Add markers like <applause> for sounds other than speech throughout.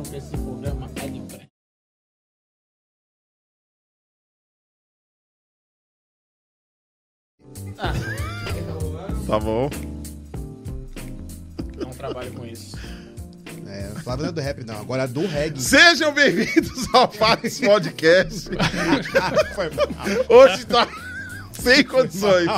palavrão que esse programa é de crente. Ah, Tá bom. não trabalho com isso. É, o Flávio não é do rap, não. Agora é do reggae. Sejam bem-vindos ao Fax Podcast. <laughs> Foi mal. Hoje tá sem condições.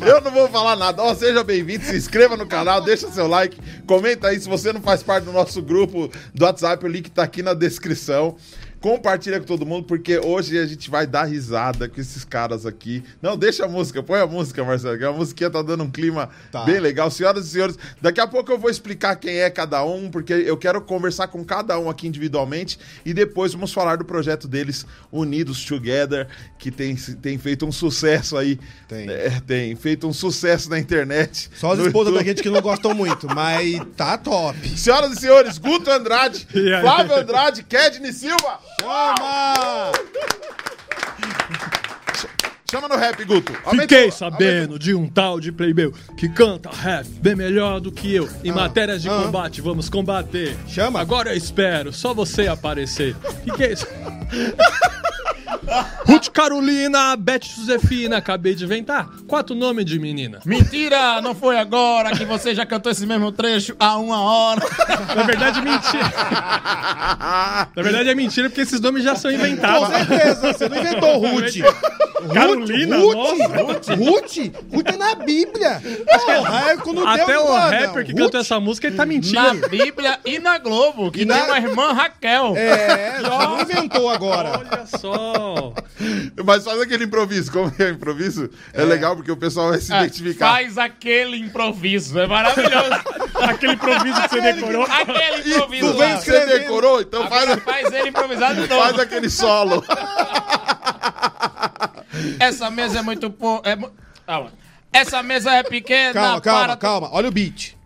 Eu não vou falar nada. Ó, seja bem-vindo, se inscreva no canal, deixa seu like, comenta aí se você não faz parte do nosso grupo do WhatsApp, o link tá aqui na descrição. Compartilha com todo mundo, porque hoje a gente vai dar risada com esses caras aqui. Não, deixa a música, põe a música, Marcelo, que a musiquinha tá dando um clima Tá. bem legal. Senhoras e senhores, daqui a pouco eu vou explicar quem é cada um, porque eu quero conversar com cada um aqui individualmente e depois vamos falar do projeto deles, Unidos Together, que tem, tem feito um sucesso aí. Tem. É, tem feito um sucesso na internet. Só as esposas da gente que não gostam muito, mas tá top. Senhoras e senhores, Guto Andrade? Flávio Andrade, Kedney Silva. Chama! <laughs> Chama no rap, Guto. Aumenta- Fiquei aumenta- sabendo de um tal de Playbel que canta rap bem melhor do que eu. Em matérias de ah. combate, vamos combater. Chama. Agora eu espero, só você aparecer. Fiquei. <laughs> Ruth Carolina, Beth Josefina, acabei de inventar. Quatro nomes de menina. Mentira, não foi agora que você já cantou esse mesmo trecho há uma hora. <laughs> Na verdade, mentira. <laughs> Na verdade, é mentira porque esses nomes já são Com inventados. certeza, você não inventou Ruth. Carolina, Ruth? nossa. Ruth? Ruth é na Bíblia. Porra, é quando Até Deus o manda. rapper que Ruth? cantou essa música, ele tá mentindo. Na Bíblia e na Globo, que E tem na- uma irmã Raquel. É, não inventou agora. Olha só. Mas faz aquele improviso. Como é o improviso? É, legal porque o pessoal vai se Ah, identificar. Faz aquele improviso, é maravilhoso. <laughs> Aquele improviso que você decorou. aquele improviso. tu vem que você decorou? Então Agora faz, faz ele improvisar de novo. faz aquele solo. <laughs> <laughs> Essa mesa é muito po... é. Essa mesa é pequena Calma, para... calma, calma. Olha o beat.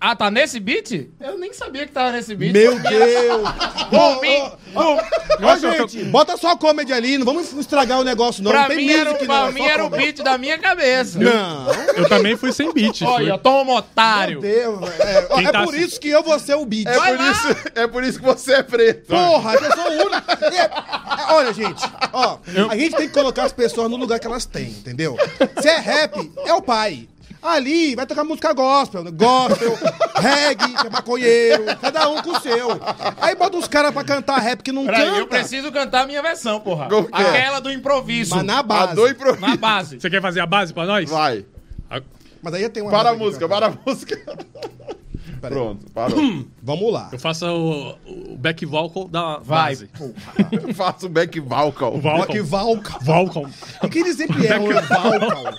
Ah, tá nesse beat? Eu nem sabia que tava nesse beat. Meu Deus. <laughs> Por mim, por- Ó, gente, bota só a comedy ali, não vamos estragar o negócio, não. pra não tem mim, era, music, não. pra é mim era o beat da minha cabeça. Não. Eu também fui sem beat. Olha, toma otário. Meu Deus, é, ó, é tá por isso que eu vou ser o beat. É por, lá. isso, é por isso que você é preto. Porra, eu sou o único. É, é, olha, gente, ó, a gente tem que colocar as pessoas no lugar que elas têm, entendeu? Se é rap, é o pai. Ali vai tocar música gospel, né? gospel, <laughs> reggae, que é maconheiro, cada um com o seu. Aí bota uns caras pra cantar rap que não Peraí, canta. eu preciso cantar a minha versão, porra. Que é? Aquela do improviso. Mas na A base. do improviso. Na base. Você quer fazer a base pra nós? Vai. Mas aí tem uma. Para a música, para a música. <laughs> Pronto, parou. <clears throat> Vamos lá. Eu faço o, o back vocal da Vai. base. <laughs> Faça o back vocal. O vocal. Valcal. Vocal. Porque eles sempre erram, é Valcal.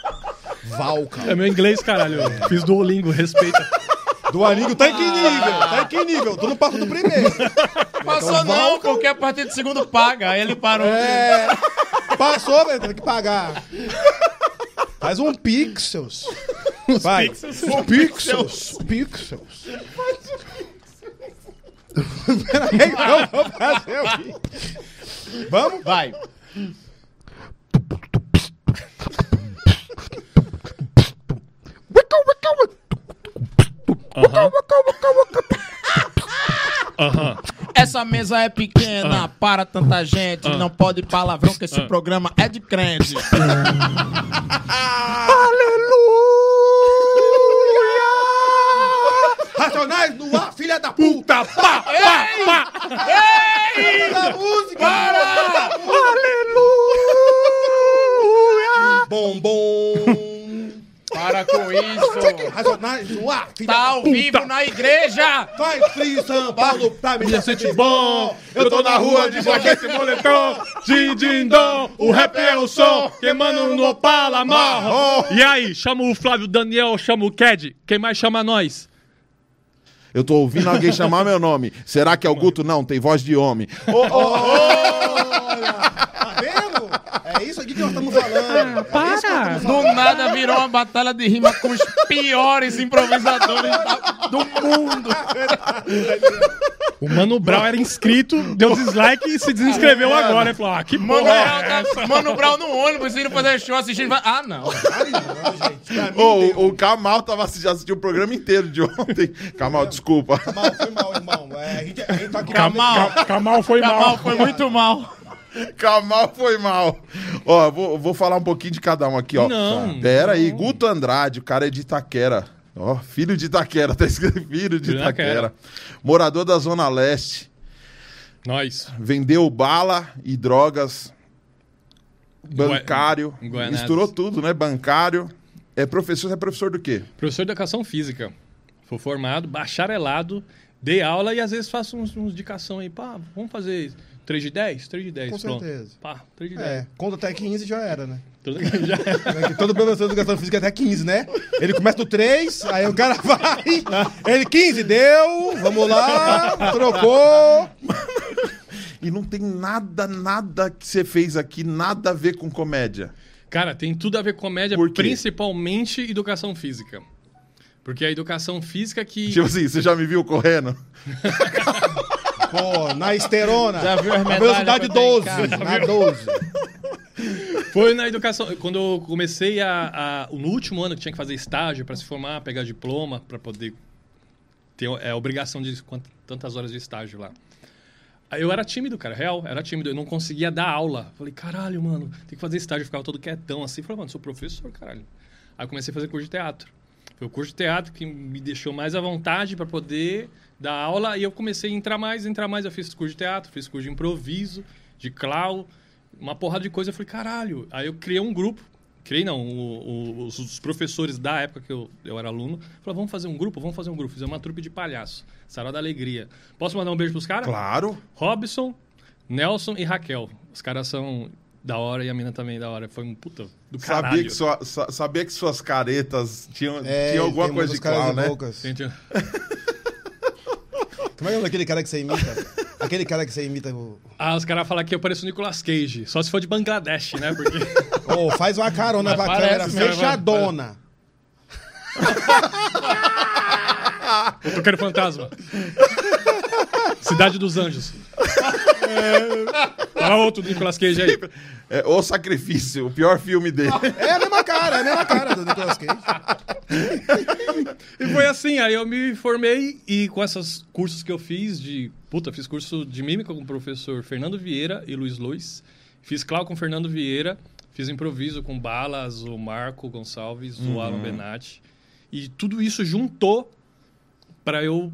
É meu inglês, caralho. Eu Fiz Duolingo, respeita. Do Alingo tá em que nível? Tá em que nível? Tu não passa do primeiro. Passou Então, não, Valcal. porque a partir do segundo paga. Aí ele parou. É. Passou, velho, tem que pagar. Faz um pixels. Vai. pixels. Pixels. Pixels. Peraí, vou fazer o quê? Vamos? Vai. Aham. Essa mesa é pequena para tanta gente. Não pode palavrão que esse programa é de crente. <laughs> Racionais no ar, filha da puta. Pá, pá, pá. Ei! Da música. Para! Bom, bom. Para com isso. Racionais no ar, filha Tá ao vivo na igreja. Vai, Frio São Paulo pra mim. Sente bom, eu tô na rua de jaqueta e moletom, din din dom, o rap é o som, queimando no Opala marrom. E aí, chama o Flávio Daniel, chama o Ked, quem mais chama nós? Eu tô ouvindo alguém chamar meu nome. Será que é o Guto? Não, tem voz de homem. Ô, ô, tá vendo? É isso aqui que nós estamos falando. É isso que nós estamos Do nada virou uma batalha de rima com os piores improvisadores da- do mundo. O Mano Brown era inscrito, deu dislike e se desinscreveu agora. Ele falou, ah, que Mano porra é tá- Mano Brown no ônibus, indo fazer show assistindo. vai- Ah, não. ô, o, o Kamal tava assistindo, assistiu o programa inteiro de ontem. Kamal, desculpa. Mal, foi mal, irmão. É, a, gente, a gente tá aqui Camal. Ca- Camal foi Camal mal. foi muito mal. <laughs> Camal foi mal. Ó, vou, vou falar um pouquinho de cada um aqui, ó. Não. Pera aí, Guto Andrade, o cara é de Itaquera. Ó, filho de Itaquera, <laughs> tá escrito filho de Itaquera. Morador da Zona Leste. Nós. Vendeu bala e drogas. Goi- Bancário. Guaianazes. misturou tudo, né? Bancário. É professor, você é professor do quê? Professor de educação física. Fui formado, bacharelado, dei aula e às vezes faço uns, uns indicação aí. Pá, vamos fazer 3 de 10? 3 de 10. Com pronto. certeza. Pá, 3 de 10. É, conta até 15 já era, né? <laughs> Tudo já é. Todo professor de educação física é até 15, né? Ele começa no 3, aí o cara vai. Ele 15, deu, vamos lá, trocou. E não tem nada, nada que você fez aqui, nada a ver com comédia. Cara, tem tudo a ver com comédia, principalmente educação física. Porque a educação física que. Tipo assim, você já me viu correndo? <laughs> Pô, na esterona. Já viu as a medalhas velocidade que eu tenho em 12. casa? Na 12. Foi na educação. Quando eu comecei a, a- No último ano que tinha que fazer estágio para se formar, pegar diploma, para poder ter é, a obrigação de tantas horas de estágio lá. Eu era tímido, cara, real, era tímido. Eu não conseguia dar aula. Falei, caralho, mano, tem que fazer estágio. Eu ficava todo quietão assim. Falei, mano, sou professor, caralho. Aí eu comecei a fazer curso de teatro. Foi o curso de teatro que me deixou mais à vontade para poder dar aula. E eu comecei a entrar mais, entrar mais. Eu fiz curso de teatro, fiz curso de improviso, de clown, uma porrada de coisa. Eu falei, caralho. Aí eu criei um grupo. Criei não, o- o- os, professores da época que eu, eu era aluno falaram, vamos fazer um grupo, vamos fazer um grupo. Fizemos uma trupe de palhaço, Sarau da Alegria. Posso mandar um beijo pros caras? Claro. Robson, Nelson e Raquel. Os caras são da hora e a mina também da hora. Foi um puta do caralho. Sabia que, sua- sa- sabia que suas caretas tinham, É, tinham alguma coisa de clown, né? loucas. Gente, <laughs> Como é que o nome daquele cara que você imita? Aquele cara que você imita. o- Ah, os caras falam que eu pareço o Nicolas Cage. Só se for de Bangladesh, né? Porque. <laughs> Ô, faz uma carona Mas pra câmera fechadona. <laughs> Eu tô querendo fantasma. Cidade dos Anjos. Fala outro do Nicolas Cage aí. É, o Sacrifício, o pior filme dele. É a mesma cara, é a mesma cara do Nicolas Cage. E foi assim, aí eu me formei e com esses cursos que eu fiz de. Puta, fiz curso de mímica com o professor Fernando Vieira e Luiz Luiz. Fiz clau com o Fernando Vieira. Fiz improviso com Balas, o Marco Gonçalves, o Alan Benatti. E tudo isso juntou para eu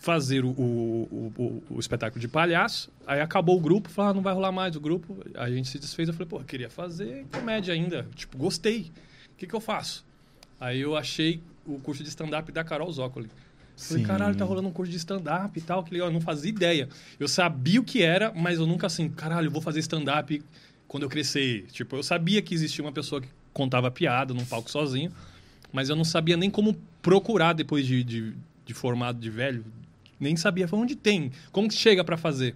fazer o, o, o, o espetáculo de palhaço. Aí acabou o grupo, falei, ah, não vai rolar mais o grupo. A gente se desfez, eu falei, pô, eu queria fazer comédia ainda. Tipo, gostei. O que, que eu faço? Aí eu achei o curso de stand-up da Carol Zócoli. Falei, Sim. caralho, tá rolando um curso de stand-up e tal, que legal. Eu não fazia ideia. Eu sabia o que era, mas eu nunca assim, caralho, eu vou fazer stand-up quando eu crescer. Tipo, eu sabia que existia uma pessoa que contava piada num palco sozinho, mas eu não sabia nem como procurar depois de, de, de formado de velho. Nem sabia falei, onde tem, como que chega pra fazer.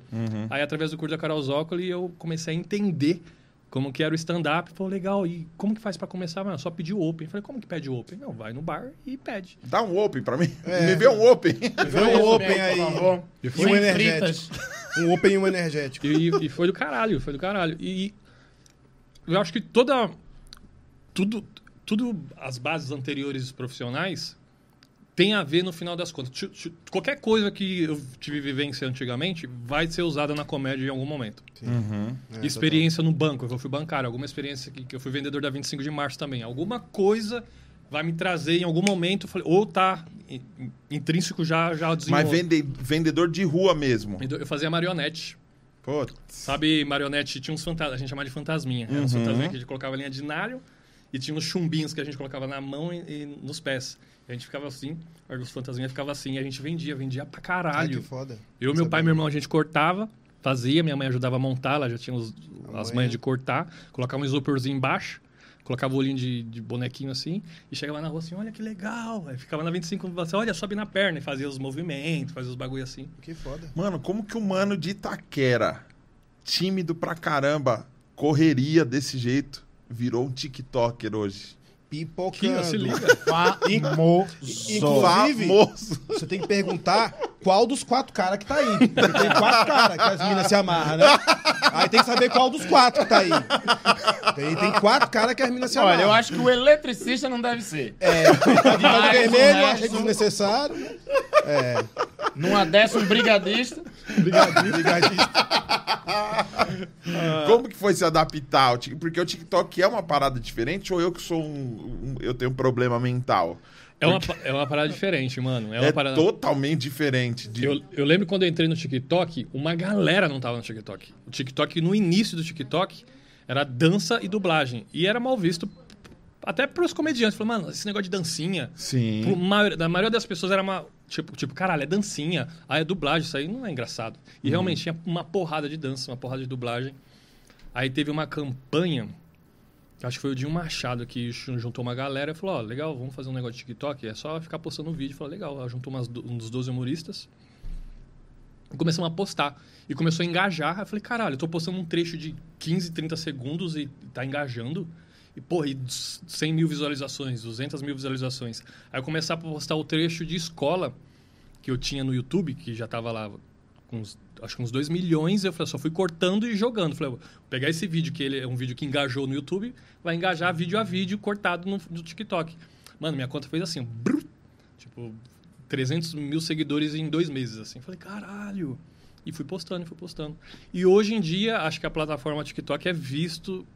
Aí, através do curso da Carol Zócoli, eu comecei a entender como que era o stand-up. Falei, legal, e como que faz pra começar? Mano, só pedir o open. Falei, como que pede o open? Não, vai no bar e pede. Dá um open pra mim. É. Me vê um open. <laughs> Vê um open aí. E E um energético. Um open e um energético. <laughs> E, e foi do caralho, foi do caralho. E eu acho que toda. Tudo, tudo as bases anteriores profissionais tem a ver no final das contas. Qualquer coisa que eu tive vivência antigamente vai ser usada na comédia em algum momento. É, experiência no banco, que eu fui bancário, alguma experiência que, que eu fui vendedor da 25 de março também. Alguma coisa vai me trazer em algum momento, ou tá in- in- intrínseco já, já desenvolvido. Mas vende, vendedor de rua mesmo. Eu fazia marionete. Putz. Sabe, marionete, tinha uns fantasmas, a gente chamava de fantasminha. Era uns fantasminha que a gente colocava linha de nalho e tinha uns chumbinhos que a gente colocava na mão e, e nos pés. A gente ficava assim, aí os fantasminhas ficavam assim, a gente vendia, vendia pra Ai, caralho. que foda. Eu, meu pai e meu irmão, a gente cortava, fazia, minha mãe ajudava a montar, ela já tinha os- as manhas de cortar, colocava um isoporzinho embaixo, colocava o olhinho de, de bonequinho assim, e chegava na rua assim, olha que legal. Aí ficava na 25, assim, olha, sobe na perna, e fazia os movimentos, fazia os bagulho assim. Que foda. Mano, como que o mano de Itaquera, tímido pra caramba, correria desse jeito, virou um TikToker hoje? Pipocando. Se liga. Famoso. Inclusive, Famoso. você tem que perguntar qual dos quatro caras que tá aí. Porque tem quatro caras que as minas se amarram, né? Aí tem que saber qual dos quatro que tá aí. Tem, tem quatro caras que as minas se amarram. Olha, eu acho que o eletricista não deve ser. É, tá de Mas o vermelho, eu resto- achei desnecessário. É. Numa dessa, um brigadista. Brigadista. Como que foi se adaptar? Porque o TikTok é uma parada diferente ou eu que sou um. Eu tenho um problema mental? É uma, é uma parada diferente, mano. É É, uma parada. totalmente diferente. De... Eu, eu lembro quando eu entrei no TikTok, uma galera não tava no TikTok. O TikTok, no início do TikTok, era dança e dublagem. E era mal visto até pros comediantes. Falaram, mano, esse negócio de dancinha. Sim. Maior- da maioria das pessoas era uma. Tipo, tipo, caralho, é dancinha. Ah, é dublagem, isso aí não é engraçado. E realmente tinha uma porrada de dança, uma porrada de dublagem. Aí teve uma campanha, acho que foi o Dinho Machado, que jun- juntou uma galera e falou: Ó, legal, vamos fazer um negócio de TikTok. É só ficar postando vídeo. Falou: legal. Ela juntou umas, do- uns 12 humoristas. E começamos a postar. E começou a engajar. Eu falei: caralho, eu tô postando um trecho de 15, 30 segundos e tá engajando. E, porra, e 100 mil visualizações, 200 mil visualizações. Aí eu comecei a postar o trecho de escola que eu tinha no YouTube, que já tava lá com uns, acho que uns 2 milhões. Eu falei, só fui cortando e jogando. Falei, vou pegar esse vídeo, que ele é um vídeo que engajou no YouTube, vai engajar vídeo a vídeo cortado no, no TikTok. Mano, minha conta fez assim, brum, tipo, 300 mil seguidores em dois meses, assim. Falei, caralho. E fui postando, fui postando. E hoje em dia, acho que a plataforma TikTok é visto,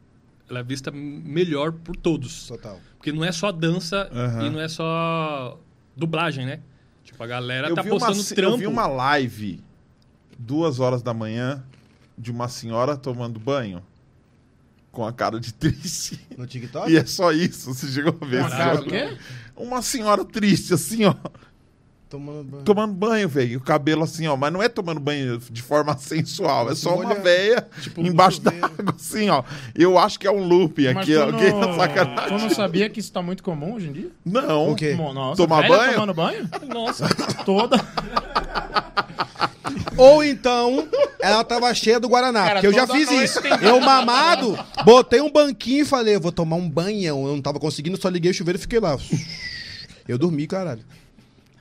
ela é vista melhor por todos. Total. Porque não é só dança Aham. e não é só dublagem, né? Tipo, a galera eu, tá uma, postando ci- trampo. eu vi uma live, duas horas da manhã, de uma senhora tomando banho. Com a cara de triste. No TikTok? E é só isso. Você chegou a ver? Uma cara o quê? Uma senhora triste, assim, ó. Tomando banho. Tomando banho, velho. O cabelo assim, ó. Mas não é tomando banho de forma sensual. É só uma molhando. véia Tipo, embaixo da água, assim, ó. Eu acho que é um looping Mas aqui, tu ó. não, Que é sacanagem. tu não sabia que isso tá muito comum hoje em dia? Não. O quê? Nossa, Tomar banho? tomando banho? Nossa, Toda. <laughs> Ou então, ela tava cheia do Guaraná. Cara, porque eu já fiz isso. Eu mamado, botei um banquinho e falei, eu vou tomar um banhão. Eu não tava conseguindo, só liguei o chuveiro e fiquei lá. Eu dormi, caralho.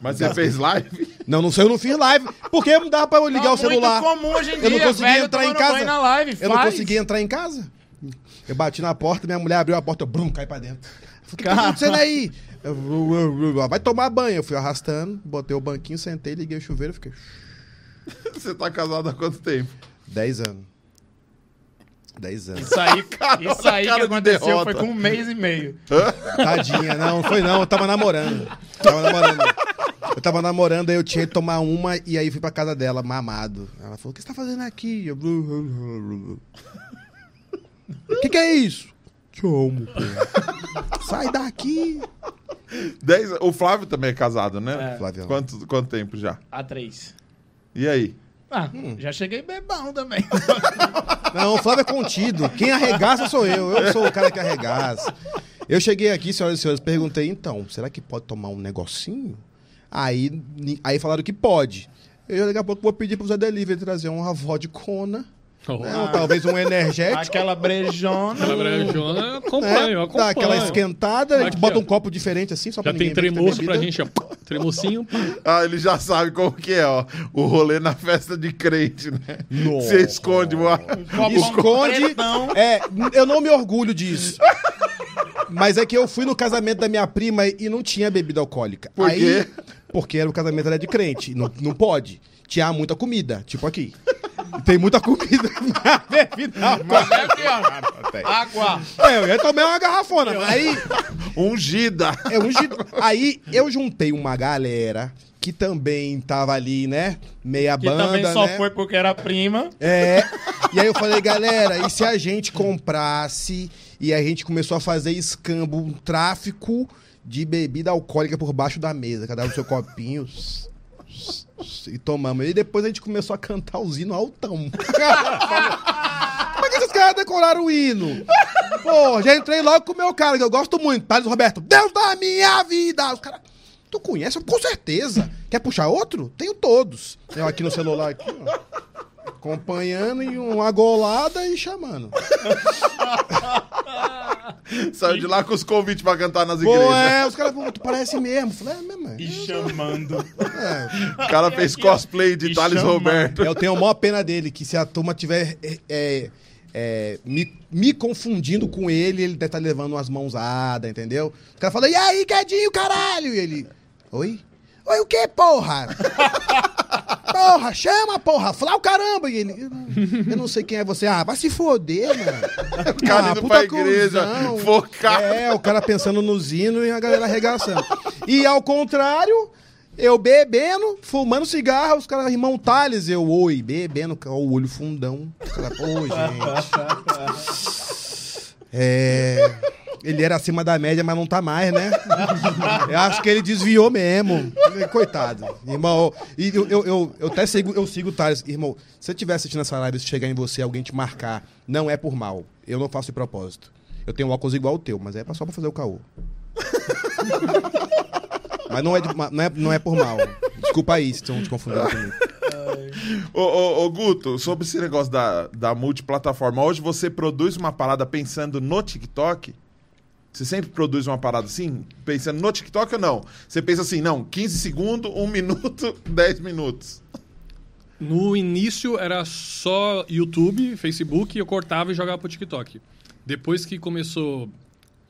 Mas você fez live? Não, não sei, eu não fiz live. Porque não dava pra eu ligar Tá o celular. muito comum hoje em Eu não dia, conseguia velho entrar em casa. na live, Eu não faz. conseguia entrar em casa. Eu bati na porta, minha mulher abriu a porta, eu brum, caí pra dentro. Eu falei, o que tá acontecendo aí? Eu, vai tomar banho. Eu fui arrastando, botei o banquinho, sentei, liguei o chuveiro e fiquei. <laughs> Você tá casado há quanto tempo? 10 anos. 10 anos. Isso aí, <laughs> isso aí que cara aconteceu derrota. foi com um mês e meio. Tadinha, não, foi não, eu tava namorando. Tava namorando. Eu tava namorando, aí eu tinha que tomar uma e aí fui pra casa dela, mamado. Ela falou: O que você tá fazendo aqui? Eu. O que, que é isso? Te amo, pô. Sai daqui. Dez... O Flávio também é casado, né? É. Flavião. Quanto, quanto tempo já? A três. E aí? Ah, já cheguei bebão também. <laughs> Não, o Flávio é contido. Quem arregaça sou eu. Eu sou o cara que arregaça. Eu cheguei aqui, senhoras e senhores, perguntei, então, será que pode tomar um negocinho? Aí, aí falaram que pode. Eu daqui a pouco vou pedir pro Zé Delivery trazer uma vodka, Oh. né? <laughs> talvez um energético. Aquela brejona. Aquela brejona, eu né? acompanho, eu acompanho. Dá aquela esquentada, a gente Aqui, bota ó. um copo diferente assim, só pra Já tem que tremoço pra gente, ó. Tremocinho. <laughs> Ah, ele já sabe como que é, ó. O rolê na festa de crente, né? Nossa. Você esconde uma... Esconde. Pretão. É, eu não me orgulho disso. Mas é que eu fui no casamento da minha prima e não tinha bebida alcoólica. Por Aí, quê? Porque era o casamento era de crente. Não, não pode. Tinha muita comida, tipo aqui. Tem muita comida <laughs> na bebida. É aqui, ó. Água. É, eu ia tomar uma garrafona. Aí, <laughs> Ungida. é gi- aí eu juntei uma galera que também tava ali, né? Meia Que banda, também só né? foi porque era prima. É. E aí eu falei, galera, e se a gente comprasse e a gente começou a fazer escambo, um tráfico de bebida alcoólica por baixo da mesa, cada um com seu copinho. E tomamos. E depois a gente começou a cantar os hinos altão. <laughs> Como é que esses caras decoraram o hino? Pô, já entrei logo com o meu cara, que eu gosto muito. Thales Roberto, Deus da minha vida! Os caras. Tu conhece? Com certeza. Quer puxar outro? Tenho todos. Eu aqui no celular, aqui, ó. Acompanhando em uma golada e chamando. <laughs> Saiu de lá com os convites pra cantar nas Pô, igrejas. é, os caras, pô, tu parece mesmo. Falei, é mesmo. E É. chamando. O cara fez cosplay de E Thales chama. Roberto. Eu tenho a maior pena dele, que se a turma tiver é, é, é, me, me confundindo com ele, ele deve estar levando umas mãozadas, entendeu? O cara fala, e aí, Quedinho, caralho? E ele, oi? Oi, o que, porra? <laughs> porra, chama, porra, fala o caramba. E ele, eu não sei quem é você. Ah, vai se foder, mano. <laughs> O cara Ah, indo pra igreja, cuzão. focar. É, o cara pensando nos hinos e a galera arregaçando. E ao contrário, eu bebendo, fumando cigarro, os caras, irmão Thales, eu, oi, bebendo, o olho fundão. Os caras, pô, gente. <laughs> É. Ele era acima da média, mas não tá mais, né? <laughs> Eu acho que ele desviou mesmo. Coitado. Irmão, e eu, eu, eu, eu até sigo, eu sigo o Thales. Irmão, se você estiver assistindo essa live, se chegar em você, alguém te marcar, não é por mal. Eu não faço de propósito. Eu tenho um óculos igual o teu, mas é só pra fazer o caô. <laughs> mas não é, de- não, é, não é por mal. Desculpa aí se estão te confundindo comigo. Ô, ô, ô, Guto, sobre esse negócio da, da multiplataforma, hoje você produz uma parada pensando no TikTok? Você sempre produz uma parada assim? Pensando no TikTok ou não? Você pensa assim, não, 15 segundos, 1 minuto, 10 minutos. No início era só YouTube, Facebook, eu cortava e jogava pro TikTok. Depois que começou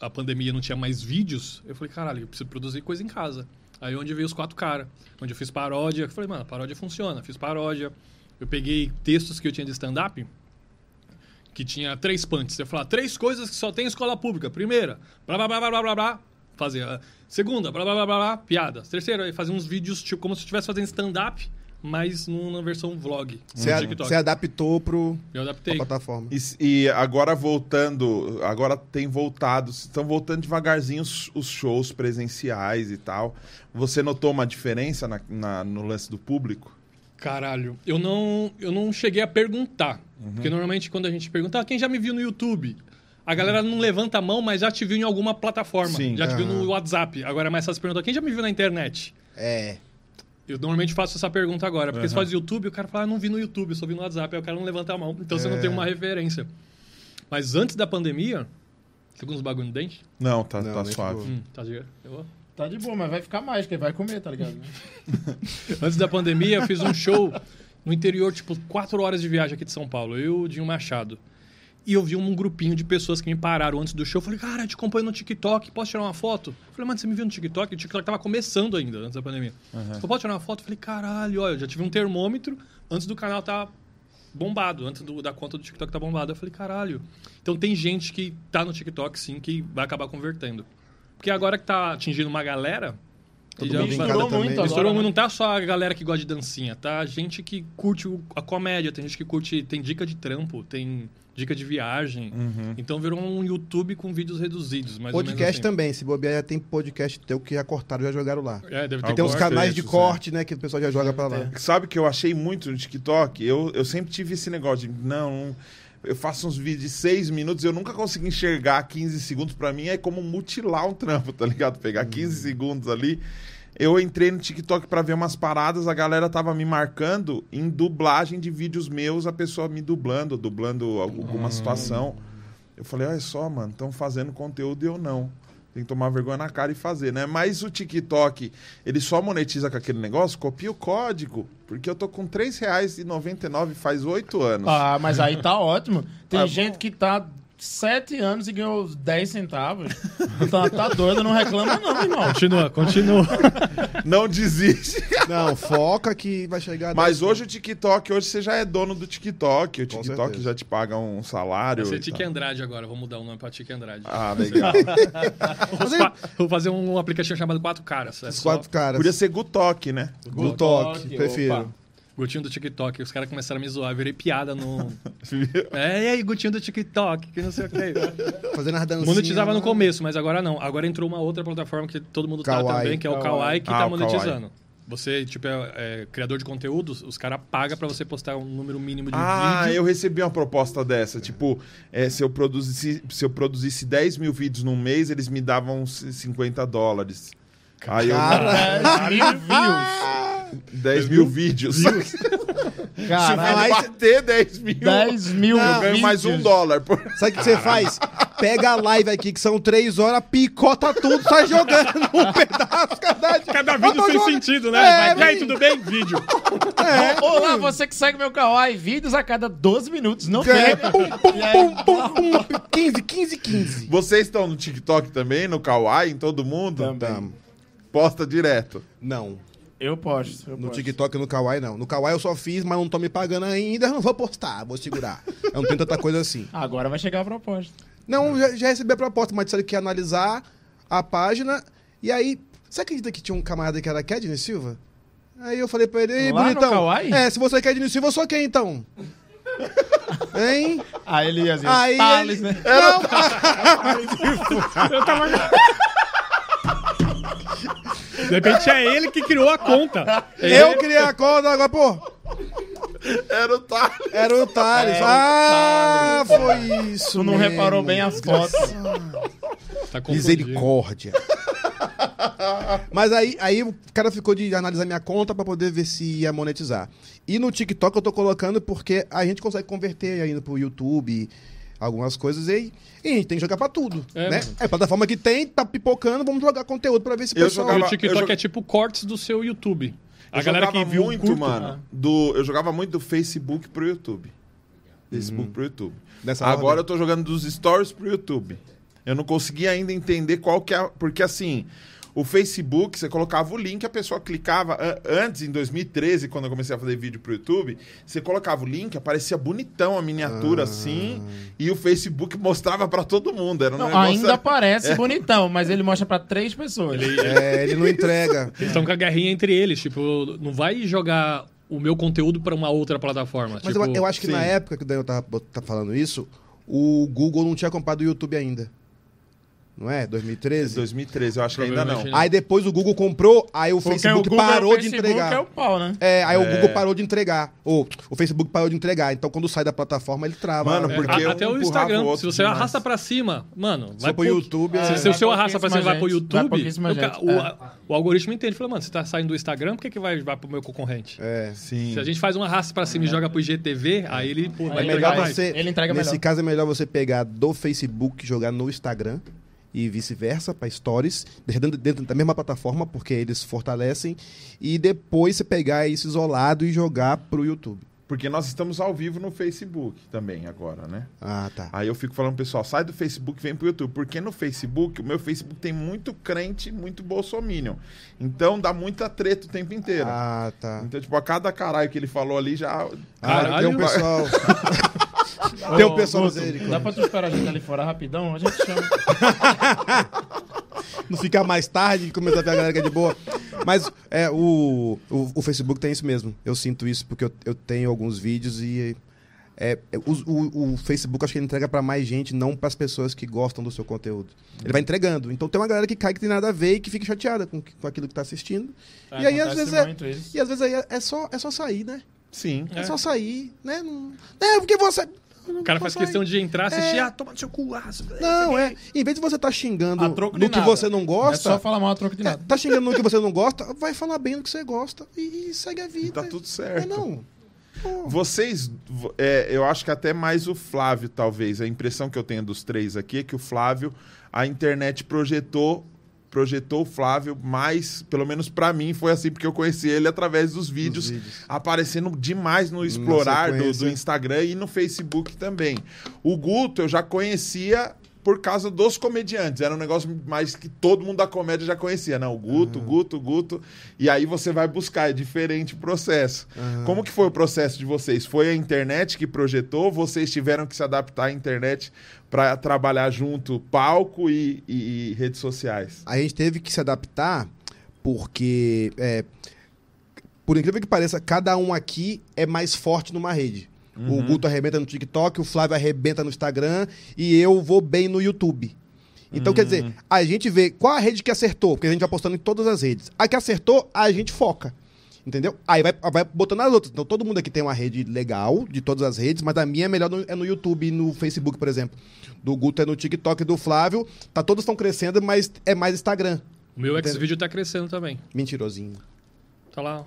a pandemia, não tinha mais vídeos, eu falei, caralho, eu preciso produzir coisa em casa. Aí onde veio os quatro caras, onde eu fiz paródia, eu falei, mano, paródia funciona, fiz paródia. Eu peguei textos que eu tinha de stand-up, que tinha três punts. Eu falava, três coisas que só tem em escola pública. Primeira, blá blá blá blá blá blá blá. Fazia. Segunda, blá blá blá blá blá, piada. Terceira, fazia uns vídeos tipo como se eu estivesse fazendo stand-up, mas numa versão vlog. Você, no a- TikTok. você adaptou pro, Eu pra adaptei. plataforma. E, e agora voltando, agora tem voltado, estão voltando devagarzinho os, os shows presenciais e tal. Você notou uma diferença na- na- no lance do público? Caralho, eu não, eu não cheguei a perguntar. Uhum. Porque normalmente quando a gente pergunta, ah, quem já me viu no YouTube? A galera não levanta a mão, mas já te viu em alguma plataforma. Sim. Já te viu no. WhatsApp. Agora é mais fácil perguntar, quem já me viu na internet? É. Eu normalmente faço essa pergunta agora. Porque se Aham. faz YouTube, o cara fala, ah, não vi no YouTube, só vi no WhatsApp. Aí o cara não levanta a mão. Então você não É. tem uma referência. Mas antes da pandemia, segundo os bagulho no dente, Não, tá, Não, tá suave. hum, tá de... vou- Tá de boa, mas vai ficar mais, porque vai comer, tá ligado? <laughs> Antes da pandemia, eu fiz um show no interior, tipo, quatro horas de viagem aqui de São Paulo. Eu e o Dinho Machado. E eu vi um grupinho de pessoas que me pararam antes do show. Eu falei, cara, te acompanho no TikTok, posso tirar uma foto? Eu falei, mano, você me viu no TikTok? O TikTok tava começando ainda, antes da pandemia. Eu posso tirar uma foto? Eu falei, caralho, olha, eu já tive um termômetro antes do canal tá bombado, antes do- da conta do TikTok tá bombado. Eu falei, caralho. Então tem gente que tá no TikTok, sim, que vai acabar convertendo. Porque agora que tá atingindo uma galera... Todo já mundo em vai- casa Misturou também. muito agora. Misturou muito, né? não tá só a galera que gosta de dancinha, tá? Gente que curte a comédia, tem gente que curte, tem dica de trampo, tem dica de viagem. Então virou um YouTube com vídeos reduzidos, mais ou Podcast menos assim. também, se bobear, já tem podcast teu que já cortaram, já jogaram lá. É, deve ter Tem uns canais de trechos, corte, né, que o pessoal já joga pra lá. Sabe o que eu achei muito no TikTok? Eu, eu sempre tive esse negócio de, não, eu faço uns vídeos de 6 minutos, eu nunca consigo enxergar 15 segundos. Pra mim é como mutilar um trampo, tá ligado? Pegar 15 segundos ali. Eu entrei no TikTok pra ver umas paradas, a galera tava me marcando em dublagem de vídeos meus, a pessoa me dublando, dublando alguma situação. Eu falei, olha só, mano, estão fazendo conteúdo e eu não. Tem que tomar vergonha na cara e fazer, né? Mas o TikTok, ele só monetiza com aquele negócio, copia o código. Porque eu tô com R$ 3,99 faz oito anos. Ah, mas aí tá ótimo. Tem Ah, gente que tá sete anos e ganhou 10 centavos. <laughs> Então tá doido, não reclama não, irmão. Continua, continua. <laughs> Não desiste. Não, foca que vai chegar... Mas hoje o TikTok, hoje você já é dono do TikTok. O Com TikTok certeza. já te paga um salário. Vai ser Tique. Andrade agora, vou mudar o nome pra Tique Andrade. Ah, <laughs> legal. Vou fa- Vou fazer um aplicativo chamado Quatro Caras. É Os só quatro caras. Podia ser Gutok, né? Talk, prefiro. opa. Gutinho do TikTok. Os caras começaram a me zoar, virei piada no... <laughs> é, e aí, Gutinho do TikTok, que não sei o que. Fazendo as dancinhas. Monetizava no lá. começo, mas agora não. Agora entrou uma outra plataforma que todo mundo tá Kawaii. também, que é o Kawaii. Que Ah, tá monetizando. Você, tipo, é, é criador de conteúdos, os caras pagam pra você postar um número mínimo de Ah, vídeo. eu recebi uma proposta dessa. Tipo, é, se, eu produzisse, se eu produzisse 10 mil vídeos num mês, eles me davam c- 50 dólares. Aí eu. 10 mil views. <laughs> 10 mil vídeos. Se o Caralho, vídeo bater 10 mil, 10 mil eu ganho mais um vídeos. dólar. por- Sabe o que você faz? Pega a live aqui, que são três horas, picota tudo, sai jogando um <laughs> pedaço cada dia. Cada vídeo sem jogando- sentido, né? É, Vai, e aí, tudo bem? Vídeo. É. Olá, você que segue meu Kawaii, vídeos a cada 12 minutos. Não É, perde. pum, pum, pum, pum, pum, 15, 15, 15. Vocês estão no TikTok também, no Kawaii, em todo mundo? Tamo. Posta direto. Não. Eu posto. Eu No posto. TikTok e no Kawaii, não. No Kawaii eu só fiz, mas não tô me pagando ainda. Não vou postar, vou segurar. Eu não tenho tanta coisa assim. <laughs> Agora vai chegar a proposta. Não, já, já recebi a proposta, mas disseram que ia analisar a página. E aí, você acredita que tinha um camarada que era Kedney Silva? Aí eu falei pra ele, ei, Lá no bonitão. Kawaii? É, se você é Kedney Silva, eu sou quem então? <laughs> Hein? Aí ele ia dizer, Aí Thales, ele- né? <laughs> Eu tava. De repente é ele que criou a conta. <laughs> Eu criei a conta, agora, pô, Era o Thales. era o Thales. É, o ah, foi isso. Tu não mesmo. reparou bem as fotos. Tá. Misericórdia. Mas aí, aí o cara ficou de analisar minha conta pra poder ver se ia monetizar. E no TikTok eu tô colocando porque a gente consegue converter ainda pro YouTube algumas coisas e, e a gente tem que jogar pra tudo, É, né? mano. É a plataforma que tem, tá pipocando, vamos jogar conteúdo pra ver se o Eu pessoal... E jogava- o TikTok é tipo cortes do seu YouTube. A Eu galera que viu muito, curto, mano, do, eu jogava muito do Facebook pro YouTube. Facebook pro YouTube. Dessa Agora ordem. eu tô jogando dos stories pro YouTube. Eu não consegui ainda entender qual que é. Porque assim, o Facebook, você colocava o link, a pessoa clicava. Antes, em 2013, quando eu comecei a fazer vídeo pro YouTube, você colocava o link, aparecia bonitão a miniatura assim, e o Facebook mostrava pra todo mundo. Era um Não, negócio. ainda <laughs> parece bonitão, mas ele mostra pra três pessoas. É, ele não entrega. <laughs> Eles estão com a guerrinha entre eles. Tipo, não vai jogar o meu conteúdo pra uma outra plataforma. Mas tipo, eu, eu acho que sim. na época que o Daniel tava, tá falando isso, o Google não tinha comprado o YouTube ainda. Não é? 2013? 2013, eu acho que ainda não. Aí depois o Google comprou, aí o Porque Facebook o Google, parou o de Facebook entregar. é o pau, né? É, aí o É. Google parou de entregar. Ou o Facebook parou de entregar. Então quando sai da plataforma, ele trava. Mano, É. porque eu até o Instagram. o outro Se você demais. arrasta pra cima, mano, Se for pro YouTube, Se, é- se o seu Vai arrasta pra cima pouquíssima vai pro gente, vai YouTube, o, ca- gente, o, é. a- o algoritmo entende. Fala, mano, você tá saindo do Instagram, por que, que vai, vai pro meu concorrente? É. Sim. Se a gente faz um arrasto pra cima e joga pro IGTV, aí ele pô, vai Aí É melhor vai. mais. você. Ele entrega nesse melhor. caso é melhor você pegar do Facebook e jogar no Instagram e vice-versa para stories, dentro, dentro da mesma plataforma porque eles fortalecem e depois você pegar isso isolado e jogar pro YouTube. Porque nós estamos ao vivo no Facebook também agora, né? Ah, tá. Aí eu fico falando, pessoal, sai do Facebook e vem pro YouTube. Porque no Facebook, o meu Facebook tem muito crente, muito bolsominion. Então dá muita treta o tempo inteiro. Ah, tá. Então, tipo, a cada caralho que ele falou ali já. Caralho. tem um pessoal. <laughs> tem um pessoal Guto, misericórdia. Dá pra tu esperar a gente ali fora rapidão? A gente chama. <laughs> não ficar mais tarde e começar a ver a galera que é de boa. Mas é, o, o, o Facebook tem isso mesmo. Eu sinto isso porque eu, eu tenho alguns vídeos e. É, é, o, o, o Facebook acho que ele entrega pra mais gente, não pras pessoas que gostam do seu conteúdo. Ele vai entregando. Então tem uma galera que cai que tem nada a ver e que fica chateada com, com aquilo que tá assistindo. e aí, às vezes, é, isso. e às vezes aí é, é só, é só sair, né? Sim. É, só sair, né? Não, é, porque você. O cara faz questão de entrar, assistir, ah, toma no seu cu, ah, Não, é. Em vez de você estar xingando A troco de no que nada. você não É gosta. só falar mal a troco de É, nada. tá xingando no que você não gosta, vai falar bem no que você gosta e, e segue a vida. Tá tudo É, certo. não. Pô, Vocês, vo- é, eu acho que até mais o Flávio, talvez. A impressão que eu tenho dos três aqui é que o Flávio, a internet projetou projetou o Flávio mais, pelo menos pra mim foi assim, porque eu conheci ele através dos vídeos, vídeos. aparecendo demais no explorar do, do Instagram e no Facebook também. O Guto eu já conhecia por causa dos comediantes. Era um negócio mais que todo mundo da comédia já conhecia. Não, o Guto, Guto, Guto. E aí você vai buscar, é diferente o processo. Como que foi o processo de vocês? Foi a internet que projetou? Vocês tiveram que se adaptar à internet para trabalhar junto palco e, e- e redes sociais? A gente teve que se adaptar porque, é, por incrível que pareça, cada um aqui é mais forte numa rede. O Guto arrebenta no TikTok, o Flávio arrebenta no Instagram e eu vou bem no YouTube. Então, quer dizer, a gente vê qual a rede que acertou, porque a gente vai postando em todas as redes. A que acertou, a gente foca. Entendeu? Aí vai, vai botando as outras. Então, todo mundo aqui tem uma rede legal, de todas as redes, mas a minha é melhor no, é no YouTube e no Facebook, por exemplo. Do Guto é no TikTok, do Flávio. Tá, todos estão crescendo, mas é mais Instagram. O meu X-Video tá crescendo também. Mentirosinho. Tá lá.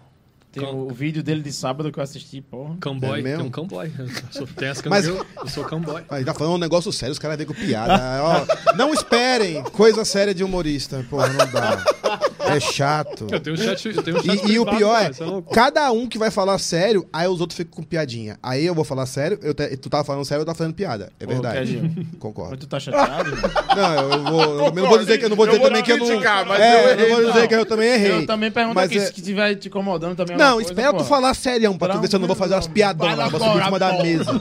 Tem o, o vídeo dele de sábado que eu assisti, porra. Camboy. É mesmo? tem um camboy. Eu sou, tem as Mas- eu, eu sou camboy. Aí tá falando um negócio sério, os caras vêm com piada. Ó, não esperem coisa séria de humorista. Porra, não dá. <laughs> É chato. Eu tenho um chat. Eu tenho um chat E, e o pior cara, é, você louco? cada um que vai falar sério, aí os outros ficam com piadinha. Aí eu vou falar sério, eu te- tu tava falando sério, eu tava fazendo piada. É verdade. Mas Concordo. tu tá chateado? <laughs> Não, eu vou. Eu não vou dizer que eu não vou dizer Eu vou também que eu não. criticar, mas é, eu não vou dizer não. que eu também errei. Eu também pergunto Mas aqui, é- se estiver te incomodando também. é Não, coisa, espera pô. tu falar serião pra tu ver se eu não vou fazer umas piadonas lá, subir em cima da mesa.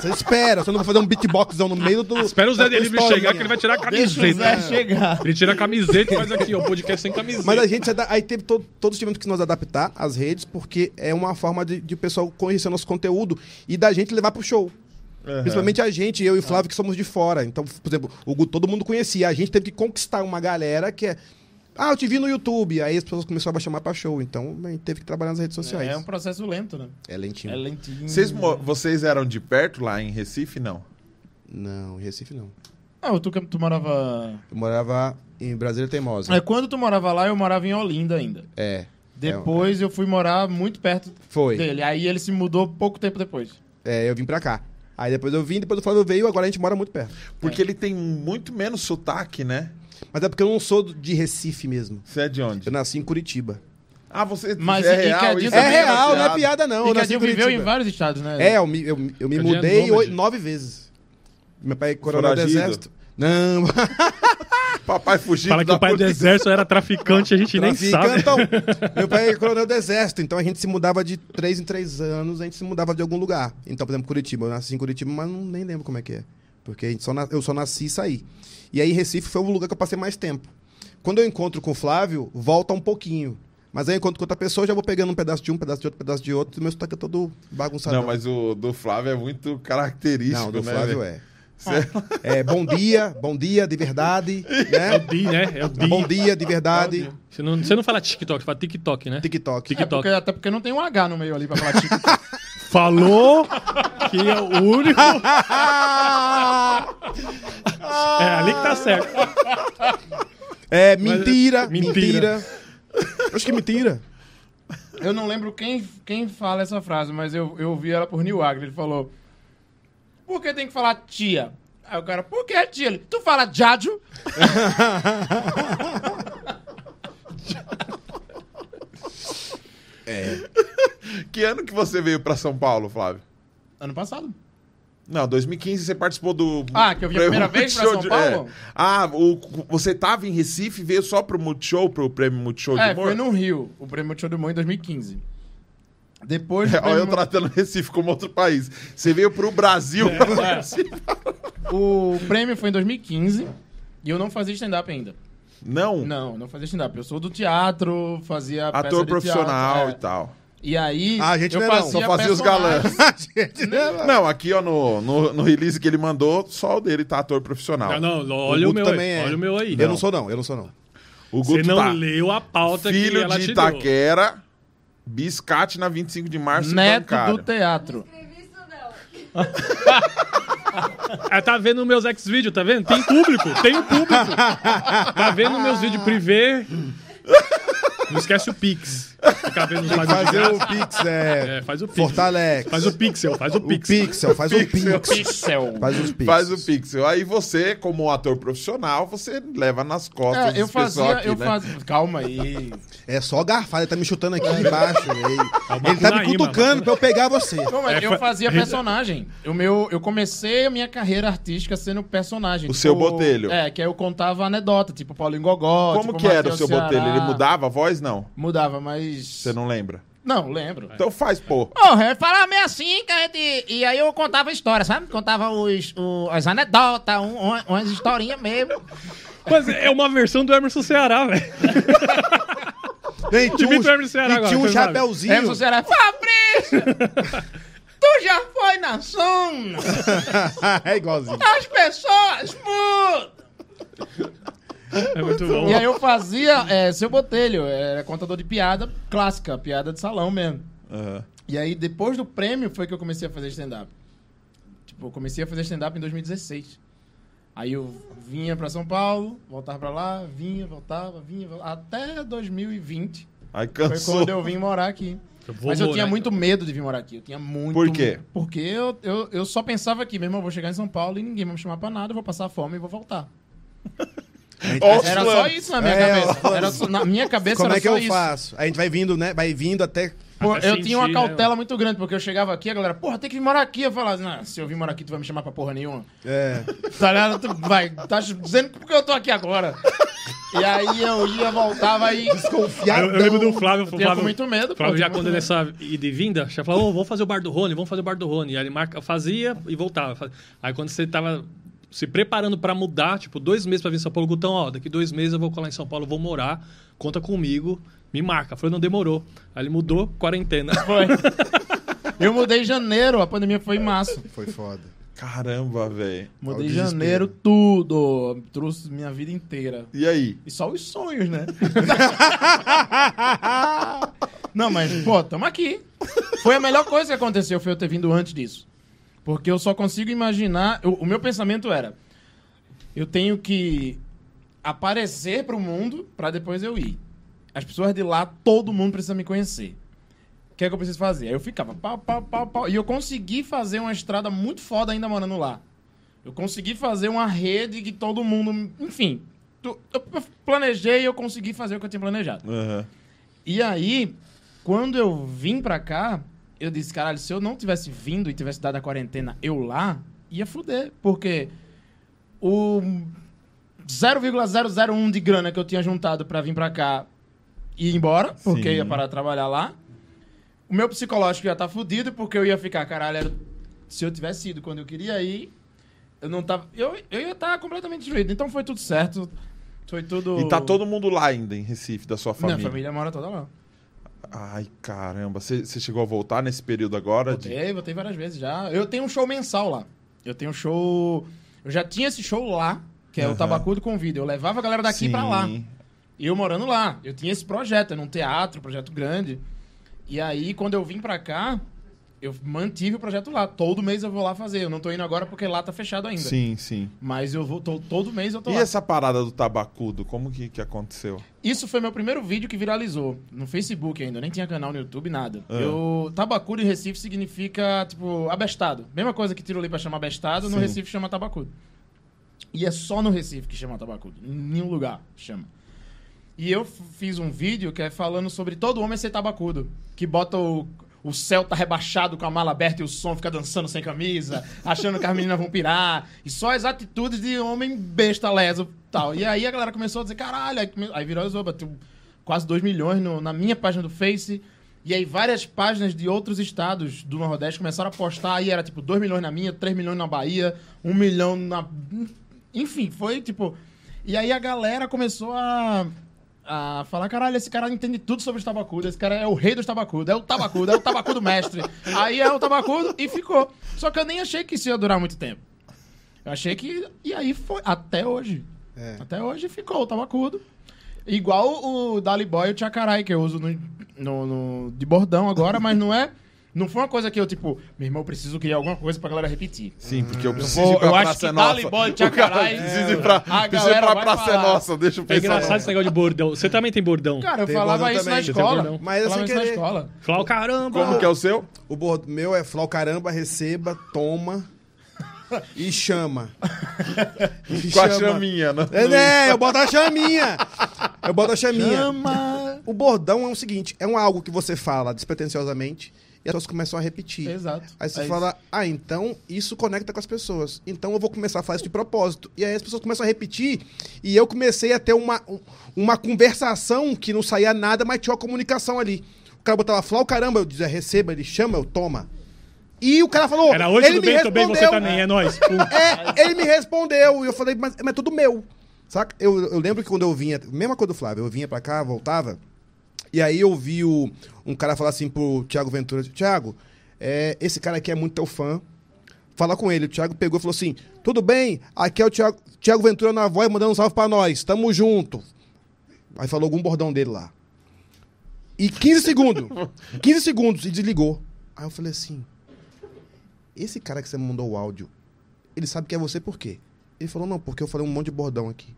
Você espera, você não vai fazer um beatboxzão no meio do. Espera o Zé Delivery chegar que ele vai tirar a Deixa o Zé camiseta. chegar. Ele tira a camiseta e faz aqui, ó, podcast sem camiseta. Mas a gente, aí teve todo, todos tivemos que nos adaptar às redes, porque é uma forma de, de o pessoal conhecer nosso conteúdo e da gente levar pro show. Principalmente a gente, eu e o Flávio, que somos de fora. Então, por exemplo, o Gu todo mundo conhecia. A gente teve que conquistar uma galera que é. Ah, eu te vi no YouTube. Aí as pessoas começaram a chamar pra show. Então, a gente teve que trabalhar nas redes sociais. É um processo lento, né? É lentinho. É lentinho. Vocês, vocês eram de perto lá em Recife, não? Não, em Recife não. Ah, tu, tu morava... Eu morava em Brasília Teimosa. É, quando tu morava lá, eu morava em Olinda ainda. É. Depois eu fui morar muito perto Foi. dele. Aí ele se mudou pouco tempo depois. É, eu vim pra cá. Aí depois eu vim, depois o Flávio veio, agora a gente mora muito perto. Porque ele tem muito menos sotaque, né? Mas é porque eu não sou de Recife mesmo. Você é de onde? Eu nasci em Curitiba. Ah, você Mas é e real isso? É é real, não é piada não. e Eu nasci em Cadinho viveu em vários estados, né? É, eu me, eu, eu me Cadinho é mudei nove vezes. Meu pai é coronel do exército. Não, <laughs> Papai fugindo Fala que da o pai do exército era traficante, a gente nem sabe. Então, <laughs> meu pai é coronel do exército, então a gente se mudava de três em três anos, a gente se mudava de algum lugar. Então, por exemplo, Curitiba. Eu nasci em Curitiba, mas não, nem lembro como é que é. Porque a gente só na- eu só nasci e saí. E aí Recife foi o lugar que eu passei mais tempo. Quando eu encontro com o Flávio, volta um pouquinho. Mas aí eu encontro com outra pessoa, já vou pegando um pedaço de um, pedaço de outro, pedaço de outro, e meu sotaque é todo bagunçado. Não, mas o do Flávio é muito característico, Não, do né? Flávio é. É, bom dia, bom dia de verdade, É o né? Di, né? É o Di. Bom dia de verdade, Você não, você não fala TikTok, você fala TikTok, né? TikTok. É porque, até porque não tem um H no meio ali pra falar tipo. <laughs> Falou que é o único. <laughs> É ali que tá certo. É mentira, Mentira. mentira. Acho que mentira. Eu não lembro quem, quem fala essa frase, mas eu, eu ouvi ela por Neil Agri. Ele falou: Por que tem que falar tia? Aí o cara, por que tia? Ele, tu fala Jádio? <laughs> Que ano que você veio pra São Paulo, Flávio? Ano passado. Não, 2015 você participou do. Ah, que eu vim a primeira vez pra Multishow São Paulo? é. Ah, o, você tava em Recife e veio só pro Multishow, pro prêmio Multishow de É, humor? foi no Rio, o prêmio Show do Humor em 2015. Depois É, olha eu tratando Recife como outro país. Você veio pro Brasil. É. <laughs> O prêmio foi em 2015 e eu não fazia stand-up ainda. Não, Não, não fazia stand-up. Eu sou do teatro, fazia peça ator de profissional teatro, e é. tal. E aí, Ah, a gente eu não é não. fazia Só fazia os galãs. <laughs> personagens. Não, aqui ó, no, no, no release que ele mandou, só o dele tá ator profissional. Não, não, olha o, Guto meu também aí. é. Olha o meu aí. Eu não sou não, eu não sou não. O Você Guto não tá leu a pauta que filho ela de te deu. Biscate na 25 de março Neto bancária. do teatro. escrevi isso não. Ah, tá vendo meus ex-vídeos, tá vendo? Tem público, tem um público. Tá vendo meus vídeos privê? Não esquece o Pix. Fica vendo os fazer o. Pix, é. É, faz o Pix. Fortalece. Faz o Pixel, faz o O Pix. Pixel, faz o Pixel. Pix. Pixel. Faz os Pix. Faz o pixel. Aí você, como ator profissional, você leva nas costas É, eu fazia, aqui, eu né? fazia. Calma aí. É só garfar, ele tá me chutando aqui embaixo. Ele, <laughs> ele tá me Macunaíma, cutucando pra eu pegar você. Não, mas É, eu fa- fazia personagem. O meu, eu comecei a minha carreira artística sendo personagem. O seu botelho. É, que aí eu contava anedota, tipo Paulinho Gogó. Como tipo que era o seu Ceará. botelho? Ele mudava a voz? Não. Mudava, mas. Você não lembra? Não, lembro. Então faz, pô. Porra, eu falava meio assim, que a gente... E aí eu contava história, sabe? Contava os, o- as anedotas, um, um- umas historinhas mesmo. Mas é uma versão do Emerson Ceará, velho. <laughs> E tinha um, Emerson Ceará agora, tinha um chapéuzinho. Emerson Ceará. Fabrício! <laughs> tu já foi na zona? <laughs> é igualzinho. As pessoas mudam! É muito bom. E aí eu fazia é, seu botelho, era contador de piada clássica, piada de salão mesmo. Aham. E aí, depois do prêmio, foi que eu comecei a fazer stand-up. Tipo, eu comecei a fazer stand-up em 2016. Aí eu vinha pra São Paulo, voltava pra lá, vinha, voltava, vinha, voltava, até 2020. Aí Foi cansou. quando eu vim morar aqui. Vovô, Mas eu tinha né? muito medo de vir morar aqui. Eu tinha muito. Por quê? Porque eu, eu, eu só pensava aqui, meu irmão, eu vou chegar em São Paulo e ninguém vai me chamar pra nada, eu vou passar fome e vou voltar. <laughs> Ó, os Era só isso na minha É, cabeça. Era só- na minha cabeça Como era é que só eu isso. faço? A gente vai vindo, né? Vai vindo até. Pô, Até eu sentir, tinha uma né, cautela muito grande, porque eu chegava aqui, a galera, porra, tem que vir morar aqui. Eu falava, não, se eu vir morar aqui, tu vai me chamar pra porra nenhuma. É. Tá ligado? Tu vai, tá dizendo porque eu tô aqui agora. E aí eu ia, voltava e. Desconfiado. Eu, eu lembro do Flávio. Eu tinha Flávio, com muito medo, pô. Flávio já quando ele essa ida e vinda, já falou, "Ô, vamos fazer o bar do Rony, vamos fazer o bar do Rony. E aí ele marca, fazia e voltava. Aí quando você tava se preparando pra mudar, tipo, dois meses pra vir em São Paulo, Gutão, ó, daqui dois meses eu vou colar em São Paulo, vou morar, conta comigo, me marca. Falei, não demorou. Aí ele mudou, quarentena. <laughs> Foi. Eu mudei em janeiro, a pandemia foi em março. Foi foda. Caramba, velho. Mudei em janeiro tudo. Trouxe minha vida inteira. E aí? E só os sonhos, né? <laughs> Não, mas, pô, tamo aqui. Foi a melhor coisa que aconteceu, foi eu ter vindo antes disso. Porque eu só consigo imaginar. o- o meu pensamento era: eu tenho que aparecer pro mundo pra depois eu ir. As pessoas de lá, todo mundo precisa me conhecer. O que é que eu preciso fazer? Aí eu ficava pau, pau, pau, pau. E eu consegui fazer uma estrada muito foda ainda morando lá. Eu consegui fazer uma rede que todo mundo. Enfim, eu planejei e eu consegui fazer o que eu tinha planejado. Aham. E aí, quando eu vim pra cá, eu disse, caralho, se eu não tivesse vindo e tivesse dado a quarentena eu lá, ia fuder. Porque o 0,001 de grana que eu tinha juntado pra vir pra cá ia embora, porque Sim. ia parar de trabalhar lá. O meu psicológico ia estar fudido, porque eu ia ficar, caralho, era- se eu tivesse ido quando eu queria ir, eu não tava. Eu, eu ia estar completamente destruído. Então foi tudo certo. Foi tudo. E tá todo mundo lá ainda em Recife, da sua família? Minha família mora toda lá. Ai, caramba. Você chegou a voltar nesse período agora? De... Voltei, voltei várias vezes já. Eu tenho um show mensal lá. Eu tenho um show. Eu já tinha esse show lá, que é Aham. o Tabacudo Convida. Eu levava a galera daqui pra lá. E eu morando lá. Eu tinha esse projeto, era um teatro, um projeto grande. E aí, quando eu vim pra cá, eu mantive o projeto lá. Todo mês eu vou lá fazer. Eu não tô indo agora porque lá tá fechado ainda. Sim, sim. Mas eu vou, tô- todo mês eu tô E lá. essa parada do tabacudo, como que, que aconteceu? Isso foi meu primeiro vídeo que viralizou. No Facebook ainda, eu nem tinha canal no YouTube, nada. Ah. Eu. Tabacudo em Recife significa, tipo, abestado. Mesma coisa que tiro ali pra chamar abestado, no Sim. Recife chama tabacudo. E é só no Recife que chama tabacudo. Em nenhum lugar chama. E eu fiz um vídeo que é falando sobre todo homem ser tabacudo. Que bota o. O céu tá rebaixado com a mala aberta e o som fica dançando sem camisa, achando que as meninas vão pirar. E só as atitudes de homem besta, leso tal. E aí a galera começou a dizer, caralho, aí, aí viralizou, bateu quase 2 milhões no- na minha página do Face. E aí várias páginas de outros estados do Nordeste começaram a postar. Aí era tipo 2 milhões na minha, 3 milhões na Bahia, 1 milhão na. Enfim, foi tipo. E aí a galera começou a. A falar, caralho, esse cara entende tudo sobre os tabacudos, esse cara é o rei dos tabacudos, é o tabacudo, é o tabacudo mestre. <laughs> Aí é o tabacudo e ficou. Só que eu nem achei que isso ia durar muito tempo. Eu achei que. E aí foi. Até hoje. É. Até hoje ficou o tabacudo. Igual o Dali Boy e o Chacarai, que eu uso no, no- no- de bordão agora, mas não é. Não foi uma coisa que eu, tipo, meu irmão, eu preciso criar alguma coisa pra galera repetir. Sim, porque eu preciso vou- ir pra eu acho Praça que Nossa. Dali Boy, <laughs> O cara Tchacarai, precisa é, ir pra, a precisa ir galera pra vai Praça falar. Nossa, deixa eu É pensar. engraçado não. esse negócio de bordão. Você também tem bordão. Cara, eu Tem falava bordão isso também. na Você tem escola. bordão? Mas eu falava sem isso na querer. escola. Fala, caramba! Como que é o seu? O bordo meu é flau caramba, receba, toma e chama. <laughs> E Com a chaminha, né? É, né? Eu boto a chaminha. Eu boto a chaminha. Chama! O bordão é o seguinte: é um algo que você fala despretensiosamente e as pessoas começam a repetir. Exato. Aí você É fala, ah, então isso conecta com as pessoas. Então eu vou começar a fazer isso de propósito. E aí as pessoas começam a repetir. E eu comecei a ter uma, um- uma conversação que não saía nada, mas tinha uma comunicação ali. O cara botava flau, caramba, eu dizia, receba, ele chama, eu toma. E o cara falou. Era hoje ele tudo me bem, tô bem, você respondeu. também, é nóis. <laughs> É, ele me respondeu. E eu falei, mas, mas é tudo meu. Saca? Eu, eu lembro que quando eu vinha, mesma coisa do Flávio, eu vinha pra cá, voltava. E aí eu vi o, um cara falar assim pro Thiago Ventura: Thiago, é, esse cara aqui é muito teu fã. Fala com ele. O Thiago pegou e falou assim: tudo bem, aqui é o Thiago, Thiago Ventura na voz mandando um salve pra nós. Tamo junto. Aí falou algum bordão dele lá. E 15 segundos. <laughs> 15 segundos e desligou. Aí eu falei assim: esse cara que você mandou o áudio, ele sabe que é você por quê? Ele falou, não, porque eu falei um monte de bordão aqui.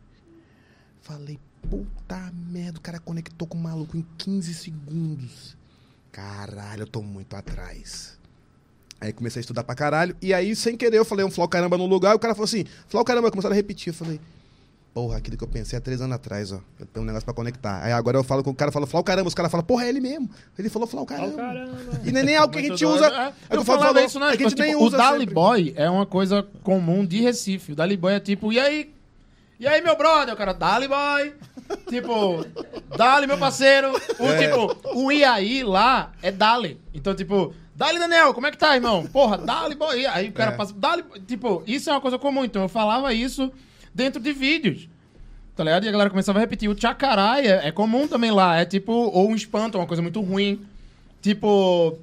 Falei, puta merda, o cara conectou com o maluco em 15 segundos. Caralho, eu tô muito atrás. Aí comecei a estudar pra caralho. E aí, sem querer, eu falei um flow caramba no lugar. E o cara falou assim, flow caramba, começaram a repetir. Eu falei, Porra, aquilo que eu pensei há três anos atrás, ó. Eu tenho um negócio pra conectar. Aí agora eu falo com o cara, fala, Flau caramba. Os caras falam, porra, é ele mesmo. Ele falou Flau caramba. caramba. E não é nem algo que a Muito gente usa. É, É, eu eu falo, falava isso, né? é que a gente Tipo, nem o usa. Dali sempre. Boy é uma coisa comum de Recife. O Dali Boy é tipo, e aí? E aí, meu brother? O cara, Dali Boy. tipo, Dali, meu parceiro. O, É. Tipo, o e aí lá é Dali. Então, tipo, Dali, Daniel, como é que tá, irmão? Porra, Dali Boy. Aí o cara É. passa, Dali. Tipo, isso é uma coisa comum. Então eu falava isso dentro de vídeos. Tá ligado? E a galera começava a repetir. O tchacarai é, é comum também lá. É tipo, ou um espanto, uma coisa muito ruim. Tipo,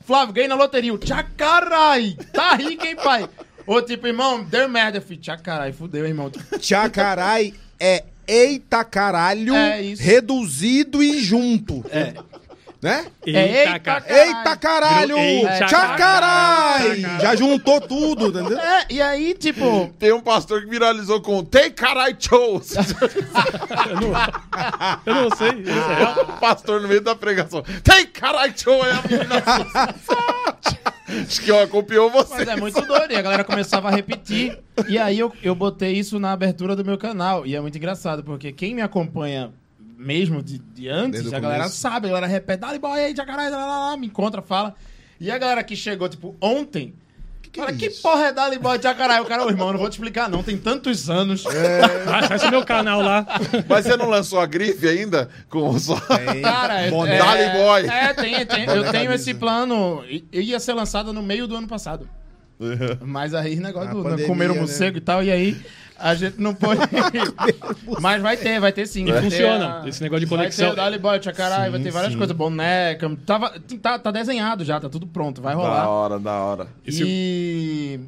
Flávio, ganhei na loteria. O tchacarai. Tá rico, hein, pai? Ou tipo, irmão, deu merda, filho. Tchacarai, fudeu, irmão. Tchacarai é eita caralho, É reduzido e junto. É. Né? É, eita, cara. caralho. Eita caralho! Eita Tchacarai! caralho. Já juntou tudo, entendeu? É, e aí, tipo, Tem um pastor que viralizou com Tem carai show. <laughs> Eu não sei. Isso é real? o pastor no meio da pregação. Tem carai show. Aí a menina <laughs> Acho que ó, copiou você. mas é muito doido. E a galera começava a repetir. E aí eu, eu botei isso na abertura do meu canal. E é muito engraçado, porque quem me acompanha mesmo de, de antes, Desde a galera começo. sabe, a galera repete, dale boy aí, jacaré, lá, lá, lá, me encontra, fala. E a galera que chegou, tipo, ontem, que fala, é que isso? porra é dale boy, jacaré? O cara, ô irmão, não vou te explicar não, tem tantos anos. Acesse meu canal lá. Mas você não lançou a grife ainda? Com o só... Cara, é, é, Dale boy. É, tem, tem. Eu tenho esse plano. Ia ser lançado no meio do ano passado. Mas aí, negócio A do pandemia, comer o né? morcego e tal, e aí a gente não pôde. <laughs> Mas vai ter, vai ter sim. E vai ter funciona. a- Esse negócio de Vai conexão. ter o Dali Boy, vai ter várias sim. coisas. Boneca. Tava, tá, tá desenhado já, tá tudo pronto, vai Da rolar. hora, da hora. E.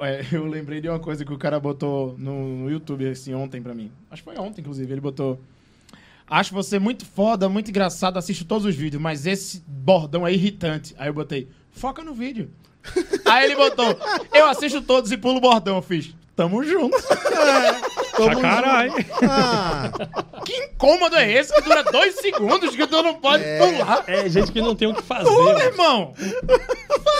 é, eu lembrei de uma coisa que o cara botou no, no YouTube assim ontem pra mim. Acho que foi ontem, inclusive. Ele botou. Acho você muito foda, muito engraçado, assisto todos os vídeos, mas esse bordão é irritante. Aí eu botei, foca no vídeo. <laughs> Aí ele botou, eu assisto todos e pulo o bordão. Eu fiz, tamo junto. Caralho. Ah, Que incômodo é esse que dura dois segundos que tu não pode pular? É gente que não tem o que fazer. Pula, irmão.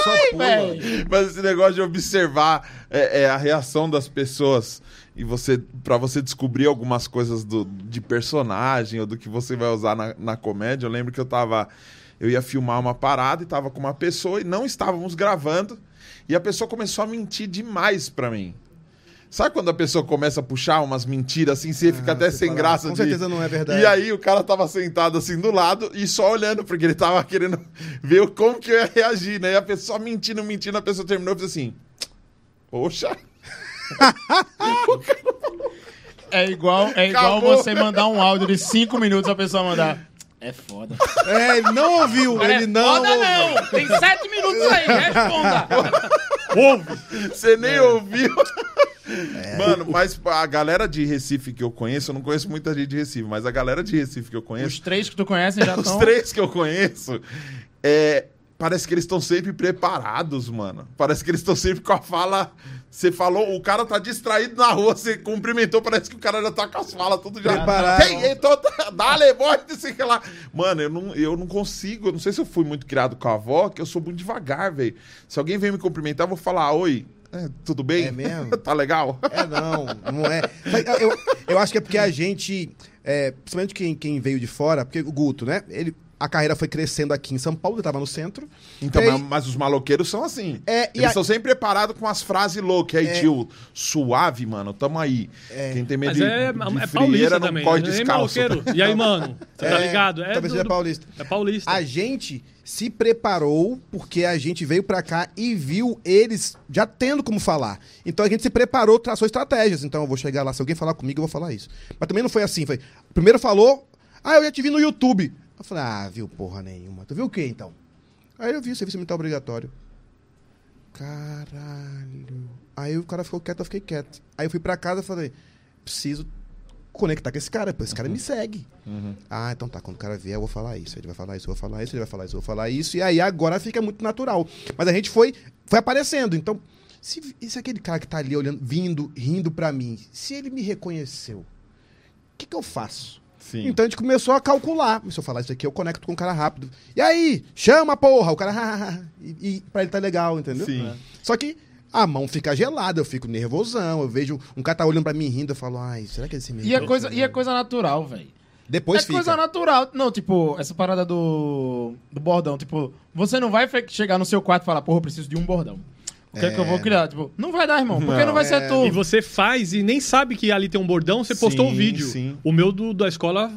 Vai, velho. Mas esse negócio de observar é, é, a reação das pessoas e você para você descobrir algumas coisas do, de personagem ou do que você vai usar na, na comédia. Eu lembro que eu tava. Eu ia filmar uma parada e tava com uma pessoa e não estávamos gravando. E a pessoa começou a mentir demais pra mim. Sabe quando a pessoa começa a puxar umas mentiras assim, você fica até você sem fala, graça com de... certeza não é verdade. E aí o cara tava sentado assim do lado e só olhando, porque ele tava querendo <laughs> ver como que eu ia reagir, né? E a pessoa mentindo, mentindo, a pessoa terminou e fez assim: Poxa, É igual, é igual Acabou. você mandar um áudio de cinco minutos a pessoa mandar. É foda. É, ele não ouviu, Cara, ele é não foda ouviu. não! Tem sete minutos aí, responda! <laughs> Ouve. você nem ouviu. Mano, mas a galera de Recife que eu conheço, eu não conheço muita gente de Recife, mas a galera de Recife que eu Os conheço, três que tu conhece já <laughs> os estão... três que eu conheço, é, parece que eles estão sempre preparados, mano. Parece que eles estão sempre com a fala. Você falou, o cara tá distraído na rua, você cumprimentou, parece que o cara já tá com as falas tudo já. Preparado. Tem, então, dale, boy, não sei o que lá. Mano, eu não, eu não consigo, eu não sei se eu fui muito criado com a avó, que eu sou muito devagar, velho. Se alguém vem me cumprimentar, eu vou falar, oi, é, tudo bem? É mesmo? <laughs> tá legal? É, não, não é. Eu, eu acho que é porque a gente, é, principalmente quem, quem veio de fora, porque o Guto, né? Ele, a carreira foi crescendo aqui em São Paulo, ele tava no centro. Então, aí- mas, mas os maloqueiros são assim. É, Eles estão sempre preparados com as frases loucas. Aí, É. tio, suave, mano, tamo aí. Quem tem medo Mas de, é, de é frieira paulista não também. corre né? Descalço. E aí, mano? Você tá <laughs> É, ligado? É, talvez do- seja paulista. é paulista. A gente se preparou porque a gente veio pra cá e viu eles já tendo como falar. Então a gente se preparou, traçou estratégias. Então eu vou chegar lá, se alguém falar comigo, eu vou falar isso. Mas também não foi assim. Foi, primeiro falou, ah, eu já te vi no YouTube. Eu falei, ah, viu porra nenhuma. Tu viu o quê então? Aí eu vi o serviço militar obrigatório. Caralho. Aí o cara ficou quieto, eu fiquei quieto. Aí eu fui pra casa e falei, preciso conectar com esse cara, pô, esse cara me segue. Ah, então tá, quando o cara vier, eu vou falar isso. Ele vai falar isso, eu vou falar isso, ele vai falar isso, eu vou falar isso. E aí agora fica muito natural. Mas a gente foi, foi aparecendo. Então, se, e se aquele cara que tá ali olhando, vindo, rindo pra mim, se ele me reconheceu, o que, que eu faço? Sim. Então a gente começou a calcular. Se eu falar isso aqui, eu conecto com o cara rápido. E aí, chama, porra! O cara, <laughs> e, e pra ele tá legal, entendeu? Sim. Só que a mão fica gelada, eu fico nervosão, eu vejo um cara tá olhando pra mim rindo, eu falo, ai, será que esse me E é coisa, e é coisa natural, velho. Depois é fica. coisa natural. Não, tipo, essa parada do, do bordão. Tipo, você não vai chegar no seu quarto e falar, porra, eu preciso de um bordão. O que é, que eu vou criar? Tipo, não vai dar, irmão. Porque não, Não, vai ser tu. E você faz e nem sabe que ali tem um bordão, você postou um vídeo. sim. O meu do, da escola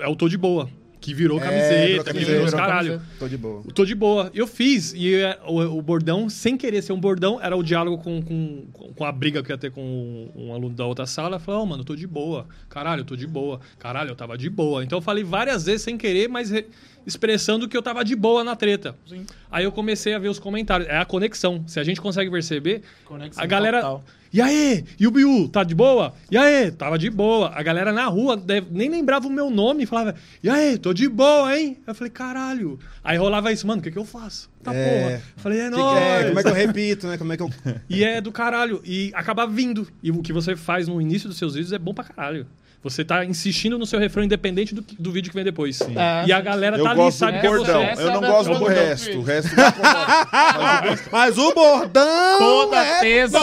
é o Tô de Boa, que virou É, camiseta, que virou os caralho. Tô de boa. Tô de Boa. Eu fiz, e é, o, o bordão, sem querer ser um bordão, era o diálogo com, com, com a briga que eu ia ter com um, um aluno da outra sala. Falei, oh, mano, eu tô de boa. Caralho, eu tô de boa. Caralho, eu tava de boa. Então eu falei várias vezes sem querer, mas re- expressando que eu tava de boa na treta. Sim. Aí eu comecei a ver os comentários. É a conexão. Se a gente consegue perceber, Conexão a galera. total. E aí? E o Biu, tá de boa? E aí? Tava de boa. A galera na rua nem lembrava o meu nome e falava, e aí? Tô de boa, hein? Eu falei, caralho. Aí rolava isso, mano, o que que eu faço? Tá É. porra. Falei, é Que- nóis. é, como é que eu repito, né? Como é que eu. <laughs> E é do caralho. E acaba vindo. E o que você faz no início dos seus vídeos é bom pra caralho. Você tá insistindo no seu refrão independente do, do vídeo que vem depois. É, e a sim. galera Eu tá ali, sabe que é bordão. você. Eu é não gosto do do resto. O resto incomoda. <laughs> Mas o bordão. Toda é terça,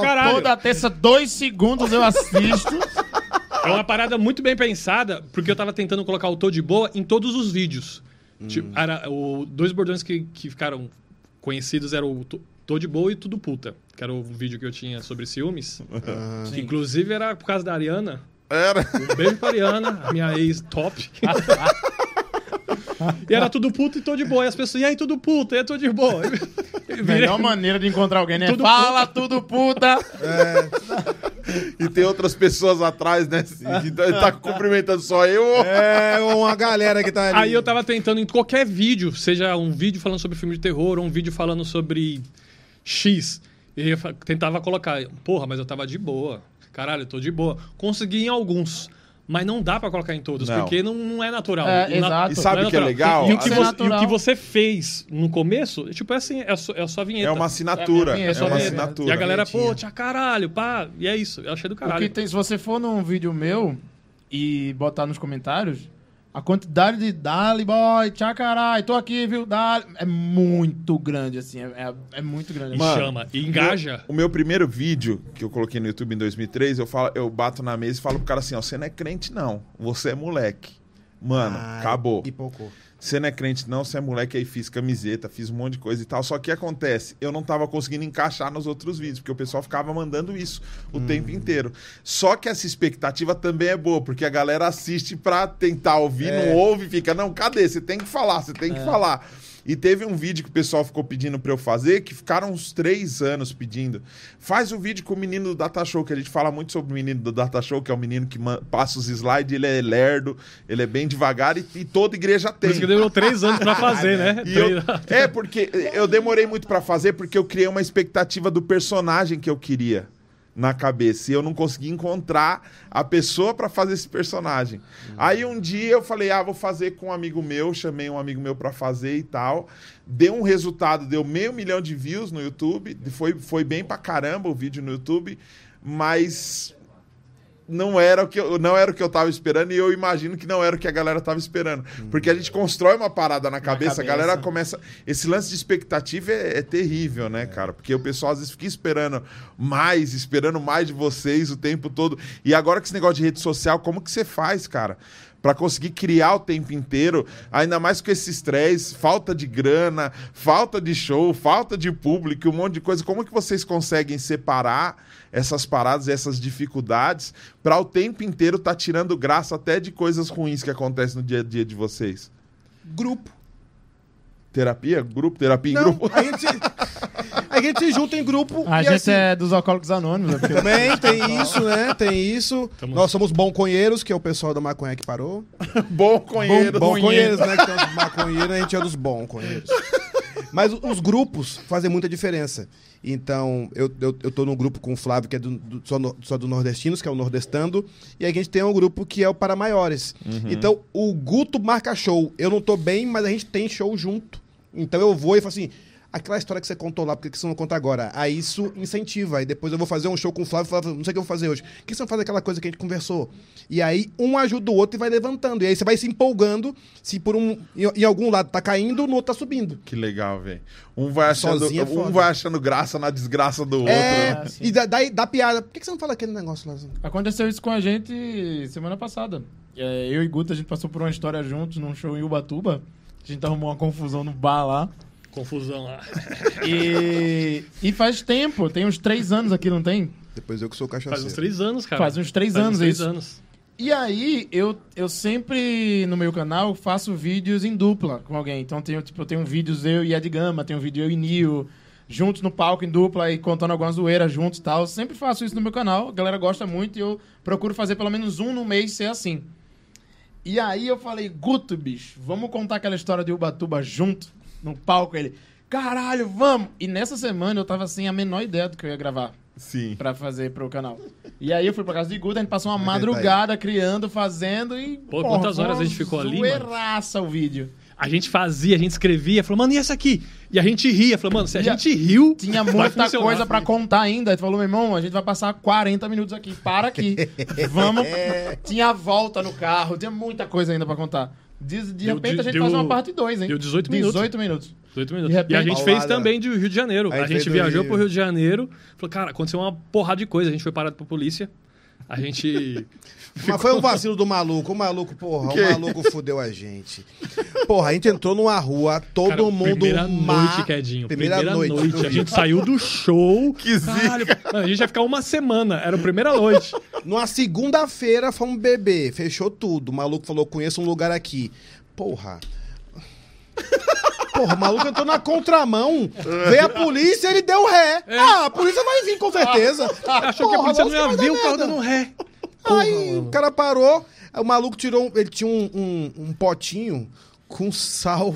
caralho. toda terça, dois segundos eu assisto. É uma parada muito bem pensada, porque eu tava tentando colocar o Tô de Boa em todos os vídeos. Tipo, era, o, dois bordões que, que ficaram conhecidos eram o Tô- Tô de Boa e Tudo Puta, que era o vídeo que eu tinha sobre ciúmes. que inclusive era por causa da Ariana. Era. Um beijo pra Ariana, a minha ex top. e era tudo puto e tô de boa. E as pessoas, e aí, tudo puto, e aí, tô de boa. Virei- Melhor maneira de encontrar alguém, né? Tudo Fala tudo puta. E tem outras pessoas atrás, né? Que tá tá cumprimentando só eu. É uma galera que tá ali. Aí eu tava tentando em qualquer vídeo, seja um vídeo falando sobre filme de terror ou um vídeo falando sobre X. E eu tentava colocar, porra, mas eu tava de boa. Caralho, eu tô de boa. Consegui em alguns. Mas não dá pra colocar em todos, Não. porque não, não é natural. É, na- exato. E sabe não o que é legal? E o que, é você, e o que você fez no começo, tipo, é assim, é a sua, é a sua vinheta. É uma assinatura. É É uma é. assinatura. E a galera, pô, tia caralho, pá. E é isso, eu achei do O que caralho. tem, se você for num vídeo meu e botar nos comentários, a quantidade de Dali Boy, tchau caralho, tô aqui, viu? Dali, é muito grande, assim. É, é, é muito grande. E Mano, chama, e engaja. O meu primeiro vídeo que eu coloquei no YouTube em 2003, eu, falo, eu bato na mesa e falo pro cara assim, ó, você não é crente não, você é moleque. Mano, Ai, acabou. Pipocou. Você não é crente não, você é moleque, aí fiz camiseta, fiz um monte de coisa e tal. Só que acontece, eu não tava conseguindo encaixar nos outros vídeos, porque o pessoal ficava mandando isso o tempo inteiro. Só que essa expectativa também é boa, porque a galera assiste pra tentar ouvir, não ouve fica, não, cadê? Você tem que falar, você tem que falar. E teve um vídeo que o pessoal ficou pedindo pra eu fazer, que ficaram uns três anos pedindo. Faz o vídeo com o menino do Data Show, que a gente fala muito sobre o menino do Data Show, que é o menino que passa os slides, ele é lerdo, ele é bem devagar e, e toda igreja Por tem. isso que demorou três anos pra fazer, né? <laughs> Eu- é, porque eu demorei muito pra fazer porque eu criei uma expectativa do personagem que eu queria na cabeça e eu não consegui encontrar a pessoa pra fazer esse personagem. Aí um dia eu falei: "Ah, vou fazer com um amigo meu", chamei um amigo meu pra fazer e tal. Deu um resultado, deu meio milhão de views no YouTube, foi foi bem pra caramba o vídeo no YouTube, mas não era o que eu, não era o que eu tava esperando e eu imagino que não era o que a galera tava esperando. Porque a gente constrói uma parada na cabeça, a cabeça. galera começa. Esse lance de expectativa é, é terrível, né, cara? Porque o pessoal às vezes fica esperando mais, esperando mais de vocês o tempo todo. E agora com esse negócio de rede social, como que você faz, cara? Pra conseguir criar o tempo inteiro, ainda mais com esse estresse, falta de grana, falta de show, falta de público, um monte de coisa. Como que vocês conseguem separar essas paradas, essas dificuldades, para o tempo inteiro estar tirando graça até de coisas ruins que acontecem no dia a dia de vocês? Grupo. Terapia? Grupo? Terapia em Não, grupo? a gente, <laughs> a gente se junta em grupo. A e gente assim, é dos alcoólicos anônimos. É porque... Também tem isso, né? Tem isso. Tamo- Nós somos bonconheiros, que é o pessoal da maconha que parou. <laughs> Bom conheiro. Bonconheiros, né? Que tem os maconheiros, a gente é dos bonconheiros. Mas os grupos fazem muita diferença. Então, eu, eu, eu tô num grupo com o Flávio, que é do, do- só, no- só do Nordestinos, que é o Nordestando, e a gente tem um grupo que é o Para Maiores. Então, o Guto marca show. Eu não tô bem, mas a gente tem show junto. Então eu vou e falo assim. Aquela história que você contou lá, por que você não conta agora? Aí isso incentiva. Aí depois eu vou fazer um show com o Flávio, Flávio, não sei o que eu vou fazer hoje. Por que você não faz aquela coisa que a gente conversou? E aí um ajuda o outro e vai levantando. E aí você vai se empolgando, se por um em, em algum lado tá caindo, no outro tá subindo. Que legal, velho. Um vai achando, é um foda. vai achando graça na desgraça do outro. É, né? e dá, dá, dá piada. Por que que você não fala aquele negócio lá? Aconteceu isso com a gente semana passada. É, eu e Guta, a gente passou por uma história juntos num show em Ubatuba. A gente arrumou uma confusão no bar lá. Confusão lá. E, e faz tempo, tem uns três anos aqui, não tem? Depois eu que sou cachaceiro. Faz uns três anos, cara. Faz uns três Faz anos uns três isso. anos. E aí, eu, eu sempre, no meu canal, faço vídeos em dupla com alguém. Então, tenho, tipo, eu tenho vídeos eu e Ed Gama, tenho vídeo eu e Nil, juntos no palco em dupla e contando algumas zoeiras juntos e tal. Eu sempre faço isso no meu canal, a galera gosta muito e eu procuro fazer pelo menos um no mês ser assim. E aí eu falei, Guto, bicho, vamos contar aquela história de Ubatuba junto, no palco. Ele, caralho, vamos! E nessa semana eu tava sem a menor ideia do que eu ia gravar Sim. pra fazer pro canal. E aí eu fui pra casa de Guto, a gente passou uma Vai tentar madrugada criando, fazendo e. Pô, quantas horas a gente ficou ali, mano? Zoeiraça o vídeo. A gente fazia, a gente escrevia, falou, mano, e essa aqui? E a gente ria, falou, mano, se a E a- gente riu. Tinha muita coisa pra contar ainda. Ele falou, meu irmão, a gente vai passar 40 minutos aqui. Para aqui. <laughs> Vamos. Tinha a volta no carro, tinha muita coisa ainda pra contar. De, de Deu- repente a gente deu- faz uma parte 2, hein? deu 18 minutos. 18 minutos. 18 minutos. De repente- e a gente Paulada. fez também de Rio de Janeiro. Aí A, fez gente do viajou Rio. pro Rio de Janeiro. Falou, cara, aconteceu uma porrada de coisa. A gente foi parado pra polícia. A gente. Mas foi um vacilo do maluco. O maluco, porra, Que? o maluco fudeu a gente. Porra, a gente entrou numa rua, todo Cara, mundo. Primeira ma- noite, Quedinho. Primeira, noite. no A gente saiu do show. <laughs> Que zica. Caralho, mano, a gente ia ficar uma semana. Era a primeira noite. Numa segunda-feira fomos beber, fechou tudo. O maluco falou: conheço um lugar aqui. Porra. Porra, o maluco entrou na contramão. Veio a polícia ele deu ré. Ah, a polícia vai vir com certeza. Achou que a Porra, polícia não ia ver o carro dando ré. Aí o cara parou, o maluco tirou. Ele tinha um, um- um potinho com sal.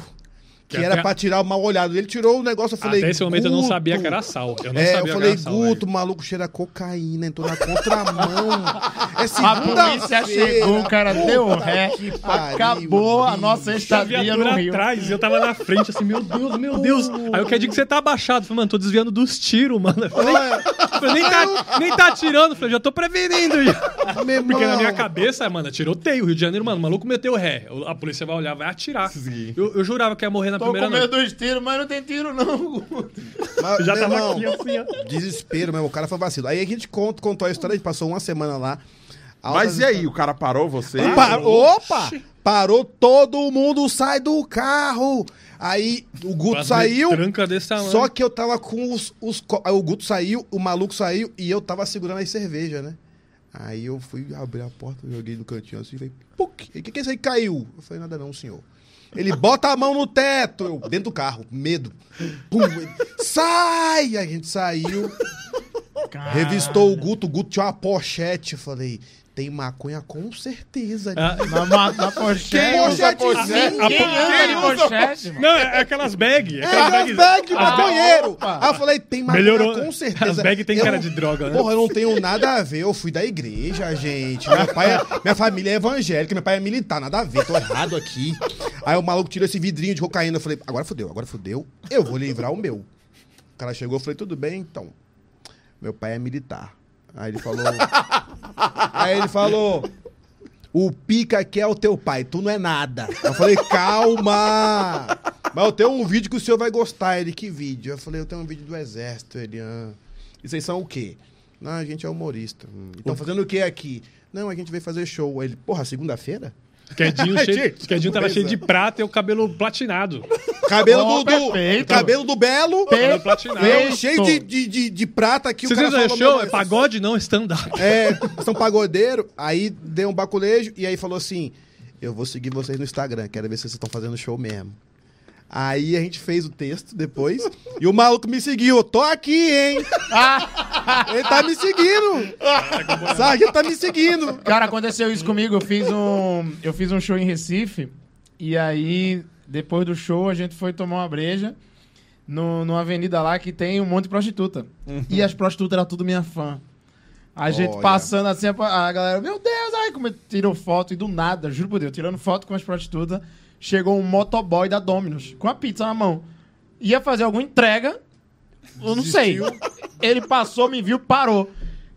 Que Que era pra tirar o mal olhado. Ele tirou o negócio, eu falei. Até esse momento eu não sabia que era sal. Eu não é, sabia eu que falei, era sal. Guto, o maluco cheira cocaína, entrou na contramão. <laughs> é A polícia chegou, o cara deu ré. Acabou a nossa estadia no Rio. atrás, e eu tava na frente, assim, meu Deus, meu Deus. Aí eu quero dizer que você tá abaixado. Falei, mano, tô desviando dos tiros, mano. Eu falei, falei, nem, tá, nem tá atirando. Falei, já tô prevenindo. Já. Meu Porque na minha cabeça, mano, tiroteio. Rio de Janeiro, mano, o maluco meteu ré. A polícia vai olhar, vai atirar. Eu, eu jurava que ia morrer na Tô com medo noite. dos tiros, mas não tem tiro, não. Guto. Mas, Já tava irmão, aqui, assim, ó. Desespero mesmo, o cara foi vacilo. Aí a gente conta, contou a história, a gente passou uma semana lá. Mas e aí, o cara parou você? Pa- Opa! Parou, todo mundo sai do carro. Aí o Guto Quase saiu. Tranca desse tamanho. Só que eu tava com os, os. aí O Guto saiu, o maluco saiu e eu tava segurando as cerveja, né? Aí eu fui abrir a porta, joguei no cantinho assim e falei, puc, o que, que é isso aí caiu? Eu falei, nada não, senhor. Ele bota a mão no teto, eu dentro do carro, medo. Pum, ele, sai! A gente saiu, revistou o Guto, o Guto tinha uma pochete. Eu falei, tem maconha com certeza. Ah, Na, na, na pochete. Quem anda de pochete, mano? Não, é aquelas bags. É, Aquelas bag- maconheiro. Aí eu falei, tem maconha Melhorou. com certeza. As bags tem Eu cara não- de droga, né? Porra, eu não tenho nada a ver. Eu fui da igreja, gente. Meu pai é- minha família é evangélica, meu pai é militar, nada a ver. Tô errado aqui. Aí o maluco tirou esse vidrinho de cocaína. Eu falei, agora fodeu, agora fodeu. Eu vou livrar o meu. O cara chegou, eu falei, tudo bem, então. Meu pai é militar. Aí ele falou. Aí ele falou. O pica aqui é o teu pai, tu não é nada. Eu falei, calma! Mas eu tenho um vídeo que o senhor vai gostar. Ele, que vídeo? Eu falei, eu tenho um vídeo do exército. Ele, ah. E vocês são o quê? Não, a gente é humorista. Hum. Estão fazendo o quê aqui? Não, a gente veio fazer show. Ele, porra, segunda-feira? Quedinho, <laughs> cheio, Quedinho tava cheio de prata e o cabelo platinado. Cabelo Oh, do, do-. Cabelo do Belo. Cabelo platinado. Cheio de, de, de, de prata aqui. o Vocês cara viram show? É pagode, não, stand-up. É, são pagodeiro. Aí deu um baculejo e aí falou assim: Eu vou seguir vocês no Instagram, quero ver se vocês estão fazendo show mesmo. Aí a gente fez o texto depois e o maluco me seguiu. Eu tô aqui, hein? <laughs> Ele tá me seguindo. Sargento tá me seguindo. Cara, aconteceu isso comigo. Eu fiz um, eu fiz um show em Recife. E aí, depois do show, a gente foi tomar uma breja no, numa avenida lá que tem um monte de prostituta. E as prostitutas eram tudo minha fã. A gente Olha. passando assim, a, a galera, meu Deus, ai, como tirou foto e do nada, juro por Deus, tirando foto com as prostitutas, chegou um motoboy da Dominus, com a pizza na mão. ia fazer alguma entrega. Eu não sei. Ele passou, me viu, parou.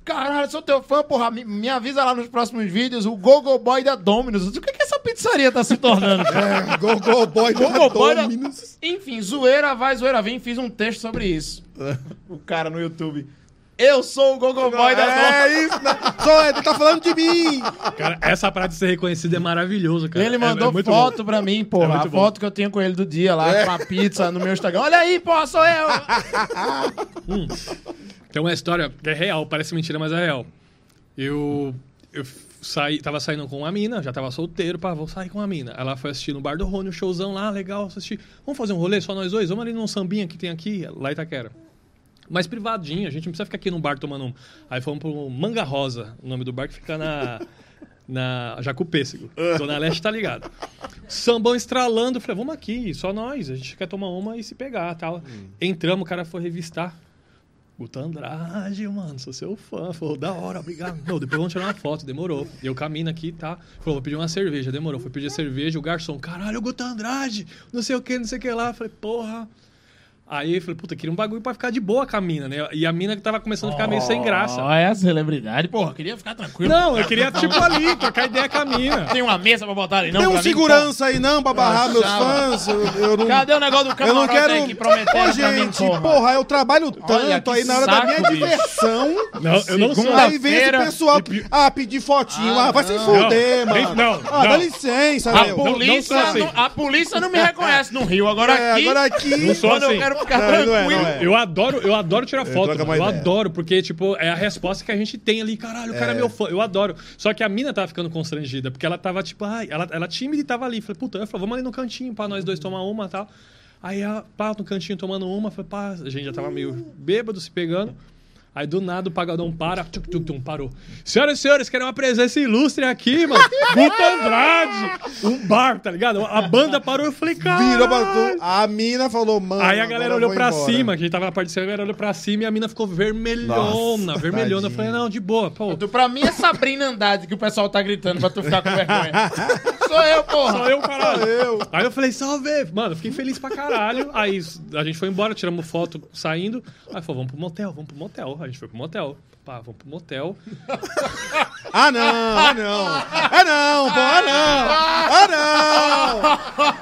Caralho, sou teu fã, porra. Me, me avisa lá nos próximos vídeos o Gogo Boy da Dominus. O que, que essa pizzaria tá se tornando? <laughs> É, boy, da boy da- Dominus. Enfim, zoeira vai, zoeira vem. Fiz um texto sobre isso. o cara no YouTube. Eu sou o Gogo Boy da Dominus. É isso, né? Só ele tá falando de mim. Cara, essa parada de ser reconhecido é maravilhoso, cara. Ele É- mandou é muito foto pra mim, porra. É a bom. foto que eu tenho com ele do dia lá, com a pizza no meu Instagram. Olha aí, porra, sou eu! bom. <laughs> Tem uma história que é real, parece mentira, mas é real. Eu, eu saí, tava saindo com uma mina, já tava solteiro, pá, vou sair com uma mina. Ela foi assistir no Bar do Rony, o showzão lá, legal, assistir. Vamos fazer um rolê só nós dois? Vamos ali num sambinha que tem aqui, lá em Itaquera. Mais privadinho, a gente não precisa ficar aqui no bar tomando um. Aí fomos pro Manga Rosa, o nome do bar que fica na. <laughs> Na Jacupêssego. Zona Leste tá ligado. Sambão estralando. eu Falei, vamos aqui, só nós. A gente quer tomar uma e se pegar tal. Entramos, o cara foi revistar. Guto Andrade, mano, sou seu fã. Falou, da hora, obrigado. Não, depois vamos tirar uma foto, demorou. Eu caminho aqui, tá? Falou, vou pedir uma cerveja, demorou. Fui pedir cerveja, o garçom, caralho, Guto Andrade, não sei o que, não sei o que lá. Falei, porra. Aí eu falei, puta, queria um bagulho pra ficar de boa com a mina, né? E a mina que tava começando a ficar meio sem graça. Olha a celebridade. Porra, queria ficar tranquilo. Não, eu queria, tipo, ali, trocar ideia com a mina. Tem uma mesa pra botar ali, não? Tem um pra mim? segurança aí não pra barrar meus fãs. Eu, eu não... Cadê o negócio do Eu camarote não quero. aí que prometeu Ô, pra mim, gente, porra? porra, eu trabalho Olha, tanto que aí na hora da minha bicho. diversão. Não, eu não sou. Aí vem esse pessoal. Ah, pedir fotinho. Ah, vai se fuder, Não, mano. não, ah, dá licença, A meu. polícia, não assim. a polícia não me reconhece no Rio. Agora É, aqui, agora aqui. Não sou assim. Não, não é, não é. Eu adoro, eu adoro tirar foto, eu ideia. adoro, porque, tipo, é a resposta que a gente tem ali. Caralho, o cara é, meu fã. Eu adoro. Só que a mina tava ficando constrangida, porque ela tava, tipo, ai, ela, ela tímida e tava ali. Falei, puta, eu falei, vamos ali no cantinho pra nós dois tomar uma e tal. Aí ela, pá, no cantinho tomando uma, falei, pá, a gente já tava meio bêbado, se pegando. Aí do nada o pagadão para, tuc, tuc, tum, parou. Senhoras e senhores, querem uma presença ilustre aqui, mano. Guto Andrade. Um bar, tá ligado? A banda parou, eu falei, cara. Virou pra. A mina falou, mano. Aí a galera eu olhou pra embora. cima, que a gente tava na parte de cima, a galera olhou pra cima e a mina ficou vermelhona, Nossa, vermelhona. Eu tadinha. falei, não, de boa, pô. Tu, Pra mim é Sabrina Andrade que o pessoal tá gritando pra tu ficar com vergonha. <laughs> Sou eu, porra. Só eu, caralho. eu. Aí eu falei, salve! Mano, eu fiquei feliz pra caralho. Aí a gente foi embora, tiramos foto saindo. Aí falou, vamos pro motel, vamos pro motel. A gente foi pro motel. Pá, vamos pro motel. <laughs> Ah, não, ah, não. Ah, não, pô, ah, não. Ah,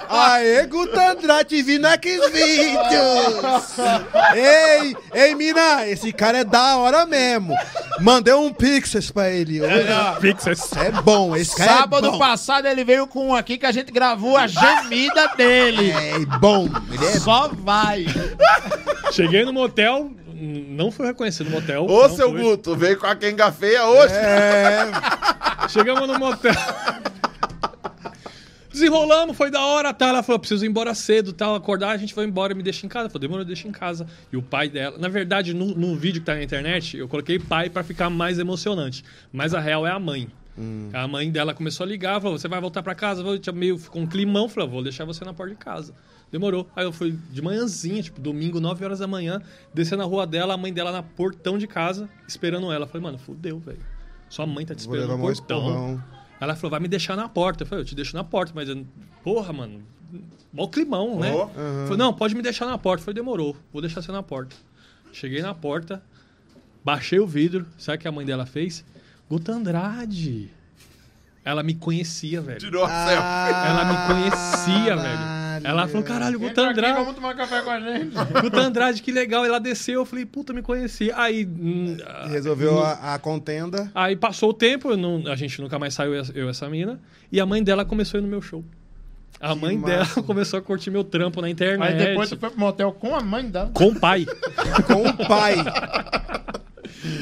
não. Aê, Andrade, vi naqueles vídeos. Ei, ei, mina, esse cara é da hora mesmo. Mandei um pixels pra ele. hoje. Pixels. É bom, esse cara Sábado é bom. passado ele veio com um aqui que a gente gravou a gemida dele. É bom, ele é Só vai. Cheguei no motel, não fui reconhecido no motel. Ô, seu fui. Guto, veio com a quenga feia hoje. É, Chegamos no motel. Desenrolamos, foi da hora, tá? Ela falou, preciso ir embora cedo, tal, acordar, a gente foi embora, me deixa em casa. Falei, demorou, deixa em casa. E o pai dela, na verdade, no, no vídeo que tá na internet, eu coloquei pai pra ficar mais emocionante. Mas a real é a mãe. A mãe dela começou a ligar, falou, você vai voltar pra casa? Eu meio, ficou um climão, falou, vou deixar você na porta de casa. Demorou. Aí eu fui de manhãzinha, tipo, domingo, 9 horas da manhã, descer na rua dela, a mãe dela na portão de casa, esperando ela. Eu falei, mano, fudeu, velho. Sua mãe tá te esperando no portão. esporrão. Ela falou, vai me deixar na porta. Eu falei, eu te deixo na porta, mas... Eu... Porra, mano. Mó climão, né? Falei, não, pode me deixar na porta. Eu falei, demorou. Vou deixar você na porta. Cheguei na porta, baixei o vidro. Sabe o que a mãe dela fez? Guto Andrade. Ela me conhecia, velho. Tirou a Ah. Ela me conhecia, velho. Ela falou, caralho, Guto Entra aqui, Andrade. vamos tomar café com a gente. <laughs> Guto Andrade, que legal. Ela desceu, eu falei, puta, me conhecia. Aí... hum, Resolveu a, a contenda. Aí passou o tempo, não- a gente nunca mais saiu, eu e essa mina. E a mãe dela começou a ir no meu show. A Que mãe massa. dela <laughs> começou a curtir meu trampo na internet. Aí depois tu foi pro motel com a mãe dela. Com o pai. Com o pai. <laughs>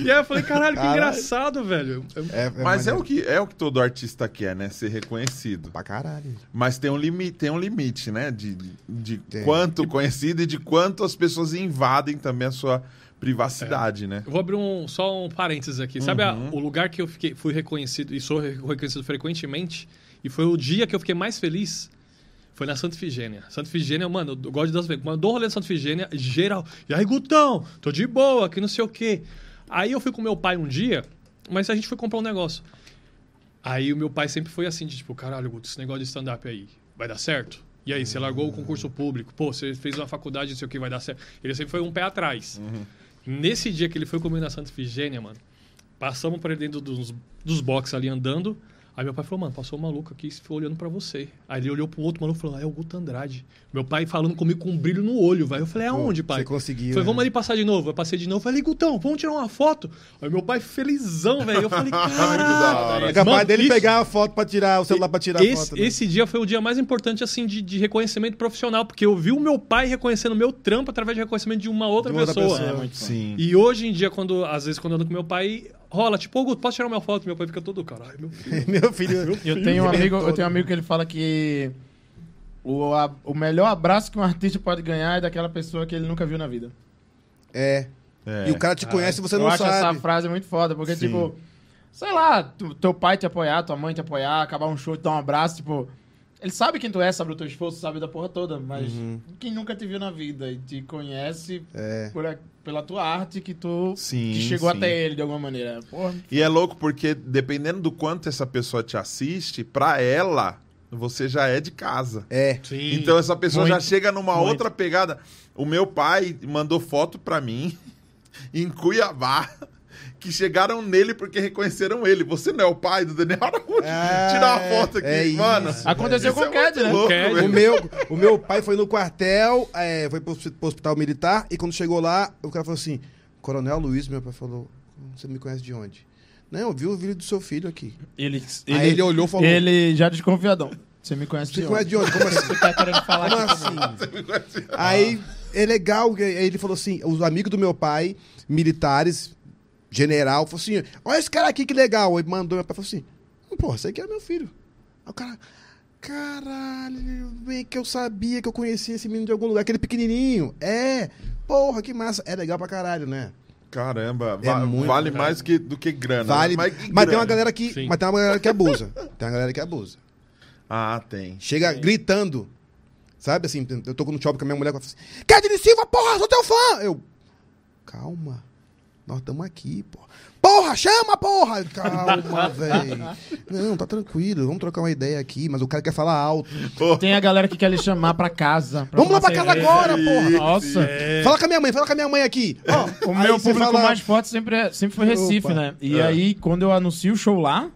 e aí eu falei, caralho, que Caralho. engraçado, velho. Eu- É, Mas é o, que, é o que todo artista quer, né? Ser reconhecido. Pra caralho. Mas tem um limite, tem um limite, né? De, de, de Tem. quanto conhecido e de quanto as pessoas invadem também a sua privacidade, né? Eu vou abrir um, só um parênteses aqui. Sabe a- Uhum. o lugar que eu fiquei, fui reconhecido e sou re- reconhecido frequentemente? E foi o dia que eu fiquei mais feliz? Foi na Santa Ifigênia. Santa Ifigênia, mano, eu gosto de Deus ver. Quando eu dou rolê na Santa Ifigênia, geral. E aí, Gutão, tô de boa, que não sei o quê. Aí eu fui com meu pai um dia, mas a gente foi comprar um negócio. Aí o meu pai sempre foi assim, de tipo, caralho, Guto, esse negócio de stand-up aí, vai dar certo? E aí, você largou o concurso público, pô, você fez uma faculdade, não sei o que vai dar certo. Ele sempre foi um pé atrás. Nesse dia que ele foi comigo na Santa Efigênia, mano, passamos por ele dentro dos, dos boxes ali andando. Aí meu pai falou, mano, passou um maluco aqui ficou olhando pra você. Aí ele olhou pro outro maluco e falou, ah, é o Guto Andrade. Meu pai falando comigo com um brilho no olho, velho. Eu falei, aonde, pai? você conseguiu, Falei, né? vamos ali passar de novo. Eu passei de novo. Falei, Gutão, vamos tirar uma foto? Aí meu pai felizão, velho. Eu falei, <laughs> da hora. caralho. É capaz Mano, dele isso- pegar a foto pra tirar, o celular pra tirar a esse, foto. né? esse dia foi o dia mais importante, assim, de, de reconhecimento profissional, porque eu vi o meu pai reconhecendo o meu trampo através de reconhecimento de uma outra De outra pessoa. pessoa. É. Sim. E hoje em dia, quando, às vezes, quando eu ando com meu pai, rola, tipo, Guto, posso tirar uma foto? Meu pai fica todo, caralho, meu filho. <laughs> Meu filho. Eu tenho um Filho amigo, eu tenho um amigo que ele fala que o, a- o melhor abraço que um artista pode ganhar é daquela pessoa que ele nunca viu na vida. É. É. E o cara te conhece e você eu não acho essa sabe. frase muito foda, porque, Sim. tipo, sei lá, tu- teu pai te apoiar, tua mãe te apoiar, acabar um show e te dar um abraço, tipo. Ele sabe quem tu é, sabe o teu esforço, sabe da porra toda, mas quem nunca te viu na vida e te conhece É. por a- pela tua arte que tu Sim, que chegou sim. até ele de alguma maneira. Porra, E é louco porque dependendo do quanto essa pessoa te assiste, pra ela, você já é de casa. É. Sim. Então essa pessoa já Muito, chega numa muito. outra pegada. O meu pai mandou foto pra mim <laughs> em Cuiabá. Que chegaram nele porque reconheceram ele. Você não é o pai do Daniel Araújo? Tirar uma foto aqui, é mano. isso. Aconteceu Isso com é o Ked, muito né? louco. O meu, o meu pai foi no quartel, é, foi pro, pro hospital militar, e quando chegou lá, o cara falou assim: Coronel Luiz, meu pai falou: Você me conhece de onde? Não, eu vi o vídeo do seu filho aqui. Ele, Aí ele olhou e falou: Ele já desconfiadão. Você me conhece Você de me conhece onde? de onde? Como assim? <laughs> Você tá querendo falar Como aqui assim? Aí é legal, aí ele falou assim: os amigos do meu pai, militares, general, falou assim: olha esse cara aqui que legal. Aí mandou meu pai falou assim: pô, esse aqui é meu filho. Aí o cara. Caralho, bem que eu sabia que eu conhecia esse menino de algum lugar, aquele pequenininho. É, porra, que massa. É legal pra caralho, né? Caramba, É va- muito, vale cara. mais que, do que grana. Vale. Mas, Mas, que tem uma grana? galera que, Sim. mas tem uma galera que abusa. Tem uma galera que abusa. Ah, tem. Chega gritando. Sabe assim, eu tô no shopping com a minha mulher, ela fala assim: Kedney Silva, porra, sou teu fã! Eu. Calma. Nós estamos aqui, porra. Porra, chama, porra! Calma, <laughs> velho. Não, tá tranquilo, vamos trocar uma ideia aqui, mas o cara quer falar alto. Tem a galera que quer lhe chamar pra casa. Vamos lá pra casa cerveja. agora, porra! Nossa. Fala com a minha mãe, fala com a minha mãe aqui. Ó, O meu público fala- mais forte sempre, é- sempre foi Recife, Opa. né? E aí, quando eu anuncio o show lá.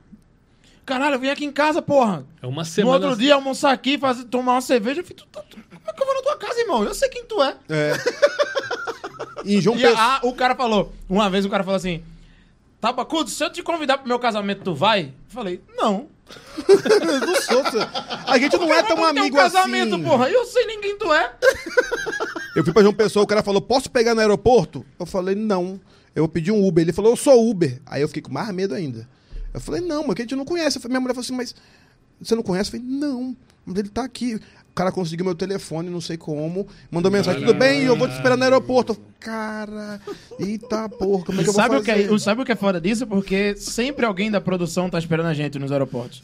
Caralho, eu vim aqui em casa, porra. É uma No semana. outro dia, almoçar aqui, fazer, tomar uma cerveja. Eu falei, tu tu- como é que eu vou na tua casa, irmão? Eu sei quem tu é. É. <laughs> Em João E Pessoa. a- o cara falou, uma vez o cara falou assim: Tabacudo, se eu te convidar pro meu casamento, tu vai? Eu falei, não. <laughs> Não sou. A gente não é tão amigo um casamento, assim. porra. Eu sei quem tu é. Eu fui pra João Pessoa, o cara falou, posso pegar no aeroporto? Eu falei, não. Eu pedi um Uber. Ele falou, eu sou Uber. Aí eu fiquei com mais medo ainda. Eu falei, não, mas a gente não conhece. Minha mulher falou assim, mas você não conhece? Eu falei, não, mas ele tá aqui. O cara conseguiu meu telefone, não sei como. Mandou mensagem, tudo bem, eu vou te esperar no aeroporto. Cara, eita porra, como é que eu vou Sabe o, fazer? que é, sabe o que é foda disso? Porque sempre alguém da produção tá esperando a gente nos aeroportos.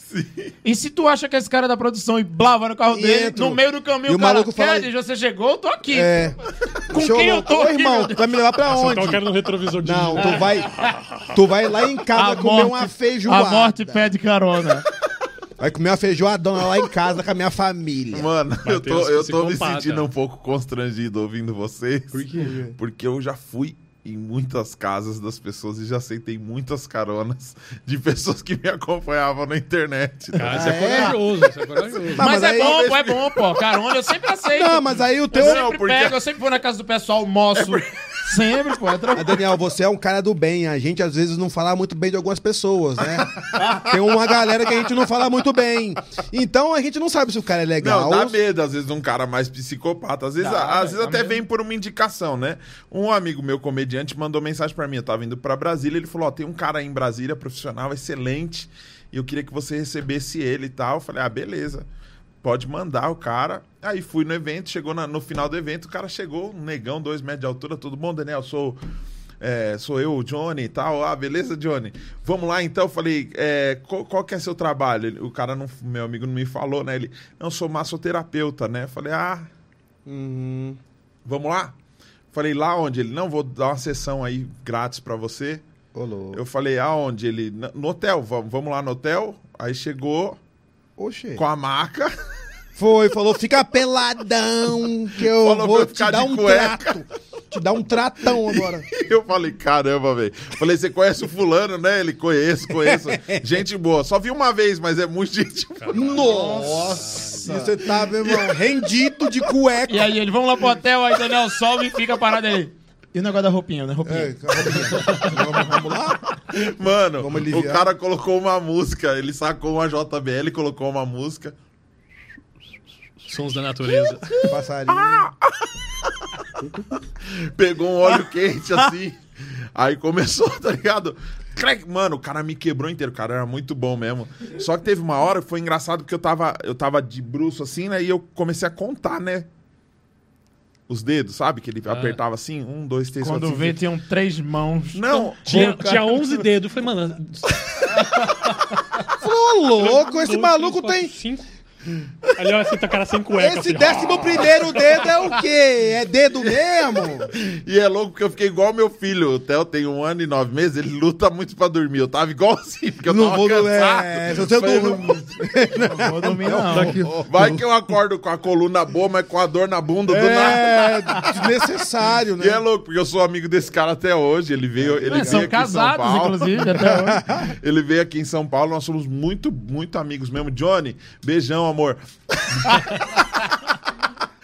E se tu acha que esse cara é da produção e blá, vai no carro E dele, entro. no meio do caminho, E o o cara, maluco fala- você chegou, eu tô aqui. É. Com Show, quem eu tô Ô, aqui, irmão, tu vai me levar pra Você onde? tá querendo no retrovisor de Não, tu vai, tu vai lá em casa comer uma feijoada. A morte pede carona. <laughs> Vai comer uma feijoadona lá em <laughs> casa com a minha família. Mano, eu tô, eu tô me sentindo um pouco constrangido ouvindo vocês. Por quê? Porque eu já fui em muitas casas das pessoas e já aceitei muitas caronas de pessoas que me acompanhavam na internet. tá? Cara, você é, Ah, é? corajoso, você é corajoso. Não, mas, mas é aí- bom, pô, é bom, pô. Carona, eu sempre aceito. Não, mas aí o teu. eu Não, sempre porque- pego, eu sempre vou na casa do pessoal, almoço. Sempre, pô. É Ah, tranquilo. Daniel, você é um cara do bem. A gente às vezes não fala muito bem de algumas pessoas, né? Tem uma galera que a gente não fala muito bem. Então a gente não sabe se o cara é legal. Não, dá medo, às vezes, um cara mais psicopata. Às vezes, Dá, às vezes até medo. vem por uma indicação, né? Um amigo meu, comediante, mandou mensagem pra mim. Eu tava indo pra Brasília, ele falou: Ó, tem um cara aí em Brasília, profissional, excelente, e eu queria que você recebesse ele e tal. Eu falei: Ah, beleza. Pode mandar o cara. Aí fui no evento, chegou na- no final do evento, o cara chegou, um negão, dois metros de altura, tudo bom, Daniel? Sou. é, sou eu, o Johnny e tal. Ah, beleza, Johnny? Vamos lá então. Eu falei, é, qual, qual que é seu trabalho? O cara, não, meu amigo, não me falou, né? Ele, não, sou massoterapeuta, né? Falei, ah, Uhum. vamos lá? Falei, lá onde? Ele, não, vou dar uma sessão aí grátis pra você. Ô, louco. Eu falei, aonde? Ele, "Na- no hotel, vamos, vamos lá no hotel. Aí chegou Oxê. com a maca. <laughs> Foi, falou, fica peladão, que eu Falou vou te ficar dar de um cueca. trato. Te dar um tratão agora. <laughs> Eu falei, caramba, velho. Falei, você conhece o fulano, né? Ele conheço, conheço. <laughs> Gente boa. Só vi uma vez, mas é muito gente boa. Nossa! E você tá, meu irmão, rendido de cueca. E aí ele, vamos lá pro hotel, aí Daniel sobe e fica parado aí. E o negócio da roupinha, né? Roupinha. É, vamos, vamos lá? Mano, Vamos o cara colocou uma música, ele sacou uma JBL, colocou uma música. Sons da natureza. <laughs> Passarinho. <laughs> pegou um óleo quente assim. Aí começou, tá ligado? Mano, o cara me quebrou inteiro, o cara era muito bom mesmo. Só que teve uma hora que foi engraçado porque eu tava, eu tava de bruço assim, né? E eu comecei a contar, né? Os dedos, sabe? Que ele apertava assim, um, dois, três, Quando quatro, vê, cinco. tinham três mãos. Não, Tinha, tinha 11 dedos. Eu falei, mano. <laughs> Ô, louco, esse dois, maluco tem. Cinco. Ali, olha, assim, tá cara sem cueca. Esse assim. décimo primeiro dedo é o quê? É dedo mesmo? E é louco porque eu fiquei igual meu filho. O Theo tem um ano e nove meses, ele luta muito pra dormir. Eu tava igual assim, porque eu Não tava vou- cansado. é, se você Falei, não- Não vou dormir, não. Vai que eu acordo com a coluna boa, mas com a dor na bunda do nada. É, desnecessário, né? E é louco, porque eu sou amigo desse cara até hoje. Ele veio, ele É, veio aqui em São casados, Paulo. inclusive, até hoje. <laughs> Ele veio aqui em São Paulo, nós somos muito, muito amigos mesmo. Johnny, beijão, amor.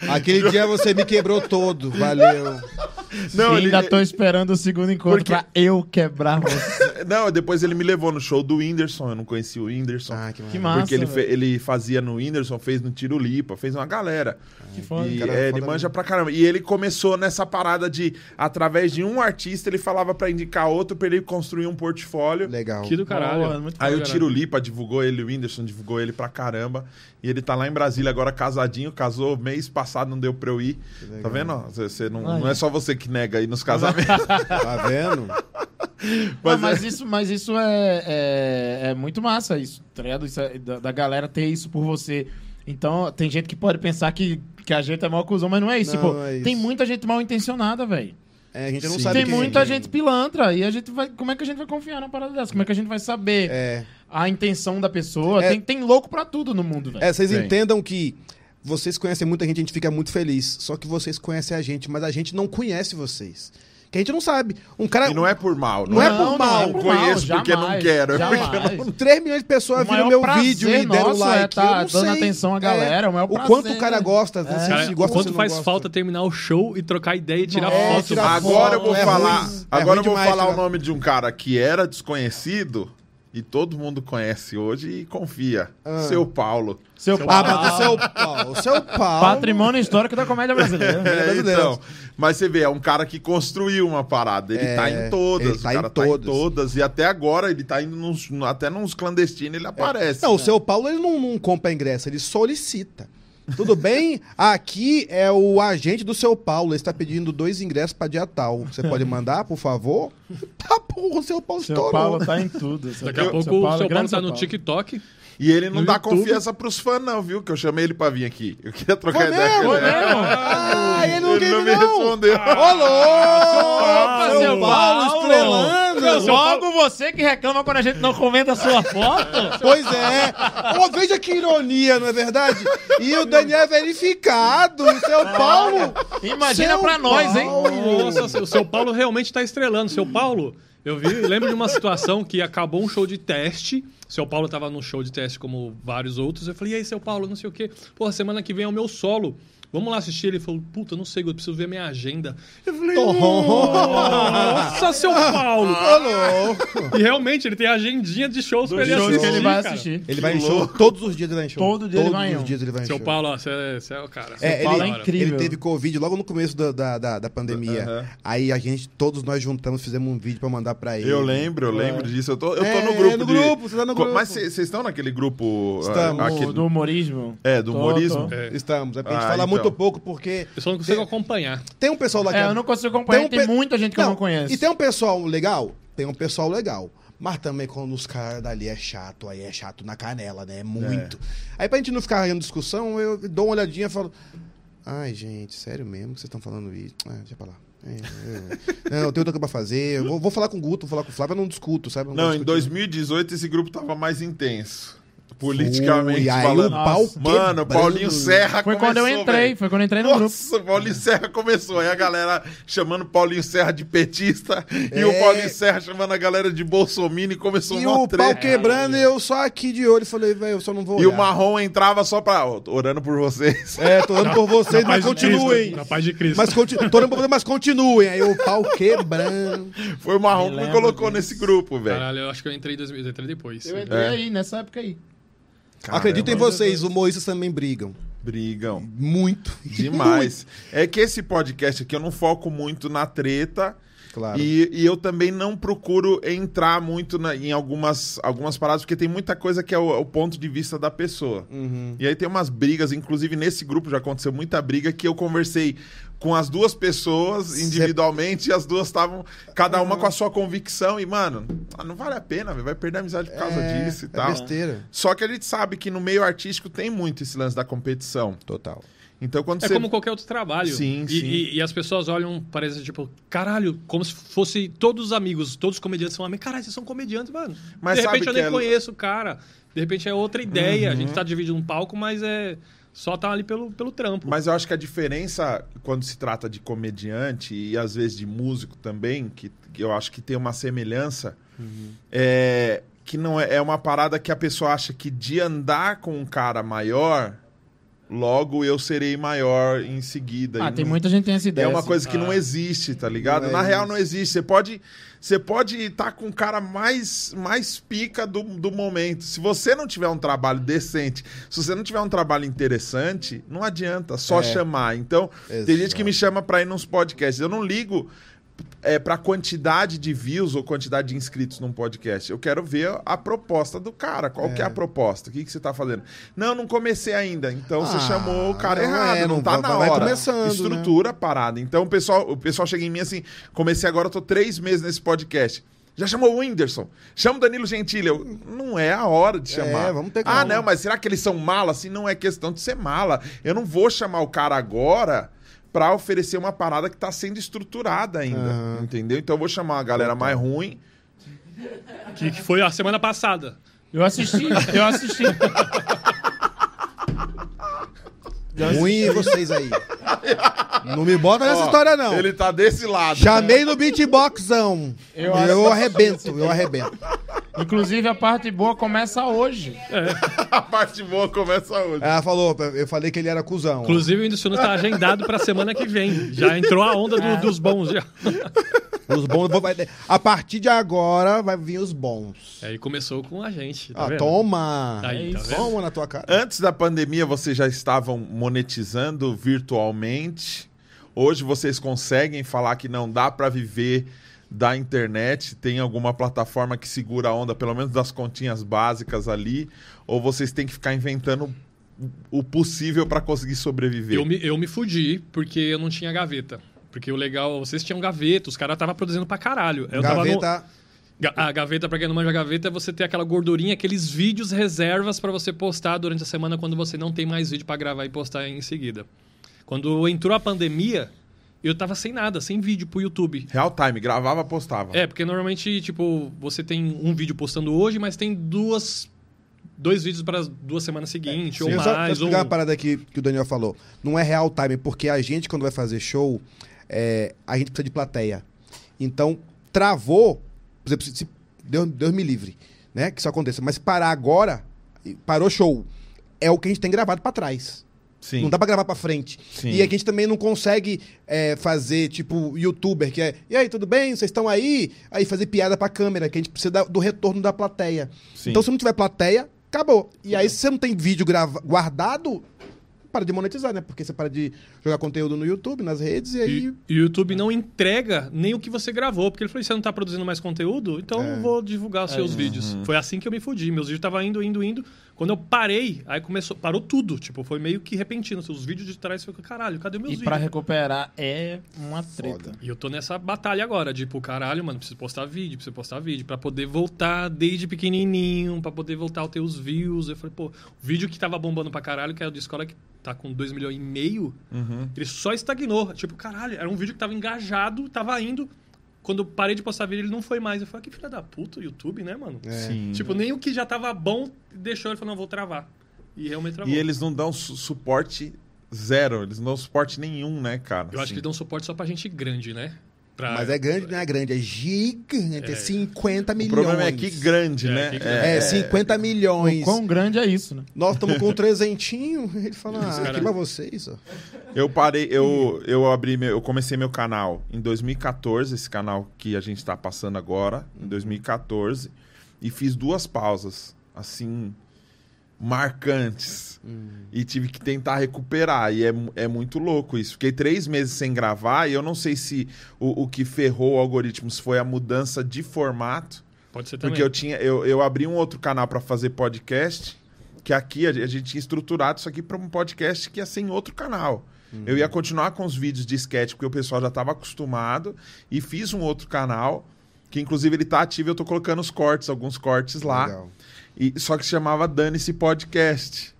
Aquele dia você me quebrou todo, valeu. Não, ele, Ainda tô esperando o segundo encontro Porque- pra eu quebrar você. <laughs> não, depois ele me levou no show do Whindersson. Eu não conhecia o Whindersson. Ah, que Que massa. porque ele, fe- ele fazia no Whindersson, fez no Tiro Lipa, fez uma galera. Que foda. E, cara, é, ele foda manja mesmo. pra caramba. E ele começou nessa parada de, através de um artista, ele falava pra indicar outro, pra ele construir um portfólio. Legal. Que do caralho. Boa, muito Aí o Tiro Lipa divulgou ele, o Whindersson divulgou ele pra caramba. E ele tá lá em Brasília agora casadinho, casou mês passado, não deu pra eu ir. Tá vendo? Você, você não, não é só você que nega aí nos casamentos. <laughs> Tá vendo? Mas, Mas mas é- isso, mas isso é, é, é muito massa, isso, tá ligado? Isso é- da, da galera ter isso por você. Então, tem gente que pode pensar que, que a gente é mal cuzão, mas não é isso. Não, tipo, não é isso. tem muita gente mal intencionada, velho. É, a gente não Sim. sabe Tem quem- muita gente pilantra. E a gente vai. Como é que a gente vai confiar numa parada dessa? Como é que a gente vai saber É. a intenção da pessoa? É. Tem, tem louco pra tudo no mundo, velho. É, vocês entendam que vocês conhecem muita gente, a gente fica muito feliz. Só que vocês conhecem a gente, mas a gente não conhece vocês. Que a gente não sabe. Um cara. E não é por mal. Não é por mal, Eu conheço porque não quero. é <laughs> porque jamais. não- 3 milhões de pessoas O viram meu vídeo e deram nosso like. é tá eu não dando sei. atenção à galera, é o maior o quanto o cara gosta. É. Se, Cara, gosta, quanto se não faz gosta. falta terminar o show e trocar ideia e tirar É, foto? tirar Agora eu vou É falar. ruim. É agora eu vou demais, falar o nome de um cara que era desconhecido e todo mundo conhece hoje e confia. Ah. Seu Paulo. Seu Seu Ah, pai. mas o seu Paulo. Seu Paulo. Patrimônio histórico da comédia brasileira. É, brasileiro. então, mas você vê, é um cara que construiu uma parada. Ele É, tá em todas. ele tá o cara em tá todas. em todas. E até agora ele tá indo nos, até nos clandestinos ele aparece. Não, o seu Paulo ele não, não compra ingresso, ele solicita. Tudo bem? Aqui é o agente do seu Paulo. Ele está pedindo dois ingressos para dia tal. Você pode mandar, por favor? <laughs> Tá bom, o seu Paulo Seu estourou. Paulo tá em tudo. Seu Daqui a pouco o seu Paulo tá no Paulo. TikTok. E ele não No dá YouTube. confiança pros fãs, não, viu? Que eu chamei ele pra vir aqui. Eu queria trocar Foi ideia mesmo? com ele. Ah, ele não Ele não me não. respondeu. Ô, Opa, louco! seu Paulo, estrelando! Logo você que reclama quando a gente não comenta a sua foto. Pois é. Ô, veja que ironia, não é verdade? E o Daniel é verificado. O seu Paulo... Imagina Seu pra nós, hein? Nossa, o seu Paulo realmente tá estrelando. Seu Paulo, eu vi, lembro de uma situação que acabou um show de teste. Seu Paulo tava no show de teste como vários outros. Eu falei, e aí, seu Paulo, não sei o quê. Porra, semana que vem é o meu solo. Vamos lá assistir. Ele falou, puta, não sei, eu preciso ver minha agenda. Eu falei, nossa, seu Paulo. Louco. E realmente, ele tem agendinha de shows pra ele assistir, que ele vai cara. assistir. Ele vai em show todos os dias ele vai em show. Todo dia ele Todos vai em os um. dias ele vai em Seu show. Paulo, ó, você é, você é o cara. É, Paulo ele, é incrível. ele teve Covid logo no começo da, da, da, da pandemia. Aham. Aí a gente, todos nós juntamos, fizemos um vídeo pra mandar pra ele. Eu lembro, eu lembro disso. Eu tô, eu tô É, no grupo. no de- grupo, você tá no Co- grupo. Mas vocês estão naquele grupo. ah, Estamos. aquele- Do, humorismo. É, do Tô, humorismo? tô. É. Estamos. É pra gente Ah, falar então. Muito pouco, porque Eu só não consigo acompanhar. tem um pessoal lá que É, eu não consigo acompanhar, tem, pe- muita gente que eu não conheço. E tem um pessoal legal? Tem um pessoal legal. Mas também quando os caras dali é chato, aí é chato na canela, né? É muito. Aí pra gente não ficar em discussão, eu dou uma olhadinha e falo. Ai, gente, sério mesmo que vocês estão falando isso? Ah, deixa pra lá. É, é. Não, eu tenho outra coisa pra fazer. Eu vou, vou falar com o Guto, vou falar com o Flávio, eu não discuto, sabe? Não, vou em discutir. 2018 esse grupo tava mais intenso. Politicamente Ui, aí falando. o pau Nossa. Mano, o. Paulinho Serra Foi começou, quando eu entrei, velho. foi quando eu entrei no grupo. Nossa, o Paulinho Serra começou. Aí a galera chamando Paulinho Serra de petista e É. o Paulinho Serra chamando a galera de bolsominion e começou E uma o pau treta. quebrando e eu só aqui de olho. Falei, velho, eu só não vou E o olhar. Marrom entrava só pra. ó, orando por vocês. É, tô orando por vocês, Na mas paz de Cristo, continuem. Na paz de Cristo. Mas, continu... tô orando por vocês, mas continuem. Aí o pau quebrando. Foi o Marrom que me colocou disso. nesse grupo, velho. Caralho, eu acho que eu entrei em 2000, eu entrei depois. Eu entrei É. aí, nessa época aí. Caramba, Acredito em vocês, humoristas também brigam. Brigam. Muito. <laughs> Demais. é que esse podcast aqui eu não foco muito na treta. Claro. E, e eu também não procuro entrar muito na- em algumas, algumas paradas, porque tem muita coisa que é o, o ponto de vista da pessoa. Uhum. E aí tem umas brigas, inclusive nesse grupo já aconteceu muita briga, que eu conversei com as duas pessoas individualmente e as duas estavam, cada uma com a sua convicção. E, mano, não vale a pena, vai perder a amizade por causa É, disso e é tal. besteira. Só que a gente sabe que no meio artístico tem muito esse lance da competição. Total. Então quando É você. como qualquer outro trabalho. Sim, e, sim. E, e as pessoas olham, parece tipo, caralho, como se fosse todos os amigos, todos os comediantes são amigos. Caralho, vocês são comediantes, mano. Mas de repente eu nem é- conheço o cara. De repente é outra ideia. A Uhum. gente tá dividindo um palco, mas é. Só tá ali pelo, pelo trampo. Mas eu acho que a diferença quando se trata de comediante e às vezes de músico também, que, que eu acho que tem uma semelhança, é que não é, é uma parada que a pessoa acha que de andar com um cara maior, logo eu serei maior em seguida. Ah, E tem não- muita gente que tem essa ideia. É uma assim. coisa que não Ah. existe, tá ligado? Não é Na real, isso. não existe. Você pode você pode estar com o cara mais, mais pica do, do momento. Se você não tiver um trabalho decente, se você não tiver um trabalho interessante, não adianta só É. chamar. Então, tem Exato. gente que me chama pra ir nos podcasts. Eu não ligo é, pra quantidade de views ou quantidade de inscritos num podcast. Eu quero ver a proposta do cara. Qual que é a proposta? O que, que você tá fazendo? Não, não comecei ainda. Então você Ah, chamou o cara não errado. é, não, não tá vai- na vai hora. começando, né? Estrutura parada. Então o pessoal, o pessoal chega em mim assim, comecei agora, eu tô três meses nesse podcast. Já chamou o Whindersson? Chama o Danilo Gentili. Eu, não é a hora de chamar. É, vamos ter Ah, não, mas será que eles são mala? Assim, não é questão de ser mala. Eu não vou chamar o cara agora pra oferecer uma parada que tá sendo estruturada ainda. Entendeu? Então eu vou chamar a galera mais ruim. Que, que foi a semana passada. Eu assisti, eu assisti. <laughs> Ruim vocês aí. <laughs> Não me bota nessa Ó, história, não. Ele tá desse lado. Chamei no beatboxão. Eu Eu, arrebento, eu arrebento. Inclusive, a parte boa começa hoje. <laughs> a parte boa começa hoje. Ela falou, eu falei que ele era cuzão. Inclusive, o Whindersson tá agendado pra semana que vem. Já entrou a onda do- dos bons. Já. Os bons, a partir de agora vai vir os bons. Aí começou com a gente. Tá Ah, vendo? toma. Aí, tá vendo? Toma na tua cara. Antes da pandemia, vocês já estavam monetizando virtualmente. Hoje vocês conseguem falar que não dá para viver da internet? Tem alguma plataforma que segura a onda, pelo menos das continhas básicas ali? Ou vocês têm que ficar inventando o possível para conseguir sobreviver? Eu me, eu me fudi porque eu não tinha gaveta. Porque o legal, vocês tinham gaveta, os caras estavam produzindo pra caralho. Eu tava no- Gaveta. A gaveta, pra quem não manja gaveta, é você ter aquela gordurinha, aqueles vídeos reservas pra você postar durante a semana quando você não tem mais vídeo pra gravar e postar em seguida. Quando entrou a pandemia, eu tava sem nada, sem vídeo pro YouTube. Real time, gravava, postava. É, porque normalmente, tipo, você tem um vídeo postando hoje, mas tem duas. Dois vídeos para as duas semanas seguintes, ou Eu só, só mais. Ou... explicar uma parada aqui que o Daniel falou. Não é real time, porque a gente, quando vai fazer show, é, a gente precisa de plateia. Então, travou, por exemplo, se, se- Deus, Deus me livre, né? Que isso aconteça. Mas parar agora, parou show, é o que a gente tem gravado pra trás. Sim. Não dá pra gravar pra frente. Sim. E a gente também não consegue é, fazer, tipo, youtuber, que é. E aí, tudo bem? Vocês estão aí? Aí fazer piada pra câmera, que a gente precisa do retorno da plateia. Sim. Então, se não tiver plateia, acabou. E aí, se você não tem vídeo grava- guardado, para de monetizar, né? Porque você para de jogar conteúdo no YouTube, nas redes, e aí. E, o YouTube não entrega nem o que você gravou, porque ele falou: você não tá produzindo mais conteúdo, então É. eu vou divulgar os seus vídeos. Foi assim que eu me fudi. Meus vídeos estavam indo, indo, indo. Quando eu parei, aí começou, parou tudo. Tipo, foi meio que repentino. Os vídeos de trás foi caralho, cadê meus E vídeos? pra recuperar é uma treta. E eu tô nessa batalha agora, tipo, caralho, mano, preciso postar vídeo, preciso postar vídeo, pra poder voltar desde pequenininho, pra poder voltar a ter os views. Eu falei, pô, o vídeo que tava bombando pra caralho, que era de escola que tá com 2 milhões e meio, Uhum. ele só estagnou. Tipo, caralho, era um vídeo que tava engajado, tava indo, quando parei de postar vídeo, ele não foi mais. Eu falei, "Ah, que filha da puta, o YouTube, né, mano? Sim. Tipo, nem o que já tava bom deixou. Ele falou, não, vou travar. E realmente travou. E eles não dão su- suporte zero, eles não dão suporte nenhum, né, cara? Eu acho Assim. que eles dão suporte só pra gente grande, né? Pra... Mas é grande, não é grande, é gigante. É 50 O milhões. problema é que grande, É, né? que É, 50 milhões. O quão grande é isso, né? Nós estamos com um <laughs> trezentinho. Ele fala, ah, cara- aqui pra vocês, ó. Eu parei, eu, eu abri, meu, eu comecei meu canal em 2014, esse canal que a gente tá passando agora, em 2014, e fiz duas pausas, assim, marcantes. E tive que tentar recuperar, e é, é muito louco isso. Fiquei três meses sem gravar, e eu não sei se o, o que ferrou o algoritmo se foi a mudança de formato, Pode ser também. porque eu tinha, eu, eu abri um outro canal para fazer podcast, que aqui a, a gente tinha estruturado isso aqui para um podcast que ia ser em outro canal. Eu ia continuar com os vídeos de sketch, porque o pessoal já estava acostumado, e fiz um outro canal, que inclusive ele tá ativo, eu tô colocando os cortes, alguns cortes lá. Legal. E, só que se chamava Dane-se Podcast.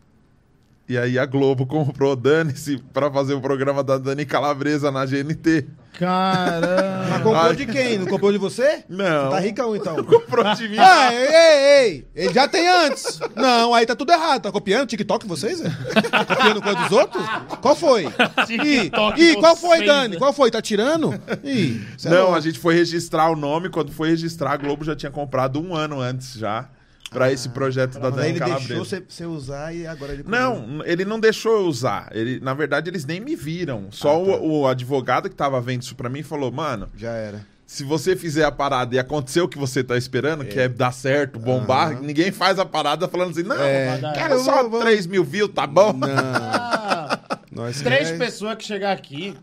E aí a Globo <laughs> comprou Dane-se para fazer o programa da Dani Calabresa na GNT. Mas Caramba. comprou Ai. de quem? Não comprou de você? Não. Você tá ricão, então. <laughs> Comprou de mim. Ah, ei, ei, ei. Ele já tem antes. Não, aí tá tudo errado. Tá copiando TikTok vocês? É? Tá copiando coisa dos outros? Qual foi? Ih, TikTok ih, qual foi, Dani? né? Qual foi? Tá tirando? Ih, é Não, louco. a gente foi registrar o nome. Quando foi registrar, a Globo já tinha comprado um ano antes já. Pra esse projeto da Dani ele Calabresa. deixou você, usar e agora ele... Não, ele não deixou eu usar. Ele, na verdade, eles nem me viram. Só Ah, tá. o, o advogado que tava vendo isso pra mim falou: mano, Já era. se você fizer a parada e acontecer o que você tá esperando, que é dar certo, bombar, Aham. ninguém faz a parada falando assim, não, É. cara, só 3 mil views, tá bom? Não. <laughs> Nós três pessoas que chegar aqui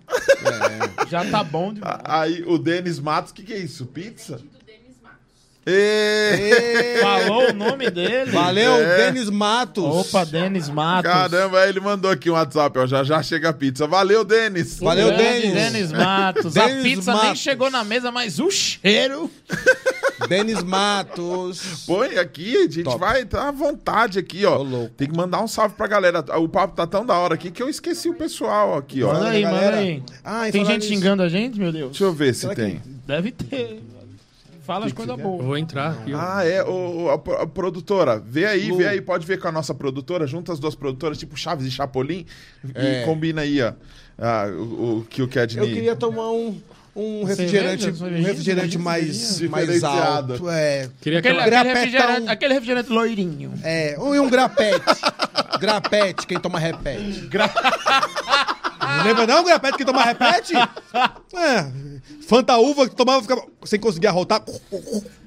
já tá bom demais. Aí o Denis Matos, o que, que é isso? Pizza? Ê, Falou o nome dele. Valeu, É. Denis Matos. Opa, Denis Matos. Caramba, aí ele mandou aqui um WhatsApp, ó. Já já chega a pizza. Valeu, Denis. Valeu, Denis. Denis Matos. a Denis pizza nem Matos. chegou na mesa, mas o cheiro. Denis Matos. Põe aqui, a gente Top. vai tá à vontade aqui, ó. Tem que mandar um salve pra galera. O papo tá tão da hora aqui que eu esqueci o pessoal aqui, ó. Manda aí, manda aí. Ah, e Tem gente nisso- xingando a gente, meu Deus? Deixa eu ver se Será que- tem. Deve ter. Fala as coisas Eu boas. vou entrar aqui. Ah, é. O, a, a produtora, vê aí, Lu. vê aí, pode ver com a nossa produtora, junta as duas produtoras, tipo Chaves e Chapolin, É. e combina aí, ó. ah, o, o que o Kedney. Eu queria tomar um, um refrigerante, um refrigerante mais, mais alto. É. Queria Aquele, aquele, refrigerante, aquele refrigerante loirinho. É, ou um grapete. grapete, quem toma repete. <laughs> Não lembra não, grapete, quem toma repete? <laughs> É. Fanta uva que tomava ficava sem conseguir arrotar.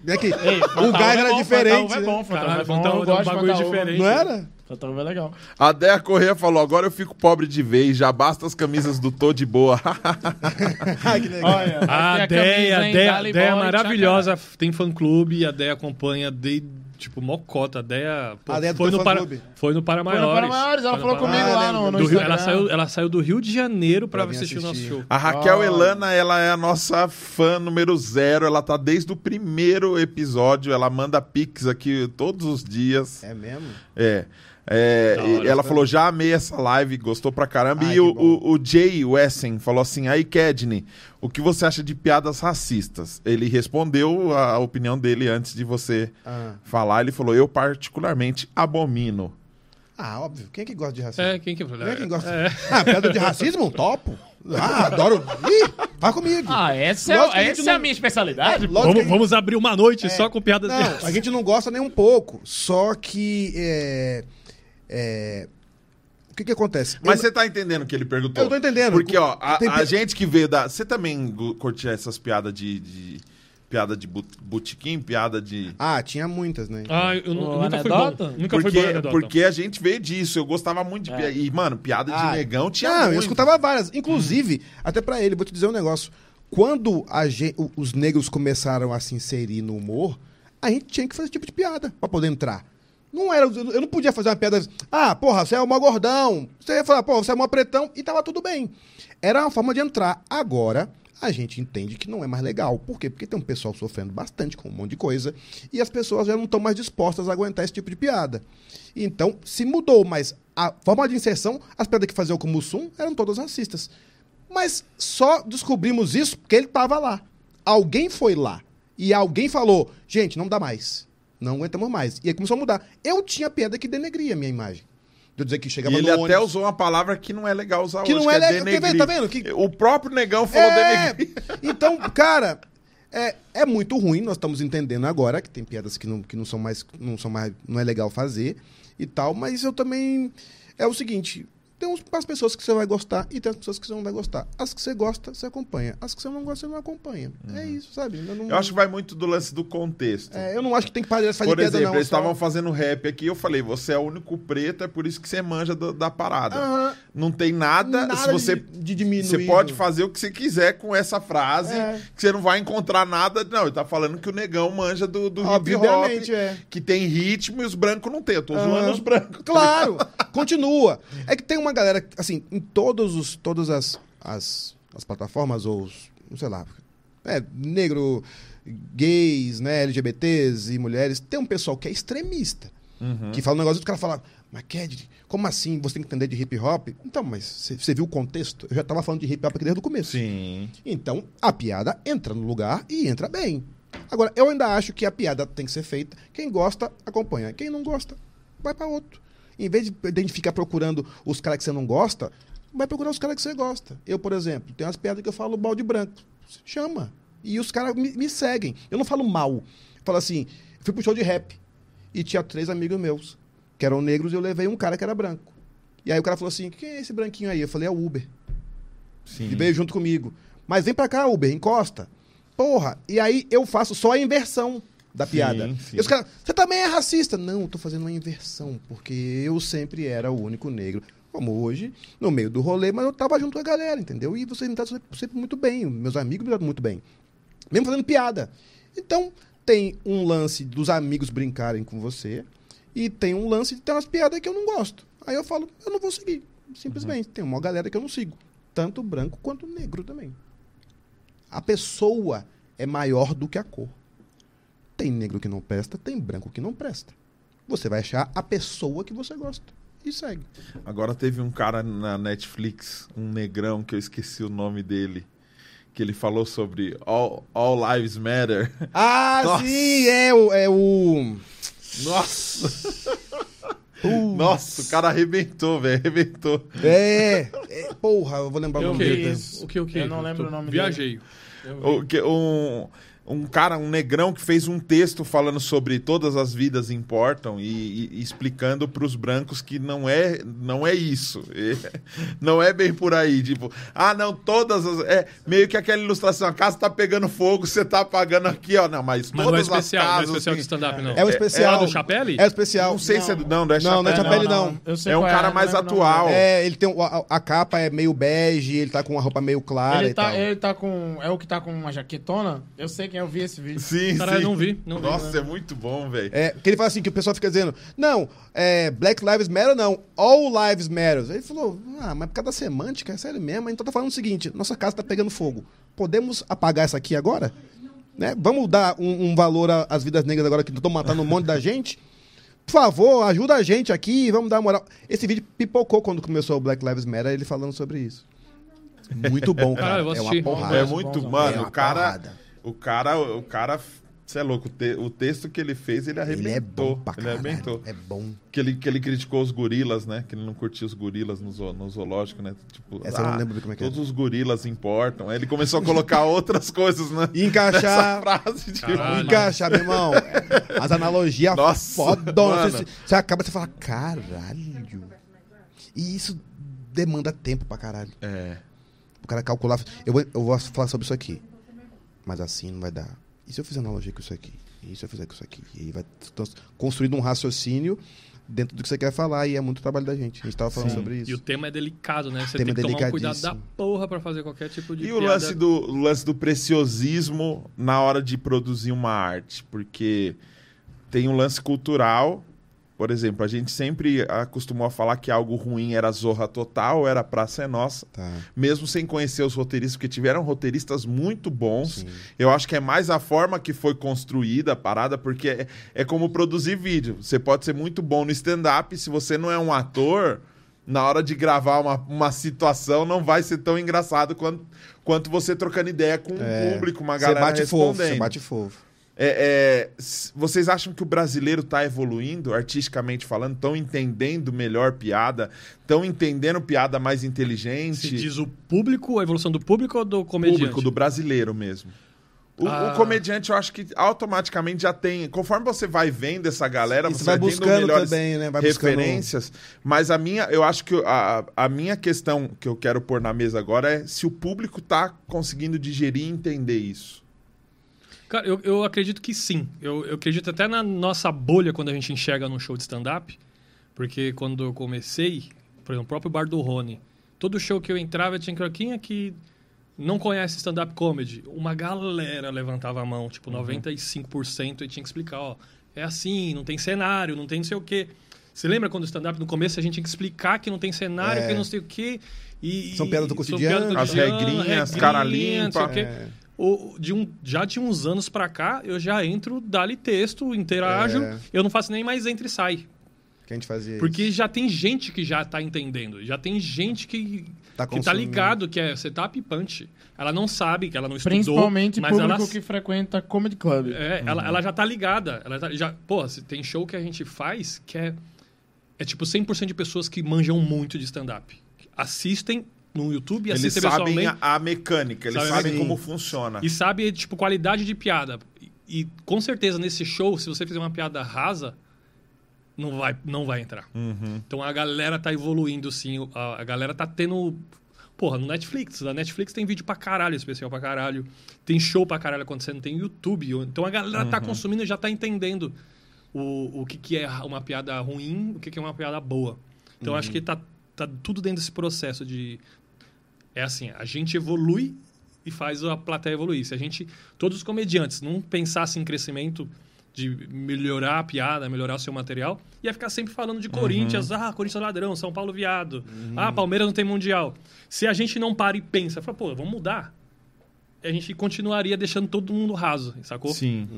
Né, que Ei, o gás é era bom, diferente. Fanta Uva é bom, Fanta Uva Caralho, é bom. É um bagulho diferente. Não era? Fanta Uva é legal. A Dea Correia falou: agora eu fico pobre de vez, já basta as camisas do Tô de Boa. <laughs> Ai, que legal. Olha, A a Dali a Deia é bola e maravilhosa, tem fã-clube, a Deia acompanha desde, tipo, mocota. A Deia, pô, A Deia foi, no para, foi no Para Foi no Maiores. Para Maiores, ela falou comigo Ah, lá no, no Rio- Instagram. ela, saiu, ela saiu do Rio de Janeiro pra, Pra vir assistir o nosso assistir. show. A Raquel Olha. Elana, ela é a nossa fã número zero. Ela tá desde o primeiro episódio. Ela manda pix aqui todos os dias. É mesmo? É. É, hora, ela foi. falou, já amei essa live, gostou pra caramba. Ai, e o, o, o Jay Wessen falou assim, aí Kedney, o que você acha de piadas racistas? Ele respondeu a, a opinião dele antes de você Ah. falar. Ele falou, eu particularmente abomino. Ah, óbvio. Quem é que gosta de racismo? É, quem que... Quem é que gosta? É. Ah, piada de racismo? Topo. Ah, adoro. Ih, vai comigo. Ah, essa, é, Lógico essa é a não- minha especialidade. A Vamos, gente- vamos abrir uma noite só com piadas de Não, a gente não gosta nem um pouco. Só que. É, é, o que que acontece? Mas Eu- você tá entendendo o que ele perguntou? Eu tô entendendo. Porque, ó, a, Tem a gente que veio da... Você também curtia essas piadas de... de- piada de botequim, piada de... Ah, tinha muitas, né? Ah, eu, Ô, nunca fui anedota? bom. Nunca fui bom Porque, anedota. porque a gente veio disso. Eu gostava muito de piada. E, mano, piada de Ah, negão tinha Não, muito. eu escutava várias. Inclusive, até pra ele, vou te dizer um negócio. Quando a gen- o- os negros começaram a se inserir no humor, a gente tinha que fazer esse tipo de piada pra poder entrar. Não era, eu não podia fazer uma piada. Ah, porra, você é mó gordão. Você ia falar, pô, você é mó pretão. E tava tudo bem. Era uma forma de entrar. Agora, a gente entende que não é mais legal. Por quê? Porque tem um pessoal sofrendo bastante com um monte de coisa. E as pessoas já não estão mais dispostas a aguentar esse tipo de piada. Então, se mudou, mas a forma de inserção, as piadas que faziam com o Mussum eram todas racistas. Mas só descobrimos isso porque ele estava lá. alguém foi lá e alguém falou, gente, não dá mais. Não aguentamos mais. E aí começou a mudar. Eu tinha piada que denegria a minha imagem. De eu dizer que chegava E ele até ônibus. usou uma palavra que não é legal usar Que hoje, não é que é legal. Denegrir. Tá vendo? Que- O próprio negão falou É, denegrir. <laughs> então, cara, é, é muito ruim. Nós estamos entendendo agora que tem piadas que não, que não são mais, não são mais, não é legal fazer e tal. Mas eu também é o seguinte. Tem umas pessoas que você vai gostar e tem as pessoas que você não vai gostar. As que você gosta, você acompanha. As que você não gosta, você não acompanha. É isso, sabe? Eu, não, Eu acho que vai muito do lance do contexto. é, eu não acho que tem que fazer, Por exemplo, não. eles só- estavam fazendo rap aqui, eu falei, você é o único preto, é por isso que você manja do- da parada. Aham. Não tem nada, Nada se você... de, de diminuir. Você pode fazer o que você quiser com essa frase, É. que você não vai encontrar nada. Não, ele tá falando que o negão manja do, do hip hop, é. que tem ritmo e os brancos não tem. Eu tô Aham. zoando os brancos. Claro, <laughs> continua. É que tem uma galera, assim, em todos os, todas as, as, as plataformas, ou, os, sei lá, é, negro, gays, né, LGBTs e mulheres, tem um pessoal que é extremista. Que fala um negócio e o cara fala, mas Ked, como assim? Você tem que entender de hip hop? Então, mas você- você viu o contexto? Eu já tava falando de hip hop aqui desde o começo. Sim. Então, a piada entra no lugar e entra bem. Agora, eu ainda acho que a piada tem que ser feita. Quem gosta, acompanha. Quem não gosta, vai para outro. Em vez de gente ficar procurando os caras que você não gosta, vai procurar os caras que você gosta. Eu, por exemplo, tenho umas piadas que eu falo balde branco. Chama. E os caras me, me seguem. Eu não falo mal. Eu falo assim, fui pro show de rap e tinha três amigos meus, que eram negros, e eu levei um cara que era branco. E aí o cara falou assim, quem é esse branquinho aí? Eu falei, é o Uber. Sim. E veio junto comigo. Mas vem pra cá, Uber, encosta. Porra. E aí eu faço só a inversão da piada. sim. E os caras, você também é racista? Não, eu tô fazendo uma inversão, porque eu sempre era o único negro. Como hoje, no meio do rolê, mas eu tava junto com a galera, entendeu? E vocês me tratam sempre, sempre muito bem. Meus amigos me tratam muito bem. Mesmo fazendo piada. Então, tem um lance dos amigos brincarem com você. E tem um lance de ter umas piadas que eu não gosto. Aí eu falo, eu não vou seguir. Simplesmente. Tem uma galera que eu não sigo. Tanto branco quanto negro também. A pessoa é maior do que a cor. Tem negro que não presta, tem branco que não presta. Você vai achar a pessoa que você gosta. E segue. Agora teve um cara na Netflix, um negrão, que eu esqueci o nome dele, que ele falou sobre All, All Lives Matter. <laughs> Ah, Nossa. sim, é o. É o... Nossa! <laughs> Nossa, o cara arrebentou, velho, arrebentou. É, é, Porra, eu vou lembrar Eu o nome dele. isso. O que, o que? Eu não lembro Tô- o nome Viajei. O que- Um, um cara, um negrão que fez um texto falando sobre todas as vidas importam e, e- explicando pros brancos que não é, não é isso. É, <laughs> não é bem por aí. Tipo, ah, não, todas as. É meio que aquela ilustração: a casa tá pegando fogo, você tá apagando aqui, ó. Não, mas Mas não é todas especial, as não é casas. especial que- de stand-up, não. É o especial. É do Chapelle? É o especial. Não sei se é. do- Não, não é Não, não é Chapéu, Chapéu, não. Sei É um qual cara não mais atual. É, ele tem. A, a capa é meio bege, ele tá com uma roupa meio clara Ele e tá, tal. ele tá com. É o que tá com uma jaquetona? Eu sei quem eu vi esse vídeo. Sim, Caralho, sim. não vi, não vi. Nossa, é muito bom, velho. É, porque ele fala assim, que o pessoal fica dizendo, não, é, Black Lives Matter não, All Lives Matter. Ele falou, ah, mas por causa da semântica, é sério mesmo, então tá falando o seguinte, nossa casa tá pegando fogo. Podemos apagar essa aqui agora? Né? Vamos dar um, um valor às vidas negras agora que estão matando um monte da gente? Por favor, ajuda a gente aqui, vamos dar uma moral. Esse vídeo pipocou quando começou o Black Lives Matter, ele falando sobre isso. Muito bom, cara. Vou é uma assistir. porrada. É muito, mano, É o cara, porrada. O cara, o cara, você é louco, o, te- o texto que ele fez, ele arrebentou. Ele é bom pra ele arrebentou. É bom. Que ele, que ele criticou os gorilas, né? Que ele não curtia os gorilas no, zo- no zoológico, né? Tipo, Essa eu não lembro como é que é. Todos os gorilas importam. Aí ele começou a colocar <laughs> outras coisas, né? E encaixar... Nessa frase de Caralho. Encaixar, meu irmão. As analogias Nossa, fodonas. Você, você acaba, você fala, caralho. E isso demanda tempo pra caralho. É. O cara calcular. Eu vou, eu vou falar sobre isso aqui. Mas assim não vai dar. E se eu fizer analogia com isso aqui? E se eu fizer com isso aqui? E aí vai construindo um raciocínio dentro do que você quer falar. E é muito trabalho da gente. A gente tava falando Sim. sobre E isso. o tema é delicado, né? Você tem que tomar um cuidado da porra pra fazer qualquer tipo de E o piada. lance, do, o lance do preciosismo na hora de produzir uma arte? Porque tem um lance cultural. Por exemplo, a gente sempre acostumou a falar que algo ruim era Zorra Total, era Praça é Nossa. Tá. Mesmo sem conhecer os roteiristas, porque tiveram roteiristas muito bons. Sim. Eu acho que é mais a forma que foi construída a parada, porque é, é como produzir vídeo. Você pode ser muito bom no stand-up, se você não é um ator, na hora de gravar uma, uma situação, não vai ser tão engraçado quanto, quanto você trocando ideia com o público, uma Você galera bate fofo, respondendo. você bate fofo. É, é, vocês acham que o brasileiro está evoluindo, artisticamente falando? Estão entendendo melhor piada? Estão entendendo piada mais inteligente? Se diz o público, a evolução do público ou do comediante? público, do brasileiro mesmo. O, Ah. o comediante, eu acho que automaticamente já tem. Conforme você vai vendo essa galera, você você vai tendo buscando melhores também, né? Vai buscando- referências. Mas a minha, eu acho que a, a minha questão que eu quero pôr na mesa agora é se o público tá conseguindo digerir e entender isso. Cara, eu, eu acredito que sim. Eu, eu acredito até na nossa bolha quando a gente enxerga num show de stand-up. Porque quando eu comecei, por exemplo, o próprio Bar do Rony, todo show que eu entrava tinha croquinha que não conhece stand-up comedy. Uma galera levantava a mão, tipo 95%, e tinha que explicar, ó, é assim, não tem cenário, não tem não sei o quê. Você lembra quando o stand-up no começo a gente tinha que explicar que não tem cenário, É. que não sei o quê? E, São piadas do cotidiano. As regrinhas, regrinha, cara não sei o limpa. quê. É. O- de um, já de uns anos pra cá, eu já entro, dá-lhe texto, interajo. É. Eu não faço nem mais entra e sai. Que a gente fazia Porque isso. já tem gente que já tá entendendo. Já tem gente que Tá que tá ligado que é setup e punch. Ela não sabe, que ela não estudou. Principalmente mas público ela, que frequenta comedy club. é, ela, ela já tá ligada. Ela tá- já, pô, se tem show que a gente faz que é, é tipo 100% de pessoas que manjam muito de stand-up. Assistem no YouTube e Eles assistem sabem pessoalmente. a, mecânica, eles Sabe, sabem sim. como funciona. E sabe, tipo, qualidade de piada. E, e, com certeza nesse show, se você fizer uma piada rasa, não vai, não vai entrar. Uhum. Então a galera tá evoluindo, sim. A, a galera tá tendo. Porra, no Netflix. A Netflix tem vídeo pra caralho, especial pra caralho. Tem show pra caralho acontecendo, tem YouTube. Então a galera tá consumindo e já tá entendendo o, o que, que é uma piada ruim, o que, que é uma piada boa. Então acho que tá, tá tudo dentro desse processo de. É assim, a gente evolui e faz a plateia evoluir. Se a gente, todos os comediantes, não pensassem em crescimento de melhorar a piada, melhorar o seu material, ia ficar sempre falando de Corinthians, ah, Corinthians é ladrão, São Paulo viado, ah, Palmeiras não tem mundial. Se a gente não para e pensa, fala, pô, vamos mudar, a gente continuaria deixando todo mundo raso, sacou? Sim.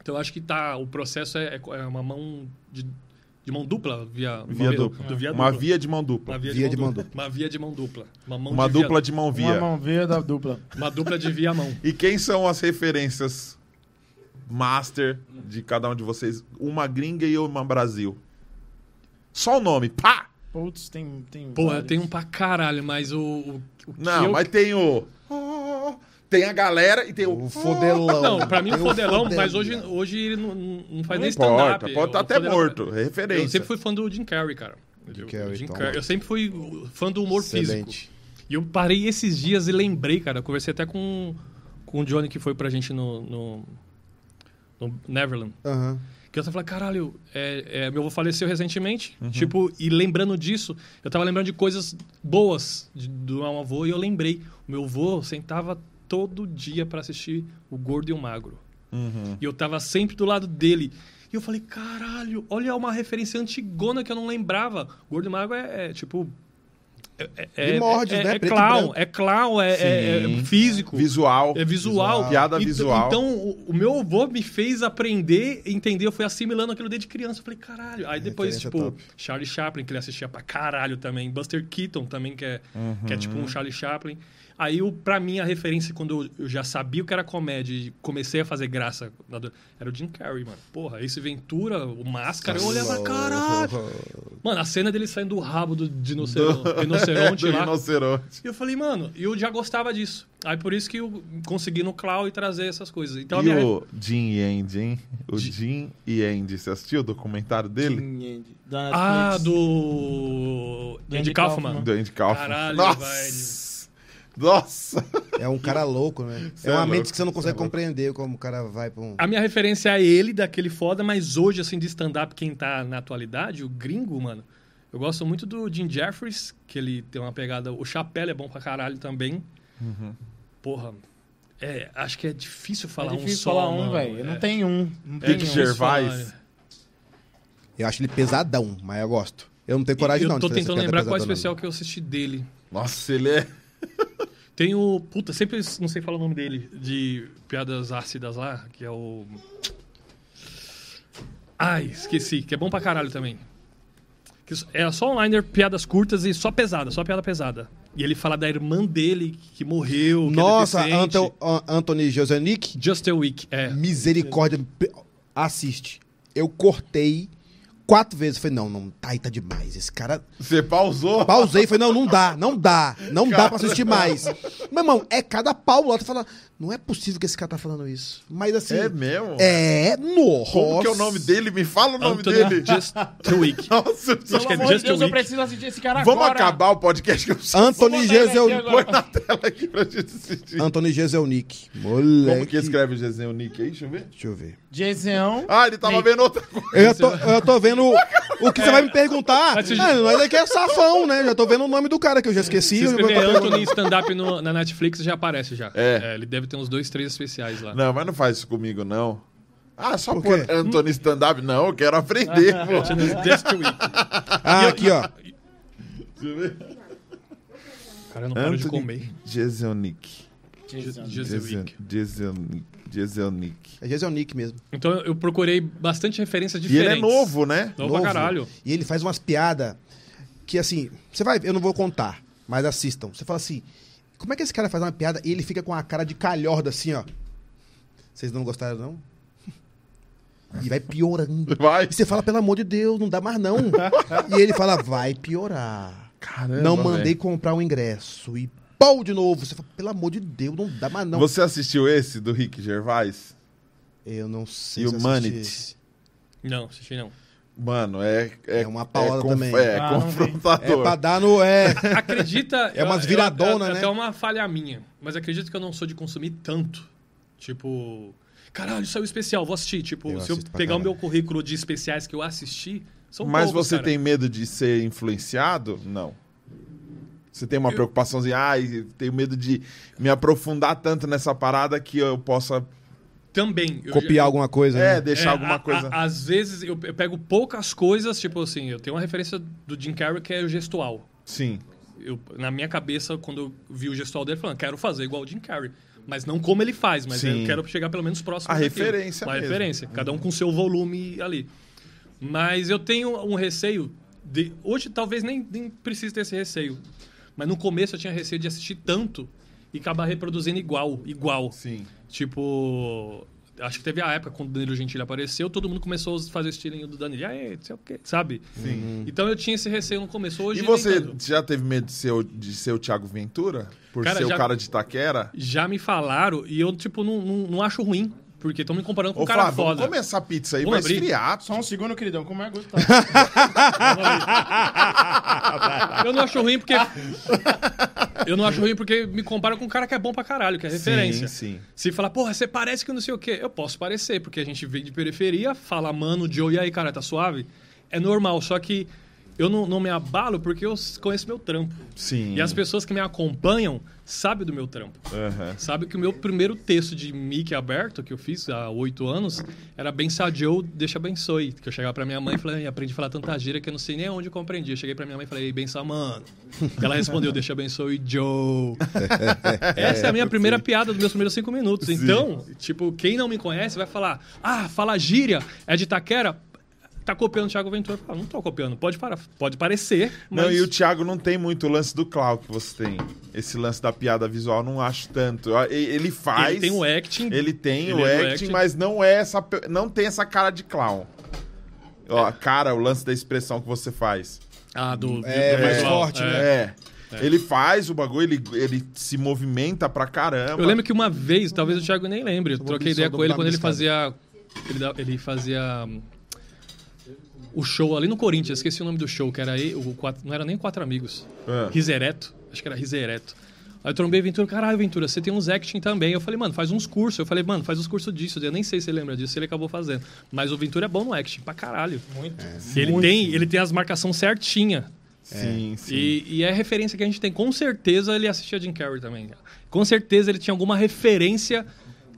Então eu acho que tá, o processo é, é uma mão de, de mão dupla, via, Via uma, dupla. do via Uma dupla. via de mão dupla. Uma via, Via de, de mão mão dupla. Uma via de mão dupla. Uma, mão Uma de via- dupla de mão Uma via. mão via da dupla. Uma dupla de via mão. E quem são as referências master de cada um de vocês? Uma gringa e uma Brasil. Só o nome, pá! Putz, tem. tem Porra, vários. tem um pra caralho, mas o. o, o que Não, eu- mas tem o. Tem a galera e tem o. O fodelão. Não, pra mim o fodelão, mas fodelão. hoje, hoje ele não, não faz Não nem importa, stand-up. pode estar O até Fodelão- morto. é Referência. Eu sempre fui fã do Jim Carrey, cara. Jim Eu- Carrey, Jim. Carrey. Eu sempre fui fã do humor Excelente. físico. E eu parei esses dias e lembrei, cara. Eu conversei até com, com o Johnny que foi pra gente no, no, no Neverland. Aham. Que eu tava falando, caralho, é, é, meu avô faleceu recentemente. Uhum. Tipo, e lembrando disso, eu tava lembrando de coisas boas de- do meu avô e eu lembrei. O meu avô sentava todo dia pra assistir o Gordo e o Magro. Uhum. E eu tava sempre do lado dele. E eu falei, caralho, olha uma referência antigona que eu não lembrava. Gordo e Magro é, é, tipo. É, é, Primórdios, é, né? é e clown, é clown, é, é- é físico. Visual. É visual. Visual. Piada Então- visual. Então, o, o meu avô me fez aprender, entender, eu fui assimilando aquilo desde criança. Eu falei, caralho. Aí depois, Referência tipo, top. Charlie Chaplin, que ele assistia pra caralho também. Buster Keaton também, que é, que é tipo Uhum. um Charlie Chaplin. Aí, o, pra mim, a referência, quando eu, eu já sabia o que era comédia e comecei a fazer graça, era o Jim Carrey, mano. Porra, esse Ventura, o Máscara, eu olhava, caralho. Mano, a cena dele saindo do rabo do dinoceronte, rinoceronte <laughs> do lá. rinoceronte. E eu falei, mano, eu já gostava disso. Aí por isso que eu consegui no Clau e trazer essas coisas. Então e minha. o Jim e Andy, hein? O Jim e Andy. Você assistiu o documentário dele? De- Da Ah, do. Do Andy Andy Kaufman. Kaufman. Do Andy Kaufman. Caralho, Nossa! Nossa! É um cara louco, né? Cê é é uma louco, mente que você não cê consegue é louco. compreender como o cara vai pra um. A minha referência é ele, daquele foda, mas hoje, assim, de stand-up, quem tá na atualidade, o gringo, mano. Eu gosto muito do Jim Jeffries, que ele tem uma pegada. O Chapéu é bom pra caralho também. Porra. É, acho que é difícil falar é um difícil só. falar um, velho. É, Não tem um. Não é tem Rick um. Gervais. Eu acho ele pesadão, mas eu gosto. Eu não tenho coragem, eu não. de tô tentando lembrar qual é o especial que eu assisti dele. Nossa, ele é. <laughs> Tem o. Puta, sempre não sei falar o nome dele. De piadas ácidas lá, que é o. Ai, esqueci. Que é bom pra caralho também. que era só online, piadas curtas e só pesada, só piada pesada. E ele fala da irmã dele que morreu. que é Nossa, deficiente. Anto, An- Anthony Josenick, Just a Week, é. misericórdia. Assiste. Eu cortei quatro vezes. Falei, não, não, tá aí, tá demais. Esse cara. Você pausou? Pausei e falei, não, não dá, não dá. Não dá pra assistir mais. Meu irmão, é cada pau lá. Tu fala, não é possível que esse cara tá falando isso. Mas assim. É mesmo? É, nossa. Como que é o nome dele? Me fala o nome Anthony dele. <laughs> Just Week. <laughs> Nossa, Acho que é Pelo amor Just de Deus, a eu Week. preciso assistir esse cara Vamos agora. acabar o podcast que eu preciso. Anthony agora. Põe na tela aqui pra gente assistir. Anthony Jeselnik. Moleque. Como que escreve Nick aí? Deixa eu ver. Deixa eu ver. Jason. Ah, ele tava vendo outra coisa. Eu tô, eu tô vendo o que você vai me perguntar. Mas você- Ah, nós aqui é safão, né? Já tô vendo o nome do cara que eu já esqueci. Se eu vou escrever Anthony stand-up no- na Netflix, já aparece já. É. Ele deve ter uns dois, três especiais lá. Não, mas não faz isso comigo, não. Ah, só Por por quê? Anthony stand-up? Não, eu quero aprender, <laughs> pô. Ah, aqui, ó. Cara, eu não paro de comer. A Week. Jezelnik. Jezelnik. É Jeselnik mesmo. Então eu procurei bastante referências E diferentes. ele é novo, né? Novo pra caralho. E ele faz umas piadas que, assim, você vai, eu não vou contar, mas assistam. Você fala assim, como é que esse cara faz uma piada e ele fica com a cara de calhorda assim, ó. Vocês não gostaram, não? E vai piorando. Vai. E você fala, pelo amor de Deus, não dá mais não. e ele fala, vai piorar. Caramba, não mandei velho. comprar o ingresso. E pau de novo. Você fala, pelo amor de Deus, não dá mais não. Você assistiu esse do Rick Gervais? Eu não sei se Humanity. esse. Não, assisti não. Mano, é. É, É uma paulada conf- também. É, Ah, confrontador. É pra dar no... É, <laughs> Acredita. É umas eu- viradona, eu- né? Até uma falha minha. Mas acredito que eu não sou de consumir tanto. Tipo. Caralho, saiu especial, vou assistir. Tipo, Eu se eu pegar o meu currículo de especiais que eu assisti, são Mas poucos, você cara. tem medo de ser influenciado? Não. Você tem uma preocupaçãozinha, ai, tenho medo de me aprofundar tanto nessa parada que eu possa Também. eu copiar já- alguma coisa, é, né? deixar É, alguma a- coisa. a- às vezes eu, eu pego poucas coisas, tipo assim, eu tenho uma referência do Jim Carrey que é o gestual. Sim. Eu, na minha cabeça, quando eu vi o gestual dele, falando, quero fazer igual o Jim Carrey. Mas não como ele faz, mas Sim. eu quero chegar pelo menos próximo A daquilo. referência Uma mesmo. referência. Cada um com seu volume ali. Mas eu tenho um receio. De, hoje talvez nem, nem precise ter esse receio. Mas no começo eu tinha receio de assistir tanto e acabar reproduzindo igual, igual. Sim. Tipo, acho que teve a época quando o Danilo Gentili apareceu, todo mundo começou a fazer o estilinho do Danilo. Aí, não sei o quê, sabe? Sim. Então eu tinha esse receio no começo. Hoje E você já teve medo de ser o, de ser o Thiago Ventura? Por Cara, ser já- o cara de Itaquera? Já me falaram e eu, tipo, não, não, não acho ruim. Porque estão me comparando com Ô, um cara Flávio, vamos foda. comer essa pizza aí, Vamos vai abrir? esfriar. Só um segundo, queridão. Como é gosto? Eu não acho ruim porque. eu não acho ruim porque me comparam com um cara que é bom pra caralho, que é referência. Sim, sim. Se falar, porra, você parece que não sei o quê. Eu posso parecer, porque a gente vem de periferia, fala, mano, Joe, e aí, cara, tá suave? É normal, só que eu não, não me abalo porque eu conheço meu trampo. Sim. E as pessoas que me acompanham sabem do meu trampo. Aham. Sabe que o meu primeiro texto de Mickey aberto, que eu fiz há oito anos, era Bença Joe, deixa abençoe. Que eu chegava pra minha mãe e falei, aprendi a falar tanta gíria que eu não sei nem onde eu compreendi. Eu cheguei pra minha mãe e falei, bença, mano. Ela respondeu, deixa abençoe, Joe. <laughs> Essa é a minha primeira piada dos meus primeiros cinco minutos. Então, tipo, quem não me conhece vai falar, ah, fala gíria, é de Taquera. Tá copiando o Thiago Ventura. Eu falo, não tô copiando. Pode, para, pode parecer, mas... Não, e o Thiago não tem muito o lance do clown que você tem. Esse lance da piada visual, não acho tanto. Ele faz. Ele tem o acting. Ele tem Ele o é acting, acting. mas não é essa. Não tem essa cara de clown. Ó, a cara, o lance da expressão que você faz. Ah, do... É, do mais visual. forte, É. né? É. Ele faz o bagulho, ele, ele se movimenta pra caramba. Eu lembro que uma vez, talvez o Thiago nem lembre, eu troquei ideia com ele do quando ele fazia. Ele, ele fazia. O show ali no Corinthians, esqueci o nome do show, que era aí, o quatro, não era nem Quatro Amigos. Ah. Risereto, acho que era Risereto. Aí eu trombei Ventura, caralho, Ventura, você tem uns acting também. Eu falei, mano, faz uns cursos. Eu falei, mano, faz uns cursos disso. Eu nem sei se você lembra disso, ele acabou fazendo. Mas o Ventura é bom no acting, pra caralho. Muito. ele, tem, ele tem as marcações certinha. Sim, sim. E, e é a referência que a gente tem. Com certeza ele assistia Jim Carrey também. Com certeza ele tinha alguma referência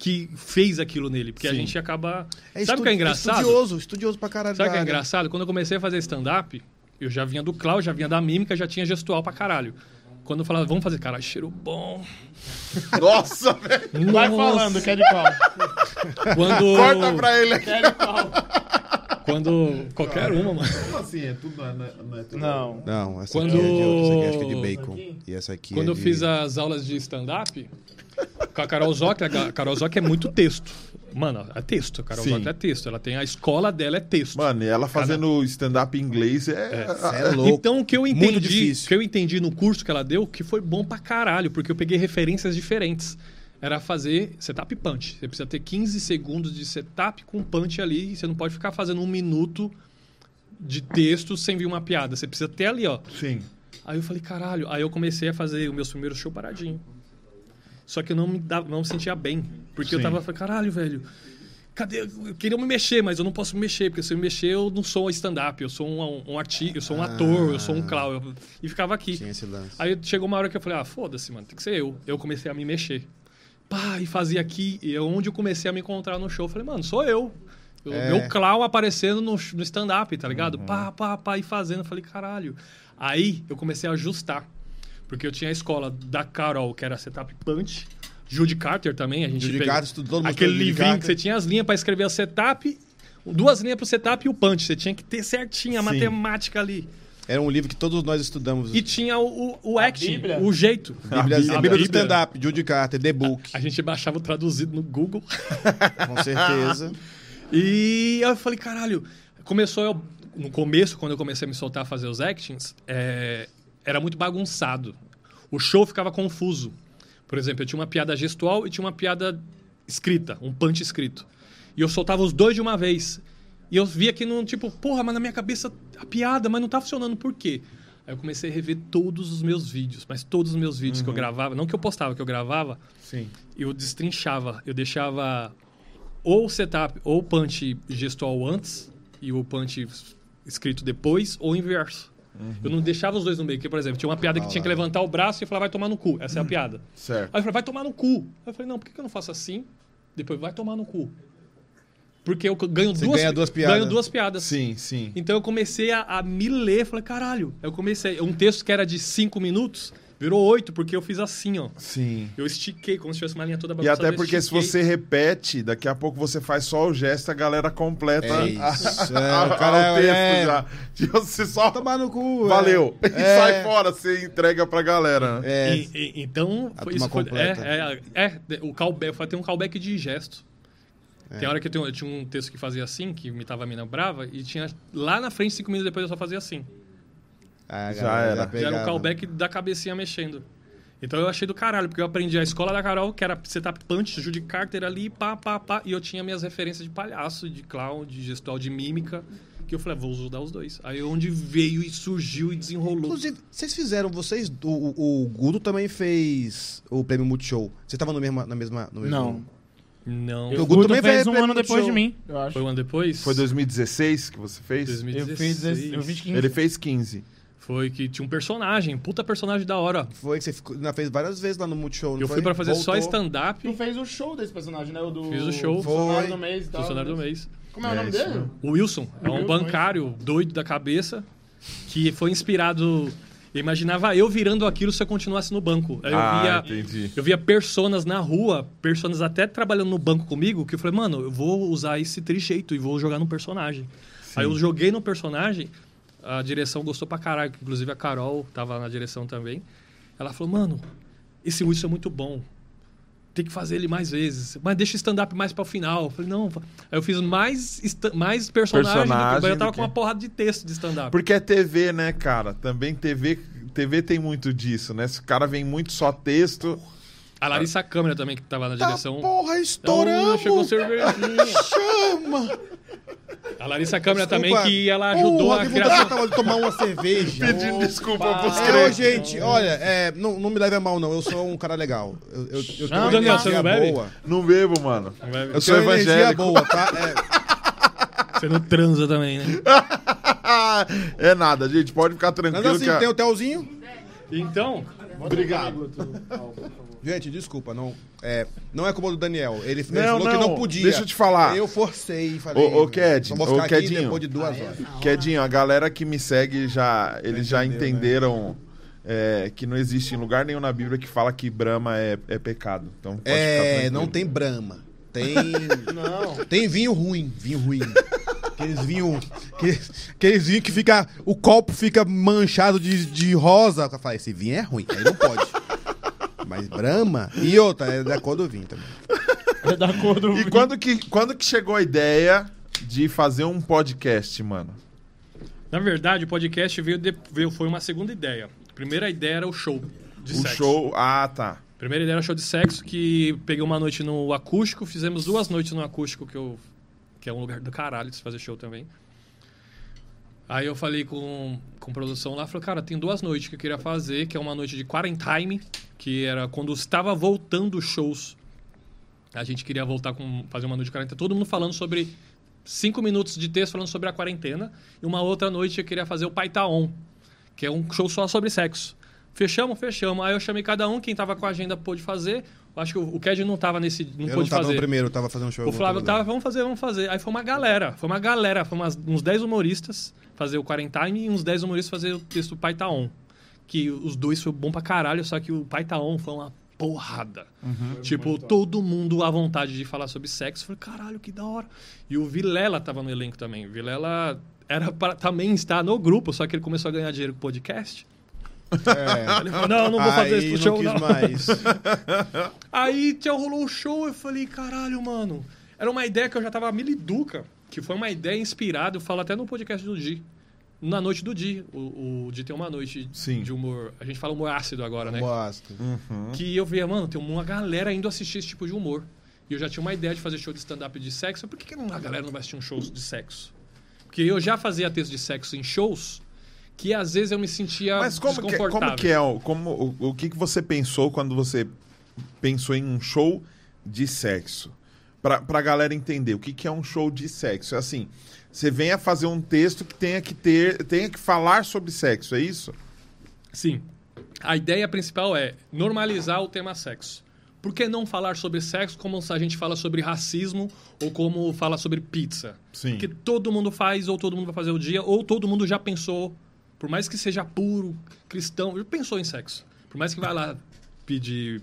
que fez aquilo nele. Porque a Sim. gente acaba. É Sabe o que é engraçado? Estudioso, estudioso pra caralho. Sabe o que é engraçado? Quando eu comecei a fazer stand-up, eu já vinha do clown, já vinha da mímica, já tinha gestual pra caralho. Quando eu falava, vamos fazer, cara, cheiro bom. <laughs> Nossa, velho. Vai falando, que é de qual? Quando. Corta pra ele aqui. Que é de qual? Quando. Qualquer uma, mano. Como assim? É tudo, não é, não é- não tudo? Não. Não, essa Quando- aqui é de, essa aqui acho que é de bacon. E essa aqui Quando é eu de... fiz as aulas de stand-up, com a Carol Zoc, a Carol Zoc é muito texto. Mano, é texto. A Carol Sim. Zoc é texto. Ela tem a escola dela é texto. Mano, e ela fazendo stand-up em inglês é. Cê é louco. Então, o que eu entendi, que eu entendi no curso que ela deu, que foi bom pra caralho, porque eu peguei referências diferentes. Era fazer setup e punch. Você precisa ter 15 segundos de setup com punch ali, e você não pode ficar fazendo um minuto de texto sem vir uma piada. Você precisa ter ali, ó. Sim. Aí eu falei, caralho. Aí eu comecei a fazer os meus primeiros shows paradinho. Só que eu não me, dava, não me sentia bem. Porque eu Sim. tava, falei, caralho, velho. Cadê? Eu queria me mexer, mas eu não posso me mexer, porque se eu me mexer, eu não sou stand-up, eu sou um, um artista, eu sou um ator, eu sou um clown. Eu- E ficava aqui. Aí chegou uma hora que eu falei, ah, foda-se, mano, tem que ser eu. Eu comecei a me mexer. Pá, e fazia aqui, e é onde eu comecei a me encontrar no show. Eu falei, mano, sou eu. Eu- É. Meu clown aparecendo no, no stand-up, tá ligado? Pá, pá, pá, e fazendo. Eu falei, caralho. Aí eu comecei a ajustar. Porque eu tinha a escola da Carol, que era setup punch. Judy Carter também, a gente Judy pegou- Carter, estudou todo mundo Aquele livrinho que você tinha as linhas pra escrever o setup, duas linhas pro setup e o punch. Você tinha que ter certinho a Sim. matemática ali. Era um livro que todos nós estudamos. E tinha o, o, o acting, Bíblia? o jeito. A Bíblia, a A Bíblia do Bíblia. stand-up, Judy Carter, The Book, A gente baixava o traduzido no Google. <laughs> com certeza. <laughs> E eu falei, caralho, começou eu, no começo, quando eu comecei a me soltar a fazer os actings, é, era muito bagunçado. O show ficava confuso. Por exemplo, eu tinha uma piada gestual e tinha uma piada escrita, um punch escrito. E eu soltava os dois de uma vez. E eu via que não, tipo, porra, mas na minha cabeça a piada, mas não tá funcionando, por quê? Aí eu comecei a rever todos os meus vídeos, mas todos os meus vídeos que eu gravava, não que eu postava, que eu gravava, Sim. eu destrinchava. Eu deixava ou o setup ou o punch gestual antes e o punch escrito depois, ou o inverso. Eu não deixava os dois no meio. Porque, por exemplo, tinha uma piada que tinha que levantar o braço e falar, vai tomar no cu. Essa é a piada. Certo. Aí eu falei, vai tomar no cu. Aí eu falei, não, por que que eu não faço assim? Depois, vai tomar no cu. Porque eu ganho Você duas, ganha duas piadas. Ganho duas piadas. Sim, sim. Então eu comecei a, a me ler, falei, caralho. Eu comecei. Um texto que era de cinco minutos, virou oito, porque eu fiz assim, ó. Sim. Eu estiquei, como se tivesse uma linha toda E bagunçada. até eu porque se você repete, daqui a pouco você faz só o gesto, a galera completa É a- isso, <laughs> a- é, o a- cara o texto é- já. Você só Tomar no cu. é. valeu. <laughs> E É. sai fora, você entrega pra galera. né? É. E- e- então, A foi isso. Foi, é, é, é, o callback, foi- tem um callback de gesto. É. Tem hora que eu, tenho- eu tinha um texto que fazia assim, que imitava a mina brava, e tinha lá na frente, cinco minutos depois, eu só fazia assim. Ah, Já galera, era. Já era o callback da cabecinha mexendo. Então eu achei do caralho, porque eu aprendi a escola da Carol, que era setup punch, Judy Carter ali, pá, pá, pá. E eu tinha minhas referências de palhaço, de clown, de gestual, de mímica. Que eu falei, ah, vou usar os dois. Aí onde veio e surgiu e desenrolou. Inclusive, vocês fizeram, vocês. O, o, o Gudo também fez o prêmio Multishow. Você tava no mesmo, na mesma. No mesmo... Não. Não. O O Guto Guto também fez fez um ano depois de mim, eu acho. Foi um ano depois? Foi 2016 que você fez? 2016. Eu fiz, esse- eu fiz 15. Ele fez 15. Foi que tinha um personagem, puta personagem da hora. Foi que você ficou, fez várias vezes lá no Multishow. não Eu foi? fui pra fazer só Voltou. stand-up, Tu fez o show desse personagem, né? O do... Fiz o show. Funcionário Foi. do mês e tal. funcionário do mês. Como é o É, nome isso dele? O Wilson é um Wilson, bancário doido da cabeça que foi inspirado. Eu imaginava eu virando aquilo se eu continuasse no banco. Aí eu ah, via. entendi. Eu via personas na rua, personas até trabalhando no banco comigo, que eu falei, mano, eu vou usar esse trijeito e vou jogar num personagem. Aí eu joguei no personagem, a direção gostou pra caralho, que inclusive a Carol tava na direção também. Ela falou, mano, esse Wilson é muito bom. Tem que fazer ele mais vezes. Mas deixa o stand-up mais para o final. Eu falei, não. Aí eu fiz mais, mais personagem, Personagem mas eu tava com uma que- porrada de texto de stand-up. Porque é TV, né, cara? Também TV, TV tem muito disso, né? Se o cara vem muito só texto. A Larissa Câmara também, que tava na Tá, direção. porra, Então, estouramos! chegou cervejinha. Chama! A Larissa Câmara também, que ela ajudou Porra, a criação. tava de tomar uma cerveja. Pedindo desculpa pros É, crentes. gente, olha, é, não, não me leve a mal, não. Eu sou um cara legal. Eu, eu, eu tenho Não, uma Daniel, energia você não bebe? boa. Não bebo, mano. Eu sou tenho uma energia evangélico. boa, tá? É, <laughs> Você não transa também, né? <laughs> é nada, gente. Pode ficar mas tranquilo assim, que a- tem o Telzinho. Então, Obrigado. Gente, desculpa, não é, não é culpa do Daniel. Ele, ele Não, falou que não, não podia. deixa eu te falar. Eu forcei, falei. Ô, ô, Ked, ô, Kedinho. depois de duas horas. Quedinho, a galera que me segue já, eles já entendeu, entenderam é, que não existe em lugar nenhum na Bíblia que fala que Brahma é, é pecado. Então É, não tem brama. Tem. <laughs> Não. Tem vinho ruim. Vinho ruim. Aqueles vinhos. Aqueles, aqueles vinhos que fica. O copo fica manchado de, de rosa. Eu falei, esse vinho é ruim, aí não pode. Mas Brahma. E outra, é da cor do vinho também. <laughs> É da cor do E quando que, quando que chegou a ideia de fazer um podcast, mano? Na verdade, o podcast veio, de- veio foi uma segunda ideia. A primeira ideia era o show de o sexo. show. Ah, tá. Primeira ideia era show de sexo, que peguei uma noite no acústico, fizemos duas noites no acústico, que, eu, que é um lugar do caralho de se fazer show também. Aí eu falei com, com produção lá, falei, cara, tem duas noites que eu queria fazer, que é uma noite de quarantine, que era quando estava voltando shows. A gente queria voltar com fazer uma noite de quarentena, todo mundo falando sobre cinco minutos de texto falando sobre a quarentena, e uma outra noite eu queria fazer o Pai Tá On, que é um show só sobre sexo. Fechamos, fechamos. Aí eu chamei cada um, quem tava com a agenda pôde fazer. Eu acho que o o Ked não tava nesse. Não Eu não pôde tava fazer. no primeiro, eu tava fazendo um show. O Flávio tava, vamos fazer, vamos fazer. Aí foi uma galera, foi uma galera, foi umas- uns 10 humoristas fazer o Quarantine e uns 10 humoristas fazer o texto Pai Tá On. Que os dois foi bom pra caralho, só que o Pai Tá On foi uma porrada. Tipo, todo mundo à vontade de falar sobre sexo. Falei, caralho, que da hora. E o Vilela tava no elenco também. O Vilela era para também estar no grupo, só que ele começou a ganhar dinheiro com o podcast. É. Ele falou, não, não vou fazer Aí esse não show, quis não. mais. <laughs> Aí tinha, rolou o show, eu falei, caralho, mano. Era uma ideia que eu já tava miliduca, que foi uma ideia inspirada, eu falo até no podcast do Di. Na noite do Di. O, o Di tem uma noite Sim. de humor. A gente fala humor ácido agora, né? Bosta. Que eu via, mano, tem uma galera indo assistir esse tipo de humor. E eu já tinha uma ideia de fazer show de stand-up de sexo. Por que, que não- a galera não vai assistir um show de sexo? Porque eu já fazia texto de sexo em shows que às vezes eu me sentia Mas como que, desconfortável. como que é? o- Como, o, o que, que você pensou quando você pensou em um show de sexo? Pra, pra galera entender, o que, que é um show de sexo? É assim, você venha fazer um texto que tenha que ter, tenha que falar sobre sexo, é isso? Sim. A ideia principal é normalizar o tema sexo. Por que não falar sobre sexo como a gente fala sobre racismo ou como fala sobre pizza? Sim. Que todo mundo faz, ou todo mundo vai fazer o dia, ou todo mundo já pensou, por mais que seja puro, cristão, já pensou em sexo. Por mais que vá lá pedir,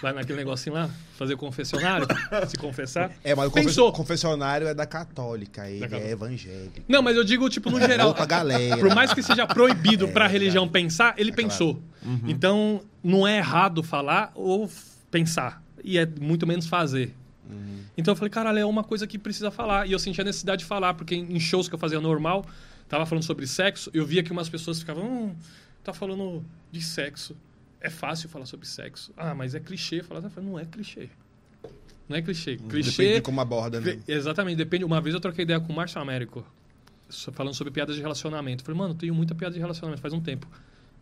vai naquele negocinho lá, fazer o confessionário, <laughs> se confessar. É, mas o Pensou. confessionário é da católica, ele católica. é evangélico. Não, mas eu digo, tipo, no geral. Outra galera. Por mais que seja proibido É, pra religião pensar, ele pensou. Então, não é errado falar ou pensar. E é muito menos fazer. Então eu falei, caralho, é uma coisa que precisa falar. E eu senti a necessidade de falar, porque em shows que eu fazia normal, tava falando sobre sexo, eu via que umas pessoas ficavam, hum, tá falando de sexo. É fácil falar sobre sexo. Ah, mas é clichê falar. Falei, não é clichê. Não é clichê. Clichê. Depende de como aborda, né? Exatamente, depende. Uma vez eu troquei ideia com o Márcio Américo, falando sobre piadas de relacionamento. Falei, mano, eu tenho muita piada de relacionamento faz um tempo.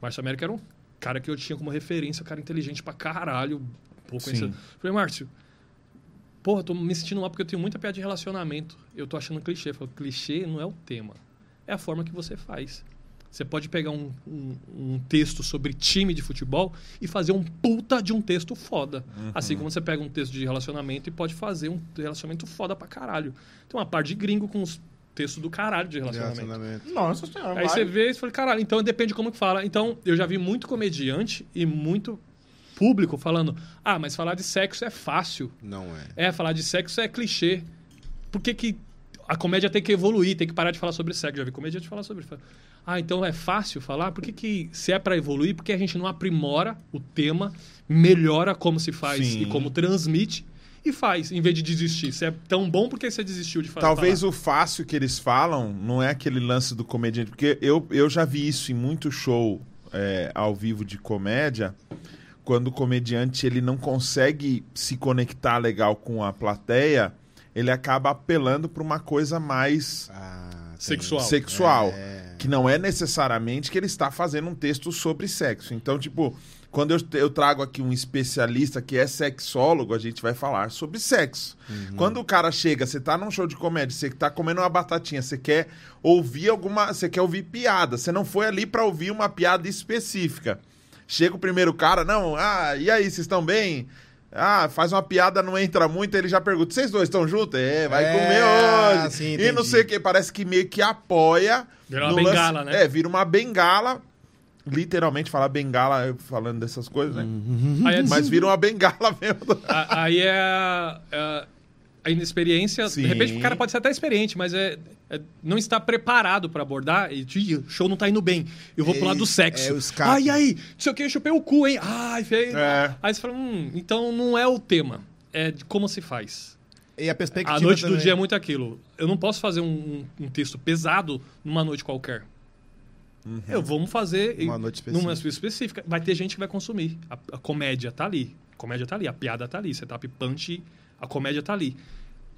Márcio Américo era um cara que eu tinha como referência, um cara inteligente pra caralho. Pô. Falei, Márcio, porra, tô me sentindo mal porque eu tenho muita piada de relacionamento. Eu tô achando clichê. Falei, clichê não é o tema, é a forma que você faz. Você pode pegar um, um, um texto sobre time de futebol e fazer um puta de um texto foda. Assim como você pega um texto de relacionamento e pode fazer um relacionamento foda pra caralho. Tem uma parte de gringo com os textos do caralho de relacionamento. Relacionamento. Nossa senhora. Aí vai. você vê e fala, caralho, então depende de como que fala. Então, eu já vi muito comediante e muito público falando, ah, mas falar de sexo é fácil. Não é. É, falar de sexo é clichê. Por que, que a comédia tem que evoluir, tem que parar de falar sobre sexo? Já vi comediante falar sobre isso. Ah, então é fácil falar? Por que, que se é para evoluir, por que a gente não aprimora o tema, melhora como se faz Sim. e como transmite e faz, em vez de desistir? Se é tão bom, por que você desistiu de falar? Talvez o fácil que eles falam não é aquele lance do comediante, porque eu, eu já vi isso em muito show é, ao vivo de comédia, quando o comediante ele não consegue se conectar legal com a plateia, ele acaba apelando para uma coisa mais Ah, Sexual. sexual, É. que não é necessariamente que ele está fazendo um texto sobre sexo. Então, tipo, quando eu, eu trago aqui um especialista que é sexólogo, a gente vai falar sobre sexo. Quando o cara chega, você tá num show de comédia, você tá comendo uma batatinha, você quer ouvir alguma, você quer ouvir piada, você não foi ali para ouvir uma piada específica. Chega o primeiro cara, não, ah, e aí, vocês estão bem? Ah, faz uma piada, não entra muito, ele já pergunta: vocês dois estão juntos? É, vai É, comer hoje. sim, e não sei o que, parece que meio que apoia. Vira uma no bengala, né? É, vira uma bengala. Literalmente falar bengala falando dessas coisas, né? Aí é Mas vira uma bengala <laughs> mesmo. A- Aí é a, a- a inexperiência. Sim. De repente o cara pode ser até experiente, mas é é não estar preparado pra abordar e "Ih, o show não tá indo bem. Eu vou pro lado do Esse- sexo. é o escape. Ai, aí, não sei o que, eu chupei o cu, hein? Ai, feio. É. Aí você fala, hum, então não é o tema, é de como se faz. E a perspectiva A noite do também. dia é muito aquilo. Eu não posso fazer um, um texto pesado numa noite qualquer. Eu vamos fazer Uma noite específica. numa noite específica. Vai ter gente que vai consumir. A, a comédia tá ali. A comédia tá ali, a piada tá ali. Setup punch, a comédia tá ali.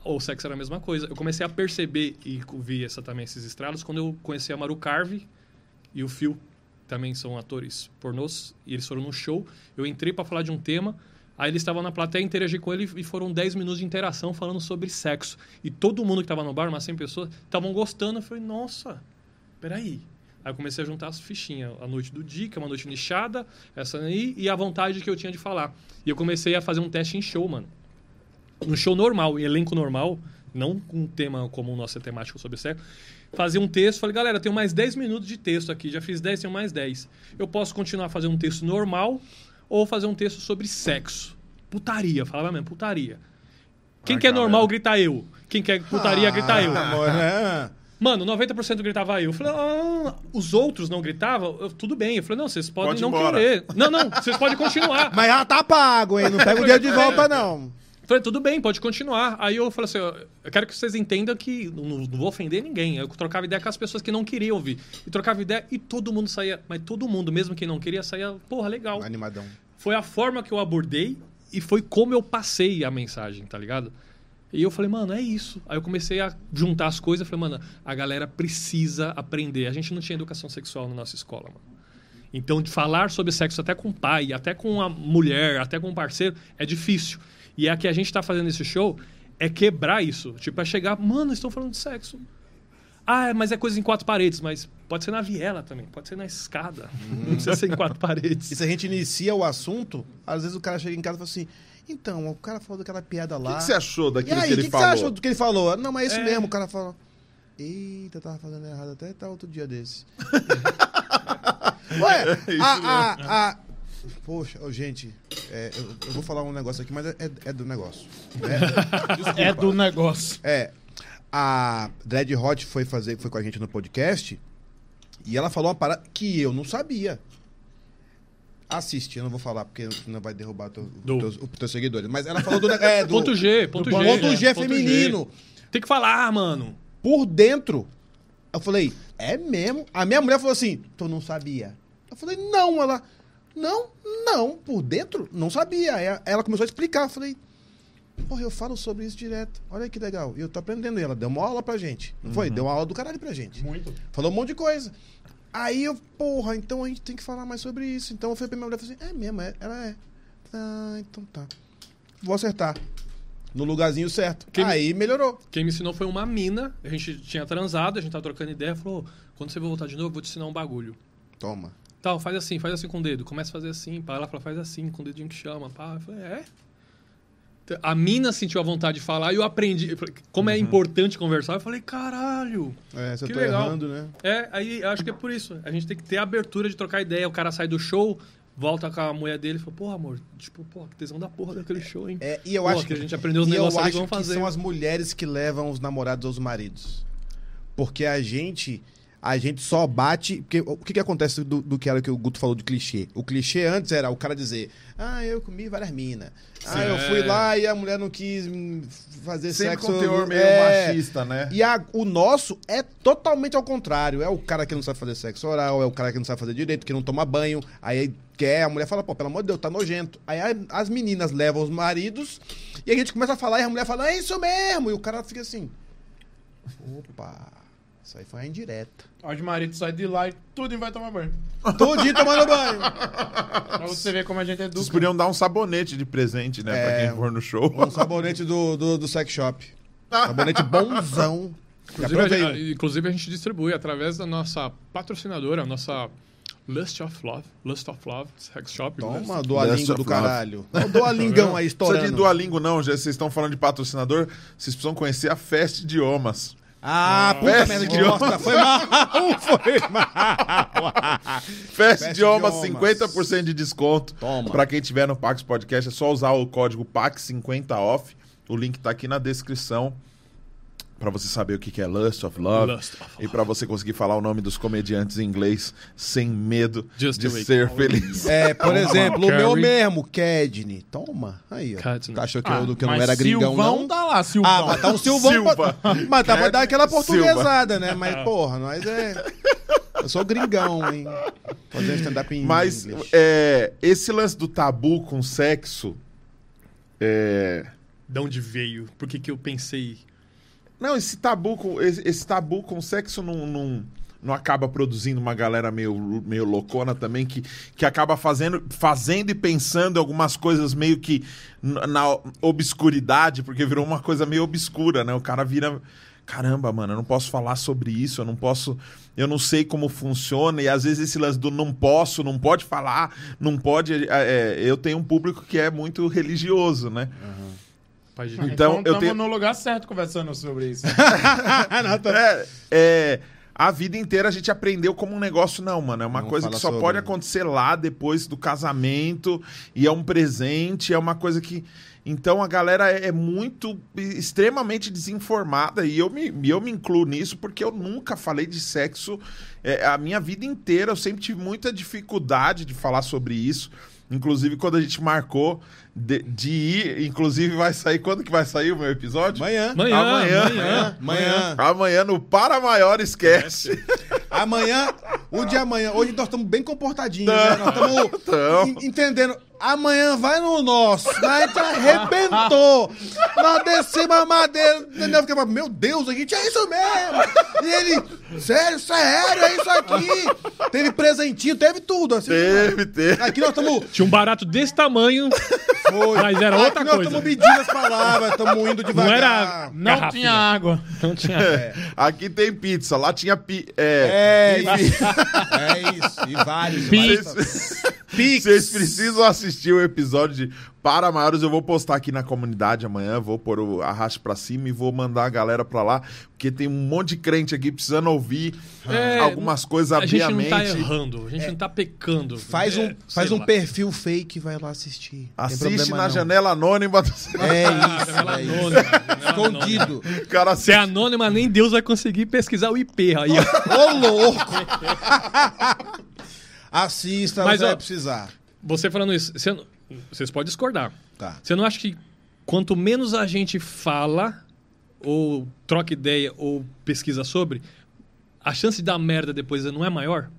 O sexo era a mesma coisa. Eu comecei a perceber e vi essa, também esses estralos quando eu conheci a Maru Carve e o Phil, também são atores pornôs, e eles foram no show. Eu entrei para falar de um tema, aí eles estavam na plateia, interagi com ele e foram 10 minutos de interação falando sobre sexo. E todo mundo que estava no bar, umas 100 pessoas, estavam gostando. Eu falei, nossa, peraí. Aí eu comecei a juntar as fichinhas. A noite do dia, que é uma noite nichada, essa aí, e a vontade que eu tinha de falar. E eu comecei a fazer um teste em show, mano. No show normal, em elenco normal, não com um tema como o nosso é temático sobre sexo, fazia um texto, falei, galera, tenho mais 10 minutos de texto aqui, já fiz 10, tenho mais 10. Eu posso continuar a fazer um texto normal ou fazer um texto sobre sexo. Putaria, falava mesmo, putaria. Quem Ah, quer galera. normal, grita eu. Quem quer putaria, grita eu. <laughs> Amor, né? Mano, 90% gritava eu. Eu falei, ah, os outros não gritavam? Eu, tudo bem. Eu falei, não, vocês podem Pode não embora. querer. Não, não, vocês podem continuar. <laughs> Mas já tá pago, hein? Não pega o dinheiro de <laughs> volta, não. Eu Falei, tudo bem, pode continuar. Aí eu falei assim, eu quero que vocês entendam que não, não vou ofender ninguém. Eu trocava ideia com as pessoas que não queriam ouvir. E trocava ideia e todo mundo saía, mas todo mundo, mesmo quem não queria, saía, porra, legal. Animadão. Foi a forma que eu abordei e foi como eu passei a mensagem, tá ligado? E eu falei, mano, é isso. Aí eu comecei a juntar as coisas. Falei, mano, a galera precisa aprender. A gente não tinha educação sexual na nossa escola, mano. Então, de falar sobre sexo até com o pai, até com a mulher, até com o parceiro, é difícil. E a que a gente tá fazendo esse show é quebrar isso. Tipo, é chegar, mano, estão falando de sexo. Ah, mas é coisa em quatro paredes, mas pode ser na viela também, pode ser na escada. Não precisa ser em quatro paredes. <laughs> E se a gente inicia o assunto, às vezes o cara chega em casa e fala assim: então, o cara falou daquela piada O lá. que, que você achou E daquilo aí, que o ele que, que você falou? achou do que ele falou? Não, mas é isso É. mesmo. O cara fala: eita, eu tava fazendo errado até tá outro dia desse. <laughs> Ué, Isso a, a, a- Poxa, ô, gente, é, eu, eu vou falar um negócio aqui, mas é, é- é do negócio. É, <laughs> É do negócio. É, a Dread Hot foi fazer, foi com a gente no podcast e ela falou uma parada que eu não sabia. Assiste, eu não vou falar porque não vai derrubar teu, Do- teus, os teus seguidores. Mas ela falou do, é, do Ponto G, ponto do G. ponto é, G ponto feminino. Tem que falar, mano. Por dentro, eu falei, é mesmo? A minha mulher falou assim, tu não sabia? Eu falei, não. Ela, não, não. Por dentro, não sabia. A- ela começou a explicar. Eu falei, porra, eu falo sobre isso direto. Olha que legal. E eu tô aprendendo. E ela deu uma aula pra gente. Não foi? Deu uma aula do caralho pra gente. Muito. Falou um monte de coisa. Aí eu, porra, então a gente tem que falar mais sobre isso. Então eu fui pra minha mulher e falei assim, é mesmo, é, ela é. Ah, então tá. Vou acertar. No lugarzinho certo. Quem me- Aí melhorou. Quem me ensinou foi uma mina. A gente tinha transado, a gente tava trocando ideia. Falou: quando você for voltar de novo, eu vou te ensinar um bagulho. Toma. Tal, faz assim, faz assim com o dedo. Começa a fazer assim. Pá. Ela fala: faz assim, com o dedinho que chama. Pá. Eu falei: é. A mina sentiu a vontade de falar e eu aprendi. Eu falei, Como é importante conversar, eu falei: caralho. É, se eu Que tô legal. errando, né? É, aí acho que é por isso. A gente tem que ter a abertura de trocar ideia. O cara sai do show, volta com a mulher dele e fala, porra, amor, tipo, porra, que tesão da porra daquele show, hein? É, e eu Pô, acho que a gente aprendeu os eu negócios que fazer. são as mulheres que levam os namorados aos maridos. Porque a gente a gente só bate. Porque, o que, que acontece do, do que era que o Guto falou de clichê? O clichê antes era o cara dizer: Ah, eu comi várias minas. Ah, eu fui lá e a mulher não quis hum, fazer Sempre sexo. com teor meio É. machista, né? E a- o nosso é totalmente ao contrário. É o cara que não sabe fazer sexo oral, é o cara que não sabe fazer direito, que não toma banho. Aí quer, a mulher fala, pô, pelo amor de Deus, tá nojento. Aí a- as meninas levam os maridos e a gente começa a falar e a mulher fala, é isso mesmo. E o cara fica assim, opa, isso aí foi uma indireta. Os maridos saem de lá e tudo vai tomar banho. Tudinho tomando banho. <laughs> Pra você ver como a gente Vocês educa. podiam dar um sabonete de presente, né? Pra É. quem for no show. Um sabonete do, do, do sex shop. Sabonete bonzão. Inclusive a, gente, inclusive, a gente distribui através da nossa patrocinadora, a nossa Lust of Love, Lust of Love Sex Shop. Toma, Lust. Of do caralho. Olha o Dualingão <laughs> aí Não estourando. precisa de Duolingo, não. Já vocês estão falando de patrocinador. Vocês precisam conhecer a Fest Idiomas. Ah, puta Fest merda Idiomas. bosta. Foi mal, <laughs> foi mal. Fest Fest Idiomas, Idiomas. 50% de desconto. Toma. Pra quem tiver no Pax Podcast, é só usar o código PAX50OFF. O link tá aqui na descrição. Pra você saber o que que é Lust of Love. Lust of E pra você conseguir falar o nome dos comediantes em inglês sem medo Just de ser feliz. É, por exemplo, o meu mesmo, Kedney. Toma. Aí, ó. Tá achou que, Ah, eu, que eu não era gringão, Silvão não? tá lá, Silvão. Ah, mas tá um Silvão. Silva. pra- <laughs> Mas dá pra dar aquela Silva. portuguesada, né? Mas, porra, nós é. Eu sou gringão, hein? Fazendo stand-up em Mas inglês. é, esse lance do tabu com sexo. É, De onde veio? Por que, que eu pensei. Não, esse tabu com, esse, esse tabu com sexo não, não, não acaba produzindo uma galera meio, meio loucona também, que, que acaba fazendo, fazendo e pensando algumas coisas meio que na obscuridade, porque virou uma coisa meio obscura, né? O cara vira. Caramba, mano, eu não posso falar sobre isso, eu não posso. Eu não sei como funciona, e às vezes esse lance do não posso, não pode falar, não pode. é, é, eu tenho um público que é muito religioso, né? De <laughs> Então, Então, eu estamos tenho- no lugar certo conversando sobre isso. <laughs> É, é, a vida inteira a gente aprendeu como um negócio, não, mano. É uma Vamos coisa que só sobre. pode acontecer lá depois do casamento. E é um presente, é uma coisa que. Então a galera é é muito, extremamente desinformada. E eu me, eu me incluo nisso porque eu nunca falei de sexo é, a minha vida inteira. Eu sempre tive muita dificuldade de falar sobre isso. Inclusive, quando a gente marcou de, de ir, inclusive vai sair. Quando que vai sair o meu episódio? Amanhã. Amanhã, Amanhã. amanhã. Amanhã. Amanhã no Para Maior Esquece. Amanhã, o de amanhã. Hoje nós estamos bem comportadinhos, né? Nós estamos <laughs> Tamo. en- entendendo. Amanhã vai no nosso. A gente arrebentou. Nós descemos a madeira. Entendeu? Fiquei, falando, meu Deus, a gente é isso mesmo. E ele, sério, sério, é isso aqui. Teve presentinho, teve tudo. Assim, Teve, teve. Aqui nós estamos. Tinha um barato desse tamanho. Foi. Mas era outra Aqui nós coisa. estamos medindo as palavras, estamos indo Não devagar. era. Não garrafinha. tinha água. Não tinha. Aqui tem pizza, lá tinha pi... É, É isso. <laughs> É isso. E vários. Pix. Vocês precisam assistir o episódio de Para Maiores. Eu vou postar aqui na comunidade amanhã. Vou pôr o arraste pra cima e vou mandar a galera pra lá. Porque tem um monte de crente aqui precisando ouvir É, algumas coisas A gente não tá errando, a gente não tá pecando. Faz É, um, sei faz um lá. perfil fake e vai lá assistir. Assiste na não. janela anônima. do- É isso. janela é isso. anônima, janela anônima. Escondido. Cara Se é anônima, nem Deus vai conseguir pesquisar o IP aí. Ô, louco! <laughs> Assista, Mas, vai ó, precisar. Você falando isso, você vocês podem discordar. Tá. Você não acha que quanto menos a gente fala, ou troca ideia, ou pesquisa sobre, a chance de dar merda depois não é maior?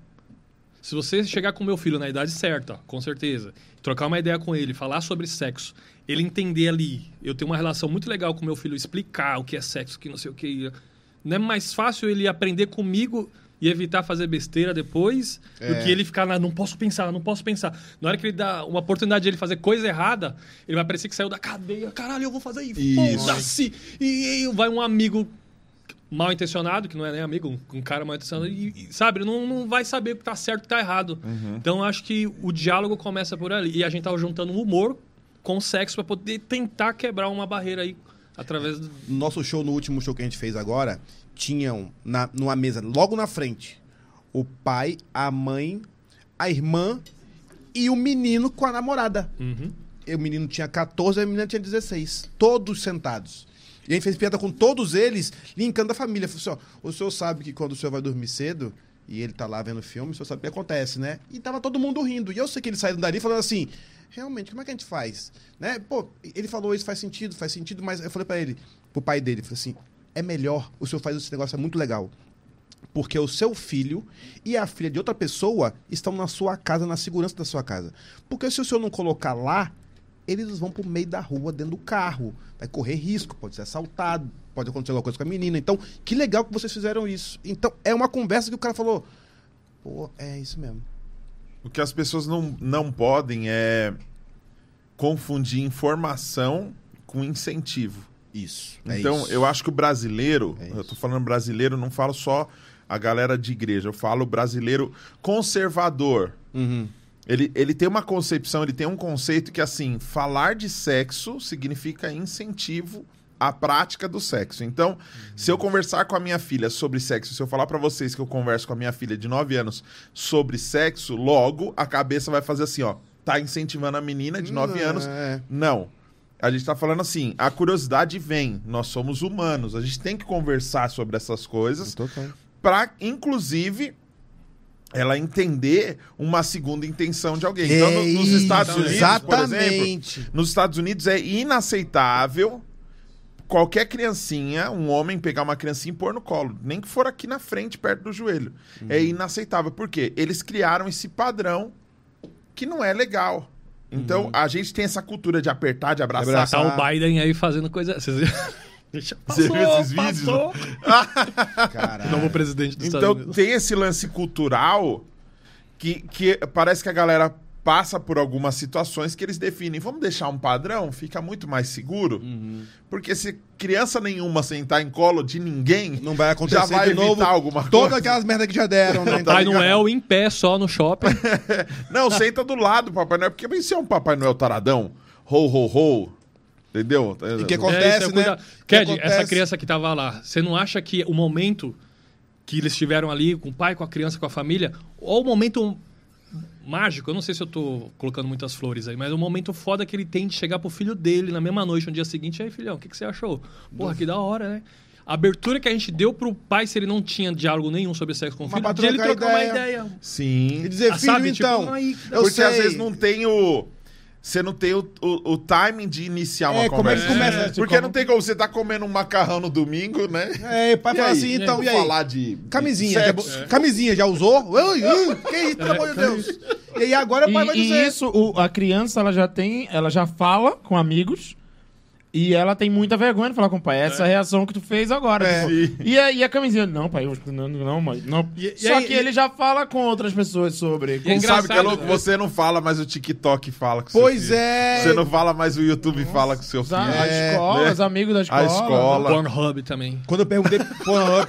Se você chegar com meu filho na idade certa, com certeza, trocar uma ideia com ele, falar sobre sexo, ele entender ali, eu tenho uma relação muito legal com meu filho, explicar o que é sexo, que não sei o que. Não é mais fácil ele aprender comigo e evitar fazer besteira depois do É. que ele ficar na, não posso pensar, não posso pensar. Na hora que ele dá uma oportunidade de ele fazer coisa errada, ele vai parecer que saiu da cadeia. Caralho, eu vou fazer isso. Foda-se. E, e vai um amigo mal intencionado, que não é nem amigo, um, cara mal intencionado, e, e, sabe, não, não vai saber o que tá certo e o que tá errado. Então eu acho que o diálogo começa por ali. E a gente tava juntando um humor com o sexo pra poder tentar quebrar uma barreira aí através do. No nosso show, no último show que a gente fez agora, tinham na, numa mesa, logo na frente, o pai, a mãe, a irmã e o menino com a namorada. Uhum. E o menino tinha 14 e a menina tinha 16. Todos sentados. E a gente fez piada com todos eles, linkando a família. Falei assim, ó, o senhor sabe que quando o senhor vai dormir cedo e ele tá lá vendo filme, o senhor sabe o que acontece, né? E tava todo mundo rindo. E eu sei que eles saíram dali falando assim, realmente, como é que a gente faz? Né? Pô, ele falou isso, faz sentido, faz sentido, mas eu falei pra ele, pro pai dele, falei assim, é melhor, o senhor faz esse negócio, é muito legal. Porque o seu filho e a filha de outra pessoa estão na sua casa, na segurança da sua casa. Porque se o senhor não colocar lá, eles vão pro meio da rua, dentro do carro. Vai correr risco, pode ser assaltado, pode acontecer alguma coisa com a menina. Então, que legal que vocês fizeram isso. Então, é uma conversa que o cara falou. Pô, é isso mesmo. O que as pessoas não, não podem é confundir informação com incentivo. Isso. é Então, isso. eu acho que o brasileiro, É eu tô falando brasileiro, não falo só a galera de igreja, eu falo brasileiro conservador. Uhum. Ele, ele tem uma concepção, ele tem um conceito que, assim, falar de sexo significa incentivo à prática do sexo. Então, se eu conversar com a minha filha sobre sexo, se eu falar pra vocês que eu converso com a minha filha de 9 anos sobre sexo, logo a cabeça vai fazer assim, ó, tá incentivando a menina de 9 Não, anos. é. Não. A gente tá falando assim, a curiosidade vem, nós somos humanos, a gente tem que conversar sobre essas coisas para inclusive ela entender uma segunda intenção de alguém. Então, no- nos É Estados isso, Unidos, por exemplo, exatamente. nos Estados Unidos é inaceitável qualquer criancinha, um homem pegar uma criancinha e pôr no colo, nem que for aqui na frente, perto do joelho. É inaceitável. Por quê? Eles criaram esse padrão que não é legal. Então, a gente tem essa cultura de apertar, de abraçar. Abraçar. Tá o Biden aí fazendo coisa. Vocês viram? <laughs> Deixa- Você viu esses vídeos? passou. <laughs> Caralho. Novo presidente dos Então, Estados Unidos. tem esse lance cultural que, que parece que a galera passa por algumas situações que eles definem. Vamos deixar um padrão? Fica muito mais seguro. Uhum. Porque se criança nenhuma sentar em colo de ninguém, Não vai acontecer já vai de novo evitar alguma todas coisa. aquelas merdas que já deram, né? <laughs> Tá Pai ligado? Noel em pé só no shopping. <laughs> Não, senta do lado do Papai Noel, porque se é um Papai Noel taradão, ho, ho, ho, entendeu? E que É, acontece, isso é né? Ked, acontece- essa criança que tava lá, você não acha que o momento que eles estiveram ali com o pai, com a criança, com a família, ou o momento mágico, eu não sei se eu tô colocando muitas flores aí, mas o momento foda que ele tem de chegar pro filho dele na mesma noite, no dia seguinte, aí filhão, o que, que você achou? Porra, que da hora, né? A abertura que a gente deu pro pai, se ele não tinha diálogo nenhum sobre sexo com o filho, pra de ele trocar trocar uma ideia. ideia. Sim. E dizer, Ah, filho, sabe, tipo, então, aí que dá- eu Porque sei. às vezes não tem o. Você não tem o, o, o timing de iniciar uma É, como é que conversa. começa? Porque não tem como você tá comendo um macarrão no domingo, né? É, pai E fala aí? assim, então, e aí? falar de. de Camisinha, já, sexo? camisinha, já usou? Ui, ui, que isso, pelo amor de Deus. E aí agora o pai vai E, e dizer. isso, o- a criança, ela já tem, ela já fala com amigos e ela tem muita vergonha de falar com o pai. Essa é reação que tu fez agora. É. tipo, e, a, e a camisinha? Não, pai, eu, não, não, mãe, não. E- e Só aí- que e- ele já fala com outras pessoas sobre. E é Sabe que é louco? né? Você não fala, mas o TikTok fala com seu Pois filho. é. Você não fala, mas o YouTube fala com seu filho. a É, escola, né? os amigos da escola. A escola. Pornhub também. Quando eu perguntei Pornhub,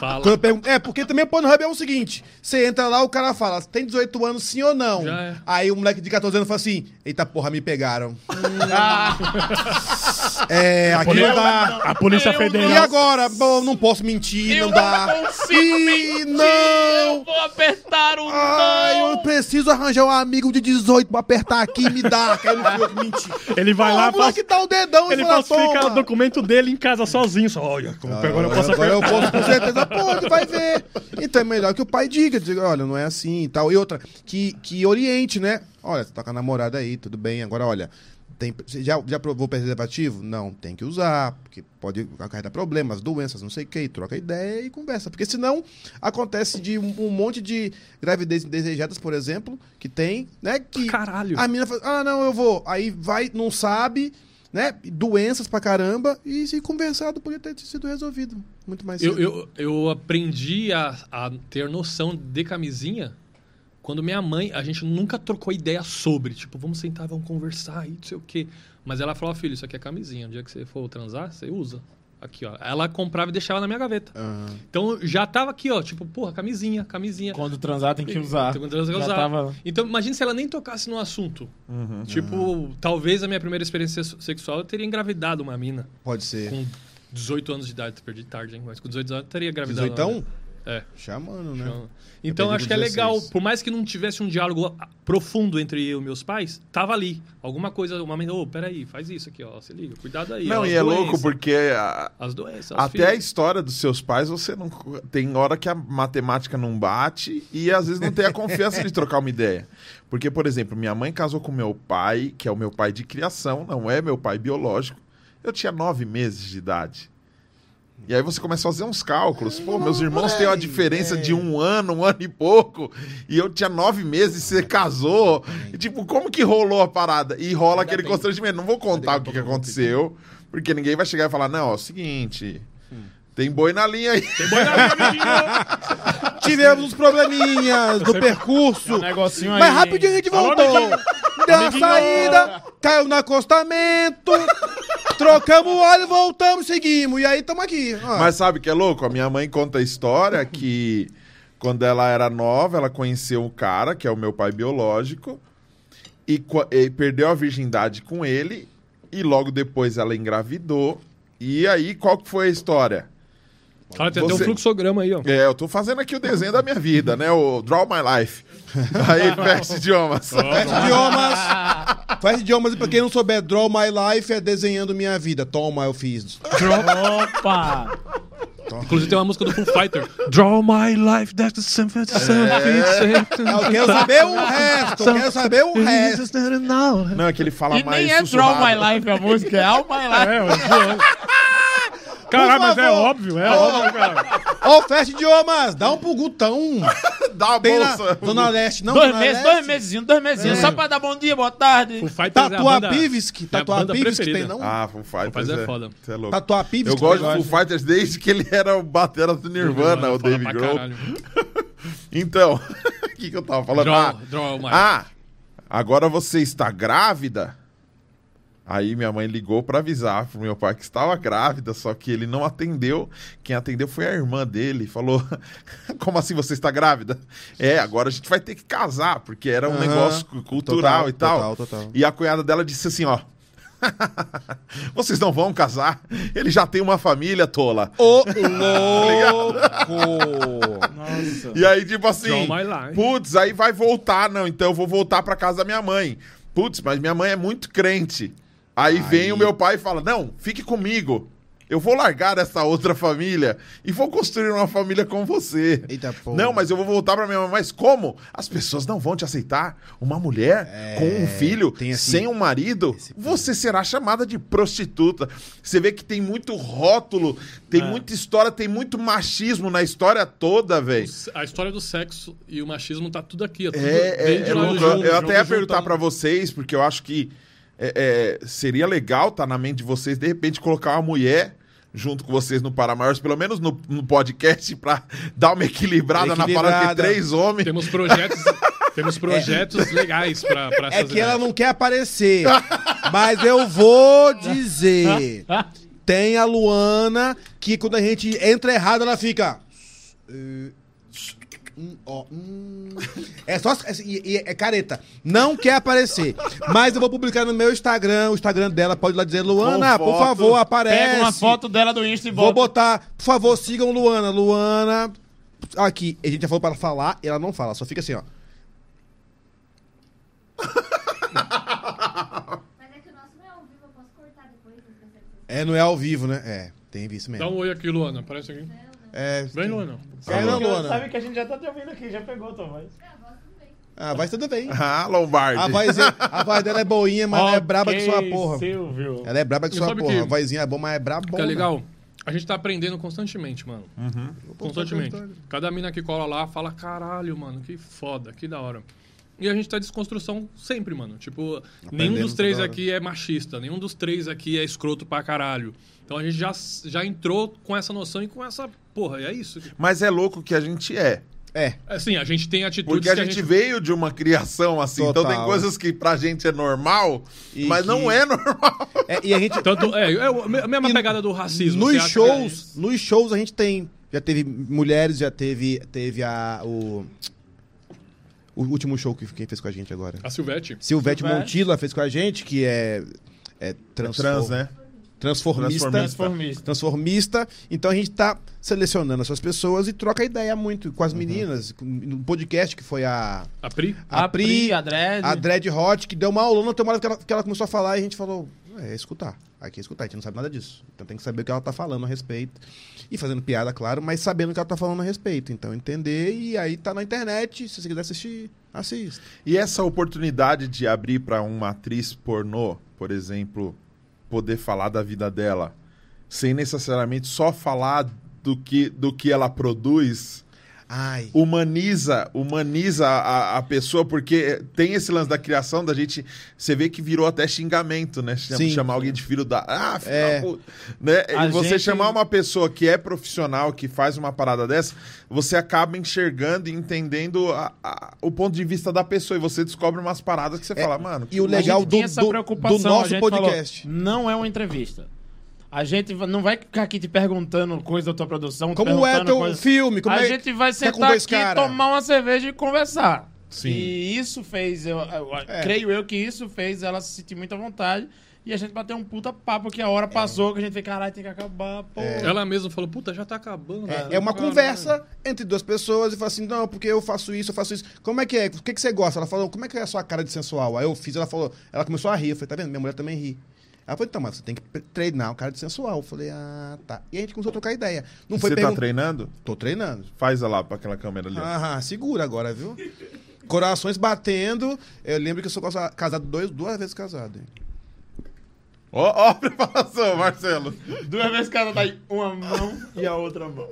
Fala. quando eu pergun- é, porque também o Pornhub é o seguinte, você entra lá, o cara fala, tem 18 anos sim ou não? Já é. Aí o moleque de 14 anos fala assim, eita porra, me pegaram. <laughs> é, aqui não dá. A Polícia E agora? Bom, não posso mentir, não dá. E não! Vou apertar o Ai, eu preciso arranjar um amigo de 18 pra apertar aqui e me dar. Que não eu que menti. Ele vai Ó, lá o moleque dá o dedão Ele falsifica o documento dele em casa sozinho. Só, olha, como agora eu posso Agora eu apertar. posso com certeza, pode, vai ver. Então é melhor que o pai diga, diga, olha, não é assim e tal. E outra, que, que oriente, né? Olha, você tá com a namorada aí, tudo bem. Agora, olha, tem, você já, já provou preservativo? Não, tem que usar, porque pode acarretar problemas, doenças, não sei o que. Troca ideia e conversa. Porque senão acontece de um, um monte de gravidez indesejadas, por exemplo, que tem, né? Que Caralho. a mina fala, ah, não, eu vou. Aí vai, não sabe, né? Doenças pra caramba. E se conversado, podia ter sido resolvido. Muito mais Eu, cedo. eu, eu aprendi a, a ter noção de camisinha quando minha mãe, a gente nunca trocou ideia sobre. Tipo, vamos sentar, vamos conversar e não sei o quê. Mas ela falou, filho, isso aqui é camisinha. Um dia que você for transar, você usa. Aqui, ó. Ela comprava e deixava na minha gaveta. Ah. Então já tava aqui, ó, tipo, porra, camisinha, camisinha. Quando transar tem que usar. Quando transar, Já usar. tava- Então, imagina se ela nem tocasse no assunto. Tipo, talvez a minha primeira experiência se- sexual eu teria engravidado uma mina. Pode ser. Com 18 anos de idade, perdi tarde, hein? Mas com 18 anos eu teria engravidado. 18? É. Chamando, né? Então, Então acho que é 16. legal, por mais que não tivesse um diálogo profundo entre eu e meus pais, tava ali. Alguma coisa, uma mãe, ô, peraí, faz isso aqui, ó, se liga, cuidado aí. Não, ó, e é louco porque a- As doenças, as até a história dos seus pais, você não. Tem hora que a matemática não bate e às vezes não tem a confiança de trocar uma ideia. Porque, por exemplo, minha mãe casou com meu pai, que é o meu pai de criação, não é meu pai biológico. Eu tinha nove meses de idade. E aí você começa a fazer uns cálculos. Pô, meus irmãos têm uma diferença de um ano, um ano e pouco. E eu tinha nove meses e você casou. E tipo, como que rolou a parada? E rola aquele constrangimento. Não vou contar o que, que aconteceu, porque ninguém vai chegar e falar, não, é o seguinte... Tem boi na linha aí. <laughs> Tivemos uns probleminhas no percurso. Um negocinho aí. Mas rapidinho a gente voltou. Deu uma saída, caiu no acostamento, trocamos o óleo, voltamos, seguimos. E aí estamos aqui. ó. Mas sabe que é louco? A minha mãe conta a história que quando ela era nova, ela conheceu um cara, que é o meu pai biológico, e, e perdeu a virgindade com ele, e logo depois ela engravidou. E aí, qual que foi a história? Cara, tem até um fluxograma aí, ó. É, eu tô fazendo aqui o desenho da minha vida, né? O Draw My Life. <laughs> Aí, Fast Idiomas. <laughs> Fast Idiomas. Fast Idiomas, e pra quem não souber, Draw My Life é desenhando minha vida. Toma, eu fiz. <laughs> Opa! Inclusive tem uma música do Full Fighter. Draw my life, that's the something Eu quero saber o resto, eu quero saber o resto. Não, é que ele fala E mais nem é Draw. My Life a música, é All My Life. É. Caralho, mas é óbvio, é óbvio, cara. Ó, Fast Idiomas, dá um pro Gutão. <laughs> Dá uma Bem na bolsa. Zona Leste, não? dois Zona meses, Leste? dois mesezinhos, dois mesezinhos. Só pra dar bom dia, boa tarde. Full Fighter é a banda... Tatuapivski, é Tatuapivski tem, não? Ah, Full Fighters. Fighters é é, foda. Você é louco. Tatuapivski. Eu gosto de Full Fighters desde que ele era o batera do Nirvana, o David pra Grohl. caralho. <laughs> Então, <laughs> o que, que eu tava falando? Draw, ah, draw my... ah, agora você está grávida? Aí minha mãe ligou pra avisar pro meu pai que estava grávida, só que ele não atendeu. Quem atendeu foi a irmã dele. Falou: <laughs> Como assim você está grávida? É, agora a gente vai ter que casar, porque era um Aham. negócio cu- cultural Total, e tal. total, total. E a cunhada dela disse assim: Ó. <laughs> Vocês não vão casar? Ele já tem uma família tola. Ô, <laughs> Tá louco! Nossa. E aí, tipo assim, putz, aí vai voltar, não, então eu vou voltar pra casa da minha mãe. Putz, mas minha mãe é muito crente. Aí, vem o meu pai e fala: Não, fique comigo. Eu vou largar essa outra família e vou construir uma família com você. Eita porra. Não, mas eu vou voltar pra minha mãe. Mas como? As pessoas não vão te aceitar. Uma mulher com um filho, É, tem assim- sem um marido, você será chamada de prostituta. Você vê que tem muito rótulo, tem muita história, tem muito machismo na história toda, velho. A história do sexo e o machismo tá tudo aqui. ó, tudo É, é, é junto, Eu, eu até ia perguntar juntando. pra vocês, porque eu acho que é, é, seria legal tá na mente de vocês, de repente, colocar uma mulher junto com vocês no Paramaiores, pelo menos no, no podcast, pra <laughs> dar uma equilibrada, na parada de Equilibrada. três homens. Temos projetos, <laughs> temos projetos legais pra, pra É que ela ideias. não quer aparecer. Mas eu vou dizer. <laughs> Tem a Luana que quando a gente entra errado, ela fica. eh, hum, ó, hum. É só. É, é careta. Não quer aparecer. Mas eu vou publicar no meu Instagram. O Instagram dela pode ir lá dizer: Luana, Com por foto. favor, aparece. Pega uma foto dela do Insta e Vou bota. botar, por favor, sigam Luana. Luana. Aqui, a gente já falou para ela falar e ela não fala, só fica assim, ó. Mas é que o nosso não é ao vivo, eu posso cortar depois. não sei se vocês- É, não é ao vivo, né? É, tem visto Dá mesmo. um oi aqui, Luana. Aparece aqui. É, Vem, Luana. Sai não, Luana. Sabe que a gente já tá te ouvindo aqui, já pegou tua voz. É, a voz tudo bem. Ah, vai tudo bem. Ah, Lombardi. A voz, é- a voz dela é boinha, mas ela é braba que sua porra. Silvio. Ela é braba que sua porra. que- A vozinha é boa, mas é braba Que é legal. A gente tá aprendendo constantemente, mano. Constantemente. Cada mina que cola lá fala, caralho, mano, que foda, que da hora. E a gente tá em desconstrução sempre, mano. Tipo, nenhum dos três aqui é machista, nenhum dos três aqui é escroto pra caralho. Então a gente já, já entrou com essa noção e com essa. Porra, é isso. Mas é louco que a gente é. É. Assim, a gente tem atitudes Porque a que gente veio de uma criação assim. Então Total. tem coisas que pra gente é normal, E mas que- não é <laughs> normal. É, e a gente. Tanto, é, é a mesma E pegada do racismo. Nos é shows, isso? nos shows a gente tem. Já teve mulheres, já teve. Teve a. O, o último show que quem fez com a gente agora. A Silvete. Silvete Silvete. Montilla fez com a gente, que é. É transfor- Trans, né? Transformista. Transformista. transformista. Então a gente tá selecionando essas pessoas e troca ideia muito Uhum. com as meninas. Com- No podcast que foi a, A Pri. a, A Pri, Pri, a Dredd. a Dread Hot, que deu uma aulona, tem uma hora que ela, que ela começou a falar e a gente falou: é, é escutar. Aqui é escutar, a gente não sabe nada disso. Então tem que saber o que ela tá falando a respeito. E fazendo piada, claro, mas sabendo o que ela tá falando a respeito. Então entender e aí tá na internet. Se você quiser assistir, assista. E essa oportunidade de abrir pra uma atriz pornô, por exemplo, poder falar da vida dela, sem necessariamente só falar do que, do que ela produz, Ai. humaniza, humaniza a, a pessoa, porque tem esse lance da criação da gente. Você vê que virou até xingamento, né? Chama- Sim. chamar alguém de filho da. Ah, filho É. da puta. Né? A E você gente- chamar uma pessoa que é profissional, que faz uma parada dessa, você acaba enxergando e entendendo a- a- o ponto de vista da pessoa. E você descobre umas paradas que você fala, mano. E o legal do, do, preocupação, do nosso podcast. falou, não é uma entrevista. A gente não vai ficar aqui te perguntando coisa da tua produção. te Como é perguntando teu coisa- filme? Como a é... gente vai com sentar aqui, cara? tomar uma cerveja e conversar. Sim. E isso fez, eu, eu- É. creio eu que isso fez ela se sentir muito à vontade E a gente bateu um puta papo que a hora passou, que a gente fez, caralho, tem que acabar, pô. Ela mesma falou, puta, já tá acabando. É, é uma Caralho. conversa entre duas pessoas e fala assim: não, porque eu faço isso, eu faço isso. Como é que é? O que, que você gosta? Ela falou, como é que é a sua cara de sensual? Aí eu fiz, ela falou, ela começou a rir. Eu falei, tá vendo? Minha mulher também ri. Ela falou, então, mas você tem que treinar o cara de sensual. Eu falei, ah, tá. E a gente começou a trocar ideia. Não foi Você tá pergun- treinando? Tô treinando. Faz lá pra aquela câmera ali. Aham, segura agora, viu? Corações batendo. Eu lembro que eu sou casa- casado dois, duas vezes casado. hein? Ó, ó a preparação, Marcelo. Duas vezes cada tá aí, uma mão e a outra mão.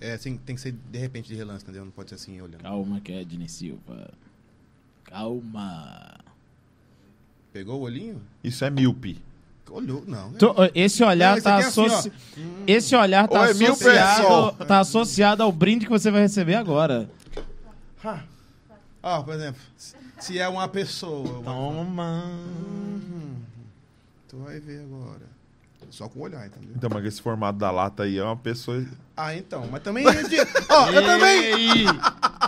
É assim, tem que ser de repente de relance, entendeu? Não pode ser assim olhando. Calma, Kedney Silva. Calma. Pegou o olhinho? Isso é míope. Olhou, não. né? Tô- esse olhar tá aqui é assim, associ... Esse olhar tá é associado, tá associado ao brinde que você vai receber agora. Ah, Ó, por exemplo, se é uma pessoa. Uma... Toma. Hum, tu vai ver agora. Só com o olhar, entendeu? Então, mas esse formato da lata aí é uma pessoa. Ah, então. Mas também. <laughs> Ó, eu também.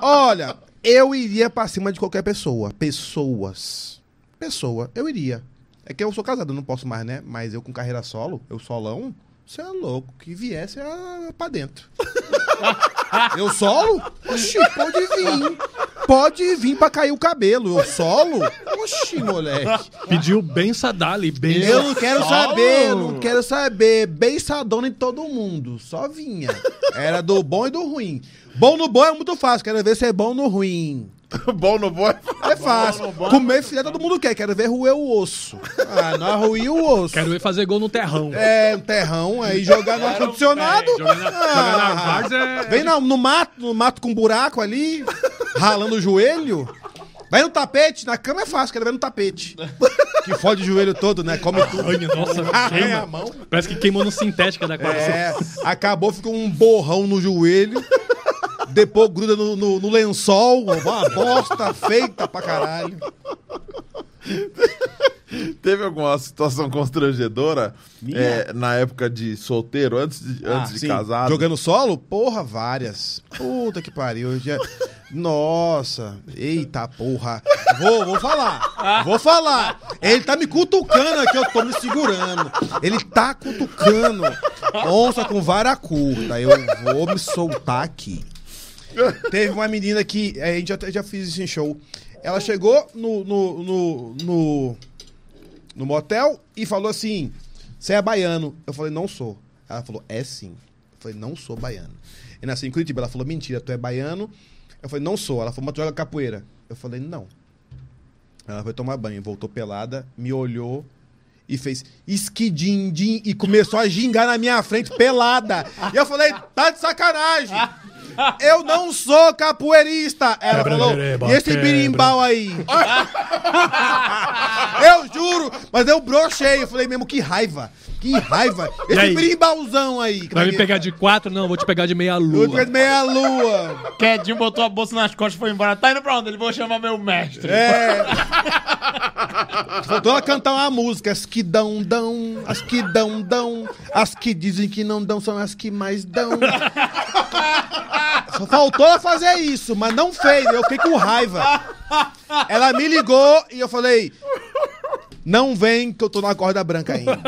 Olha, eu iria pra cima de qualquer pessoa. Pessoas. Pessoa, eu iria. É que eu sou casado, eu não posso mais, né? Mas eu com carreira solo, eu solão, você é louco. Que viesse é pra dentro. <laughs> eu solo? Oxi, pode vir. Pode vir pra cair o cabelo. Eu solo? Oxi, moleque. Pediu bem Sadali, bem Eu não quero Solo? saber, não quero saber. Beiçadona em todo mundo. Só vinha. Era do bom e do ruim. Bom no bom é muito fácil. Quero ver se é bom no ruim. <laughs> Bom no bom. É fácil. Comer filé todo mundo quer. Quero ver roer o osso. Ah, não ruir o osso. Quero ver fazer gol no terrão. É, um terrão, aí jogar no ar-condicionado. É, jogar na, jogar na Ah, várzea é... Vem no, no mato, no mato com buraco ali, ralando o joelho. Vai no tapete, na cama é fácil, quero ver no tapete. Que fode o joelho todo, né? Come tudo. Arranha, nossa, Arranha queima. a mão. Parece que queimou no sintética da quarta. É, acabou, ficou um borrão no joelho. Depois gruda no, no- no lençol, uma bosta feita pra caralho. Teve alguma situação constrangedora é, na época de solteiro, antes de, antes de Sim, casado? Jogando solo? Porra, várias. Puta que pariu. Já... Nossa, eita porra. Vou, vou falar. Vou falar. Ele tá me cutucando aqui, eu tô me segurando. Ele tá cutucando. Onça com vara curta. Eu vou me soltar aqui. Teve uma menina que. A gente já, já fiz isso em show. Ela chegou no, no, no, no, no motel e falou assim: Você é baiano? Eu falei: Não sou. Ela falou: É sim. Eu falei: Não sou baiano. Eu nasci em Curitiba. Ela falou: Mentira, tu é baiano? Eu falei: Não sou. Ela falou: Mas tu joga capoeira? Eu falei: Não. Ela foi tomar banho, voltou pelada, me olhou e fez esquidim-dim e começou a gingar na minha frente pelada. E eu falei: Tá de sacanagem. <laughs> Eu não sou capoeirista. Ela falou: E esse quebra." birimbau aí? <laughs> eu juro, mas eu brochei. Eu falei mesmo, que raiva. Que raiva. Esse aí? birimbauzão aí. Vai me pegar de quatro? Não, vou te pegar de meia lua. Eu de meia lua. Kedinho botou a bolsa nas costas e foi embora. Tá indo pra onde? Ele vou chamar meu mestre. É. Faltou ela cantar uma música. As que dão, dão. As que dão, dão. As que dizem que não dão são as que mais dão. Só faltou ela fazer isso, mas não fez. Eu fiquei com raiva. Ela me ligou e eu falei: Não vem que eu tô na corda branca ainda.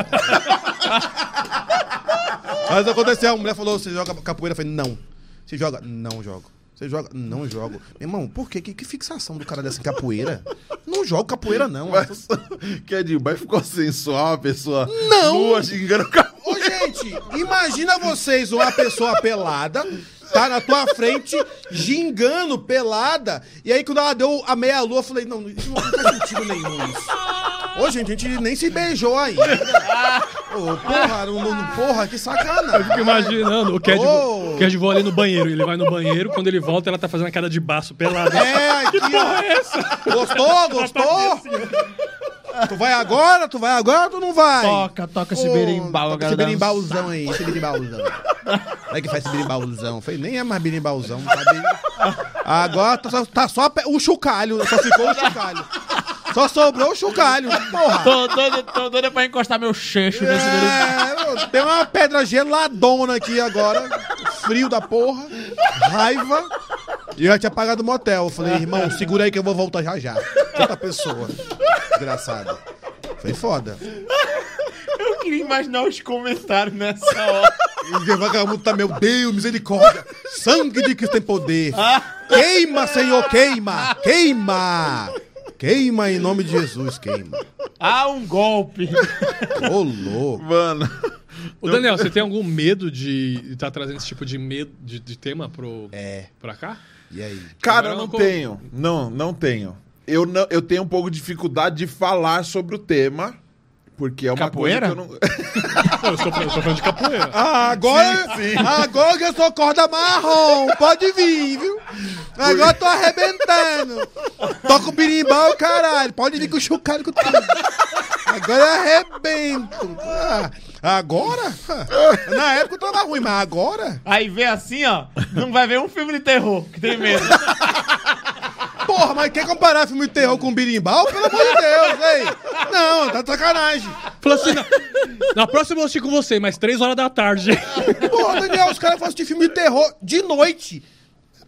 Mas aconteceu, a mulher falou: Você joga capoeira? Eu falei: Não. Você joga? Não jogo. Você joga? Não jogo. Meu irmão, por quê? Que, que fixação do cara dessa capoeira? Não jogo capoeira, não. Mas, <laughs> Kedinho, mas ficou sensual a pessoa Não. nua xingando o cara. Ô, gente, imagina vocês uma pessoa pelada, tá na tua frente, gingando pelada, e aí quando ela deu a meia-lua, eu falei, não, isso não faz sentido nenhum isso. Ô, gente, a gente nem se beijou ainda. Ô, porra, não, não- porra, que sacanagem. Fico imaginando o Ked, Oh. o Ked voa ali no banheiro. Ele vai no banheiro, quando ele volta, ela tá fazendo a cara de baço pelada. É, aqui, ó. Gostou, gostou? Tu vai agora? Tu vai agora ou tu não vai? Toca, toca esse berimbau, toca galera. Esse berimbauzão aí, esse berimbauzão. Como é que faz esse berimbauzão? Eu falei, nem é mais berimbauzão, sabe? Agora tá só, tá só pe- o chocalho, só ficou o chocalho. Só sobrou o chocalho, porra. Tô doido, tô pra encostar meu cheixo nesse. É, tem uma pedra geladona aqui agora, frio da porra, raiva. E eu já tinha pagado o motel. Eu falei, irmão, segura aí que eu vou voltar já já. Outra pessoa. Desgraçada. Foi foda. Eu queria imaginar os comentários nessa hora. E o vagabundo tá, meu Deus, misericórdia. Sangue de Cristo tem poder. Queima, Senhor, queima. Queima. Queima em nome de Jesus, queima. Ah, um golpe. Ô, louco. Mano. Ô, Daniel, você tem algum medo de estar trazendo esse tipo de medo de, de tema pro, É, pra cá? e aí? Cara, eu não não tenho. Não, não tenho. Eu, não, eu tenho um pouco de dificuldade de falar sobre o tema. Porque é uma Capoeira? coisa que eu não. <laughs> Eu sou, eu sou fã de capoeira. Ah, agora, Sim, sim. agora que eu sou corda marrom, pode vir, viu? Agora eu tô arrebentando. Toca o birimbau, caralho. Pode vir com o chucalho com tudo. Agora eu arrebento. Ah, agora? Na época eu tava ruim, mas agora? Aí vê assim, ó. Não vai ver um filme de terror, que tem medo. Porra, mas quer comparar filme de terror com birimbau? Pelo amor de Deus, ei. Não, tá de sacanagem. Falou assim, na, na próxima eu vou assistir com você, mas três horas da tarde. Porra, Daniel, os caras vão assistir filme de terror de noite.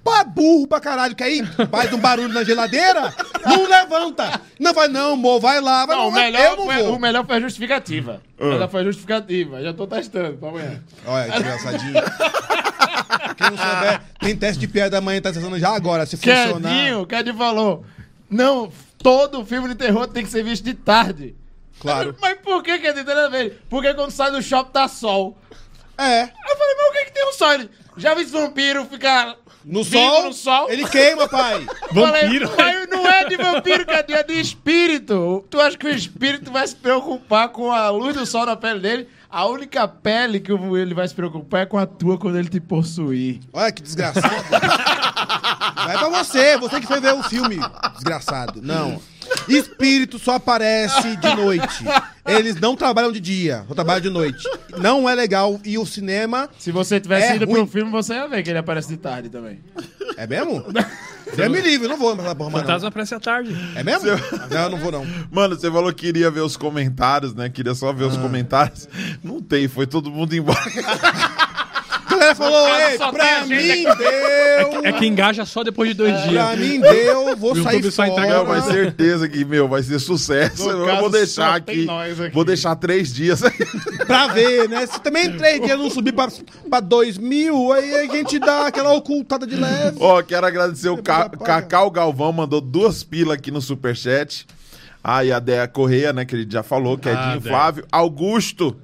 Pô, é burro pra caralho. Quer ir? Faz um barulho na geladeira? Não levanta. Não vai, não, amor, vai lá. Vai, Não, o melhor, eu não foi, vou. o melhor foi a justificativa. O melhor foi a justificativa. Já tô testando pra amanhã. Olha, que engraçadinho. Quem não souber, tem teste de piada da manhã, tá acessando já agora. Se funcionar. Quedinho, Quedinho falou. Não, todo filme de terror tem que ser visto de tarde. Claro. Mas por que, nada a ver. Porque quando sai do shopping tá sol. É. Aí eu falei, mas o que que tem o sol? Ele, já vi esse vampiro ficar No sol, no sol? ele queima, pai. <laughs> Vampiro. Falei, não é de vampiro, Quedinho, é de espírito. Tu acha que o espírito vai se preocupar com a luz do sol na pele dele? A única pele que ele vai se preocupar é com a tua quando ele te possuir. Olha que desgraçado. <laughs> Vai pra você, você que foi ver o filme. Desgraçado. Não. Espírito só aparece de noite. Eles não trabalham de dia, só trabalham de noite. Não é legal. E o cinema. Se você tivesse É ido ruim. pro filme, você ia ver que ele aparece de tarde também. É mesmo? Deus me livre, eu não vou nessa porra mais não. Fantasma aparece à tarde. É mesmo? Não, eu não vou não. Mano, você falou que queria ver os comentários, né? Queria só ver os Ah. comentários. Não tem, foi todo mundo embora. <laughs> Galera falou, ei, só pra tem mim gente deu. É que engaja só depois de dois Pra dias. mim deu, vou O sair YouTube só entrega Não, fora. mas certeza que, meu, vai ser sucesso. No eu caso, vou deixar só tem aqui, nós aqui. Vou deixar três dias. <laughs> Pra ver, né? Se também três dias não subir pra, pra dois mil, aí a gente dá aquela ocultada de leve. Ó, quero agradecer o Ca Paga. Cacau Galvão, mandou duas pilas aqui no superchat. Ah, e a Dea Correia, né, que ele já falou, que é Ah, Dinho Dea. Flávio. Augusto.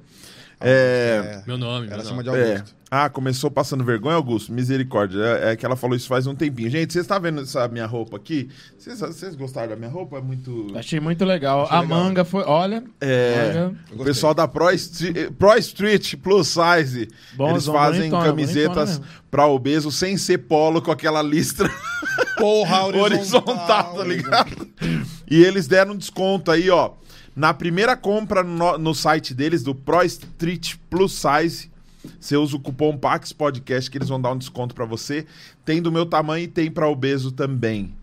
É, Meu nome, meu Ela nome. chama de é. Augusto. Ah, começou passando vergonha, Augusto? Misericórdia. É, é que ela falou isso faz um tempinho. Gente, vocês estão vendo essa minha roupa aqui? Vocês, gostaram da minha roupa? É muito... Achei muito legal. Achei a legal. manga foi. Olha. É, olha. o pessoal da Pro Street, Pro Street Plus Size, Bonzão, eles fazem bonitona, camisetas pra obeso sem ser polo com aquela listra <laughs> Porra, <laughs> horizontal, tá ligado? E eles deram um desconto aí, ó. Na primeira compra no, no site deles, do Pro Street Plus Size, você usa o cupom PAX Podcast que eles vão dar um desconto pra você. Tem do meu tamanho e tem pra obeso também.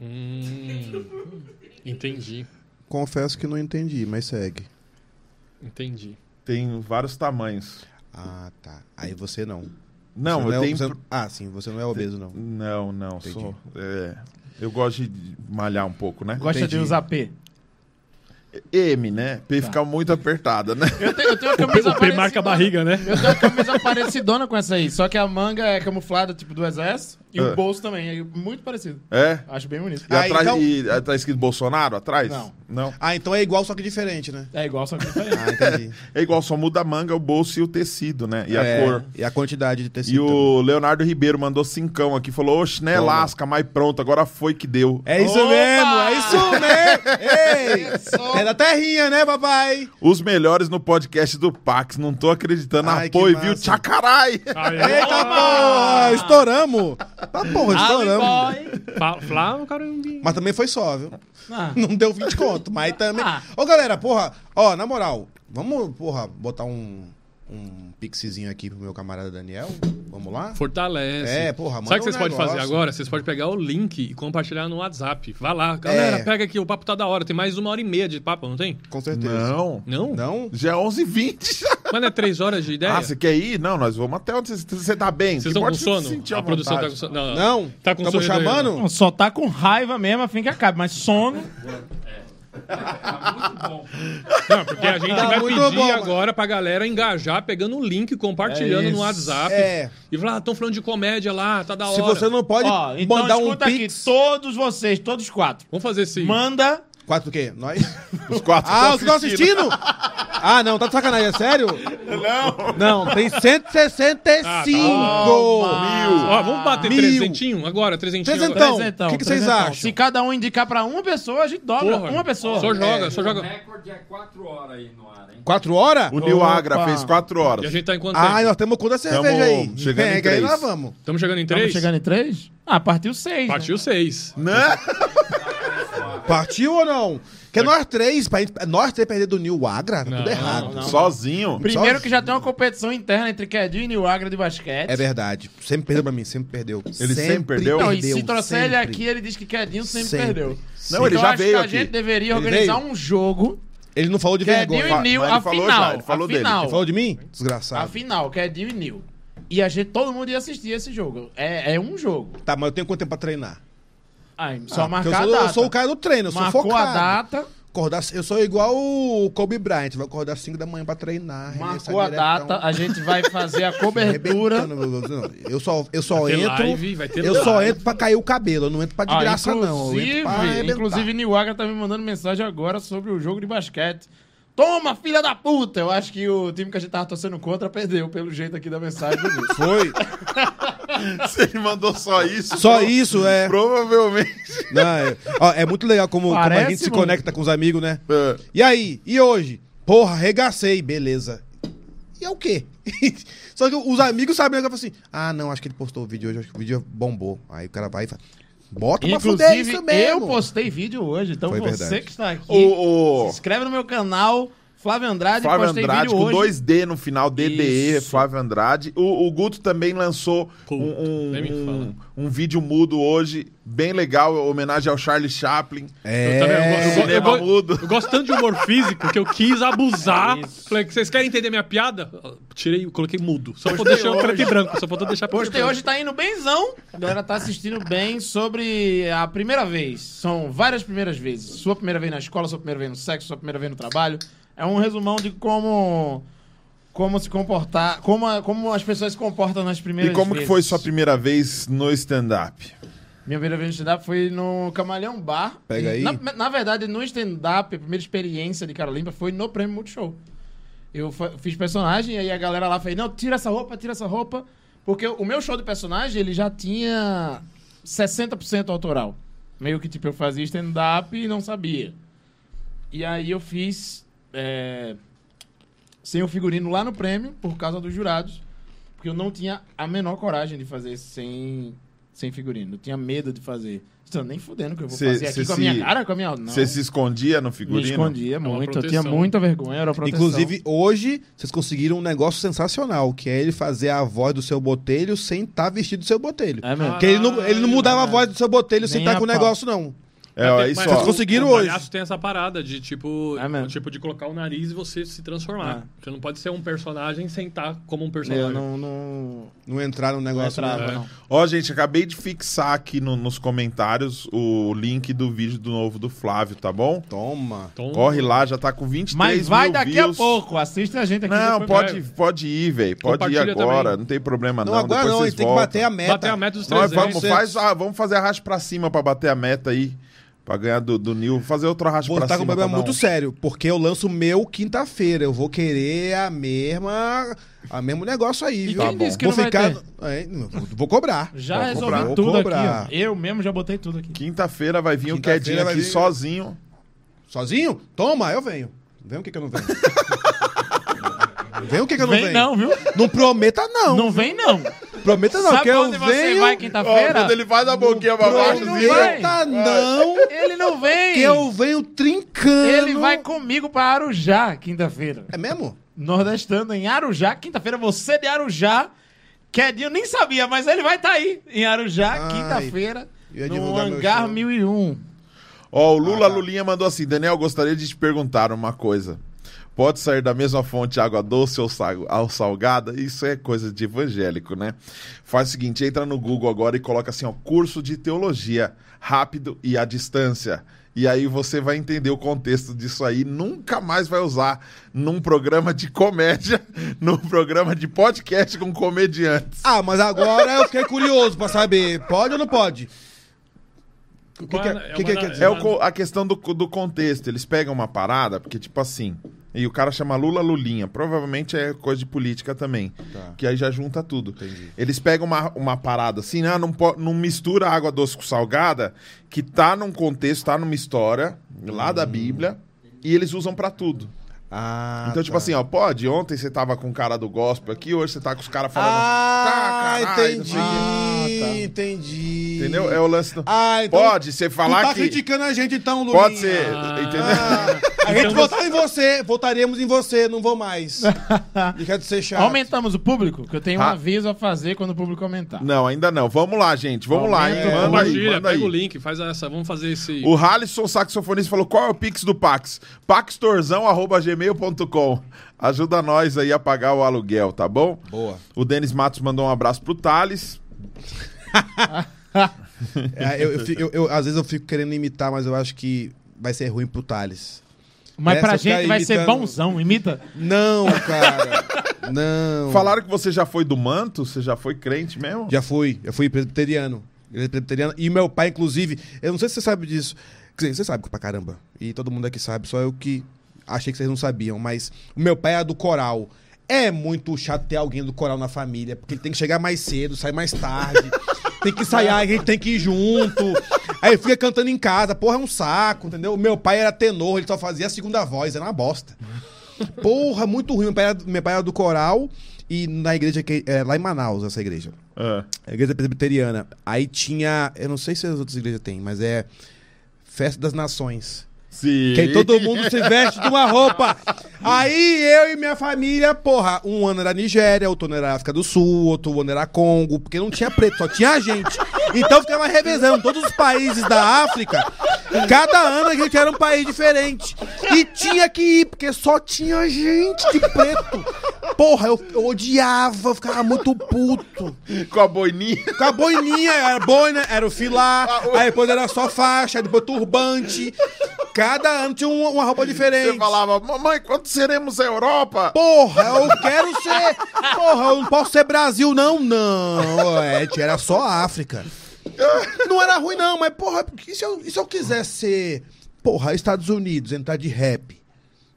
Hum, entendi, Confesso que não entendi, mas segue. entendi. Tem vários tamanhos. Ah, tá. Aí você não. Não, Você eu é- tenho. você- Ah, sim, você não é obeso, não. Não, não, Entendi. sou. é, eu gosto de malhar um pouco, né? Gosta Entendi. de usar P. M, né? P fica muito apertada, né? Eu tenho, eu tenho uma <laughs> camisa O P marca a barriga, né? Eu tenho uma camisa <laughs> parecidona com essa aí. Só que a manga é camuflada, tipo, do exército. E Ah. o bolso também. É muito parecido. É? Acho bem bonito. E, Ah, atrás, então- e, ah, tá escrito Bolsonaro atrás? Não. Não. Ah, então é igual, só que diferente, né? É igual, só que <laughs> diferente. Ah, entendi. É igual, só muda a manga, o bolso e o tecido, né? E É, a cor. E a quantidade de tecido. E o Leonardo Ribeiro mandou cincão aqui, falou, oxe, né, Toma. lasca, mas pronto, agora foi que deu. É isso Opa! mesmo, é isso mesmo! Ei! É da terrinha, né, papai? Os melhores no podcast do Pax, não tô acreditando. Ai, que Apoio, viu? massa. Tchacarai! Eita porra! Estouramos! Tá porra, estouramos. Flávio, caramba. Mas também foi só, viu? Ah, Não deu 20 conto, mas também. Ah. Ô, galera, porra, ó, na moral, vamos, porra, botar um, um pixizinho aqui pro meu camarada Daniel? Vamos lá? Fortalece. É, porra, manda Sabe o que um vocês podem fazer agora? Vocês podem pegar o link e compartilhar no WhatsApp. Vai lá, galera, É. pega aqui, o papo tá da hora. Tem mais uma hora e meia de papo, não tem? Com certeza. Não. Não? Não? Já é 11h20. <laughs> Mas não é três horas de ideia? Ah, você quer ir? Não, nós vamos até onde você, tá bem. Vocês estão com sono? sentir A à produção tá com sono. Não, Não? Tá com Tamo sono chamando? Não, só tá com raiva mesmo, a fim que acabe. Mas sono. Não, porque a gente Tá vai muito pedir bom, agora pra galera engajar, pegando o link, compartilhando É no. WhatsApp. É. E falar, ah, estão falando de comédia lá, tá da hora. Se você não pode Ó, então mandar um escuta pix... aqui, todos vocês, todos quatro. Vamos fazer esse... Manda. Quatro o quê? Nós? <laughs> Os quatro Ah, os que estão assistindo? Ah, não, tá de sacanagem, é sério? Não. Não, tem 165. Ah, Mil. Ó, vamos bater Mil. trezentinho agora? Trezentinho Trezentão. agora. Então, o que que vocês acham? Se cada um indicar pra uma pessoa, a gente dobra. Porra. Uma pessoa. Só joga, É. só O joga. recorde é 4 horas aí no ar, hein? Quatro horas? O Nil. Agra fez quatro horas. E a gente tá em quanto Ah, nós temos conta cerveja aí. chegando em Pega aí, três. nós vamos. Estamos chegando em Estamos três? chegando em três? Ah, partiu seis. Partiu Né? seis. Né? <laughs> Partiu ou não? Porque nós três, pra gente, nós três perder do Nil Agra, tá Não, tudo errado. não. Sozinho. Primeiro que já tem uma competição interna entre Kedinho e Nil Agra de basquete. É verdade. Sempre perdeu pra mim, sempre perdeu. Ele sempre perdeu? Não, e se trouxer ele sempre. aqui, ele diz que Kedinho sempre, Sempre. perdeu. Não, ele então já acho veio que a aqui. gente deveria Ele organizar veio? um jogo. Ele não falou de Kedinho vergonha. e Nil, Mas ele a falou final. já, ele falou dele. final. Ele falou de mim? A Desgraçado. final, Kedinho e Nil. E a gente, todo mundo ia assistir esse jogo. É, é um jogo. Tá, mas eu tenho quanto tempo pra treinar? Ai, só Ah, marcar eu sou, a data. Eu sou o cara do treino, eu sou Marcou focado. a data, Acordar, eu sou igual o Kobe Bryant, vai acordar às 5 da manhã pra treinar. marcou a data, a gente vai fazer a <laughs> cobertura. Eu só, eu só Vai entro. live, vai ter eu live. só entro pra cair o cabelo, eu não entro pra de Ah, não. Eu entro pra arrebentar. inclusive, Niwaga tá me mandando mensagem agora sobre o jogo de basquete. Toma, filha da puta! Eu acho que o time que a gente tava torcendo contra perdeu, pelo jeito aqui da mensagem. Foi. <laughs> Se ele mandou só isso. Só pro- isso, é. Provavelmente. Não, é, ó, é muito legal como, como a Parece, gente se mano. conecta com os amigos, né? É. E aí? E hoje? Porra, arregacei, beleza. E é o quê? <laughs> Só que os amigos sabem, eu falo assim, ah, não, acho que ele postou o vídeo hoje, acho que o vídeo bombou. Aí o cara vai e fala, bota pra fuder Inclusive, isso mesmo. eu postei vídeo hoje, então Foi você verdade. que está aqui, O, o se inscreve no meu canal, Flávio Andrade, Flávio postei Andrade vídeo com hoje. 2D no final, DDE, Isso. Flávio Andrade. O, o Guto também lançou um, um, um vídeo mudo hoje, bem legal, homenagem ao Charlie Chaplin. É, Eu, também, eu, mudo. eu gosto tanto de humor físico que eu quis abusar. <laughs> Isso. Falei, vocês querem entender minha piada? Tirei, coloquei mudo. Só pra deixar o preto e branco. Só faltou deixar preto Postei branco. hoje, tá indo benzão. A galera tá assistindo bem sobre a primeira vez. São várias primeiras vezes. Sua primeira vez na escola, sua primeira vez no sexo, sua primeira vez no trabalho. É um resumão de como como se comportar, como, a- como as pessoas se comportam nas E primeiras como que vezes. foi sua primeira vez no stand-up? Minha primeira vez no stand-up foi no Camalhão Bar. Pega aí. Na, na verdade, no stand-up, a primeira experiência de Cara Limpa foi no Prêmio Multishow. Eu fiz personagem e aí a galera lá fez, não, tira essa roupa, tira essa roupa. Porque o meu show de personagem, ele já tinha 60% autoral. Meio que, tipo, eu fazia stand-up e não sabia. E aí eu fiz é, sem o figurino lá no prêmio, por causa dos jurados. Porque eu não tinha a menor coragem de fazer sem, sem figurino. Eu tinha medo de fazer. Estou nem fudendo que eu vou Cê- fazer aqui com a se- minha cara, com a minha... Não, Você se escondia no me figurino? escondia uma muito. Eu tinha muita vergonha, era proteção. Inclusive, hoje, vocês conseguiram um negócio sensacional, que é ele fazer a voz do seu botelho sem estar vestido do seu botelho. É mesmo. Porque ele não, ele não mudava a voz do seu botelho sem Nem estar a com o negócio, não. É, ó, Mas isso. Vocês conseguiram o hoje. palhaço tem essa parada de tipo, É tipo de colocar o nariz e você se transformar. É. Você não pode ser um personagem sem estar como um Eu personagem. não, não, Não entrar no não negócio, entrava, não. É. não. Ó, gente, acabei de fixar aqui no- nos comentários o link do vídeo do novo do Flávio, tá bom? Toma. Então, Corre lá, já tá com 23 Mas vai daqui views. a pouco. Assiste a gente aqui. Não, pode, vai. pode ir, velho. Pode ir agora, também. não tem problema não. Não, agora Depois não, a tem que voltam. bater a meta. Bater a meta dos Nós 300. vamos, faz, ah, vamos fazer arraste pra cima pra bater a meta aí. Pra ganhar do, do Nil. Fazer outro arraste Vou pra estar com um problema dar muito um- sério, porque eu lanço o meu quinta-feira. Eu vou querer a mesma. A mesmo negócio aí, E viu? quem disse que vou não vai ficar. ter? É, vou- vou cobrar. Já Pode resolvi cobrar. Vou tudo cobrar. aqui. ó. Eu mesmo já botei tudo aqui. Quinta-feira vai vir o Quinta-feira Quedinho aqui vir- sozinho. Sozinho? Toma, eu venho. Vem o que que eu não venho. <laughs> vem o que que eu não Vem venho. não, viu? Não prometa não. Não vem não. Prometa não, Sabe que eu onde você venho. vai Ó, quinta-feira? quando ele faz a boquinha pra baixo, não assim, vai. Prometa não, Ele não vem. que eu venho trincando. Ele vai comigo pra Arujá quinta-feira. É mesmo? Nordestando em Arujá. Quinta-feira, você de Arujá. Quedinho nem sabia, mas ele vai estar aí em Arujá, quinta-feira. No Hangar show. 1001. Ó, o Lula Ah, tá. Lulinha mandou assim: Daniel, gostaria de te perguntar uma coisa. Pode sair da mesma fonte água doce ou sal- ou salgada? Isso é coisa de evangélico, né? Faz o seguinte, entra no Google agora e coloca assim, ó, curso de teologia, rápido e à distância. E aí você vai entender o contexto disso aí, nunca mais vai usar num programa de comédia, <laughs> num programa de podcast com comediantes. Ah, mas agora eu fiquei curioso pra saber. Pode ou não pode? O que, que, É é- que, é? É o a questão do, do contexto. Eles pegam uma parada, porque, tipo assim, e o cara chama Lula Lulinha. Provavelmente é coisa de política também. Tá. Que aí já junta tudo. Entendi. Eles pegam uma, uma parada assim, ah, não, não mistura água doce com salgada, que tá num contexto, tá numa história lá da Bíblia, e eles usam pra tudo. Ah, então, tipo tá. assim, ó, pode, ontem você tava com o cara do gospel aqui, hoje você tá com os caras falando. Ah, "Tá, caralho", entendi. Ah, tá. Entendi. Entendeu? É o lance do. Ah, então. Pode você falar tá que. criticando a gente então, Lulinha. Pode ser, Ah. entendeu? Ah, a gente Então votar em você, votaremos em você, não vou mais. <laughs> Deixa de ser chato. Aumentamos o público? Que eu tenho um Ah. aviso a fazer quando o público aumentar. Não, ainda não. Vamos lá, gente. Vamos lá, hein? Manda aí, manda pega aí. o link, faz essa. Vamos fazer esse. O Halisson, saxofonista, falou: qual é o Pix do Pax? paxtorzão.gmail.com. Ajuda nós aí a pagar o aluguel, tá bom? Boa. O Denis Matos mandou um abraço pro Thales. <laughs> É, eu, eu eu- eu- às vezes eu fico querendo imitar, mas eu acho que vai ser ruim pro Thales. Mas Essa pra gente vai ser imitando- bonzão. Imita. Não, cara. <laughs> não. Falaram que você já foi do manto? Você já foi crente mesmo? Já fui, já fui presbiteriano. Igreja presbiteriana. E meu pai, inclusive, eu não sei se você sabe disso. Quer dizer, você sabe pra caramba. E todo mundo aqui sabe, só eu que achei que vocês não sabiam. Mas o meu pai é do coral. É muito chato ter alguém do coral na família, porque ele tem que chegar mais cedo, sair mais tarde. <laughs> tem que ensaiar, a gente tem que ir junto. Aí fica cantando em casa, porra, é um saco, entendeu? Meu pai era tenor, ele só fazia a segunda voz, era uma bosta. Porra, muito ruim. Meu pai era, meu pai era do coral e na igreja que é lá em Manaus, essa igreja. Ah. A igreja presbiteriana. Aí tinha. Eu não sei se as outras igrejas têm, mas é. Festa das Nações. Sim. Que aí todo mundo se veste de uma roupa. Aí eu e minha família, porra, um ano era Nigéria, outro ano era África do Sul, outro ano era Congo, porque não tinha preto, só tinha gente. Então ficava revezando todos os países da África. Cada ano a gente era um país diferente. E tinha que ir, porque só tinha gente de preto. Porra, eu, eu odiava, eu ficava muito puto. Com a boininha. Com a boininha, era boina, era o filar, <laughs> aí depois era só faixa, depois turbante. Cada ano tinha uma, uma roupa diferente. Você falava, mamãe, quando seremos a Europa? Porra, eu quero ser. Porra, eu não posso ser Brasil, não, não. É, era só África. Não era ruim, não, mas, porra, e se eu, e se eu quiser ser, porra, Estados Unidos, entrar de rap?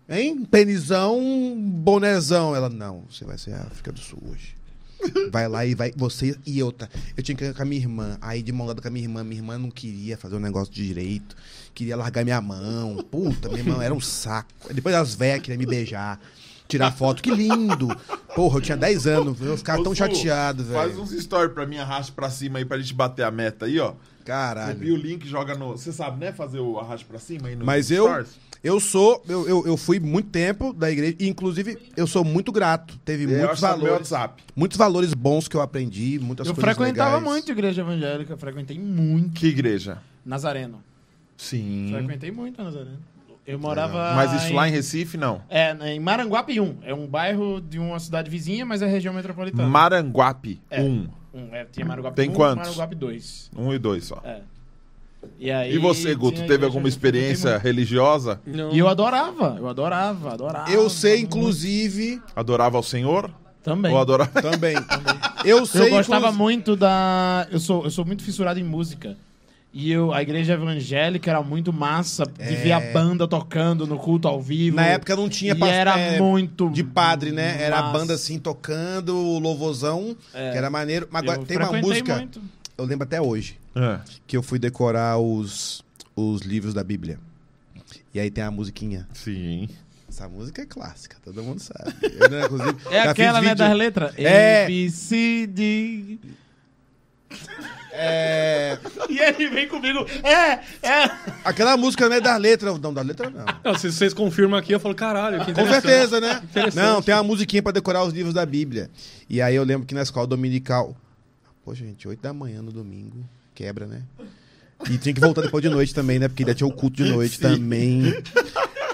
Hein? Penizão, bonezão. Ela, não, você vai ser África do Sul hoje. Vai lá e vai. Você e outra. Eu tinha que ir com a minha irmã. Aí, de mão dada com a minha irmã, minha irmã não queria fazer o negócio de direito. Queria largar minha mão. Puta, minha irmã era um saco. Depois as velhas queriam me beijar. Tirar foto. Que lindo. Porra, eu tinha 10 anos. Eu ficava Ô, tão chateado, Faz velho. uns stories pra mim, arraste pra cima aí pra gente bater a meta aí, ó. Caralho. viu o link, joga no. Você sabe, né? Fazer o arraste pra cima aí no Mas Stories? eu sou, eu, eu, eu fui muito tempo da igreja, e inclusive eu sou muito grato. Teve Eu muitos tá valores, WhatsApp. muitos valores bons que eu aprendi, muitas Eu coisas frequentava legais. muito igreja evangélica. Frequentei muito. Que igreja? Nazareno. Sim. Frequentei muito a Nazareno. Eu morava. Mas isso lá em Recife, não. É, em Maranguape 1. É um bairro de uma cidade vizinha, mas é região metropolitana. Maranguape É. 1. Um, é, tinha Maranguape Tem 1 quantos? Maranguape 2. Um e dois só. É. E, aí, E você, Guto, teve alguma experiência religiosa? Não. E eu adorava, eu adorava, adorava. Eu sei, inclusive, Adorava ao Senhor? Também. Ou adorava. <laughs> também. Eu sei, Eu gostava inclusive- muito da. Eu sou, eu sou muito fissurado em música. E eu, a igreja evangélica era muito massa de É. ver a banda tocando no culto ao vivo. Na época não tinha e pas- era é, muito de padre, né? Era a massa. banda assim tocando, o louvozão, É. que era maneiro. Mas agora tem uma música, muito. Eu lembro até hoje, É. que eu fui decorar os, os livros da Bíblia. E aí tem a musiquinha. Sim. Essa música é clássica, todo mundo sabe. Eu, né, inclusive, <laughs> É aquela, né, das letras? É. A, B, C, D. É, <laughs> E ele vem comigo. É, é. aquela música não é das letras. Não, das letras não. Não, se vocês confirmam aqui, eu falo, caralho, que Com certeza, né? Interessante. Não, tem uma musiquinha pra decorar os livros da Bíblia. E aí eu lembro que na escola dominical. Pô, gente, 8 da manhã no domingo. Quebra, né? E tinha que voltar depois de noite também, né? Porque ainda tinha o culto de noite também.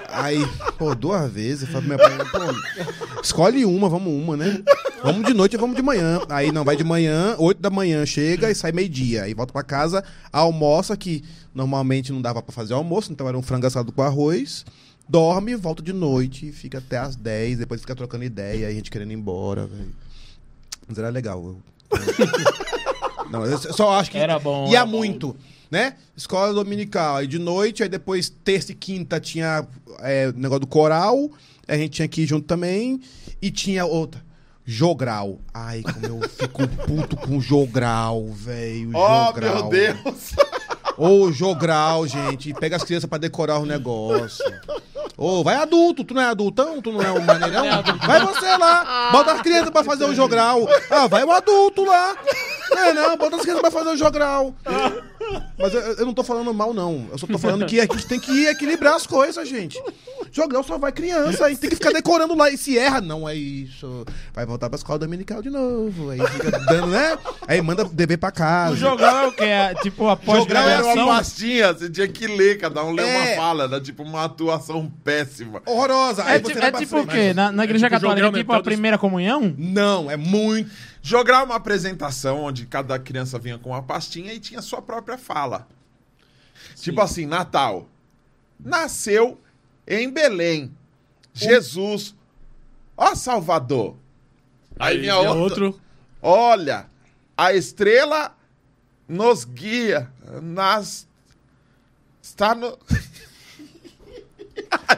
Aí, pô, duas vezes. Eu falei pra minha pai, pô, escolhe uma, vamos uma, né? Vamos de noite e vamos de manhã. Aí não, vai de manhã, 8 da manhã chega e sai meio-dia. Aí volta pra casa, almoça, que normalmente não dava pra fazer almoço, então era um frango assado com arroz. Dorme, volta de noite, fica até as 10, depois fica trocando ideia, aí a gente querendo ir embora, velho. Mas era legal. eu- <laughs> Não, eu só acho que Era bom, ia era bom. muito, né? Escola dominical, aí de noite, aí depois terça e quinta tinha é, negócio do coral, a gente tinha que ir junto também, e tinha outra, jogral. Ai, como eu fico puto com jogral, velho, Oh, jogral. meu Deus! Ô, jogral, gente, pega as crianças pra decorar o negócio. Ô, vai adulto, tu não é adultão? Tu não é um maneirão? <laughs> Vai você lá, bota as crianças pra fazer o jogral. Ah, vai o adulto lá. Não, não, bota as crianças pra fazer o jogral. Mas eu, eu não tô falando mal, não. Eu só tô falando que a gente tem que equilibrar as coisas, gente. Jogral só vai criança, a gente tem que ficar decorando lá. E se erra, não é isso. Vai voltar pra escola dominical de novo. Aí fica dando, né? Aí manda dever pra casa. O jogral é o quê? É, tipo, a Jogral era uma pós-graduação? pastinha, você tinha que ler, cada um lê É. uma fala, era tipo uma atuação péssima. Horrorosa. É, Aí é pra tipo o quê? Na, na igreja tipo católica, é tipo a primeira comunhão? Não, é muito. Jogral é uma apresentação onde cada criança vinha com uma pastinha e tinha sua própria fala. Tipo assim, Natal. Nasceu em Belém. Jesus. Ó Salvador. Aí, vinha vinha outro. Olha, a estrela nos guia. Nas. Está no. <laughs>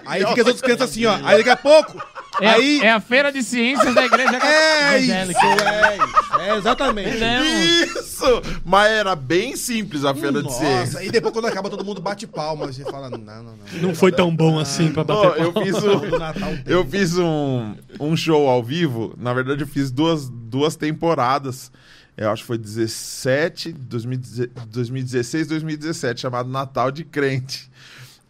Aí fica as outras crianças assim, ó. Aí daqui a pouco. É, aí. a, é a feira de ciências da igreja <laughs> É evangélica. é isso. É exatamente. É, Isso! Mas era bem simples a feira de ciência. Nossa, e depois quando acaba todo mundo bate palma. Você fala, não, não, não. Não foi tão bom assim pra bater eu fiz um, eu fiz um, um show ao vivo. Na verdade, eu fiz duas, duas temporadas. Eu acho que foi 17, 2016, 2016, 2017, chamado Natal de Crente.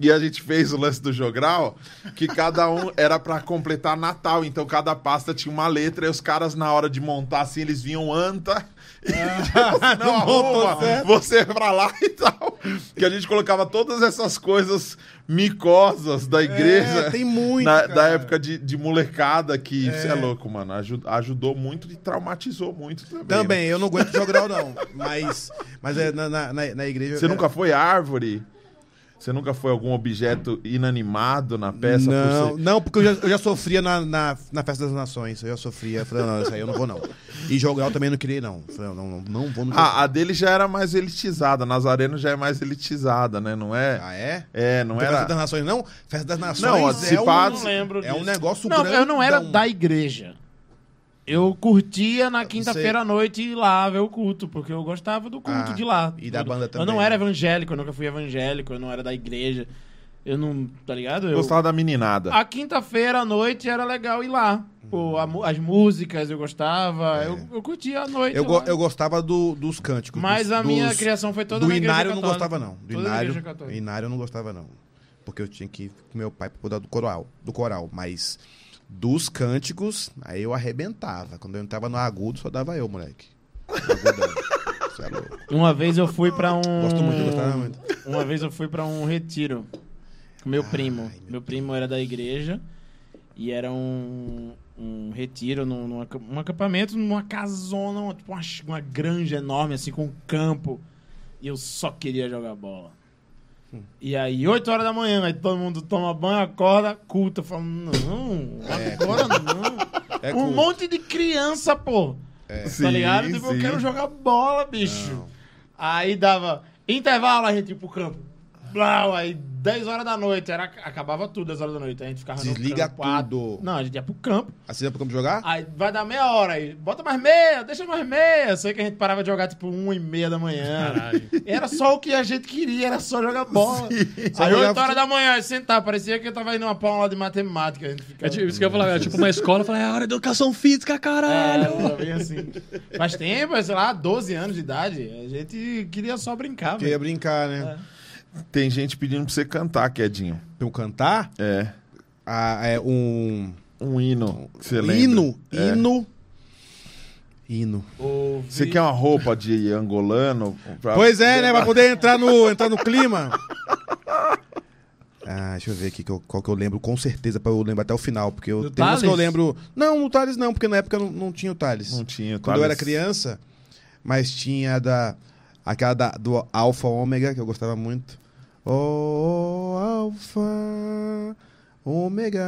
E a gente fez o lance do jogral, que cada um era pra completar Natal. Então cada pasta tinha uma letra e os caras, na hora de montar assim, eles vinham anta. E assim, <laughs> não arruma, você pra lá e tal. Que a gente colocava todas essas coisas micosas da igreja. É, tem muito, na-. Da época de, de molecada, que você é. louco, mano. aju- ajudou muito e traumatizou muito também. né? Também, eu não aguento jogral, não. Mas, mas é na, na, na- na igreja. Você é- nunca foi árvore? Você nunca foi algum objeto inanimado na peça? por Não, ser- não, porque eu já, eu já sofria na, na, na Festa das Nações. Eu já sofria. Eu falei, não, isso aí eu não vou, não. E jogral também não queria, não. Eu Falei, não, não, não vou no. Ah, a dele já era mais elitizada. Nazareno já é mais elitizada, né? Não é? Ah, é? É, não Não Festa era. das Nações, não? Festa das Nações Não, é, um, não lembro é um negócio Não, eu não era da igreja. Eu curtia na quinta-feira à noite ir lá ver o culto, porque eu gostava do culto Ah, de lá. e da Eu- banda Eu também, não era né? evangélico, eu nunca fui evangélico, eu não era da igreja. Eu não, tá ligado? Eu, Gostava da meninada. A quinta-feira à noite era legal ir lá. Pô, a as músicas eu gostava, eu, eu curtia à noite. É. Eu, go- eu gostava do- dos cânticos. Mas dos- a minha dos- criação foi toda Do na igreja Inário eu não católica. gostava, não. Do Inário, católica. Inário eu não gostava, não. Porque eu tinha que ir com meu pai pra poder do coral. Do coral. Mas dos cânticos, aí eu arrebentava. Quando eu entrava no agudo, só dava eu, moleque. Isso <laughs> é louco. Uma vez eu fui pra um. Gosto muito, gostava muito. Uma vez eu fui pra um retiro com meu primo. meu Meu, primo era da igreja e era um, um retiro num, num um acampamento numa casona, uma, tipo uma, uma granja enorme, assim, com um campo. E eu só queria jogar bola. Hum. E aí, 8 horas da manhã, aí todo mundo toma banho, acorda, culta. Eu falo, não, agora não. É um culto. monte de criança, pô. Sim, Tá ligado? Tipo, eu sim. quero jogar bola, bicho. Aí dava intervalo, a gente ia pro campo. Blau, aí 10 horas da noite, era, acabava tudo 10 horas da noite. A gente ficava Desliga no campo. tudo. Não, a gente ia pro campo. Assim dá pra como jogar? Aí vai dar meia hora aí. Bota mais meia, deixa mais meia. Sei que a gente parava de jogar tipo 1 e meia da manhã. Era só o que a gente queria, era só jogar bola. Só Aí jogar 8 horas da manhã, aí sentar, parecia que eu tava indo uma pau lá de matemática. A gente ficava... É tipo, isso que eu ia falar, é tipo uma escola, eu falei, é hora de educação física, caralho. É, bem assim. Faz tempo, sei lá, 12 anos de idade. A gente queria só brincar, Queria velho. brincar, né? Tem gente pedindo pra você cantar, Quedinho. Pra eu cantar, É. ah, é um... Um hino. Você lembra? Hino. É. Hino. Hino. Ouvi- Você quer uma roupa de angolano? pra- Pois é, né? Pra <laughs> poder entrar no, entrar no clima. Ah, deixa eu ver aqui qual que eu lembro com certeza, pra eu lembrar até o final. Porque eu tem umas que eu Thales? lembro. Não, o Thales não, porque na época não, não tinha o Thales. Não tinha. Quando eu era Thales. criança, mas tinha da. Aquela da, do Alfa Ômega, que eu gostava muito. Oh, Alfa Ômega,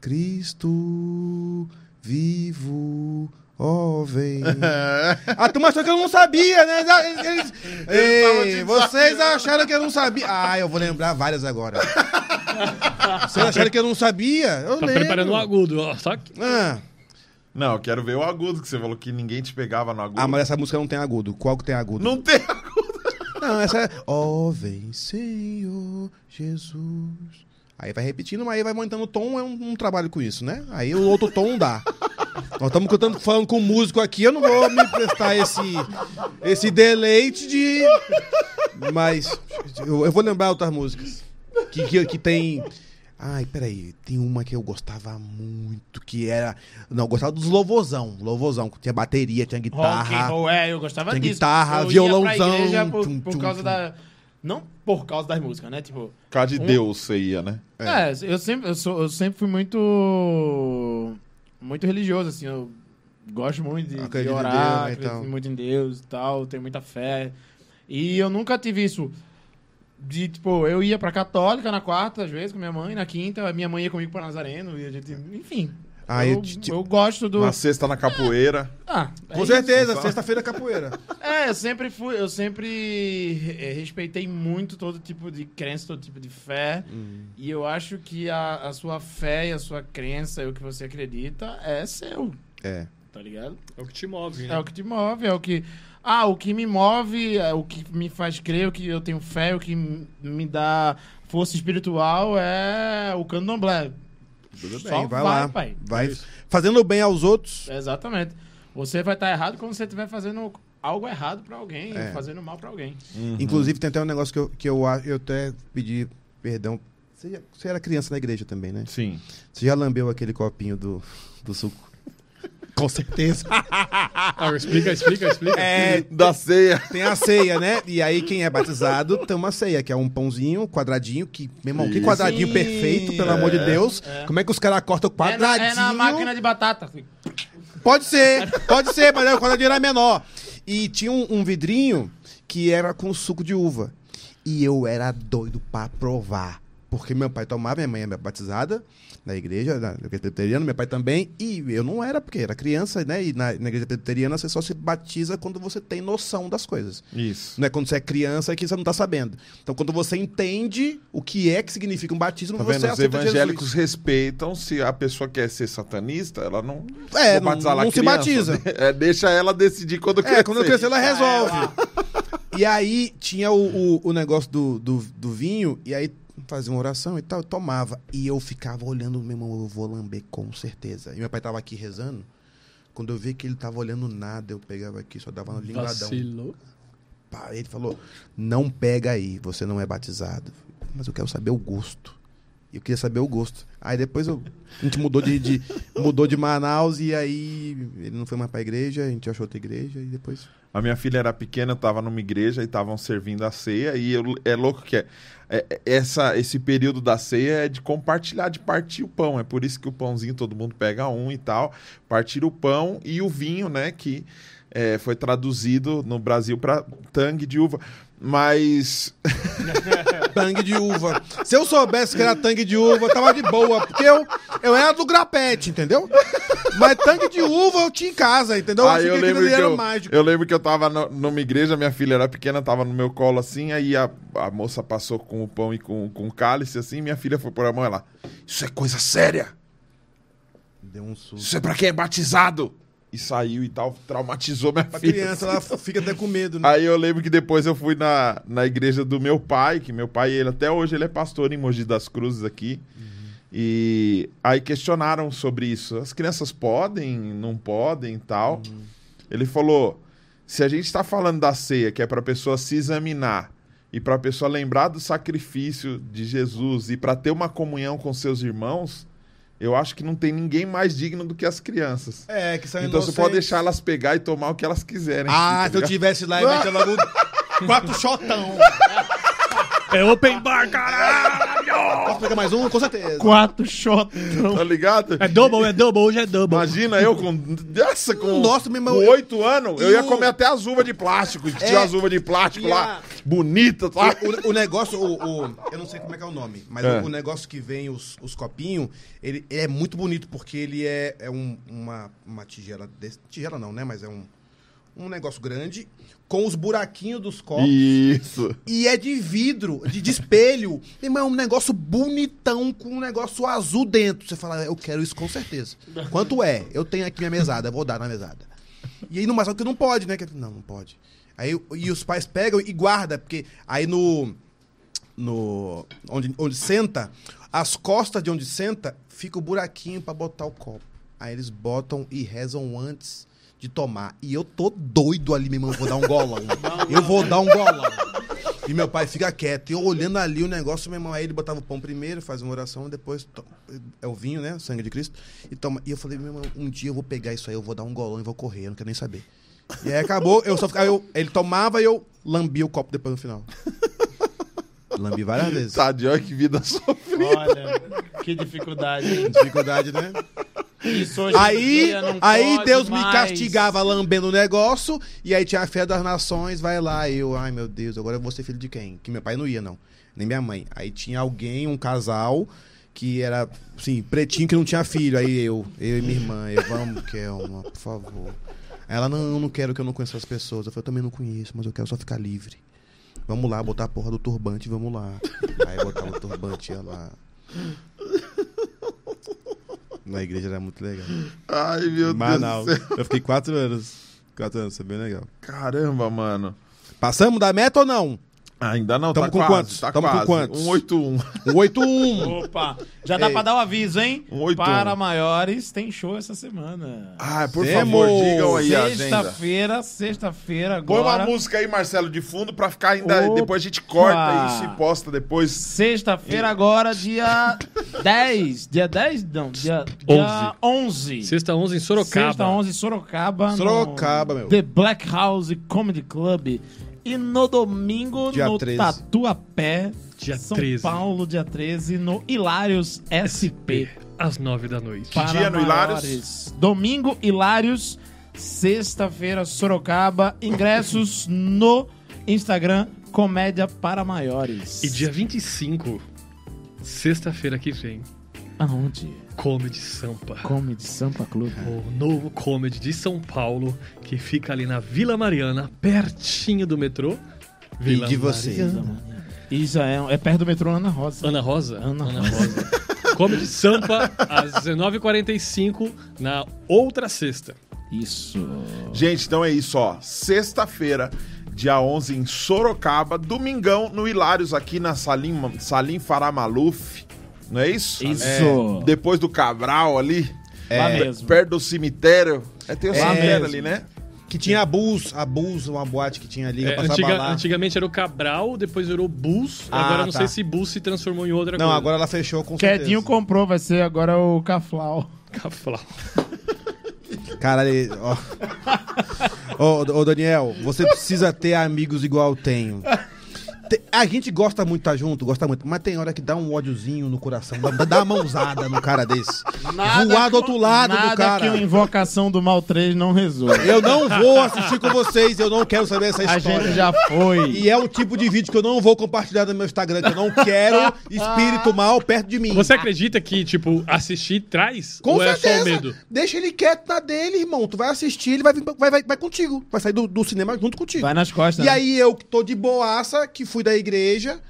Cristo vivo, ó vem. A turma achou que eu não sabia, né? Eles, <laughs> Ei, vocês acharam que eu não sabia. Ah, eu vou lembrar várias agora. <laughs> Vocês acharam que eu não sabia? Eu Tá lembro. preparando o agudo, ó. Só que. Ah. Não, eu quero ver o agudo, que você falou que ninguém te pegava no agudo. Ah, mas essa música não tem agudo. Qual que tem agudo? Não tem agudo. <laughs> Não, essa é. Ó, vem, Senhor Jesus. Aí vai repetindo, mas aí vai aumentando o tom, é um, um trabalho com isso, né? Aí o outro tom dá. <laughs> Nós estamos cantando, falando com músico aqui, eu não vou me prestar esse, esse deleite de. Mas eu, eu vou lembrar outras músicas. Que, que, que tem. Ai, peraí, tem uma que eu gostava muito, que era. Não, eu gostava dos louvozão. Louvozão, que tinha bateria, tinha Rock guitarra. roll, é, eu gostava Tem disso. guitarra, eu ia violãozão, Pra igreja por, tum, por tum, causa tum. da... Não por causa das músicas, né? Tipo... Por causa de Um- Deus você ia, né? É, eu, sempre, eu, sou, eu sempre fui muito... Muito religioso, assim. Eu gosto muito de, de Acredita em orar, Deus, né, acredito então. muito em Deus e tal. Tenho muita fé. E eu nunca tive isso... De, tipo, eu ia pra católica na quarta, às vezes, com minha mãe, na quinta, a minha mãe ia comigo pra Nazareno, e a gente, enfim. Ah, eu, eu te- eu gosto do. Na sexta na capoeira. Ah, é Com isso. certeza, sexta-feira é capoeira. É, eu sempre fui, eu sempre eh, respeitei muito todo tipo de crença, todo tipo de fé. E eu acho que a, a sua fé e a sua crença e o que você acredita é seu, É. tá ligado? É o que te move, né? É o que te move, é o que. Ah, o que me move, é o que me faz crer, o que eu tenho fé, o que me dá força espiritual é o candomblé. Tudo Só bem, vai, vai, lá. pai. Vai fazendo bem aos outros. Exatamente. Você vai estar errado quando você estiver fazendo algo errado pra alguém, É. fazendo mal pra alguém. Inclusive, tem até um negócio que eu, que eu, eu até pedi perdão. Você, já- você era criança na igreja também, né? Sim. Você já lambeu aquele copinho do, do suco? Com certeza. <laughs> Ah, explica, explica, explica. É, Da ceia. tem a ceia, né? E aí, quem é batizado tem uma ceia, que é um pãozinho quadradinho, que, meu irmão, que quadradinho Sim, perfeito, pelo amor de Deus. é. Como é que os caras cortam É na, quadradinho? é na máquina de batata. Pode ser, pode ser, mas o quadradinho era menor. E tinha um, um vidrinho que era com suco de uva. E eu era doido pra provar. Porque meu pai tomava, minha mãe é batizada na igreja, na igreja presbiteriana, meu pai também. E eu não era, porque era criança, né? E na, na igreja presbiteriana você só se batiza quando você tem noção das coisas. Isso. Não é quando você é criança que você não tá sabendo. Então, quando você entende o que é que significa um batismo, Tá você vendo? Os evangélicos Jesus. respeitam se a pessoa quer ser satanista, ela não. É, não- batizar lá não se batiza. <laughs> É, deixa ela decidir quando crescer. É, quando crescer ela resolve. E aí tinha o, o, o negócio do, do, do vinho, e aí fazia uma oração e tal, eu tomava. E eu ficava olhando, meu irmão, eu vou lamber com certeza. E meu pai tava aqui rezando. Quando eu vi que ele tava olhando nada, eu pegava aqui, só dava no linguadão. Vacilou. Pá, ele falou: Não pega aí, você não é batizado. Mas eu quero saber o gosto. E eu queria saber o gosto. Aí depois eu- a gente mudou de, de- mudou de Manaus e aí ele não foi mais pra igreja, a gente achou outra igreja e depois. A minha filha era pequena, eu tava numa igreja e estavam servindo a ceia. E eu- é louco que é, é- é- essa, esse período da ceia é de compartilhar, de partir o pão. É por isso que o pãozinho todo mundo pega um e tal. Partir o pão e o vinho, né? Que é, foi traduzido no Brasil para tangue de uva. Mas <laughs> Tangue de uva. Se eu soubesse que era tangue de uva, eu tava de boa. Porque eu, eu era do grapete, entendeu? Mas tangue de uva eu tinha em casa, entendeu? Ah, eu que aquilo lembro que eu, mágico. eu lembro que eu tava no- numa igreja, minha filha era pequena, tava no meu colo assim, aí a, a moça passou com o pão e com, com o cálice assim, minha filha foi pôr a mão e ela, isso é coisa séria, Deu um susto. isso é pra quem é batizado. E saiu e tal, traumatizou minha filha. criança, ela fica até com medo, né? Aí eu lembro que depois eu fui na, na igreja do meu pai, que meu pai, ele até hoje ele é pastor em Mogi das Cruzes aqui. E aí questionaram sobre isso. As crianças podem, não podem e tal. Ele falou: se a gente está falando da ceia, que é para a pessoa se examinar e para a pessoa lembrar do sacrifício de Jesus e para ter uma comunhão com seus irmãos, eu acho que não tem ninguém mais digno do que as crianças. É, que são Então você pode deixar elas pegar e tomar o que elas quiserem. Ah, Tá se eu tivesse lá e meter logo <laughs> quatro shotão. É open bar, caralho! Posso pegar mais um? Com certeza. Quatro shots. Tá ligado? É double, é double, hoje é double. Imagina eu com. Essa, com. Nossa, meu irmão, Com oito anos, eu ia comer até as uvas de plástico. É. tinha as uvas de plástico E lá, a- bonitas, tá? O, o negócio, o, o- eu não sei como é que é o nome, mas É. o, o negócio que vem, os, os copinhos, ele, ele é muito bonito, porque ele é, é um- uma, uma tigela, desse, tigela não, né, mas é um, um negócio grande, com os buraquinhos dos copos, Isso. e é de vidro, de, de espelho. <laughs> Irmão, é um negócio bonitão, com um negócio azul dentro. Você fala, eu quero isso com certeza. <laughs> Quanto é? Eu tenho aqui minha mesada, vou dar na mesada. E aí no mais que não pode, né? Que- Não, não pode. Aí, e os pais pegam e guardam, porque aí no. no onde, onde senta, as costas de onde senta, fica o buraquinho pra botar o copo. Aí eles botam e rezam antes de tomar. E eu tô doido ali, meu irmão, eu vou dar um golão. <laughs> eu vou dar um golão. E meu pai fica quieto. E eu olhando ali o negócio, meu irmão, aí ele botava o pão primeiro, faz uma oração, depois é o vinho, né? O sangue de Cristo. E toma. E eu falei, meu irmão, um dia eu vou pegar isso aí, eu vou dar um golão e vou correr, eu não quero nem saber. E aí acabou, eu só ficava, eu, ele tomava e eu lambia o copo depois no final. <laughs> Lambi várias vezes. Tadinho, olha que vida sofrida. Olha, que dificuldade. hein? Dificuldade, né? Isso hoje Aí, aí Deus me mais. castigava lambendo o negócio, e aí tinha a fé das nações, vai lá, eu, ai meu Deus, agora eu vou ser filho de quem? Que meu pai não ia, não. Nem minha mãe. Aí tinha alguém, um casal, que era, assim, pretinho que não tinha filho. Aí eu, eu e minha irmã, eu, vamos, Kelma, por favor. Aí Ela, não, eu não quero que eu não conheça as pessoas. Eu falei, eu também não conheço, mas eu quero só ficar livre. Vamos lá, botar a porra do turbante, vamos lá. Aí botava o turbante, ia lá. Na igreja era muito legal. Ai, meu Manaus. Deus céu. Eu fiquei quatro anos. Quatro anos, foi bem legal. Caramba, mano. Passamos da meta ou não? Ainda não, Tamo tá com quase. quantos? Tá Tamo com quase. quantos? 181. Um 8-1. <laughs> Opa, já dá Ei. pra dar o aviso, hein? Um oito, Para um. maiores, tem show essa semana. Ai, por Temos. favor, digam aí a agenda. Sexta-feira, sexta-feira Põe agora. uma música aí, Marcelo, de fundo, pra ficar ainda. Opa. Depois a gente corta isso e posta depois. Sexta-feira agora, dia <laughs> 10. Dia 10? Não, dia, dia 11. Sexta 11 em Sorocaba. Sexta 11, Sorocaba. no Sorocaba, meu. The Black House Comedy Club. E no domingo, Dia no 13. Tatuapé, Dia São 13. Paulo, dia 13, no Hilários SP. Às 9 da noite. Para dia no Hilários? maiores. Domingo, Hilários. Sexta-feira, Sorocaba. Ingressos <laughs> no Instagram, Comédia para Maiores. E dia 25, sexta-feira que vem, Aonde? Comedy Sampa. Comedy Sampa Club. O novo comedy de São Paulo, que fica ali na Vila Mariana, pertinho do metrô. Vila de você? Mariana. Isso é, é perto do metrô Ana Rosa. Ana Rosa? Ana Rosa. comedy Sampa, às 19h45, na outra sexta. Isso. Gente, então é isso, ó. Sexta-feira, dia 11, em Sorocaba. Domingão, no Hilários, aqui na Salim, Salim Farah Maluf. Não é isso? Isso. É, depois do Cabral ali. Lá mesmo. Perto do cemitério. É, tem o É cemitério ali, né? Que tinha a Bus, a Bus, uma boate que tinha ali. É, antiga- antigamente era o Cabral, depois virou Bus. Ah, agora não tá. sei se Bus se transformou em outra Não, coisa. agora ela fechou com certeza. Quedinho comprou, vai ser agora o Caflau. Caflau. <laughs> Caralho, ó. ô, ô, Daniel, você precisa ter amigos igual eu tenho. A gente gosta muito de estar junto, gosta muito, mas tem hora que dá um ódiozinho no coração, dá, dá uma mãozada no cara desse. Voar do outro lado nada do cara. que o Invocação do Mal 3 não resolve. Eu não vou assistir com vocês, eu não quero saber essa A história. gente já foi. E é um tipo de vídeo que eu não vou compartilhar no meu Instagram, que eu não quero <laughs> espírito mal perto de mim. Você acredita que, tipo, assistir traz? Com ou é certeza. só o medo? Deixa ele quieto na dele, irmão. Tu vai assistir, ele vai, vir- vai, vai, vai contigo. Vai sair do, do cinema junto contigo. Vai nas costas. E né? aí eu que tô de boaça, que fui da igreja,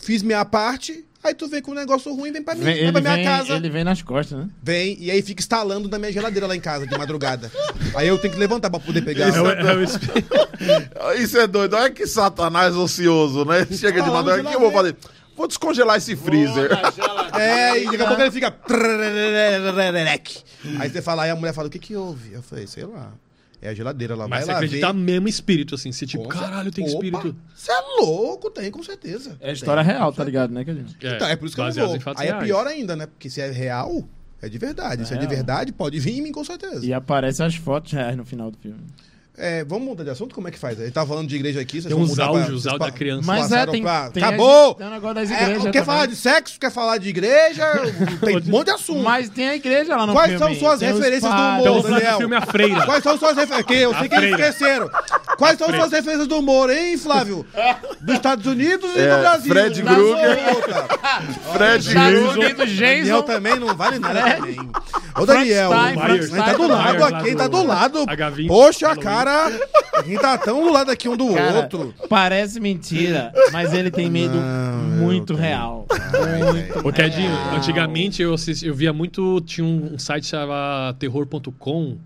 fiz minha parte, aí tu vem com um negócio ruim, vem pra mim, Vem- vem pra minha vem, casa. ele vem nas costas, né? Vem, e aí fica instalando na minha geladeira lá em casa, de madrugada. aí eu tenho que levantar pra poder pegar. É o, é o espírito. Isso é doido. Olha que satanás ocioso, né? Chega de madrugada. O que eu vou fazer? Vou descongelar esse freezer. É, e daqui a pouco ele fica. Aí você fala, aí a mulher fala, o que que houve? Eu falei, sei lá. É a geladeira lá, Mas você vai lá acredita ver. mesmo espírito, assim. Se tipo, Com caralho, tem Opa, espírito. Você é louco, tem, com certeza. É história Tem, real, tá ligado, né, Cadinho? Então, é por isso que eu não vou. Aí é reais. pior ainda, né? Porque se é real, é de verdade. se é de verdade, pode vir em mim com certeza. E aparecem as fotos reais no final do filme. É, vamos mudar de assunto? Como é que faz? Ele tava falando de igreja aqui. vocês Tem vão uns áudios, áudio da criança. Mas é, tem, pra- tem Acabou! Tem um negócio das É, igrejas quer também. falar de sexo? Quer falar de igreja? <laughs> tem um monte de assunto. Mas tem a igreja lá no Quais filme. são suas tem referências do. Então humor, Daniel? filme A Freira. Quais são suas referências? Que eu sei A que eles freira. Quais são suas referências do humor, hein, Flávio? <laughs> Dos Estados Unidos e É, do Brasil. Fred Krueger. outras. <laughs> Fred do Daniel também não vale nada também. Ô, Daniel, Frankenstein, Frankenstein tá do lado aqui, tá do do lado. H20, Poxa, cara, a gente tá tão do lado aqui um do Cara, outro. Parece mentira, mas ele tem medo Não, muito real. Muito Ô, Kedinho, real. antigamente eu, assisti- eu via muito. Tinha um, um site chamado terror.com.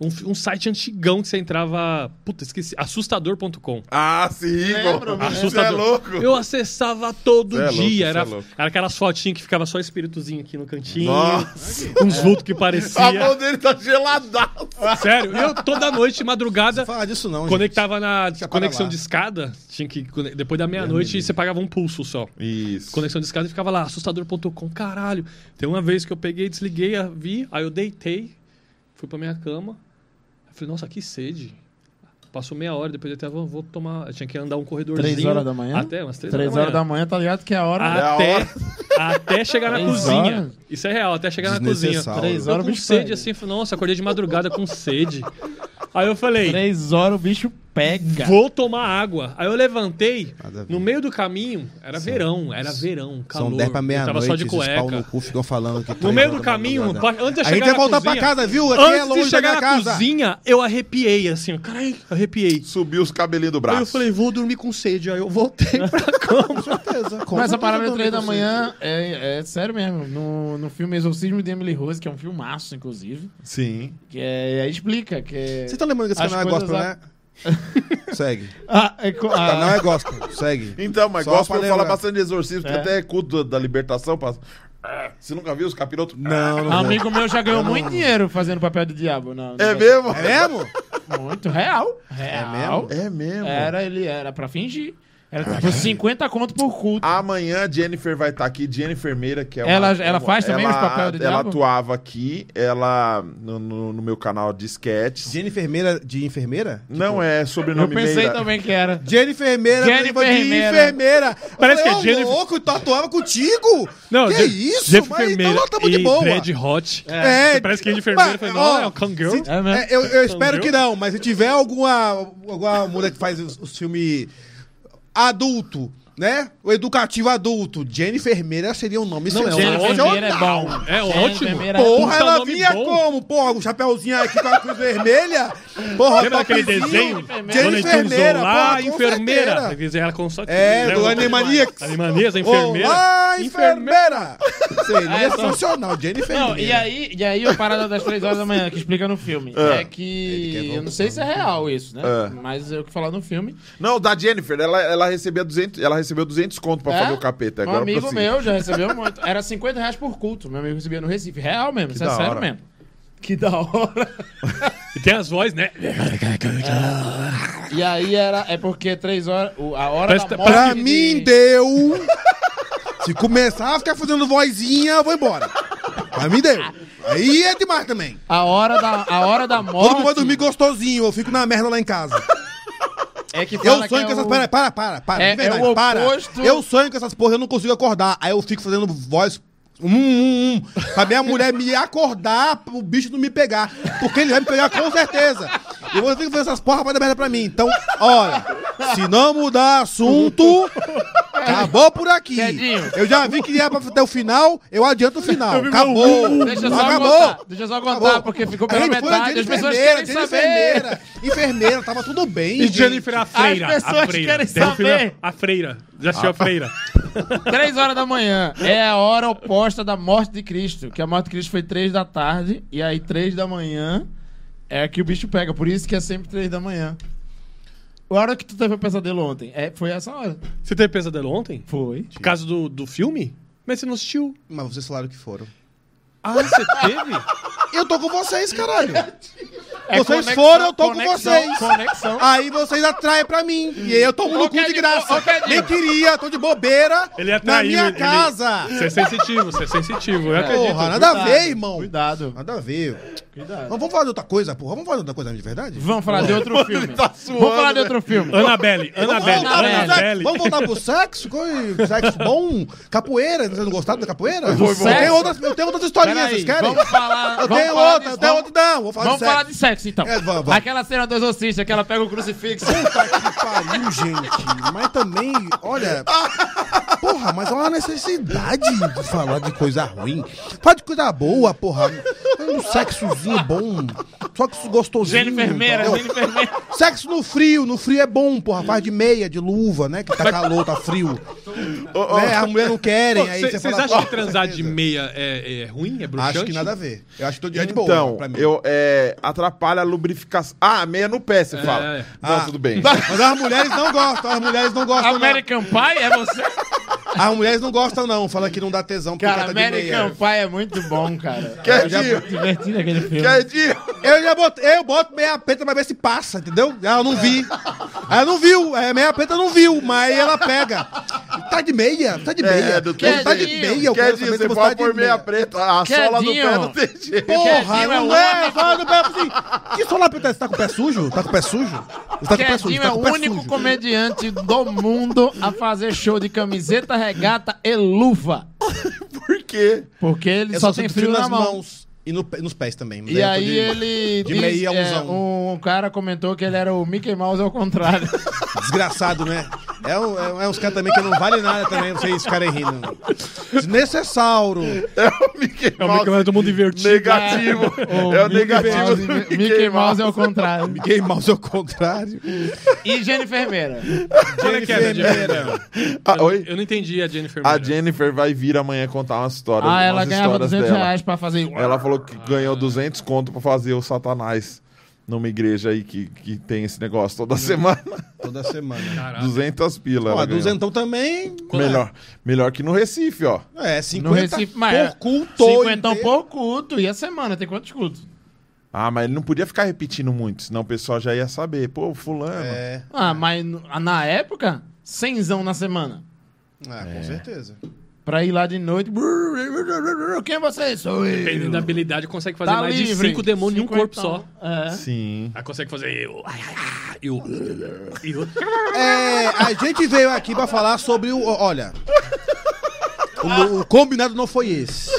Um, um site antigão que você entrava. Puta, esqueci. Assustador.com. Ah, sim, Lembro, pô. me Você é louco. Eu acessava todo Cê é louco, dia. cê era, é louco. era aquelas fotinhas que ficava só espíritozinho aqui no cantinho. Nossa. <laughs> Uns vultos que A parecia. mão dele tá geladaço. Sério, eu toda noite, madrugada, Não fala disso não, gente. conectava na Deixa conexão de escada. Tinha que. Depois da meia-noite você pagava um pulso só. Isso. Conexão de escada e ficava lá, assustador.com. Caralho. Tem uma vez que eu peguei, desliguei, a- vi, aí eu deitei, fui pra minha cama. Eu falei, nossa, que sede. Passou meia hora, depois eu até vou, vou tomar. Eu tinha que andar um corredorzinho. Três horas da manhã? Até umas três, Três horas da manhã, tá ligado que é a hora. a Até, hora. até chegar na cozinha. horas? Isso é real, até chegar na cozinha. Três horas o com bicho sede pega. assim, falei, nossa, acordei de madrugada com sede. Aí eu falei, Três horas o bicho pega. vou tomar água. Aí eu levantei, a no meio do caminho, era verão, era verão, calor. São 10 pra eu meia-noite, tava só de pau no cueca. cu ficam falando que... No três meio do caminho, antes de eu A gente chegar vai voltar cozinha, pra casa, viu? Aqui é Antes longe de chegar na casa. cozinha, eu arrepiei, assim, caralho, arrepiei. Subiu os cabelinhos do braço. Aí eu falei, vou dormir com sede. Aí eu voltei <laughs> pra cama. certeza. Mas essa parada de três da manhã é, é sério mesmo. No, no filme Exorcismo de Emily Rose, que é um filmaço, inclusive, Sim. que é, aí explica que é... Vocês estão lembrando que esse canal é gospel, a- né? <laughs> Segue. Ah, é co- O canal ah, é gospel, segue. Então, mas Só gospel pra fala bastante de exorcismo, porque É. até culto da, da libertação passa. Você nunca viu os capirotos? Não, não vou. amigo meu já ganhou muito dinheiro fazendo papel de diabo. Não, É mesmo? É mesmo? Muito real. Real. É mesmo. Era, ele era pra fingir. Era tipo 50 conto por culto. Amanhã Jennifer vai estar aqui, Jennifer Meira, que é uma, Ela- ela uma- faz também ela- os papéis de Ela diabo? atuava aqui, ela no, no- no meu canal de sketches. De enfermeira, de enfermeira? Não é Eu sobrenome pensei Meira. também que era. Jennifer Enfermeira, Jennifer de Enfermeira. enfermeira. Parece Eu que é falei, ô, Jennifer- louco, tu atuava contigo? Não, que Je- isso? Jeff Mas então nós tamo de boa. Dread Hot. É, Parece que é de enfermeira. Eu mas, falei, não, ó, é o Kangirl. se- É é, eu, eu espero Entendeu? que não, mas se tiver alguma, alguma mulher que faz os, os filmes adulto, né? O educativo adulto, Jennifer Enfermeira seria um nome Não, é ótimo. Enfermeira é bom. É Jennifer ótimo. Enfermeira é Porra, Puta ela nome vinha bom. como? Porra, o chapeuzinho aqui com a cruz vermelha. Porra, Lembra topzinho. desenho? Jennifer Enfermeira, Olá, porra, com enfermeira. certeza. Quer dizer, ela com só É, né, do o- Animaniacs. <laughs> Animaniacs, a enfermeira. Olá, enfermeira! Seria Ah, é só- Jennifer Não, e aí, e aí a parada das três horas da manhã que explica no filme É. é que. Eu não sei se é real isso, né? É. Mas eu que falar no filme. Não, da Jennifer, ela, ela, recebia 200, ela recebeu 200 conto pra É? fazer o capeta. Um Agora amigo prossiga. meu já recebeu muito. Era 50 reais por culto. Meu amigo recebia no Recife. Real mesmo, isso é sério hora. mesmo. Que da hora. <laughs> E tem as vozes, né? E aí era. É porque três horas. A hora Presta- da morte. Pra de- mim deu. <laughs> Se começar a ficar fazendo vozinha, eu vou embora. Pra mim deu. Aí é demais também. A hora da, a hora da morte. Todo mundo vai dormir gostosinho, eu fico na merda lá em casa. É que Eu sonho que com é essas. o- Para, para, para, para. É- de verdade, é o para. oposto- Eu sonho com essas porras, eu não consigo acordar. Aí eu fico fazendo voz. Hum, hum, hum, pra minha mulher me acordar, o bicho não me pegar. Porque ele vai me pegar com certeza. E eu vou ter que fazer essas porras pra dar merda pra mim. Então, olha, se não mudar assunto, acabou por aqui. Quedinho. Eu já vi que ia pra até o final, eu adianto o final. Acabou. Deixa eu só acabou. contar. Deixa eu só contar, Acabou. porque ficou pela gente foi metade. de As pessoas querem de saber. Enfermeira, enfermeira, tava tudo bem. E gente. Jennifer a freira. As pessoas a freira. querem Tem um filme, saber. A freira. Já assistiu a freira? <laughs> Três horas da manhã. É a hora oposta da morte de Cristo. Que a morte de Cristo foi três da tarde. E aí, três da manhã é que o bicho pega. Por isso que é sempre três da manhã. A hora que tu teve o pesadelo ontem, é, foi essa hora. Você teve pesadelo ontem? Foi. Por causa do, do filme? Mas você não assistiu. Mas vocês falaram que foram. Ah, você teve? Eu tô com vocês, caralho. É vocês conexão- foram, eu tô com conexão, vocês. Conexão. Aí vocês atraem pra mim. E aí eu tomo no cu de graça. ô. Nem queria, tô de bobeira. Ele na atraiu. minha ele- casa. Você é sensitivo, você é sensitivo. Eu acredito. Porra, nada a Cuidado, ver, irmão. Cuidado. Nada a ver. Cuidado. Vamos, vamos falar de outra coisa, porra. Vamos falar de outra coisa de verdade? Vamos falar de outro filme. tá suando, Vamos falar de né? outro filme. Pro sexo? Annabelle. Vamos voltar pro sexo? Coi- Sexo bom? Capoeira? Vocês não gostaram da capoeira? Foi Eu bom. tenho outras, eu tenho outras historinhas, Peraí, vocês querem? Vamos falar. Eu vamos tenho falar outra, de- eu tenho vamos- outra. Não, vou falar Vamos de falar de sexo, então. É, vamos, vamos. Aquela cena do exorcista que ela pega o crucifixo. Puta que pariu, gente. Mas também, olha. Porra, mas olha a necessidade de falar de coisa ruim. Fala de coisa boa, porra. Um sexozinho bom. Só que gostosinho. Gênio enfermeira, entendeu? gênio enfermeira. Sexo no frio, no frio é bom, porra. Faz de meia, de luva, né? Que tá calor, tá frio. né? A mulher não querem, Vocês acham "Pô, que transar de certeza." meia é, é ruim? É bruxante? Acho que nada a ver. Eu acho que todo dia é de boa Então, pra mim. eu, é, atrapalha a lubrificação. Ah, meia no pé, você fala. é. Não, Ah. tudo bem. Mas as mulheres não gostam, as mulheres não gostam. não. American Pie é você? <laughs> As mulheres não gostam, não. Fala que não dá tesão porque Cara, tá de. American Pie é muito bom, cara. <laughs> Quer dia? Divertido aquele filme. Quer dia? Eu já boto, eu boto meia preta pra ver se passa, entendeu? Ela não vi. Ela não viu, é, meia preta não viu, mas ela pega. Tá de meia, tá de É, meia. do Você tá de meia, eu Quer se Você tá pode de pôr meia preta. A sola do pé não tem jeito. Porra, Quedinho é não é? Fala do pé assim. Que sola preta? Você tá com o pé sujo? Tá com o pé sujo? Você tá com o pé sujo? Tá é com o único comediante do mundo a fazer show de camiseta, regata e luva. <laughs> Por quê? Porque ele Eu só só tem frio na mão. mãos e no nos pés também. E aí ele de diz- meia é, umzão. um cara comentou que ele era o Mickey Mouse ao contrário. <laughs> Desgraçado, né? É, um, é, é uns caras também que não vale nada também, não sei se ficarem rindo. Desnecessauro. É o Mickey É o Mouse Mickey Mouse do mundo invertido. negativo. O é o Mickey negativo Mouse, do Mickey, Mickey Mouse Mouse. é ao contrário. Mickey Mouse ao contrário. E Jennifer Meira. Qual é é Jennifer? Ah, oi? Eu não entendi a Jennifer. A Meira. Jennifer vai vir amanhã contar umas histórias. Ah, ela ganhava histórias 200 dela. reais pra fazer. Ela falou que ganhou 200 conto pra fazer o Satanás numa igreja aí que, que tem esse negócio toda semana. Toda semana. Caraca. 200 pila. Ó, ela ganhou. duzentão também. Melhor, melhor que no Recife, ó. É, 50 No Recife, mas é por culto. 50 inteiro. por culto. E a semana? Tem quantos cultos? Ah, mas ele não podia ficar repetindo muito, senão o pessoal já ia saber. Pô, fulano. É, Ah, mas na época, cenzão na semana. ah, com certeza. Pra ir lá de noite. Quem é você? Sou eu. Dependendo da habilidade, consegue fazer Tá mais de livre. cinco demônios em um corpo só. É. Sim. Aí consegue fazer eu. ai, ai, ai, eu. eu. É, a gente veio aqui pra falar sobre o. Olha. O, o combinado não foi esse.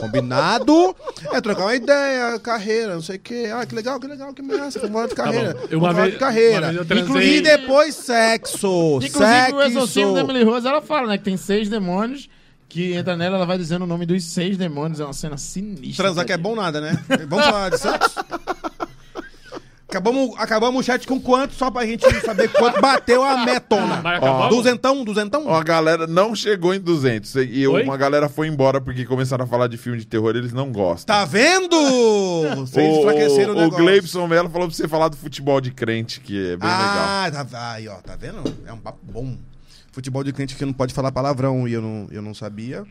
Combinado é trocar uma ideia, carreira, não sei o quê. Ah, que legal, que legal, que massa. Vamos falar de carreira. bom. Eu Vamos uma falar vez- de carreira. uma vez eu transei- Incluir E depois sexo. Inclusive, sexo. o exorcismo da Emily Rose, ela fala, né? Que tem seis demônios. Que entra nela, ela vai dizendo o nome dos seis demônios. É uma cena sinistra. Transar que é bom nada, né? Vamos falar de sexo? Acabamos, acabamos o chat com quanto, só pra gente saber quanto bateu a metona. Duzentão, duzentão? Ó, A galera não chegou em 200. E Oi? uma galera foi embora porque começaram a falar de filme de terror eles não gostam. Tá vendo? Vocês o, enfraqueceram o, o, o negócio. Gleibson Mello falou pra você falar do futebol de crente, que é bem legal. ah, tá, aí, ó, tá vendo? É um papo bom. Futebol de crente que não pode falar palavrão e eu não, eu não sabia.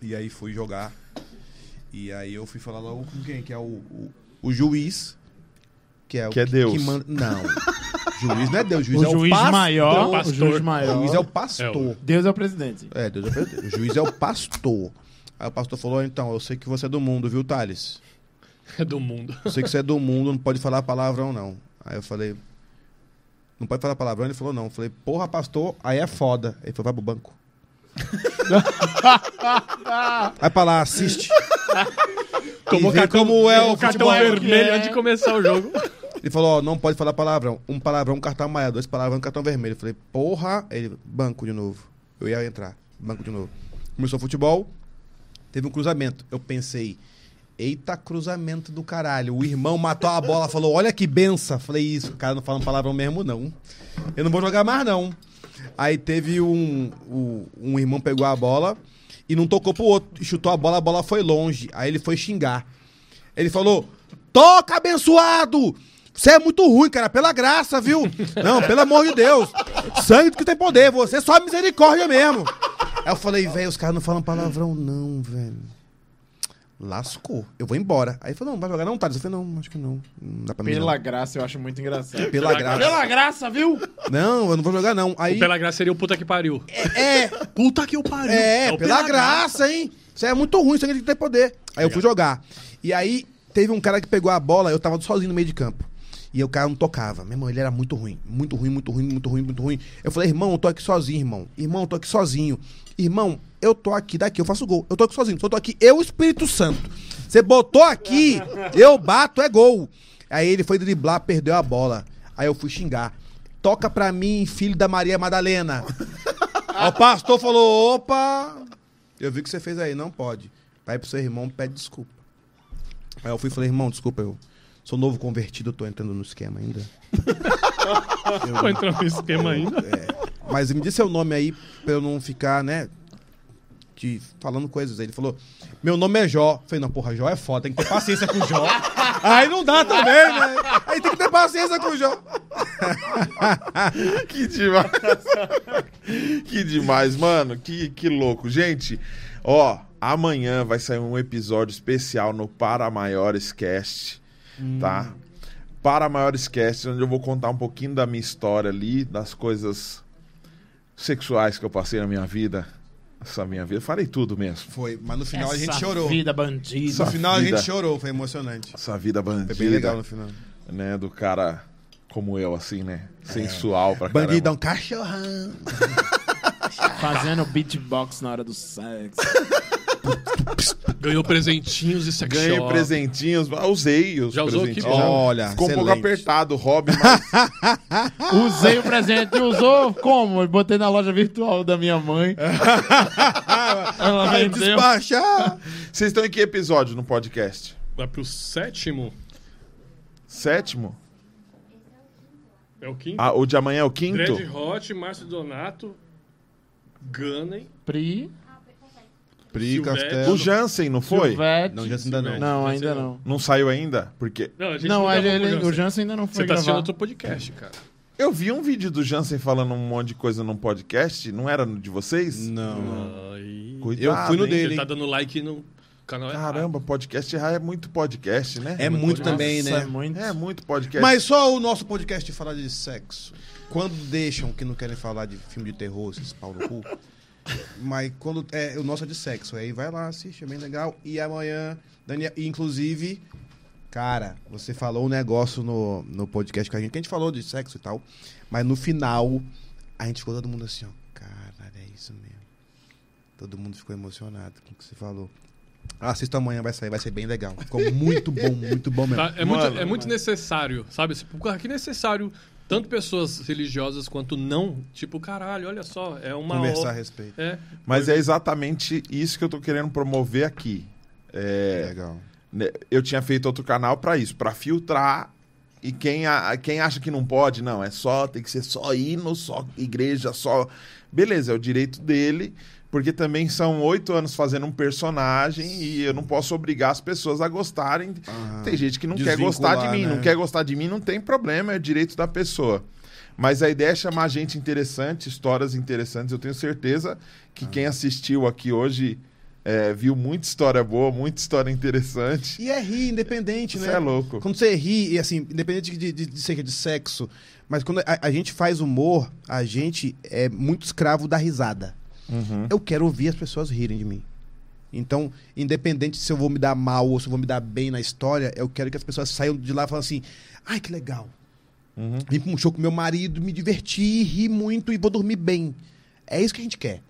E aí fui jogar. E aí eu fui falar logo com quem? Que é o, o, o juiz. Que é, o Que é Deus. manda- Não. juiz não é Deus, juiz O é o juiz pastor. maior. o O pastor. juiz O maior. juiz é o pastor. Deus é o presidente. É, Deus é o presidente. O juiz é o pastor. Aí o pastor falou: então, eu sei que você é do mundo, viu, Thales? É do mundo. Eu sei que você é do mundo, não pode falar palavrão, não. Aí eu falei, não pode falar palavrão? Ele falou, não. Eu falei, porra, pastor, aí é foda. Ele falou, vai pro banco. <laughs> vai pra lá, assiste. Tomou cartão, como é o cartão futebol. vermelho É. antes de começar o jogo. Ele falou, ó, não pode falar palavrão. Um palavrão, um cartão amarelo. Dois palavrão, um cartão vermelho. Eu falei, porra. Ele, banco de novo. Eu ia entrar, banco de novo. Começou o futebol, teve um cruzamento. Eu pensei, eita cruzamento do caralho. O irmão matou a bola, falou, olha que benção. Falei, isso, o cara não fala um palavrão mesmo, não. Eu não vou jogar mais, não. Aí teve um, um, um irmão pegou a bola e não tocou pro outro. Chutou a bola, a bola foi longe. Aí ele foi xingar. Ele falou: Toca, abençoado! Você é muito ruim, cara, pela graça, viu? <laughs> Não, pelo amor de Deus. Sangue que tem poder, você é só misericórdia mesmo. Aí eu falei, velho, os caras não falam palavrão, não, velho. Lascou. Eu vou embora. Aí ele falou, não, vai jogar não, Thales? Eu falei, não, acho que não. Não dá pra mim. Pela graça, eu acho muito engraçado. não. Pela graça. Pela graça, viu? Não, eu não vou jogar, não. Aí. O Pela Graça seria o puta que pariu. É, <laughs> Puta que o pariu. É, o pela, graça, hein? Isso é muito ruim, isso aqui tem que ter poder. Aí eu fui jogar. E aí, Teve um cara que pegou a bola, eu tava sozinho no meio de campo. E o cara não tocava. Meu irmão, ele era muito ruim. Muito ruim, muito ruim, muito ruim, muito ruim. Eu falei, irmão, eu tô aqui sozinho, irmão. Irmão, eu tô aqui sozinho. Irmão, eu tô aqui, daqui, eu faço gol. Eu tô aqui sozinho. Só tô aqui, eu, Espírito Santo. Você botou aqui, eu bato, é gol. Aí ele foi driblar, perdeu a bola. Aí eu fui xingar. Toca pra mim, filho da Maria Madalena. O pastor falou: opa, eu vi o que você fez aí, não pode. Vai pro seu irmão, pede desculpa. Aí eu fui e falei, irmão, desculpa, eu sou novo convertido, eu tô entrando no esquema ainda. <laughs> Tô entrando no esquema ainda. É, mas me diz seu nome aí pra eu não ficar, né? Te falando coisas. Aí ele falou: Meu nome é Jó. Eu falei, não, porra, Jó é foda, tem que ter paciência com o Jó. <laughs> Aí não dá também, né? Aí tem que ter paciência com o Jó. <laughs> Que demais. que demais, mano. Que, que louco. Gente, ó, amanhã vai sair um episódio especial no Para Maiores Cast, tá? Para Maiores Cast, onde eu vou contar um pouquinho da minha história ali, das coisas sexuais que eu passei na minha vida. Essa minha vida. Falei tudo mesmo. Foi, mas no final a gente Essa chorou. vida bandida. No final a vida. gente chorou, foi emocionante. Essa vida bandida. Foi bem legal no final. Né, do cara como eu, assim, né? Sensual pra Bandidão, caramba. cachorrão. <laughs> Fazendo beatbox na hora do sexo. <laughs> Ganhou presentinhos e sex Ganhei shop. presentinhos, ah, usei os Já usou? presentinhos. Que bom. Olha, Ficou um pouco excelente. apertado o hobby, mas <laughs> Usei o presente. Usou como? Eu botei na loja virtual da minha mãe. <laughs> Ela Vai vendeu. despachar. vocês estão em que episódio no podcast? Vai pro sétimo. Sétimo? É o quinto. Ah, o de amanhã é o quinto? Dread Hot, Márcio Donato, Gunning. Pri. Pri, Silvestre. Castelo. O Jansen, não foi? Silvete. Não, já ainda não. Não, ainda não. não. Não saiu ainda? Porque Não, a gente Não, gravou ele- Jansen. o Jansen ainda não foi Você tá assistindo outro podcast, cara. eu vi um vídeo do Jansen falando um monte de coisa num podcast. Não era no de vocês? Não. Ai, Cuidado, Eu fui no hein? dele. Ele tá dando like no canal errado. Caramba, podcast errar é muito podcast, né? É muito também, né? É muito. É muito podcast. Mas só o nosso podcast fala de sexo. Quando deixam que não querem falar de filme de terror, esses pau no cu. Mas quando é o nosso é de sexo, aí vai lá, assiste, é bem legal. E amanhã, Daniel, e inclusive, cara, você falou um negócio no, no podcast com a gente, que a gente falou de sexo e tal, mas no final, a gente ficou todo mundo assim, ó, caralho, é isso mesmo. Todo mundo ficou emocionado com o que você falou. Assista amanhã, vai sair, vai ser bem legal. Ficou muito bom, muito bom mesmo. Tá? É, muito, Mano, é muito necessário, sabe? Tipo, que necessário tanto pessoas religiosas quanto não. Tipo, caralho, olha só, é uma... Conversar a respeito. É, Mas é exatamente isso que eu tô querendo promover aqui. É, Legal. né, eu tinha feito outro canal pra isso, pra filtrar. E quem, a- quem acha que não pode, não, é só, tem que ser só hino, só igreja, só. Beleza, é o direito dele, porque também são oito anos fazendo um personagem e eu não posso obrigar as pessoas a gostarem. Ah, Tem gente que não quer gostar de mim, né? não quer gostar de mim, não tem problema, é direito da pessoa. Mas a ideia é chamar gente interessante, histórias interessantes. Eu tenho certeza que quem assistiu aqui hoje é, viu muita história boa, muita história interessante. E é rir, independente, Isso né? é louco. Quando você ri, e assim, independente de, de, de ser de sexo, mas quando a, a gente faz humor, a gente é muito escravo da risada. Uhum. Eu quero ouvir as pessoas rirem de mim. Então, independente se eu vou me dar mal ou se eu vou me dar bem na história, eu quero que as pessoas saiam de lá falando assim: ai, que legal. Uhum. Vim pra um show com meu marido, me diverti, ri muito e vou dormir bem. É isso que a gente quer.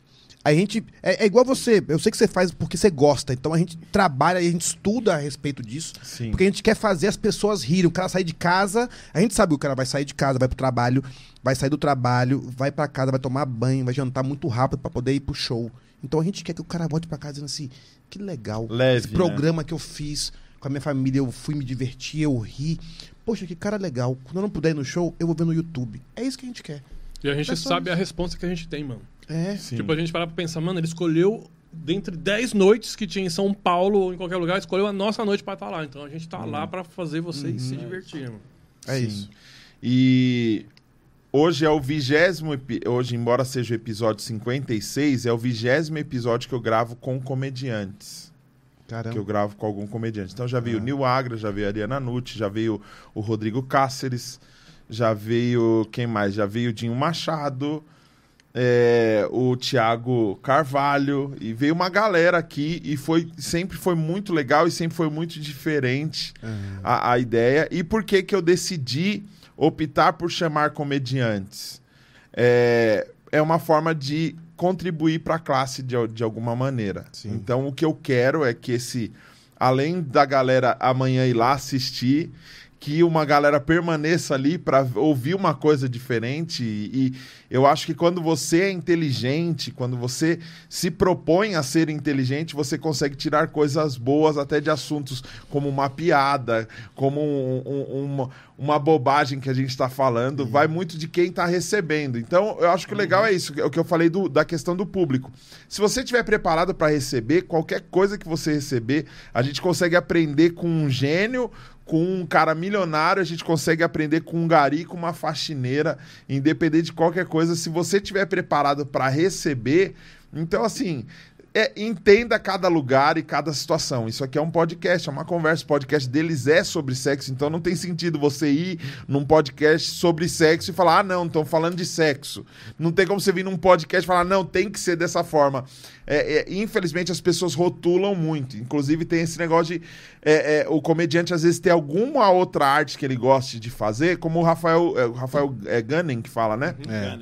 A gente. É, é igual você. Eu sei que você faz porque você gosta. Então a gente trabalha e a gente estuda a respeito disso. Sim. Porque a gente quer fazer as pessoas rirem. O cara sair de casa. A gente sabe que o cara vai sair de casa, vai pro trabalho, vai sair do trabalho, vai pra casa, vai tomar banho, vai jantar muito rápido pra poder ir pro show. Então a gente quer que o cara volte pra casa dizendo assim: que legal. Leve, Esse programa que eu fiz com a minha família, eu fui me divertir, eu ri. Poxa, que cara legal. Quando eu não puder ir no show, eu vou ver no YouTube. É isso que a gente quer. E a gente É sabe isso. a resposta que a gente tem, mano. É. Sim. Tipo, a gente parar pra pensar, mano, ele escolheu, dentre 10 noites que tinha em São Paulo ou em qualquer lugar, escolheu a nossa noite pra estar lá. Então a gente tá lá pra fazer vocês se divertirem. É Sim. isso. E hoje é o vigésimo. Hoje, embora seja o episódio 56, é o vigésimo episódio que eu gravo com comediantes. que eu Caramba. gravo com algum comediante. Então já veio o Nil Agra, já veio a Ariana Nucci, já veio o Rodrigo Cáceres, já veio quem mais? Já veio o Dinho Machado, é, o Thiago Carvalho, e veio uma galera aqui e foi sempre foi muito legal e sempre foi muito diferente a, a ideia. E por que que eu decidi optar por chamar comediantes? É, é uma forma de contribuir para a classe de, de alguma maneira. Então o que eu quero é que esse, além da galera amanhã ir lá assistir, que uma galera permaneça ali para ouvir uma coisa diferente. E, e eu acho que quando você é inteligente, quando você se propõe a ser inteligente, você consegue tirar coisas boas até de assuntos como uma piada, como um- um- uma, uma bobagem que a gente está falando. Vai muito de quem está recebendo. Então, eu acho que o legal é isso, é o que eu falei do- da questão do público. Se você estiver preparado para receber, qualquer coisa que você receber, a gente consegue aprender com um gênio, com um cara milionário, a gente consegue aprender com um gari, com uma faxineira, independente de qualquer coisa. Se você estiver preparado para receber, então assim. É, entenda cada lugar e cada situação. Isso aqui é um podcast, é uma conversa. O podcast deles é sobre sexo, então não tem sentido você ir num podcast sobre sexo e falar, ah, não, estão falando de sexo. Não tem como você vir num podcast e falar, não, tem que ser dessa forma. É, é, infelizmente as pessoas rotulam muito. Inclusive tem esse negócio de é, é, o comediante às vezes ter alguma outra arte que ele goste de fazer, como o Rafael, é, o Rafael é, Gunning que fala, né? É.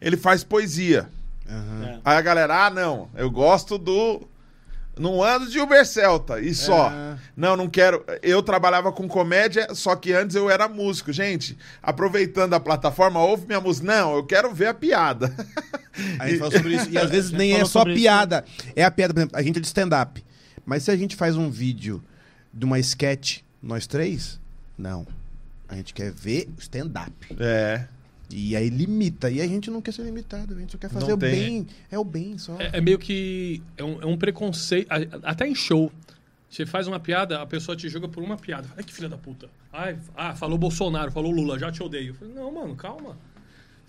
Ele faz poesia. Aham. Aí a galera, ah, não, eu gosto do. Não ando de Uber Celta, e só. É. Não, não quero. Eu trabalhava com comédia, só que antes eu era músico. Gente, aproveitando a plataforma, ouve minha música. Não, eu quero ver a piada. A gente fala sobre isso. E <laughs> às vezes nem é só sobre isso. piada. É a piada, por exemplo, a gente é de stand-up. Mas se a gente faz um vídeo de uma sketch, nós três, não. A gente quer ver stand-up. É. E aí limita. E a gente não quer ser limitado, a gente só quer fazer Não o tem. bem. É o bem só. É, é meio que. É um, é um preconceito. Até em show. Você faz uma piada, a pessoa te julga por uma piada. Ai, que filha da puta. Ai, ah, falou Bolsonaro, falou Lula, já te odeio. Eu falei, não, mano, calma.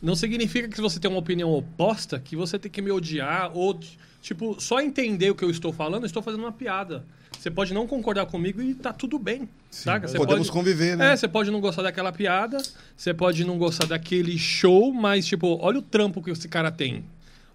Não significa que se você tem uma opinião oposta, que você tem que me odiar ou, tipo, só entender o que eu estou falando, eu estou fazendo uma piada. Você pode não concordar comigo e tá tudo bem, saca? Você Podemos pode- conviver, né? É, você pode não gostar daquela piada, você pode não gostar daquele show, mas, tipo, olha o trampo que esse cara tem.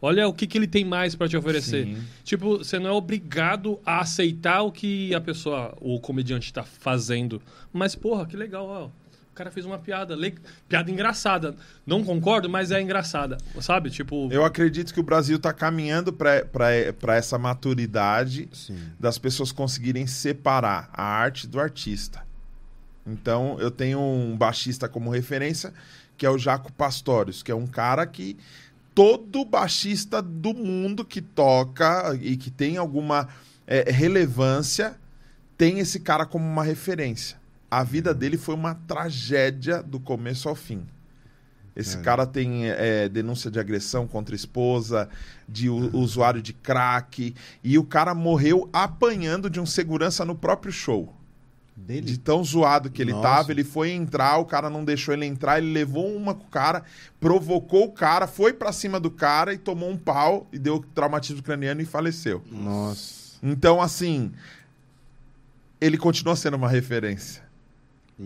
Olha o que, que ele tem mais pra te oferecer. Sim. Tipo, você não é obrigado a aceitar o que a pessoa, o comediante tá fazendo. Mas, porra, que legal, ó. O cara fez uma piada, le- piada engraçada. Não concordo, mas é engraçada, sabe? Tipo, Eu acredito que o Brasil está caminhando para essa maturidade Sim. das pessoas conseguirem separar a arte do artista. Então, eu tenho um baixista como referência, que é o Jaco Pastorius, que é um cara que todo baixista do mundo que toca e que tem alguma eh, relevância tem esse cara como uma referência. A vida dele foi uma tragédia do começo ao fim. Esse cara tem eh, denúncia de agressão contra a esposa, de u- usuário de crack, e o cara morreu apanhando de um segurança no próprio show. De Dele? tão zoado que ele Nossa. tava, ele foi entrar, o cara não deixou ele entrar, ele levou uma com o cara, provocou o cara, foi pra cima do cara e tomou um pau e deu traumatismo craniano e faleceu. Nossa. Então, assim, ele continua sendo uma referência.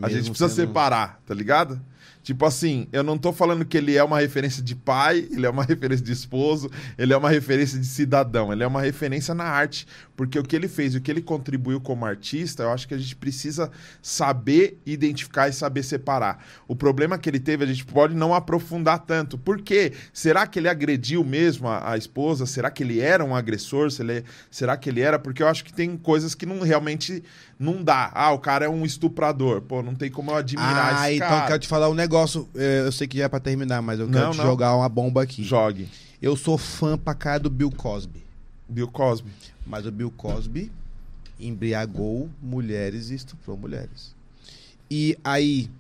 A gente precisa sendo- separar, tá ligado? Tipo assim, eu não tô falando que ele é uma referência de pai, ele é uma <laughs> referência de esposo, ele é uma referência de cidadão, ele é uma referência na arte, porque o que ele fez, o que ele contribuiu como artista, eu acho que a gente precisa saber identificar e saber separar. O problema que ele teve, a gente pode não aprofundar tanto. Por quê? Será que ele agrediu mesmo a, a esposa? Será que ele era um agressor? Se ele- será que ele era? Porque eu acho que tem coisas que não realmente não dá. Ah, o cara é um estuprador. Pô, não tem como eu admirar Ah, esse então cara. eu quero te falar um negócio. É, Eu sei que já é pra terminar, mas eu quero Não, te não. jogar uma bomba aqui. Jogue. Eu sou fã pra cá do Bill Cosby. Bill Cosby. Mas o Bill Cosby embriagou mulheres e estuprou mulheres. E aí.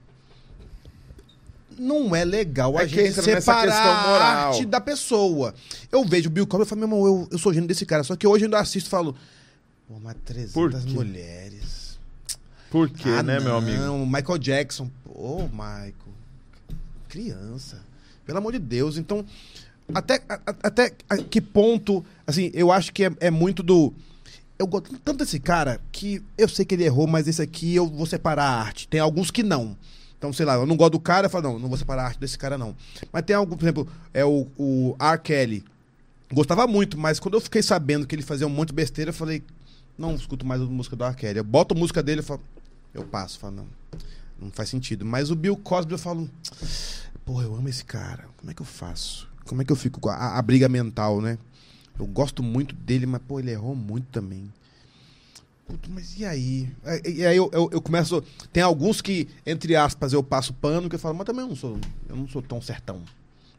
Não é legal a É que gente separar a arte da pessoa. Eu vejo o Bill Cosby e falo, meu irmão, eu, eu sou gênio desse cara. Só que hoje eu ainda assisto e falo, pô, mas 300 Por quê? mulheres. Por quê, Ah, né, meu amigo? Não, Michael Jackson. Pô, Michael. Criança. Pelo amor de Deus. Então, até, a- até que ponto, assim, eu acho que é, é muito do. Eu gosto tanto desse cara que eu sei que ele errou, mas esse aqui eu vou separar a arte. Tem alguns que não. Então, sei lá, eu não gosto do cara, eu falo, não, não vou separar a arte desse cara, não. Mas tem algo, por exemplo, é o, o R. Kelly. Gostava muito, mas quando eu fiquei sabendo que ele fazia um monte de besteira, eu falei, não escuto mais a música do R. Kelly. Eu boto a música dele e falo, eu passo, falo, não, não faz sentido. Mas o Bill Cosby eu falo, pô, eu amo esse cara, como é que eu faço? Como é que eu fico com a, a briga mental, né? Eu gosto muito dele, mas, pô, ele errou muito também. Puto, mas e aí? É, E aí eu, eu, eu começo. Tem alguns que, entre aspas, eu passo pano, que eu falo, mas também eu não sou, eu não sou tão certão.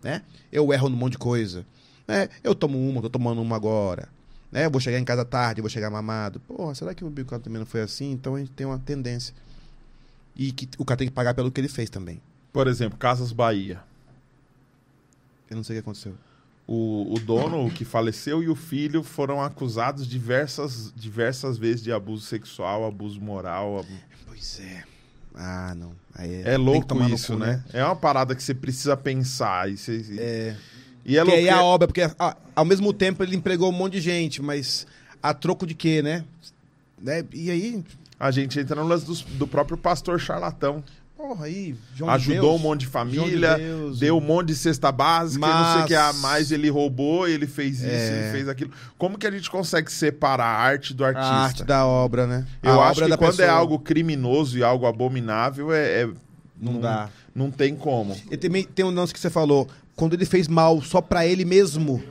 Né? Eu erro num monte de coisa. Né? Eu tomo uma, tô tomando uma agora. Né? Eu vou chegar em casa tarde, vou chegar mamado. Porra, será que o Bill Cosby também não foi assim? Então a gente tem uma tendência. E que o cara tem que pagar pelo que ele fez também. Por exemplo, Casas Bahia. Eu não sei o que aconteceu. O, o dono, que faleceu, e o filho foram acusados diversas, diversas vezes de abuso sexual, abuso moral. Pois é. Ah, não. É que louco isso, cu, né? É uma parada que você precisa pensar. E, você- É. e é que louco. aí a obra, porque ah, ao mesmo tempo ele empregou um monte de gente, mas a troco de quê, né? né? E aí, A gente entra no lance dos- do, próprio pastor charlatão. porra, aí, João de Ajudou Deus, um monte de João de família, Deus, deu um monte de cesta básica, e não sei o que a Mas- mais, ele roubou, ele fez isso, É. ele fez aquilo. Como que a gente consegue separar a arte do a artista? arte da obra, né? Eu a acho obra que quando é pessoa. algo criminoso e algo abominável, é, é- Não dá. Não tem como. E também tem um lance que você falou, quando ele fez mal só pra ele mesmo.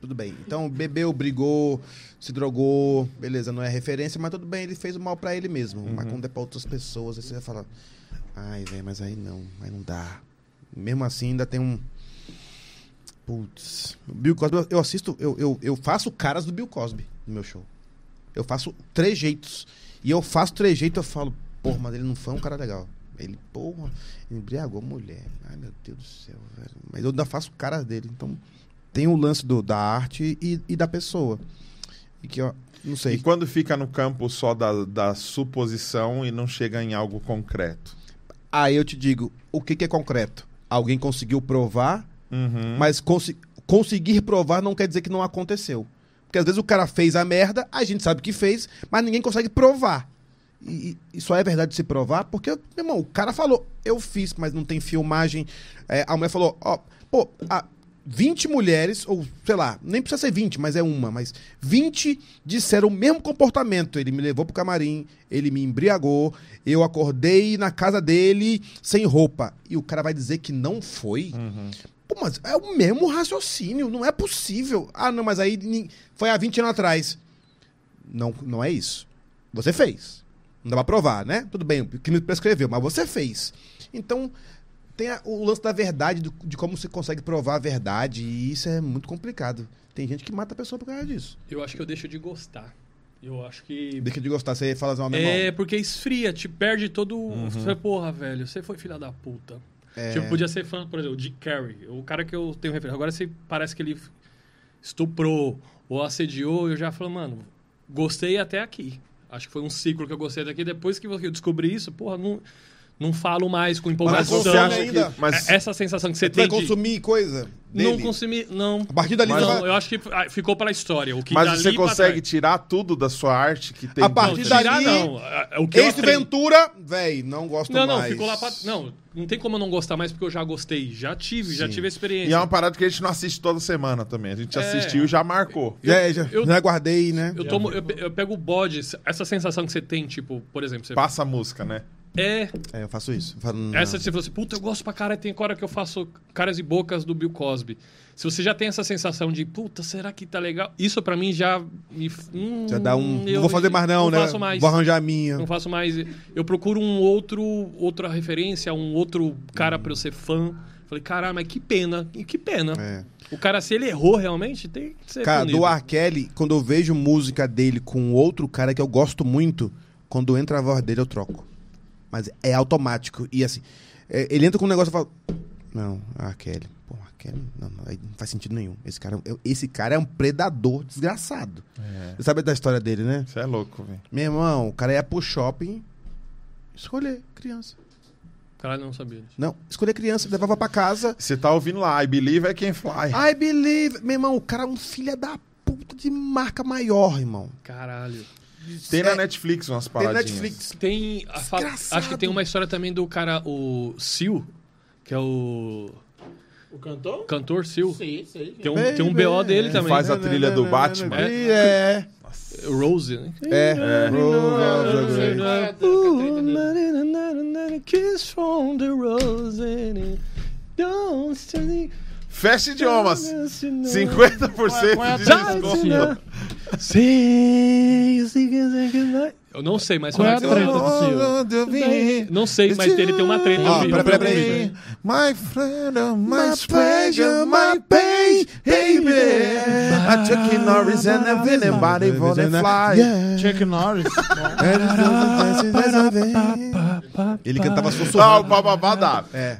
Tudo bem. Então, bebeu, brigou, se drogou, beleza, não é referência, mas tudo bem, ele fez o mal pra ele mesmo. Mas quando é pra outras pessoas, aí você vai falar, ai, velho, mas aí não, aí não dá. Mesmo assim, ainda tem um. Putz. O Bill Cosby, eu- assisto, eu, eu, eu faço caras do Bill Cosby no meu show. Eu faço trejeitos. E eu faço trejeito, eu falo, porra, mas ele não foi um cara legal. Ele, porra, embriagou a mulher. Ai, meu Deus do céu, velho. Mas eu ainda faço caras dele. Então, tem o lance do, da arte e, e da pessoa. E que eu não E sei. quando fica no campo só da, da suposição e não chega em algo concreto? Aí eu te digo, o que, que é concreto? Alguém conseguiu provar, Uhum. mas consi- conseguir provar não quer dizer que não aconteceu. Porque às vezes o cara fez a merda, a gente sabe que fez, mas ninguém consegue provar. E, e- e só é verdade se provar porque, meu irmão, o cara falou, eu fiz, mas não tem filmagem. É, a mulher falou, ó, pô, a 20 mulheres, ou sei lá, nem precisa ser 20, mas é uma, mas 20 disseram o mesmo comportamento. Ele me levou pro camarim, ele me embriagou, eu acordei na casa dele sem roupa. E o cara vai dizer que não foi? Pô, mas é o mesmo raciocínio, não é possível. Ah, não, mas aí foi há 20 anos atrás. Não, não é isso. Você fez. Não dá pra provar, né? Tudo bem, o crime prescreveu, mas você fez. Então, tem a- o lance da verdade, do- de como você consegue provar a verdade, e isso é muito complicado. Tem gente que mata a pessoa por causa disso. Eu acho que eu deixo de gostar. Eu acho que. Deixa de gostar, você fala assim, ó, meu É, irmão. porque esfria, te perde todo. Você fala, porra, velho, você foi filha da puta. É. Tipo, podia ser fã, por exemplo, de Carrey, o cara que eu tenho referência. Agora você parece que ele estuprou ou assediou, eu já falo, mano, gostei até aqui. Acho que foi um ciclo que eu gostei daqui. Depois que eu descobri isso, porra, não, não falo mais com Mas empolgação. você acha que- que- mas- É- Essa sensação que você Você vai tem de... consumir coisa Não dele? consumir, não. A partir dali Mas- Não, vai... eu acho que ah, ficou pela história. O que Mas você consegue tirar tudo da sua arte que tem A Não, partir tirar dali- não. Ah, O que eu Ace Ventura, véi, não gosto Não, mais. não, ficou lá pra... Não, não tem como eu não gostar mais porque eu já gostei. Já tive, já Sim. tive a experiência. E é uma parada que a gente não assiste toda semana também. A gente É. assistiu e já marcou. Já, já, eu- já guardei, né? Eu, tomo, eu, eu pego o bode, essa sensação que você tem, tipo, por exemplo, você Passa a música, né? É É, eu faço isso. Eu falo, não. essa você falou assim, puta, eu gosto pra caralho, tem hora que eu faço caras e bocas do Bill Cosby. Se você já tem essa sensação de, puta, será que tá legal? Isso pra mim já me hum, Já dá um. eu não vou fazer mais, não, não né? faço mais. Vou arranjar a minha. Não faço mais. Eu procuro um outro, outra referência, um outro cara pra eu ser fã. Falei, caralho, mas que pena, que pena. É. O cara, se ele errou realmente, tem que ser Cara, punido. do R. Kelly, quando eu vejo música dele com outro cara que eu gosto muito, quando entra a voz dele eu troco. Mas é automático. E assim, é, ele entra com um negócio e fala. Não, R. Kelly. Pô, R. Kelly, não, não, não faz sentido nenhum. Esse cara, eu- esse cara é um predador desgraçado. Você sabe da história dele, né? Você é louco, velho. Meu irmão, o cara ia pro shopping escolher criança. Caralho, não sabia disso. Não, escolher criança, levava pra casa. Você tá ouvindo lá, I Believe é quem fly. I believe. Meu irmão, o cara é um filho da puta de marca maior, irmão. Caralho. Tem na É, Netflix umas Tem paradinhas. Netflix. Tem. a. Acho que tem uma história também do cara, o Sil, que é o O cantor? cantor Sil. Sim, sim. Tem um, tem um BO dele também. Faz a trilha do Batman. É. Rose, né? É. Kiss from the rose don't Fecha idiomas. 50% Qual é a de treta? desconto. A. Eu não sei, mas Qual é a treta do Sil? Não sei, mas ele tem uma treta. Ó, eu vi. pera, pera, pera. My friend, my pleasure, my pain, baby. I took in Norris and everybody wanna fly. Chuck Norris. Ele cantava Ah, o bababá dá. É.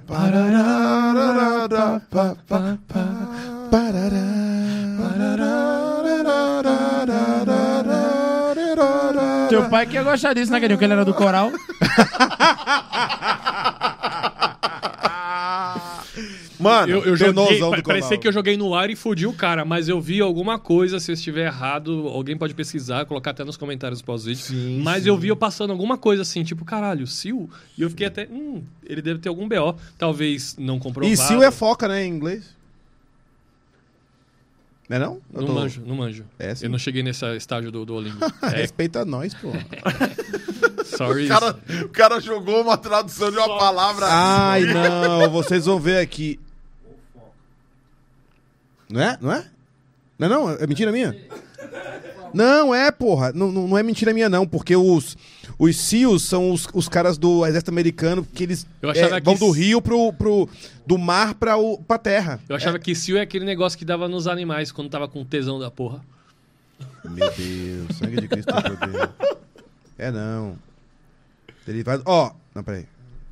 Teu pai que ia gostar disso, né, Cadinho? Que ele era do coral. <laughs> Mano, Eu, eu joguei, do parecia que eu joguei no ar e fudi o cara, mas eu vi alguma coisa, se eu estiver errado, alguém pode pesquisar, colocar até nos comentários pós-vídeo. Sim, Mas eu vi eu passando alguma coisa assim, tipo, caralho, Sil? E eu fiquei até, hum, ele deve ter algum BO. Talvez não comprovado. E Sil é foca, né, em inglês? Não é não? Eu Não tô- manjo, não manjo. É, sim. eu não cheguei nesse estágio do Duolingo. É, <laughs> Respeita nós, pô. <laughs> sorry. o cara, o cara jogou uma tradução de uma palavra. Ai, não, vocês vão ver aqui. Não é? Não é? Não é não? É mentira minha? Não, é, porra. Não, não, é mentira minha, não, porque os, os SEALs são os, os caras do exército americano que eles Eu achava é, que vão do rio pro, pro. do mar pra, o, pra terra. Eu achava que Sil é aquele negócio que dava nos animais quando tava com tesão da porra. Meu Deus, sangue de Cristo tem poder. É não. Ele vai. Ó, não, peraí.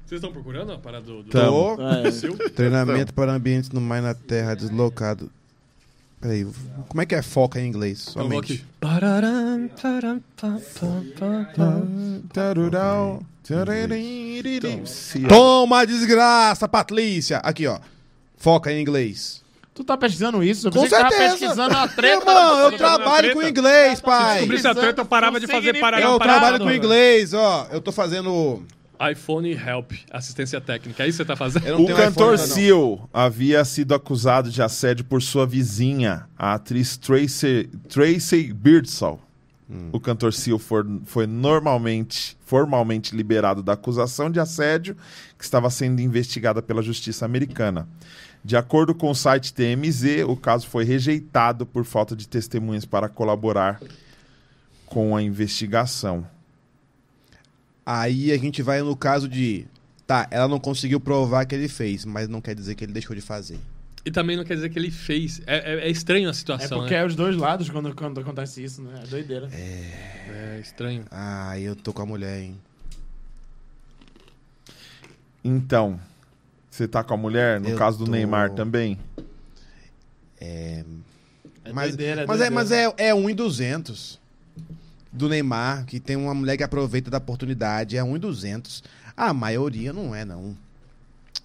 Vocês estão procurando a parada do, do, Tô. do Sil? Treinamento para ambientes no mar e na terra deslocado. Peraí, como é que é foca em inglês? Somente. Toma desgraça, Patrícia! Aqui, ó. Foca em inglês. Tu tá pesquisando isso? Eu Com que tava certeza. pesquisando a treta. Irmão, eu trabalho com inglês, pai. Descobri essa treta, eu parava de fazer parada. Eu trabalho com inglês, ó. Eu tô fazendo. iPhone Help, assistência técnica. É isso que você tá fazendo? O cantor iPhone, não. Seal havia sido acusado de assédio por sua vizinha, a atriz Tracy, Tracy Birdsall. O cantor Seal for- foi normalmente, formalmente liberado da acusação de assédio que estava sendo investigada pela justiça americana. De acordo com o site TMZ, o caso foi rejeitado por falta de testemunhas para colaborar com a investigação. Aí a gente vai no caso de. Tá, ela não conseguiu provar que ele fez, mas não quer dizer que ele deixou de fazer. E também não quer dizer que ele fez. É, é- é estranho a É situação, porque né? é os dois lados quando, quando acontece isso, né? É doideira. É estranho. Ah, eu tô com a mulher, hein? Então, você tá com a mulher, no Eu caso do tô. Neymar também? É Mas, doideira, é mas, é, doideira. mas é, é 1 em 200 do Neymar, que tem uma mulher que aproveita da oportunidade, é 1 em 200. A maioria não é, não.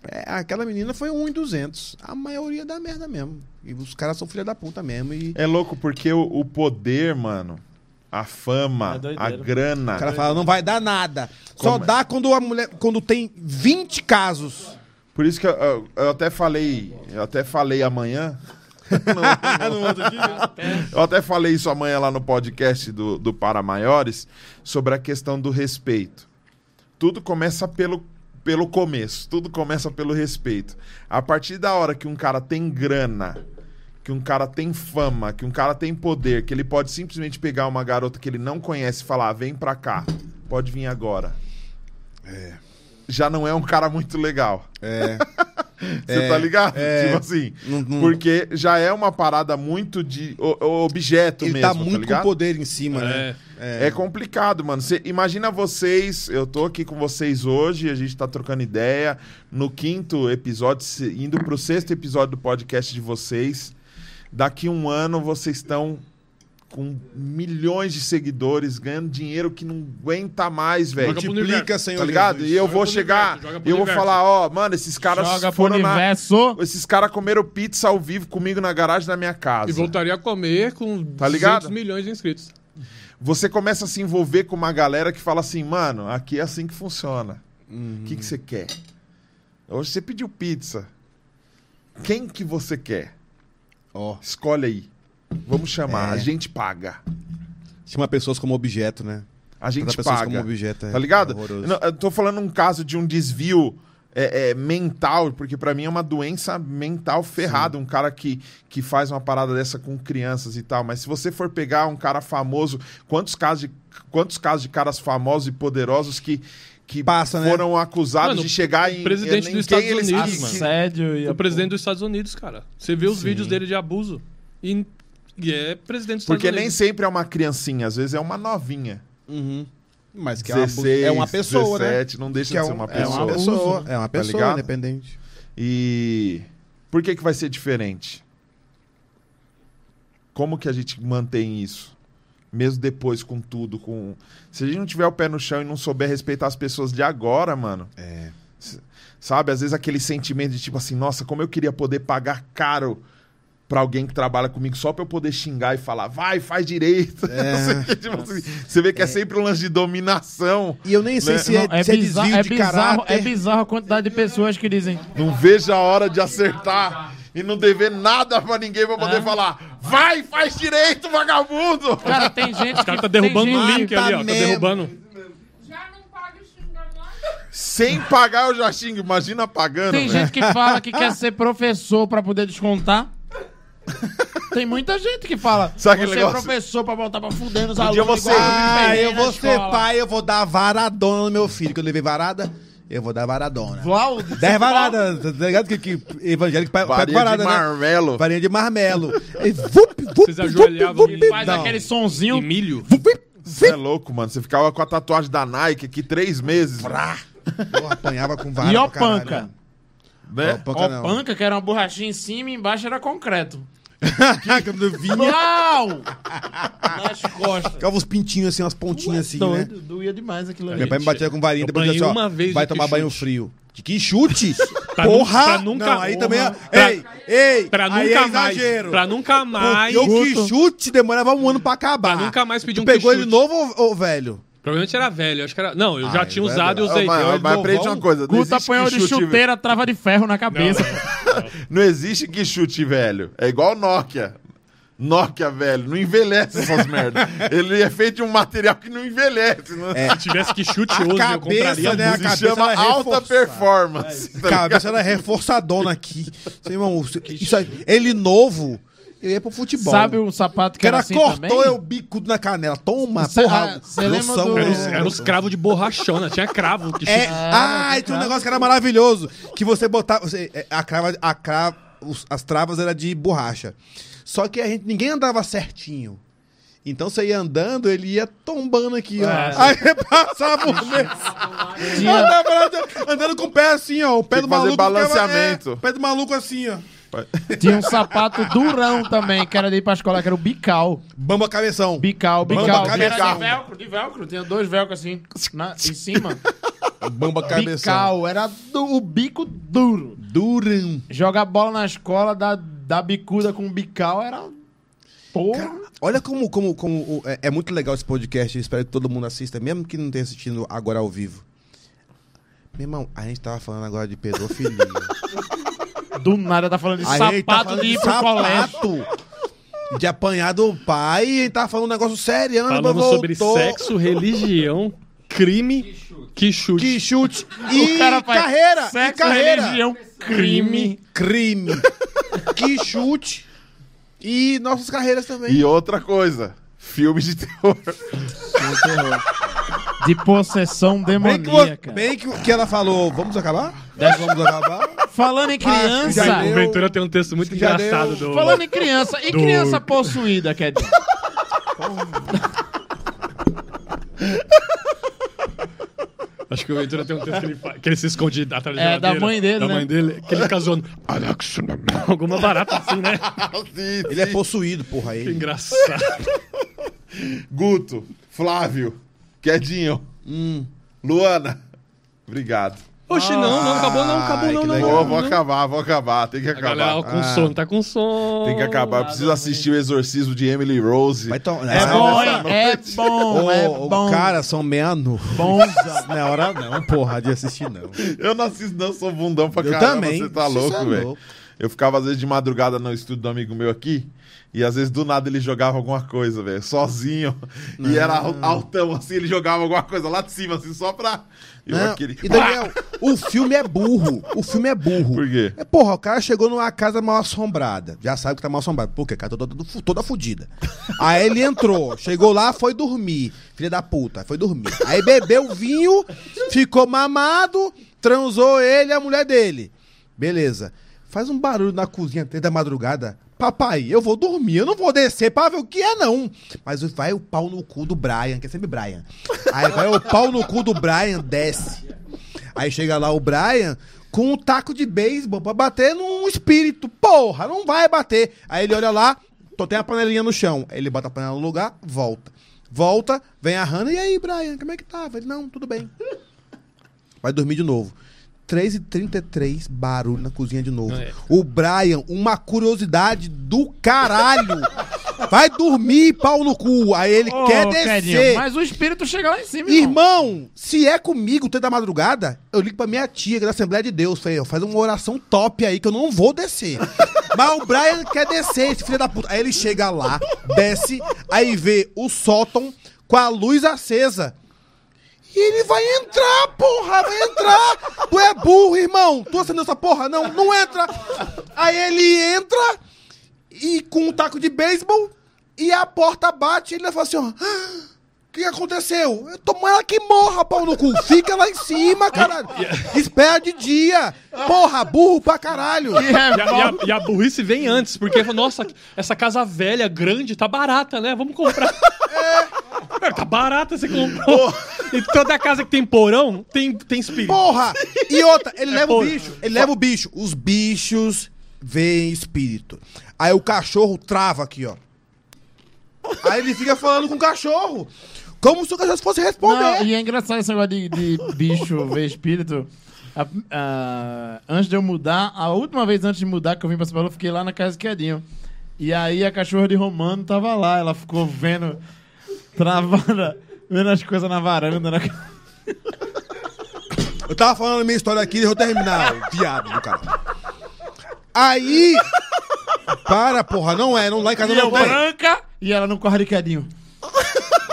É, aquela menina foi 1 em 200. A maioria dá merda mesmo. E os caras são filha da puta mesmo. E É louco porque o, o poder, mano, a fama, É a grana. o cara fala, não vai dar nada. Só Como é? dá quando a mulher. Quando tem 20 casos. Por isso que eu, eu- eu até falei, eu até falei amanhã. <laughs> eu até falei isso amanhã lá no podcast do, do Para Maiores sobre a questão do respeito. Tudo começa pelo, pelo começo, tudo começa pelo respeito. A partir da hora que um cara tem grana, que um cara tem fama, que um cara tem poder, que ele pode simplesmente pegar uma garota que ele não conhece e falar: "Ah, vem pra cá, pode vir agora. Já não é um cara muito legal. É. <laughs> <laughs> Você É, tá ligado? é. Tipo assim. Não- não- Porque já é uma parada muito de o- objeto Ele mesmo, tá muito com ligado? poder em cima, né? É. É complicado, mano. Cê, imagina vocês, eu tô aqui com vocês hoje, a gente tá trocando ideia. No quinto episódio, indo pro sexto episódio do podcast de vocês. Daqui um ano vocês estão com milhões de seguidores, ganhando dinheiro que não aguenta mais, velho. Multiplica, universo. Senhor Tá ligado? Jesus. E eu Joga vou chegar, universo, eu vou falar, ó, mano, esses caras Joga foram na, universo. esses caras comeram pizza ao vivo comigo na garagem da minha casa. E voltaria a comer com Tá ligado? 200 milhões de inscritos. você começa a se envolver com uma galera que fala assim, mano, aqui é assim que funciona. O que, que você quer? Hoje você pediu pizza. Quem que você quer? Ó, Escolhe aí. Vamos chamar, É. a gente paga. chama pessoas como objeto, né? A gente pessoas paga. como objeto, é Tá ligado? horroroso. Não, eu tô falando um caso de um desvio é, é, mental, porque pra mim é uma doença mental ferrada, um cara que, que faz uma parada dessa com crianças e tal. Mas se você for pegar um cara famoso, quantos casos de, quantos casos de caras famosos e poderosos que, que Passa, né? foram acusados Mano, de chegar em. presidente dos Estados eles- Unidos, que- mano. Assédio e... O presidente dos Estados Unidos, cara. Você vê os vídeos dele de abuso. E, e é presidente dos Porque Estados nem sempre é uma criancinha, às vezes é uma novinha. Uhum. Mas que é uma, 16, é uma pessoa, 17, não deixa né? Que de é, ser uma um- é pessoa. uma pessoa. É uma Tá pessoa ligado? independente. E por que que vai ser diferente? Como que a gente mantém isso? Mesmo depois com tudo, com se a gente não tiver o pé no chão e não souber respeitar as pessoas de agora, mano. É. Sabe, às vezes aquele sentimento de tipo assim, nossa, como eu queria poder pagar caro pra alguém que trabalha comigo só pra eu poder xingar e falar, vai, faz direito. É. <laughs> Que, tipo assim, você vê que é. sempre um lance de dominação. E eu nem sei Né? se é, Não, é, se é bizarro, desvio é, de bizarro, caráter. é bizarro a quantidade de pessoas que dizem Não vejo a hora de acertar e não dever nada pra ninguém pra poder É. falar, vai, faz direito, vagabundo! Cara, tem gente O cara que tá derrubando o link ali, ó. Tá derrubando. Já não paga o xingamento. Sem pagar eu já xingo, imagina pagando. Tem velho. gente que fala que quer ser professor pra poder descontar. <laughs> Tem muita gente que fala. Sabe você é professor pra voltar pra fuder nos Um alunos. dia você- igual Ah, eu na vou ser escola. pai, eu vou dar varadona no meu filho. Quando eu levei varada, eu vou dar varadona. Vlau, Dez varadas, tá ligado? Que, que evangélico pega varada, de né? marmelo. Varinha de marmelo. E vup, vup, Vocês vup, ajoelhavam vup, e faz não. aquele sonzinho. E milho. Você é louco, mano. Você ficava com a tatuagem da Nike aqui três meses. <laughs> Eu apanhava com vara E ó caralho. panca. Né? Opanca não. panca, que era uma borrachinha em cima e embaixo era concreto. <laughs> Quando vinha, Uau! <laughs> Nas costas. ficava uns pintinhos assim, umas pontinhas assim, né? Doido, doía demais aquilo ali. Meu pai me batia com varinha Eu depois dizia assim, ó, uma vez vai de tomar que banho chute. frio. De que chute? <laughs> Pra Porra! pra nunca- não, aí também é... Pra- Ei, ei! Pra aí nunca é mais. exagero. Pra nunca mais. Porque o que chute demorava um ano pra acabar. Pra nunca mais pedir Tu um pegou quichute. ele novo ou, ou velho? Provavelmente era velho. Acho que era. Não, eu já Ai, tinha velho. usado e usei. mas Eu- mas aprende novão, uma coisa. Não existe, apanhou de chute, chuteira, trava de ferro na cabeça. <laughs> não existe que chute velho. É igual Nokia. Nokia, velho, não envelhece essas <laughs> merdas. Ele é feito de um material que não envelhece. Não... É. Se tivesse que chute hoje, eu cabeça, compraria né, a muito. Se cabeça chama era alta performance. tá ligado? cabeça era reforçadona aqui. Seu irmão, isso aí, ele novo, eu ia pro futebol. Sabe o sapato que O cara era assim cortou também? eu bicudo na canela. Toma, Cê- porra. ah, cê lembra do-? Era os, era os cravos de borrachona. Tinha cravo. Que É, ah, e tinha um negócio que era maravilhoso. Que você botava. Você, é, a crava, a crava, os- as travas eram de borracha. Só que a gente, ninguém andava certinho. Então você ia andando, ele ia tombando aqui, ó. É. Aí <laughs> passava o mês. Tinha- Andava, andando, andando com o pé assim, ó. O pé Tinha do que fazer maluco. ficava- balanceamento. é, o pé do maluco assim, ó. Tinha um sapato durão também, que era de ir pra escola, que era o bical. Bamba cabeção. Bical, Bamba bical. que cabeção. era de velcro, de velcro. Tinha dois velcros assim, na, em cima. Bamba cabeção. Bical, era do- o bico duro. Durão. Jogar bola na escola, da, da bicuda com bical, era... Porra. Olha como, como, como é, é muito legal esse podcast. Eu espero que todo mundo assista, mesmo que não tenha assistindo agora ao vivo. Meu irmão, a gente tava falando agora de pedofilia. <laughs> Do nada tá falando de A gente tá sapato falando de ir pro colégio. sapato, De apanhar do pai e tava falando um negócio sério. Falando sobre sexo, religião, crime, que chute. Que chute. E cara faz carreira. e Sexo, carreira. religião, crime. Crime. que chute. E nossas carreiras também. E outra coisa, filmes de terror. De possessão que, demoníaca. bem que, que ela falou, vamos acabar? Vamos acabar? Falando em criança... já O deu. Ventura tem um texto muito engraçado deu. do. Falando em criança, e Do- criança possuída, quer dizer? <laughs> Acho que o Ventura tem um texto que ele, fa- que ele se esconde atrás da É, da mãe dele, Da né? mãe dele, que ele fica zoando. Alex, alguma barata assim, né? Ele é possuído, porra. Que Ele. engraçado. <laughs> Guto, Flávio, Quedinho, Hum. Luana. Obrigado. Oxi, não, não acabou, não, acabou, Ai, não, não. não, vou não. acabar, vou acabar. Tem que A galera acabar. com Ah. sono, tá com sono. Tem que acabar. Eu preciso assistir o exorcismo de Emily Rose. Vai to- É Ah, bom? É bom, é bom. Cara, são meia-noite. Não é hora não, porra, de assistir não. Eu não assisto, não, sou bundão pra Eu caramba. também. Você tá louco, é velho. Eu ficava, às vezes, de madrugada no estúdio do amigo meu aqui. E às vezes do nada ele jogava alguma coisa, velho, sozinho. E era al- altão, assim, ele jogava alguma coisa lá de cima, assim, só pra. Eu Não, aquele. E Daniel, o filme é burro. O filme é burro. Por quê? É, porra, o cara chegou numa casa mal assombrada. Já sabe que tá mal assombrada. Por quê? A casa toda, toda, toda fudida. Aí ele entrou, chegou lá, foi dormir. Filha da puta, foi dormir. Aí bebeu vinho, ficou mamado, transou ele e a mulher dele. Beleza. Faz um barulho na cozinha três da madrugada. Papai, eu vou dormir, eu não vou descer pra ver o que é, não. Mas vai o pau no cu do Brian, que é sempre Brian. Aí vai o pau no cu do Brian, desce. Aí chega lá o Brian com um taco de beisebol pra bater num espírito. Porra, não vai bater. Aí ele olha lá, só tem a panelinha no chão. Aí ele bota a panela no lugar, volta. Volta, vem a Hannah. E aí, Brian, como é que tava? Ele, não, tudo bem. Vai dormir de novo. 3h33, barulho na cozinha de novo. É. O Brian, uma curiosidade do caralho. Vai dormir, pau no cu. Aí ele Ô, quer descer. Mas o espírito chega lá em cima, irmão. Irmão, se é comigo, três da madrugada, eu ligo pra minha tia, que é da Assembleia de Deus. Falei, ó, faz uma oração top aí que eu não vou descer. <laughs> Mas o Brian quer descer, esse filho da puta. Aí ele chega lá, desce, aí vê o sótão com a luz acesa. E ele vai entrar, porra, vai entrar. Tu é burro, irmão. Tu acendeu essa porra? Não, não entra. Aí ele entra e com um taco de beisebol e a porta bate e ele fala assim, ó. "Ah, O que aconteceu? Eu tomo ela que morra, pau no cu. Fica lá em cima, caralho. Espera de dia. Porra, burro pra caralho. E é E a, e a- e a burrice vem antes, porque, nossa, essa casa velha, grande, tá barata, né? Vamos comprar. É, tá barata, você comprou. E toda casa que tem porão, tem, tem espírito. Porra! E outra, ele leva o porra. bicho. Ele leva o bicho. Os bichos veem espírito. Aí o cachorro trava aqui, ó. Aí ele fica falando com o cachorro. Como se o cachorro fosse responder. Não, e é engraçado esse negócio de, de bicho ver espírito. A- a- antes de eu mudar, a última vez antes de mudar que eu vim pra São Paulo, eu fiquei lá na casa quedinho. E aí a cachorra de Romano tava lá, ela ficou vendo, travada, vendo as coisas na varanda. né? Na... Eu tava falando a minha história aqui, deixa eu terminar, viado do cara. Aí. Para, porra, não é, não lá em casa E não tem. branca e ela no corre de quedinho.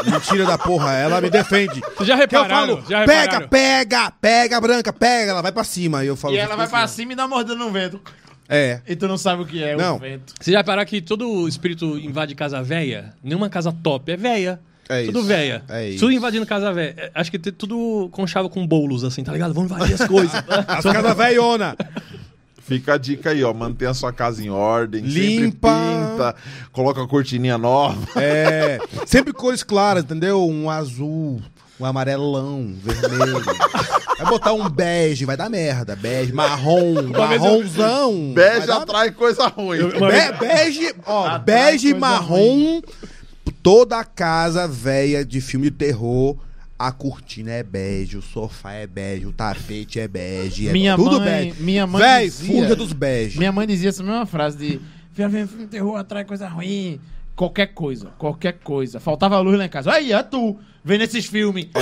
Mentira da porra, ela me defende. Já Que eu repararam? falo, já pega, repararam? pega, pega, branca, pega, ela vai pra cima. E eu falo, E ela vai assim, pra cima e dá mordida no vento. É. E tu não sabe o que é Não. o vento. Vocês já repararam que todo espírito invade casa velha? Nenhuma casa top, é velha. É tudo isso. velha. É isso. Tudo invadindo casa velha. É, Acho que tem tudo conchava com bolos, assim, tá ligado? Vamos invadir as coisas. <laughs> As casas velhona. Fica a dica aí, ó. Mantenha a sua casa em ordem. Limpa. Sempre pinta. Coloca a cortininha nova. É. Sempre cores claras, entendeu? Um azul, um amarelão, vermelho. Vai botar um bege, vai dar merda. Bege, marrom, eu- marronzão. Bege dar- atrai coisa ruim. Vez- Be bege, ó, Atrai bege marrom. Toda casa velha de filme de terror. A cortina é bege, o sofá é bege, o tapete é bege, é Minha tudo mãe- bege. minha mãe Véi, dizia- fuja dos bege. Minha mãe dizia essa mesma frase de filme de terror, atrai coisa ruim. Qualquer coisa, qualquer coisa. Faltava luz lá em casa. Aí, é tu, vendo esses filmes. <laughs>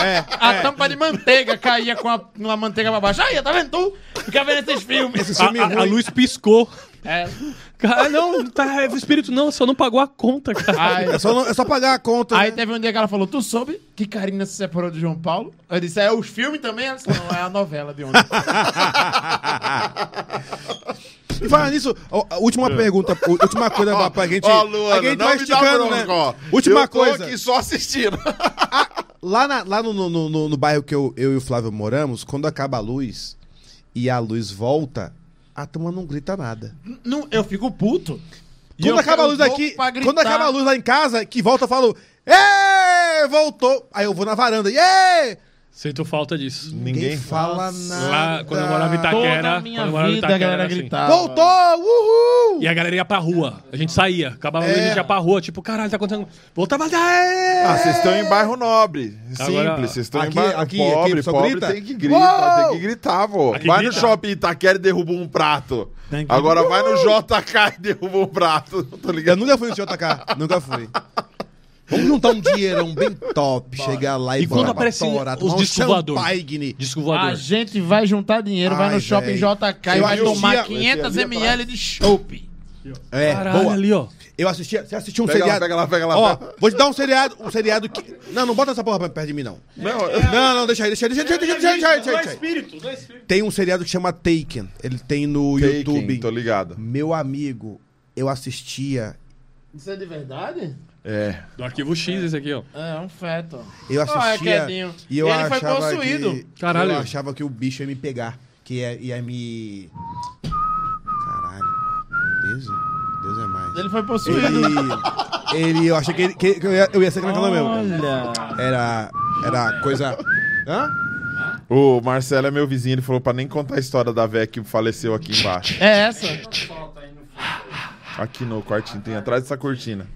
É, A tampa de manteiga caía com a, uma manteiga pra baixo. Aí, tá vendo tu? Fica vendo esses filmes. a, a- a luz piscou. É. Cara, não, tá, é o espírito não, só não pagou a conta, cara. Aí, é, só, não- é só pagar a conta. aí né? teve um dia que ela falou, tu soube que Karina se separou de João Paulo? Eu disse, é os filmes também? Ela disse, não, é a novela de ontem. <laughs> E falando nisso, ó, a última pergunta, a última coisa pra, pra gente. Ó, a Luana, gente não vai esticando, bronca, né? ó. Última eu tô coisa. aqui só assistindo. <laughs> Lá, na- lá no, no, no- no bairro que eu, eu e o Flávio moramos, quando acaba a luz e a luz volta, a turma não grita nada. não, eu fico puto. E Quando eu acaba a luz aqui, pra gritar. quando acaba a luz lá em casa, que volta, eu falo, Ê, voltou. Aí eu vou na varanda, Ê! Sinto falta disso. Ninguém fala nada. Lá, quando eu morava em Itaquera. quando eu morava em vida a Itaquera, galera era assim. gritava. Voltou! Uhul! E a galera ia pra rua. A gente saía. Acabava É. a gente ia pra rua. Tipo, caralho, tá acontecendo. Voltava. Aê! Ah, vocês estão em bairro nobre. Agora- Simples. Vocês estão em bairro aqui- pobre. aqui pobre grita? tem que gritar, Uou! tem que gritar, vô. Aqui vai no grita? shopping Itaquera e derruba um prato. Agora vai no JK e derruba um prato. <laughs> Tô Eu ligado? nunca fui no JK, nunca fui. Vamos juntar um dinheirão bem top, chegar lá e, E quando aparecem torar, os um disco voador? A gente vai juntar dinheiro, vai Ai, no shopping. JK e vai tomar 500 Esse ali é ml de chopp. É, Caralho, boa. ali, ó. Eu assistia, você assistiu um Pega lá, seriado... pega lá, pega lá. Ó, vou te dar um seriado, um seriado que... Não, não bota essa porra pra perto de mim, não. Não, Não, não, deixa aí, deixa aí, deixa aí, deixa aí, deixa aí, deixa aí, deixa aí. espírito, não é espírito. Tem um seriado que chama Taken, ele tem no Taken, YouTube. tô ligado. Meu amigo, eu assistia, Isso é de verdade? É. Do arquivo X esse aqui, ó. É, um feto. eu é assistia quietinho. e eu Ele foi achava possuído. que... Caralho. Eu achava que o bicho ia me pegar, que ia, ia me... Caralho, Deus, Deus é mais. Ele foi possuído. Ele, ele, eu achei que, ele, que, que eu, ia, eu ia ser aquela mesmo. Olha. Era, era coisa... Hã? O Marcelo é meu vizinho, ele falou pra nem contar a história da véia que faleceu aqui embaixo. É essa. Falta aí no fundo. Aqui no quartinho, tem atrás dessa cortina.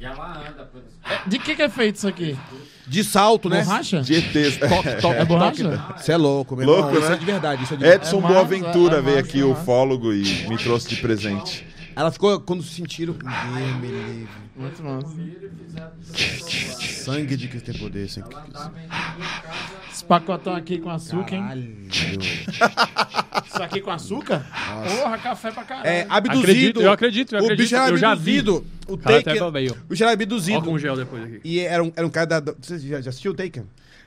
E ela anda por esse De que que é feito isso aqui? De salto, né? Borracha? De ETs. <laughs> <laughs> É borracha? Você é louco, meu Louco, irmão. Isso né? é de verdade, isso é de verdade. Edson É massa, Boaventura é veio massa, aqui, é o massa. ufólogo, e me trouxe de presente. Ela ficou, quando sentiram, Deus me livre. Muito massa. Sangue de que tem poder, sem Esse pacotão aqui com açúcar, hein? Isso aqui com açúcar? Porra, café pra caralho. É, abduzido. Acredito, eu acredito, eu O acredito. bicho era Eu já vi. abduzido. O Cara, Taken. até. O bicho era Ó abduzido. com gel depois aqui. E era um, era um cara da. da- Você já, já assistiu o Taken?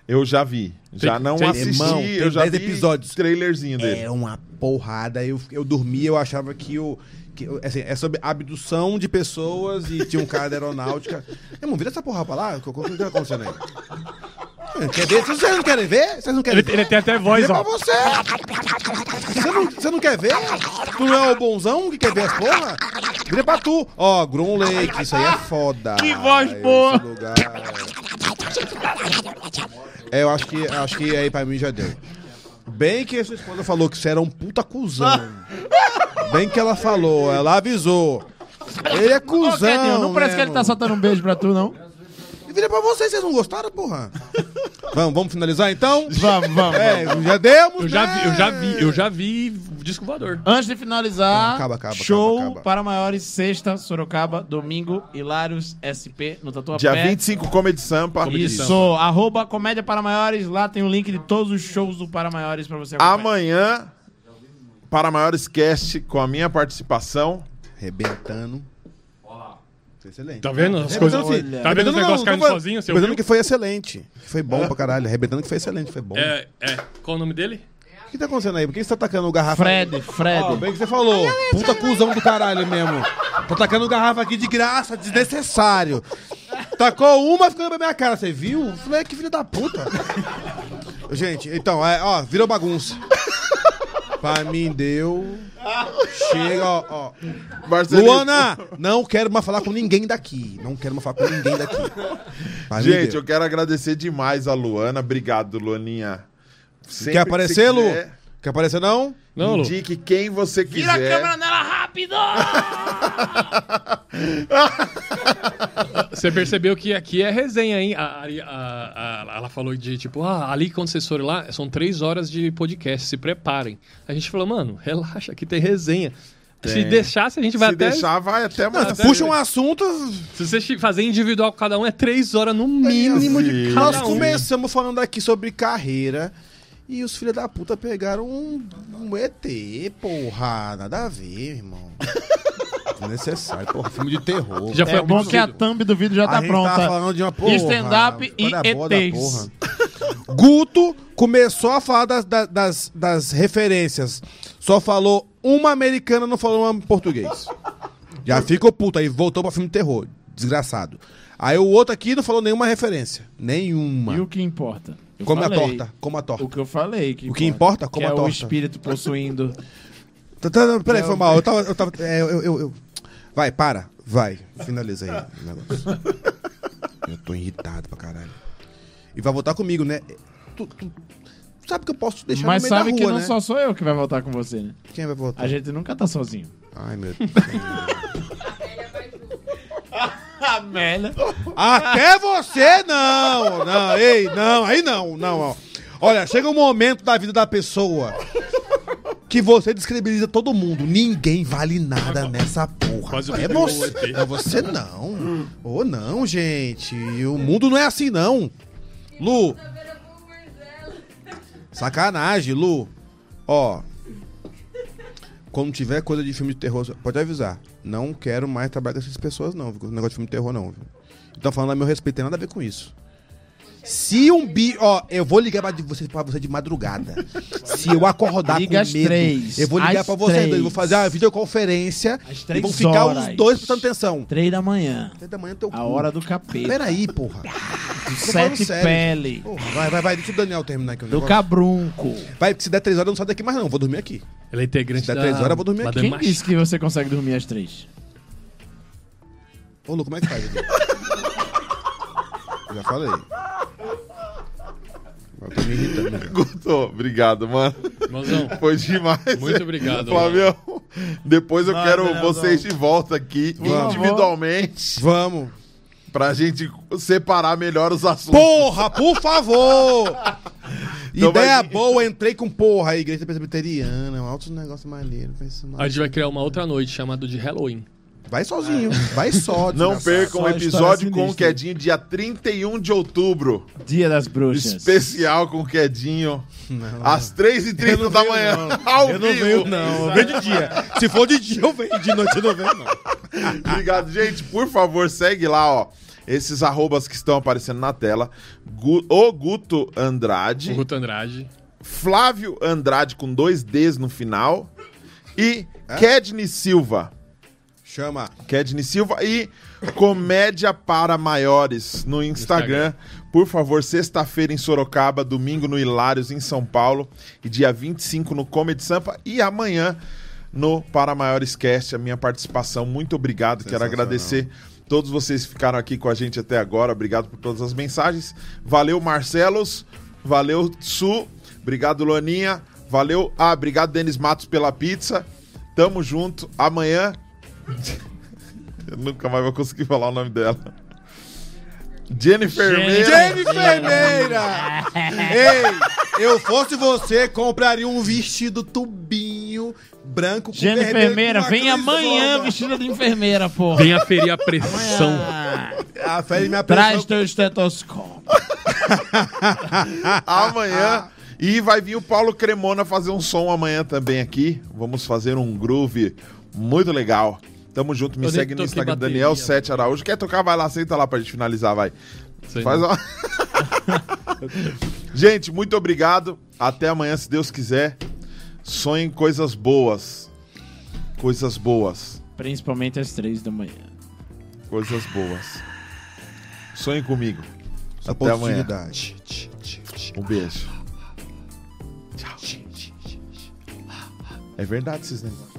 Eu já vi. Já não tem- assisti, Irmão, eu já 10 vi episódios. trailerzinho dele. É uma porrada. Eu, eu dormia, eu achava que o. Que, assim, é sobre abdução de pessoas e tinha um cara da aeronáutica. Irmão, vira essa porra pra lá. O que, tá acontecendo aí? Quer ver? Vocês não querem ver? Vocês não querem Ele, ver? ele tem até voz, ó. pra você! Você não, você não quer ver? Tu não é o bonzão que quer ver as porra? Vira pra tu. Ó, Grum Lake, isso aí é foda. Que voz boa. lugar é- É, eu acho que, acho que aí pra mim já deu. Bem que a sua esposa falou que você era um puta cuzão. <laughs> Bem que ela falou, ela avisou. Ele é Ô, cuzão. Quedinho, não parece né, que ele tá mano? soltando um beijo pra tu, não? E vira pra vocês, vocês não gostaram, porra? <laughs> vamos, vamos finalizar então? Vamos, vamos. É, já demos, Eu já né? vi, eu já vi, eu já vi disco voador. Antes de finalizar, Acaba, acaba, show acaba, acaba. para maiores, sexta, Sorocaba, domingo, Hilários SP, no Tatuapé. Dia 25, Comedy Sampa. Isso, arroba Comédia para Maiores, lá tem o link de todos os shows do Para Maiores pra você acompanhar. Amanhã, para maiores cast, com a minha participação. Rebentando. Foi excelente. Tá vendo as coisas? sim. Tá vendo os negócios não, caindo sozinho? Você Arrebentando ouviu? que foi excelente. Que Foi bom pra caralho. Arrebentando que foi excelente, foi bom. É, é. Qual o nome dele? O que tá acontecendo aí? Por que você tá atacando garrafa? Fred, Fred. Ó, bem que você falou. Puta cuzão do caralho mesmo. Tá atacando garrafa aqui de graça, desnecessário. Tacou uma, ficando pra minha cara. Você viu? Falei, que filho da puta. <laughs> Gente, então, é, ó, virou bagunça. Pra mim deu. Chega, ó, ó. Luana, não quero mais falar com ninguém daqui. Não quero mais falar com ninguém daqui. Pra mim Gente, deu. eu quero agradecer demais a Luana. Obrigado, Luaninha. Sempre Quer aparecer, que Lu? quiser, Quer aparecer, não? Não, Lu. Indique quem você Vira a quiser. câmera nela rápido! <laughs> Você percebeu que aqui é resenha, hein? A, a- a- ela falou de tipo, ah, ali quando vocês forem lá, são três horas de podcast, se preparem. A gente falou, mano, relaxa, aqui tem resenha. Se Tem. deixasse, a gente vai Se até. deixar, vai até mais. até- Puxa um assunto. Se você fazer individual com cada um, é três horas no mínimo de Sim. Nós cada um. começamos falando aqui sobre carreira. E os filhos da puta pegaram um, um ET, porra. Nada a ver, irmão. <laughs> Desnecessário, porra. Filme de terror. Já foi É bom que a thumb do vídeo já tá a gente pronta. tá falando de uma porra. Stand-up e ETs. Guto começou a falar das, das, das, referências. Só falou uma americana, não falou uma em português. Já ficou puto. Aí voltou pra filme de terror. Desgraçado. Aí o outro aqui não falou nenhuma referência. Nenhuma. E o que importa? Eu Come a falei. torta. Come a torta. O que eu falei. Que O que importa, que como é a o torta. espírito possuindo. Peraí, foi mal. Eu tava. Eu tava é, eu, eu, eu- Vai, para. Vai. Finaliza aí o negócio. Eu tô irritado pra caralho. E vai votar comigo, né? Tu, tu sabe que eu posso deixar Mas no meio sabe da que rua, não né? só sou eu que vai votar com você, né? Quem vai votar? A gente nunca tá sozinho. Ai, meu <laughs> Deus. Amélia. Até você não! Não, ei, não, aí não, não, ó. Olha, chega um momento da vida da pessoa que você descredibiliza todo mundo. Ninguém vale nada nessa porra. Quase é você, ET. é você não. Ô, não, gente. O mundo não é assim, não. Lu, sacanagem, Lu. Ó, quando tiver coisa de filme de terror, pode avisar. Não quero mais trabalhar com essas pessoas, não. viu? Negócio de filme de terror, não. Viu? Então falando a meu respeito, tem nada a ver com isso. Se um bi. Ó, eu vou ligar pra você, pra você de madrugada. Se eu acordar Liga com às medo, três. eu vou ligar Às pra vocês dois. Eu vou fazer uma videoconferência. Às E três vão ficar horas. os dois prestando atenção. Três da manhã. Três da manhã teu A cu. hora do capeta. Peraí, porra. Do falando sete sério. pele. Porra, vai, vai, vai. Deixa o Daniel terminar aqui o Do negócio. cabrunco. Vai, se der três horas, eu não saio daqui mais, não. Vou dormir aqui. Ela é integrante Se der da... três horas, eu vou dormir aqui. Madame Quem Machi. disse que você consegue dormir às três? Ô, Lu, como é que faz? <laughs> Edu? Já falei. Tô me irritando. já. Guto, obrigado, mano. Irmãozão, Foi demais. Muito obrigado, Flavião. Depois eu quero Leozão. vocês de volta aqui, Vamos. individualmente, Vamos. pra gente separar melhor os assuntos. Porra, por favor! <laughs> Então Ideia vai- boa, entrei com porra, a igreja presbiteriana, um alto negócio maneiro. pensa, a gente vai criar uma outra noite chamada de Halloween. Vai sozinho, vai só. <laughs> Não percam o Só episódio com o. Quedinho, dia 31 de outubro. Dia das bruxas. Especial com o Quedinho. Não. Às 3h30 da manhã. Ao Eu não vivo. venho, não. Eu venho de dia. Se for de dia, eu venho. De noite, eu não venho, não. <laughs> Obrigado, gente. Por favor, segue lá, ó. Esses arrobas que estão aparecendo na tela. Gu- o Guto Andrade. O Guto Andrade. Flávio Andrade com dois Ds no final. E Kedney Silva. Chama. Kedney Silva e Comédia para Maiores no Instagram. Por favor, sexta-feira em Sorocaba, domingo no Hilários em São Paulo e dia 25 no Comedy Sampa e amanhã no Para Maiores Cast, a minha participação. Muito obrigado, quero agradecer todos vocês que ficaram aqui com a gente até agora. Obrigado por todas as mensagens. Valeu, Marcelos. Valeu, Su. Obrigado, Loninha. Valeu. Ah, obrigado, Denis Matos, pela pizza. Tamo junto. Amanhã eu nunca mais vou conseguir falar o nome dela. Jennifer Meira. Jennifer Meira! Ei, eu fosse você, compraria um vestido tubinho branco com Jennifer vermelho, uma vem amanhã vestida de enfermeira, porra. Venha ferir a pressão. Ah, fere minha Traz pressão. teu estetoscópio. <laughs> amanhã. E vai vir o Paulo Cremona fazer um som amanhã também aqui. Vamos fazer um groove muito legal. Tamo junto, me Eu segue no Instagram, bateria, Daniel 7 Araújo. Quer tocar? Vai lá, senta lá pra gente finalizar, vai. Sei Faz uma... <laughs> gente, muito obrigado. Até amanhã, se Deus quiser. Sonhem coisas boas. Coisas boas. Principalmente às três da manhã. Coisas boas. Sonhem comigo. Essa Até amanhã. Um beijo. Tchau. É verdade esses negócios.